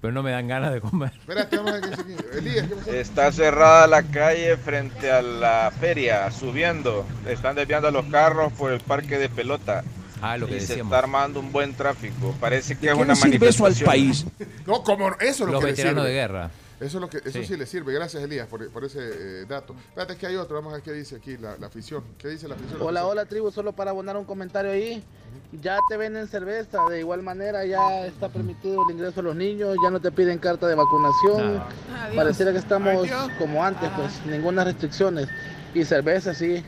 [SPEAKER 4] Pero no me dan ganas de comer.
[SPEAKER 3] Espérate, vamos a. Elías, ¿qué pasó?
[SPEAKER 84] Está cerrada la calle frente a la feria, subiendo. Están desviando los carros por el parque de pelota.
[SPEAKER 4] Ah, lo que
[SPEAKER 84] y se
[SPEAKER 4] decíamos.
[SPEAKER 84] está armando un buen tráfico. Parece que
[SPEAKER 87] ¿De
[SPEAKER 84] es una
[SPEAKER 87] sirve eso al
[SPEAKER 84] manifestación.
[SPEAKER 87] país?
[SPEAKER 3] No, como eso es lo
[SPEAKER 4] Los
[SPEAKER 3] que
[SPEAKER 4] veteranos
[SPEAKER 3] sirve.
[SPEAKER 4] de guerra.
[SPEAKER 3] Eso, es lo que, eso sí.
[SPEAKER 4] Sí.
[SPEAKER 3] le sirve. Gracias, Elías, por, por ese eh, dato. Espérate, que hay otro. Vamos a ver qué dice aquí la, la afición. ¿Qué dice la afición?
[SPEAKER 88] Hola, hola tribu, solo para abonar un comentario ahí. Ya te venden cerveza, de igual manera ya está permitido el ingreso a los niños, ya no te piden carta de vacunación.
[SPEAKER 5] Adiós.
[SPEAKER 88] Pareciera que estamos
[SPEAKER 1] Adiós.
[SPEAKER 88] como antes, pues ninguna restricciones. Y cerveza, sí.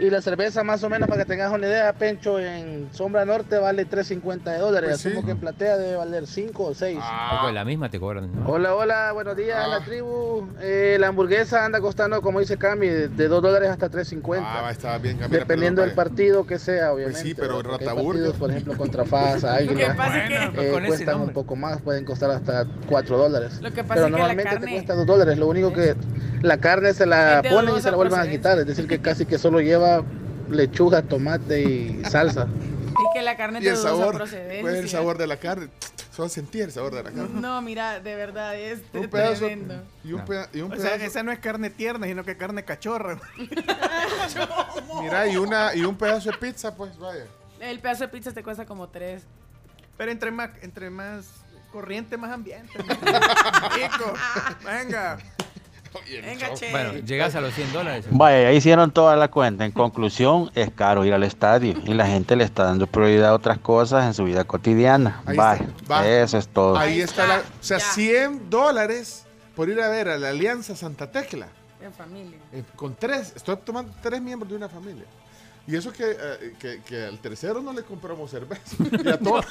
[SPEAKER 88] Y la cerveza más o menos para que tengas una idea, Pencho, en Sombra Norte vale 3.50 de dólares.
[SPEAKER 3] Pues sí.
[SPEAKER 88] Asumo que en Platea debe valer 5 o 6.
[SPEAKER 4] Poco la misma te cobran. ¿no?
[SPEAKER 88] Hola, hola, buenos días,
[SPEAKER 3] Ah.
[SPEAKER 88] la tribu. Eh, la hamburguesa anda costando, como dice Cami, de, de 2 dólares hasta 3.50.
[SPEAKER 3] Ah, está bien. Camila,
[SPEAKER 88] Dependiendo del partido que sea, obviamente.
[SPEAKER 3] Pues sí, pero
[SPEAKER 88] ¿verdad? Porque hay
[SPEAKER 3] Rata Burger.
[SPEAKER 88] partidos, por ejemplo, contra
[SPEAKER 5] que
[SPEAKER 88] Águila,
[SPEAKER 5] pasa es que,
[SPEAKER 88] eh, cuestan un poco más, pueden costar hasta 4 dólares.
[SPEAKER 5] Lo que pasa
[SPEAKER 88] Pero
[SPEAKER 5] es que la
[SPEAKER 88] normalmente
[SPEAKER 5] carne-
[SPEAKER 88] te cuesta 2 dólares. Lo único que la carne se la ponen y se la vuelven a quitar. Es decir, que casi que solo lleva lechuga, tomate y salsa.
[SPEAKER 5] es que la carne
[SPEAKER 3] Y
[SPEAKER 5] te
[SPEAKER 3] el sabor,
[SPEAKER 5] procedencia.
[SPEAKER 3] pues el sabor de la carne. Solo sentir el sabor de la carne.
[SPEAKER 5] No, mira, de verdad, es
[SPEAKER 3] Un pedazo
[SPEAKER 5] tremendo.
[SPEAKER 3] y un, peda- y un
[SPEAKER 1] O sea, esa no es carne tierna, sino que carne cachorra.
[SPEAKER 3] Mira, y una y un pedazo de pizza, pues vaya.
[SPEAKER 5] El pedazo de pizza te cuesta como tres.
[SPEAKER 1] Pero entre más, entre más corriente, más ambiente. Rico. Venga.
[SPEAKER 5] Venga, che.
[SPEAKER 4] Bueno, llegas a los 100 dólares.
[SPEAKER 67] Vaya, ya hicieron toda la cuenta. En conclusión, es caro ir al estadio y la gente le está dando prioridad a otras cosas en su vida cotidiana.
[SPEAKER 3] Ahí
[SPEAKER 67] Vaya,
[SPEAKER 3] está, va.
[SPEAKER 67] eso es todo.
[SPEAKER 3] Ahí está la. O sea,
[SPEAKER 5] Ya.
[SPEAKER 3] 100 dólares por ir a ver a la Alianza Santa Tecla.
[SPEAKER 5] En familia.
[SPEAKER 3] Eh, con tres, estoy tomando tres miembros de una familia. Y eso que, eh, que, que al tercero no le compramos cerveza. Y a todos.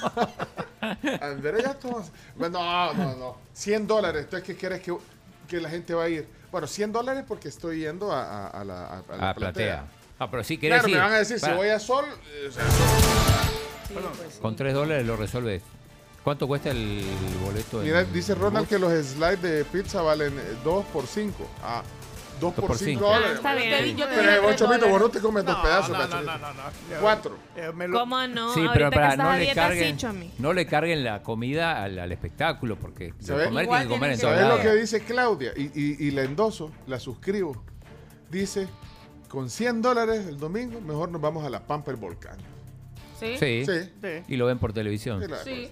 [SPEAKER 3] Andrés ya todos. Bueno, No, no, no. 100 dólares. Entonces, ¿qué quieres que, que la gente va a ir? Bueno, 100 dólares porque estoy yendo a, a- a la, a- a la
[SPEAKER 4] A platea. Ah, pero sí querés
[SPEAKER 3] Claro, me
[SPEAKER 4] ir.
[SPEAKER 3] van a decir, si
[SPEAKER 4] Va,
[SPEAKER 3] voy a Sol, eh,
[SPEAKER 5] Sí, pues sí.
[SPEAKER 4] Con 3 dólares lo resuelves. ¿Cuánto cuesta el boleto? en-
[SPEAKER 3] Mira, dice Ronald que los slides de pizza valen 2 por 5. Ah, 2 por
[SPEAKER 4] por
[SPEAKER 3] 5
[SPEAKER 4] cinco.
[SPEAKER 3] dólares.
[SPEAKER 7] Ah, está bien.
[SPEAKER 5] yo te
[SPEAKER 3] Pero,
[SPEAKER 5] di tres
[SPEAKER 3] vos, Chomito, vos no te comes dos
[SPEAKER 1] No,
[SPEAKER 3] pedazos,
[SPEAKER 1] no, no, no, no, no.
[SPEAKER 3] Cuatro.
[SPEAKER 1] Eh, me lo-
[SPEAKER 7] ¿Cómo no?
[SPEAKER 4] Sí,
[SPEAKER 7] Ahorita
[SPEAKER 4] pero para, no le
[SPEAKER 7] dieta,
[SPEAKER 4] carguen, no le carguen la comida al, al espectáculo, porque de
[SPEAKER 3] ¿Sabes?
[SPEAKER 4] comer tienen que comer en todos
[SPEAKER 3] ¿Sabes lo que dice Claudia? Y, y, y la endoso, la suscribo. Dice, con 100 dólares el domingo, mejor nos vamos a la Pamper Volcán.
[SPEAKER 5] ¿Sí?
[SPEAKER 4] Sí.
[SPEAKER 3] Sí.
[SPEAKER 1] Sí.
[SPEAKER 4] Y lo ven por televisión.
[SPEAKER 3] Sí, eh.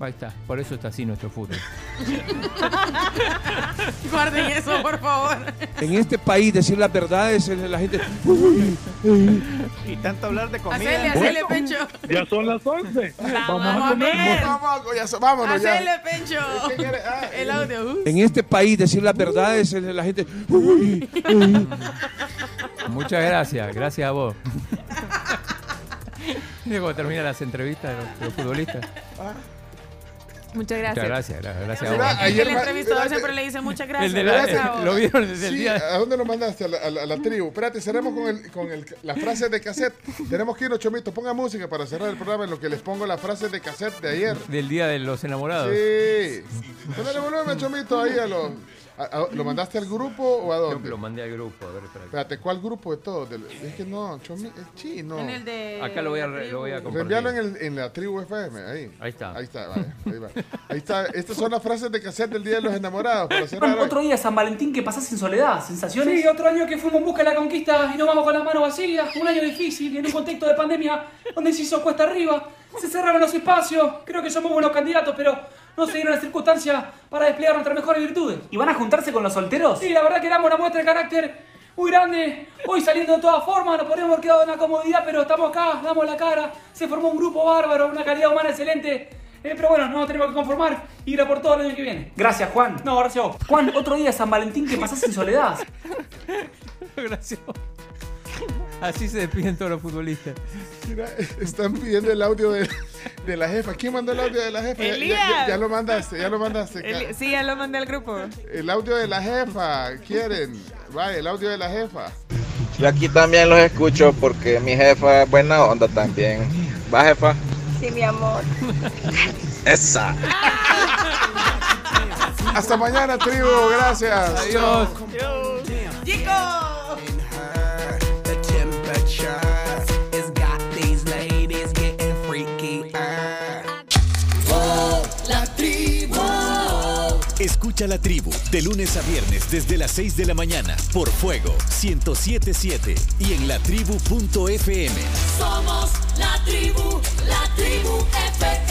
[SPEAKER 4] Ahí está. Por eso está así nuestro fútbol.
[SPEAKER 5] Guarden eso, por favor.
[SPEAKER 87] En este país decir las verdades, la gente...
[SPEAKER 1] Y tanto hablar de comida.
[SPEAKER 5] Hacele, hacele, Pencho.
[SPEAKER 80] Ya son las 11.
[SPEAKER 5] Vamos a ver.
[SPEAKER 3] Vamos, ya vámonos ya.
[SPEAKER 5] Hacele, Pencho.
[SPEAKER 3] ¿Qué quiere? Ah,
[SPEAKER 5] El audio. uh.
[SPEAKER 87] En este país decir las verdades, la gente...
[SPEAKER 4] Muchas gracias, gracias a vos. Luego terminan las entrevistas de los, de los futbolistas.
[SPEAKER 7] Muchas gracias.
[SPEAKER 4] Muchas gracias, gra- gracias a
[SPEAKER 5] que
[SPEAKER 3] ayer
[SPEAKER 5] el entrevistador siempre le dice muchas gracias.
[SPEAKER 4] El de la-
[SPEAKER 5] gracias a vos.
[SPEAKER 4] lo vieron desde el
[SPEAKER 3] Sí,
[SPEAKER 4] día.
[SPEAKER 3] ¿a dónde lo mandaste? A la, a la- a la tribu. Espérate, cerremos con, el, con el, las frases de cassette. Tenemos que irnos, Chomito. Ponga música para cerrar el programa en lo que les pongo las frases de cassette de ayer.
[SPEAKER 4] Del día de los enamorados.
[SPEAKER 3] Sí. Ponle volumen, Chomito, ahí a los... a- a- ¿Lo mandaste al grupo o a
[SPEAKER 4] Yo
[SPEAKER 3] dónde?
[SPEAKER 4] lo mandé al grupo. A ver, espera.
[SPEAKER 3] Espérate, ¿cuál grupo de todos? Del- Es que no, Chomito, es chino.
[SPEAKER 5] En el de
[SPEAKER 4] Acá lo voy a, re- lo voy a
[SPEAKER 5] tribu.
[SPEAKER 4] compartir.
[SPEAKER 3] Reenvíalo en, el- en la tribu FM, ahí.
[SPEAKER 4] Ahí está.
[SPEAKER 3] Ahí está, vaya, ahí va. Ahí está. Estas son las frases de cassette del Día de los Enamorados. Para
[SPEAKER 89] otro día San Valentín que pasás en soledad, sensaciones.
[SPEAKER 90] Sí, otro año que fuimos en busca de la conquista y nos vamos con las manos vacías. Un año difícil en un contexto de pandemia donde se hizo cuesta arriba, se cerraron los espacios. Creo que somos buenos candidatos, pero no se dieron las circunstancias para desplegar nuestras mejores virtudes.
[SPEAKER 89] ¿Y van a juntarse con los solteros?
[SPEAKER 90] Sí, la verdad que damos una muestra de carácter muy grande. Hoy saliendo de todas formas, nos podríamos haber quedado en la comodidad, pero estamos acá, damos la cara. Se formó un grupo bárbaro, una calidad humana excelente. Eh, pero bueno, no nos tenemos que conformar y ir a por todo el año que viene.
[SPEAKER 89] Gracias, Juan.
[SPEAKER 90] No, gracias a vos.
[SPEAKER 89] Juan, otro día San Valentín que pasás en soledad.
[SPEAKER 4] Gracias. Así se despiden todos los futbolistas.
[SPEAKER 3] Mira, están pidiendo el audio de, de la jefa. ¿Quién mandó el audio de la jefa? Ya- ya-. Ya, ya lo mandaste, ya lo mandaste.
[SPEAKER 7] El- sí, ya lo mandé al grupo.
[SPEAKER 3] El audio de la jefa, ¿quieren? Vaya, el audio de la jefa.
[SPEAKER 84] Yo aquí también los escucho porque mi jefa es buena onda también. ¿Va, jefa?
[SPEAKER 91] Sí, mi amor.
[SPEAKER 84] Esa.
[SPEAKER 3] Hasta mañana, tribu. Gracias.
[SPEAKER 4] Adiós.
[SPEAKER 92] The
[SPEAKER 93] Escucha la tribu de lunes a viernes desde las 6 de la mañana por Fuego 1077 y en latribu.fm.
[SPEAKER 75] Somos la tribu, la tribu FM.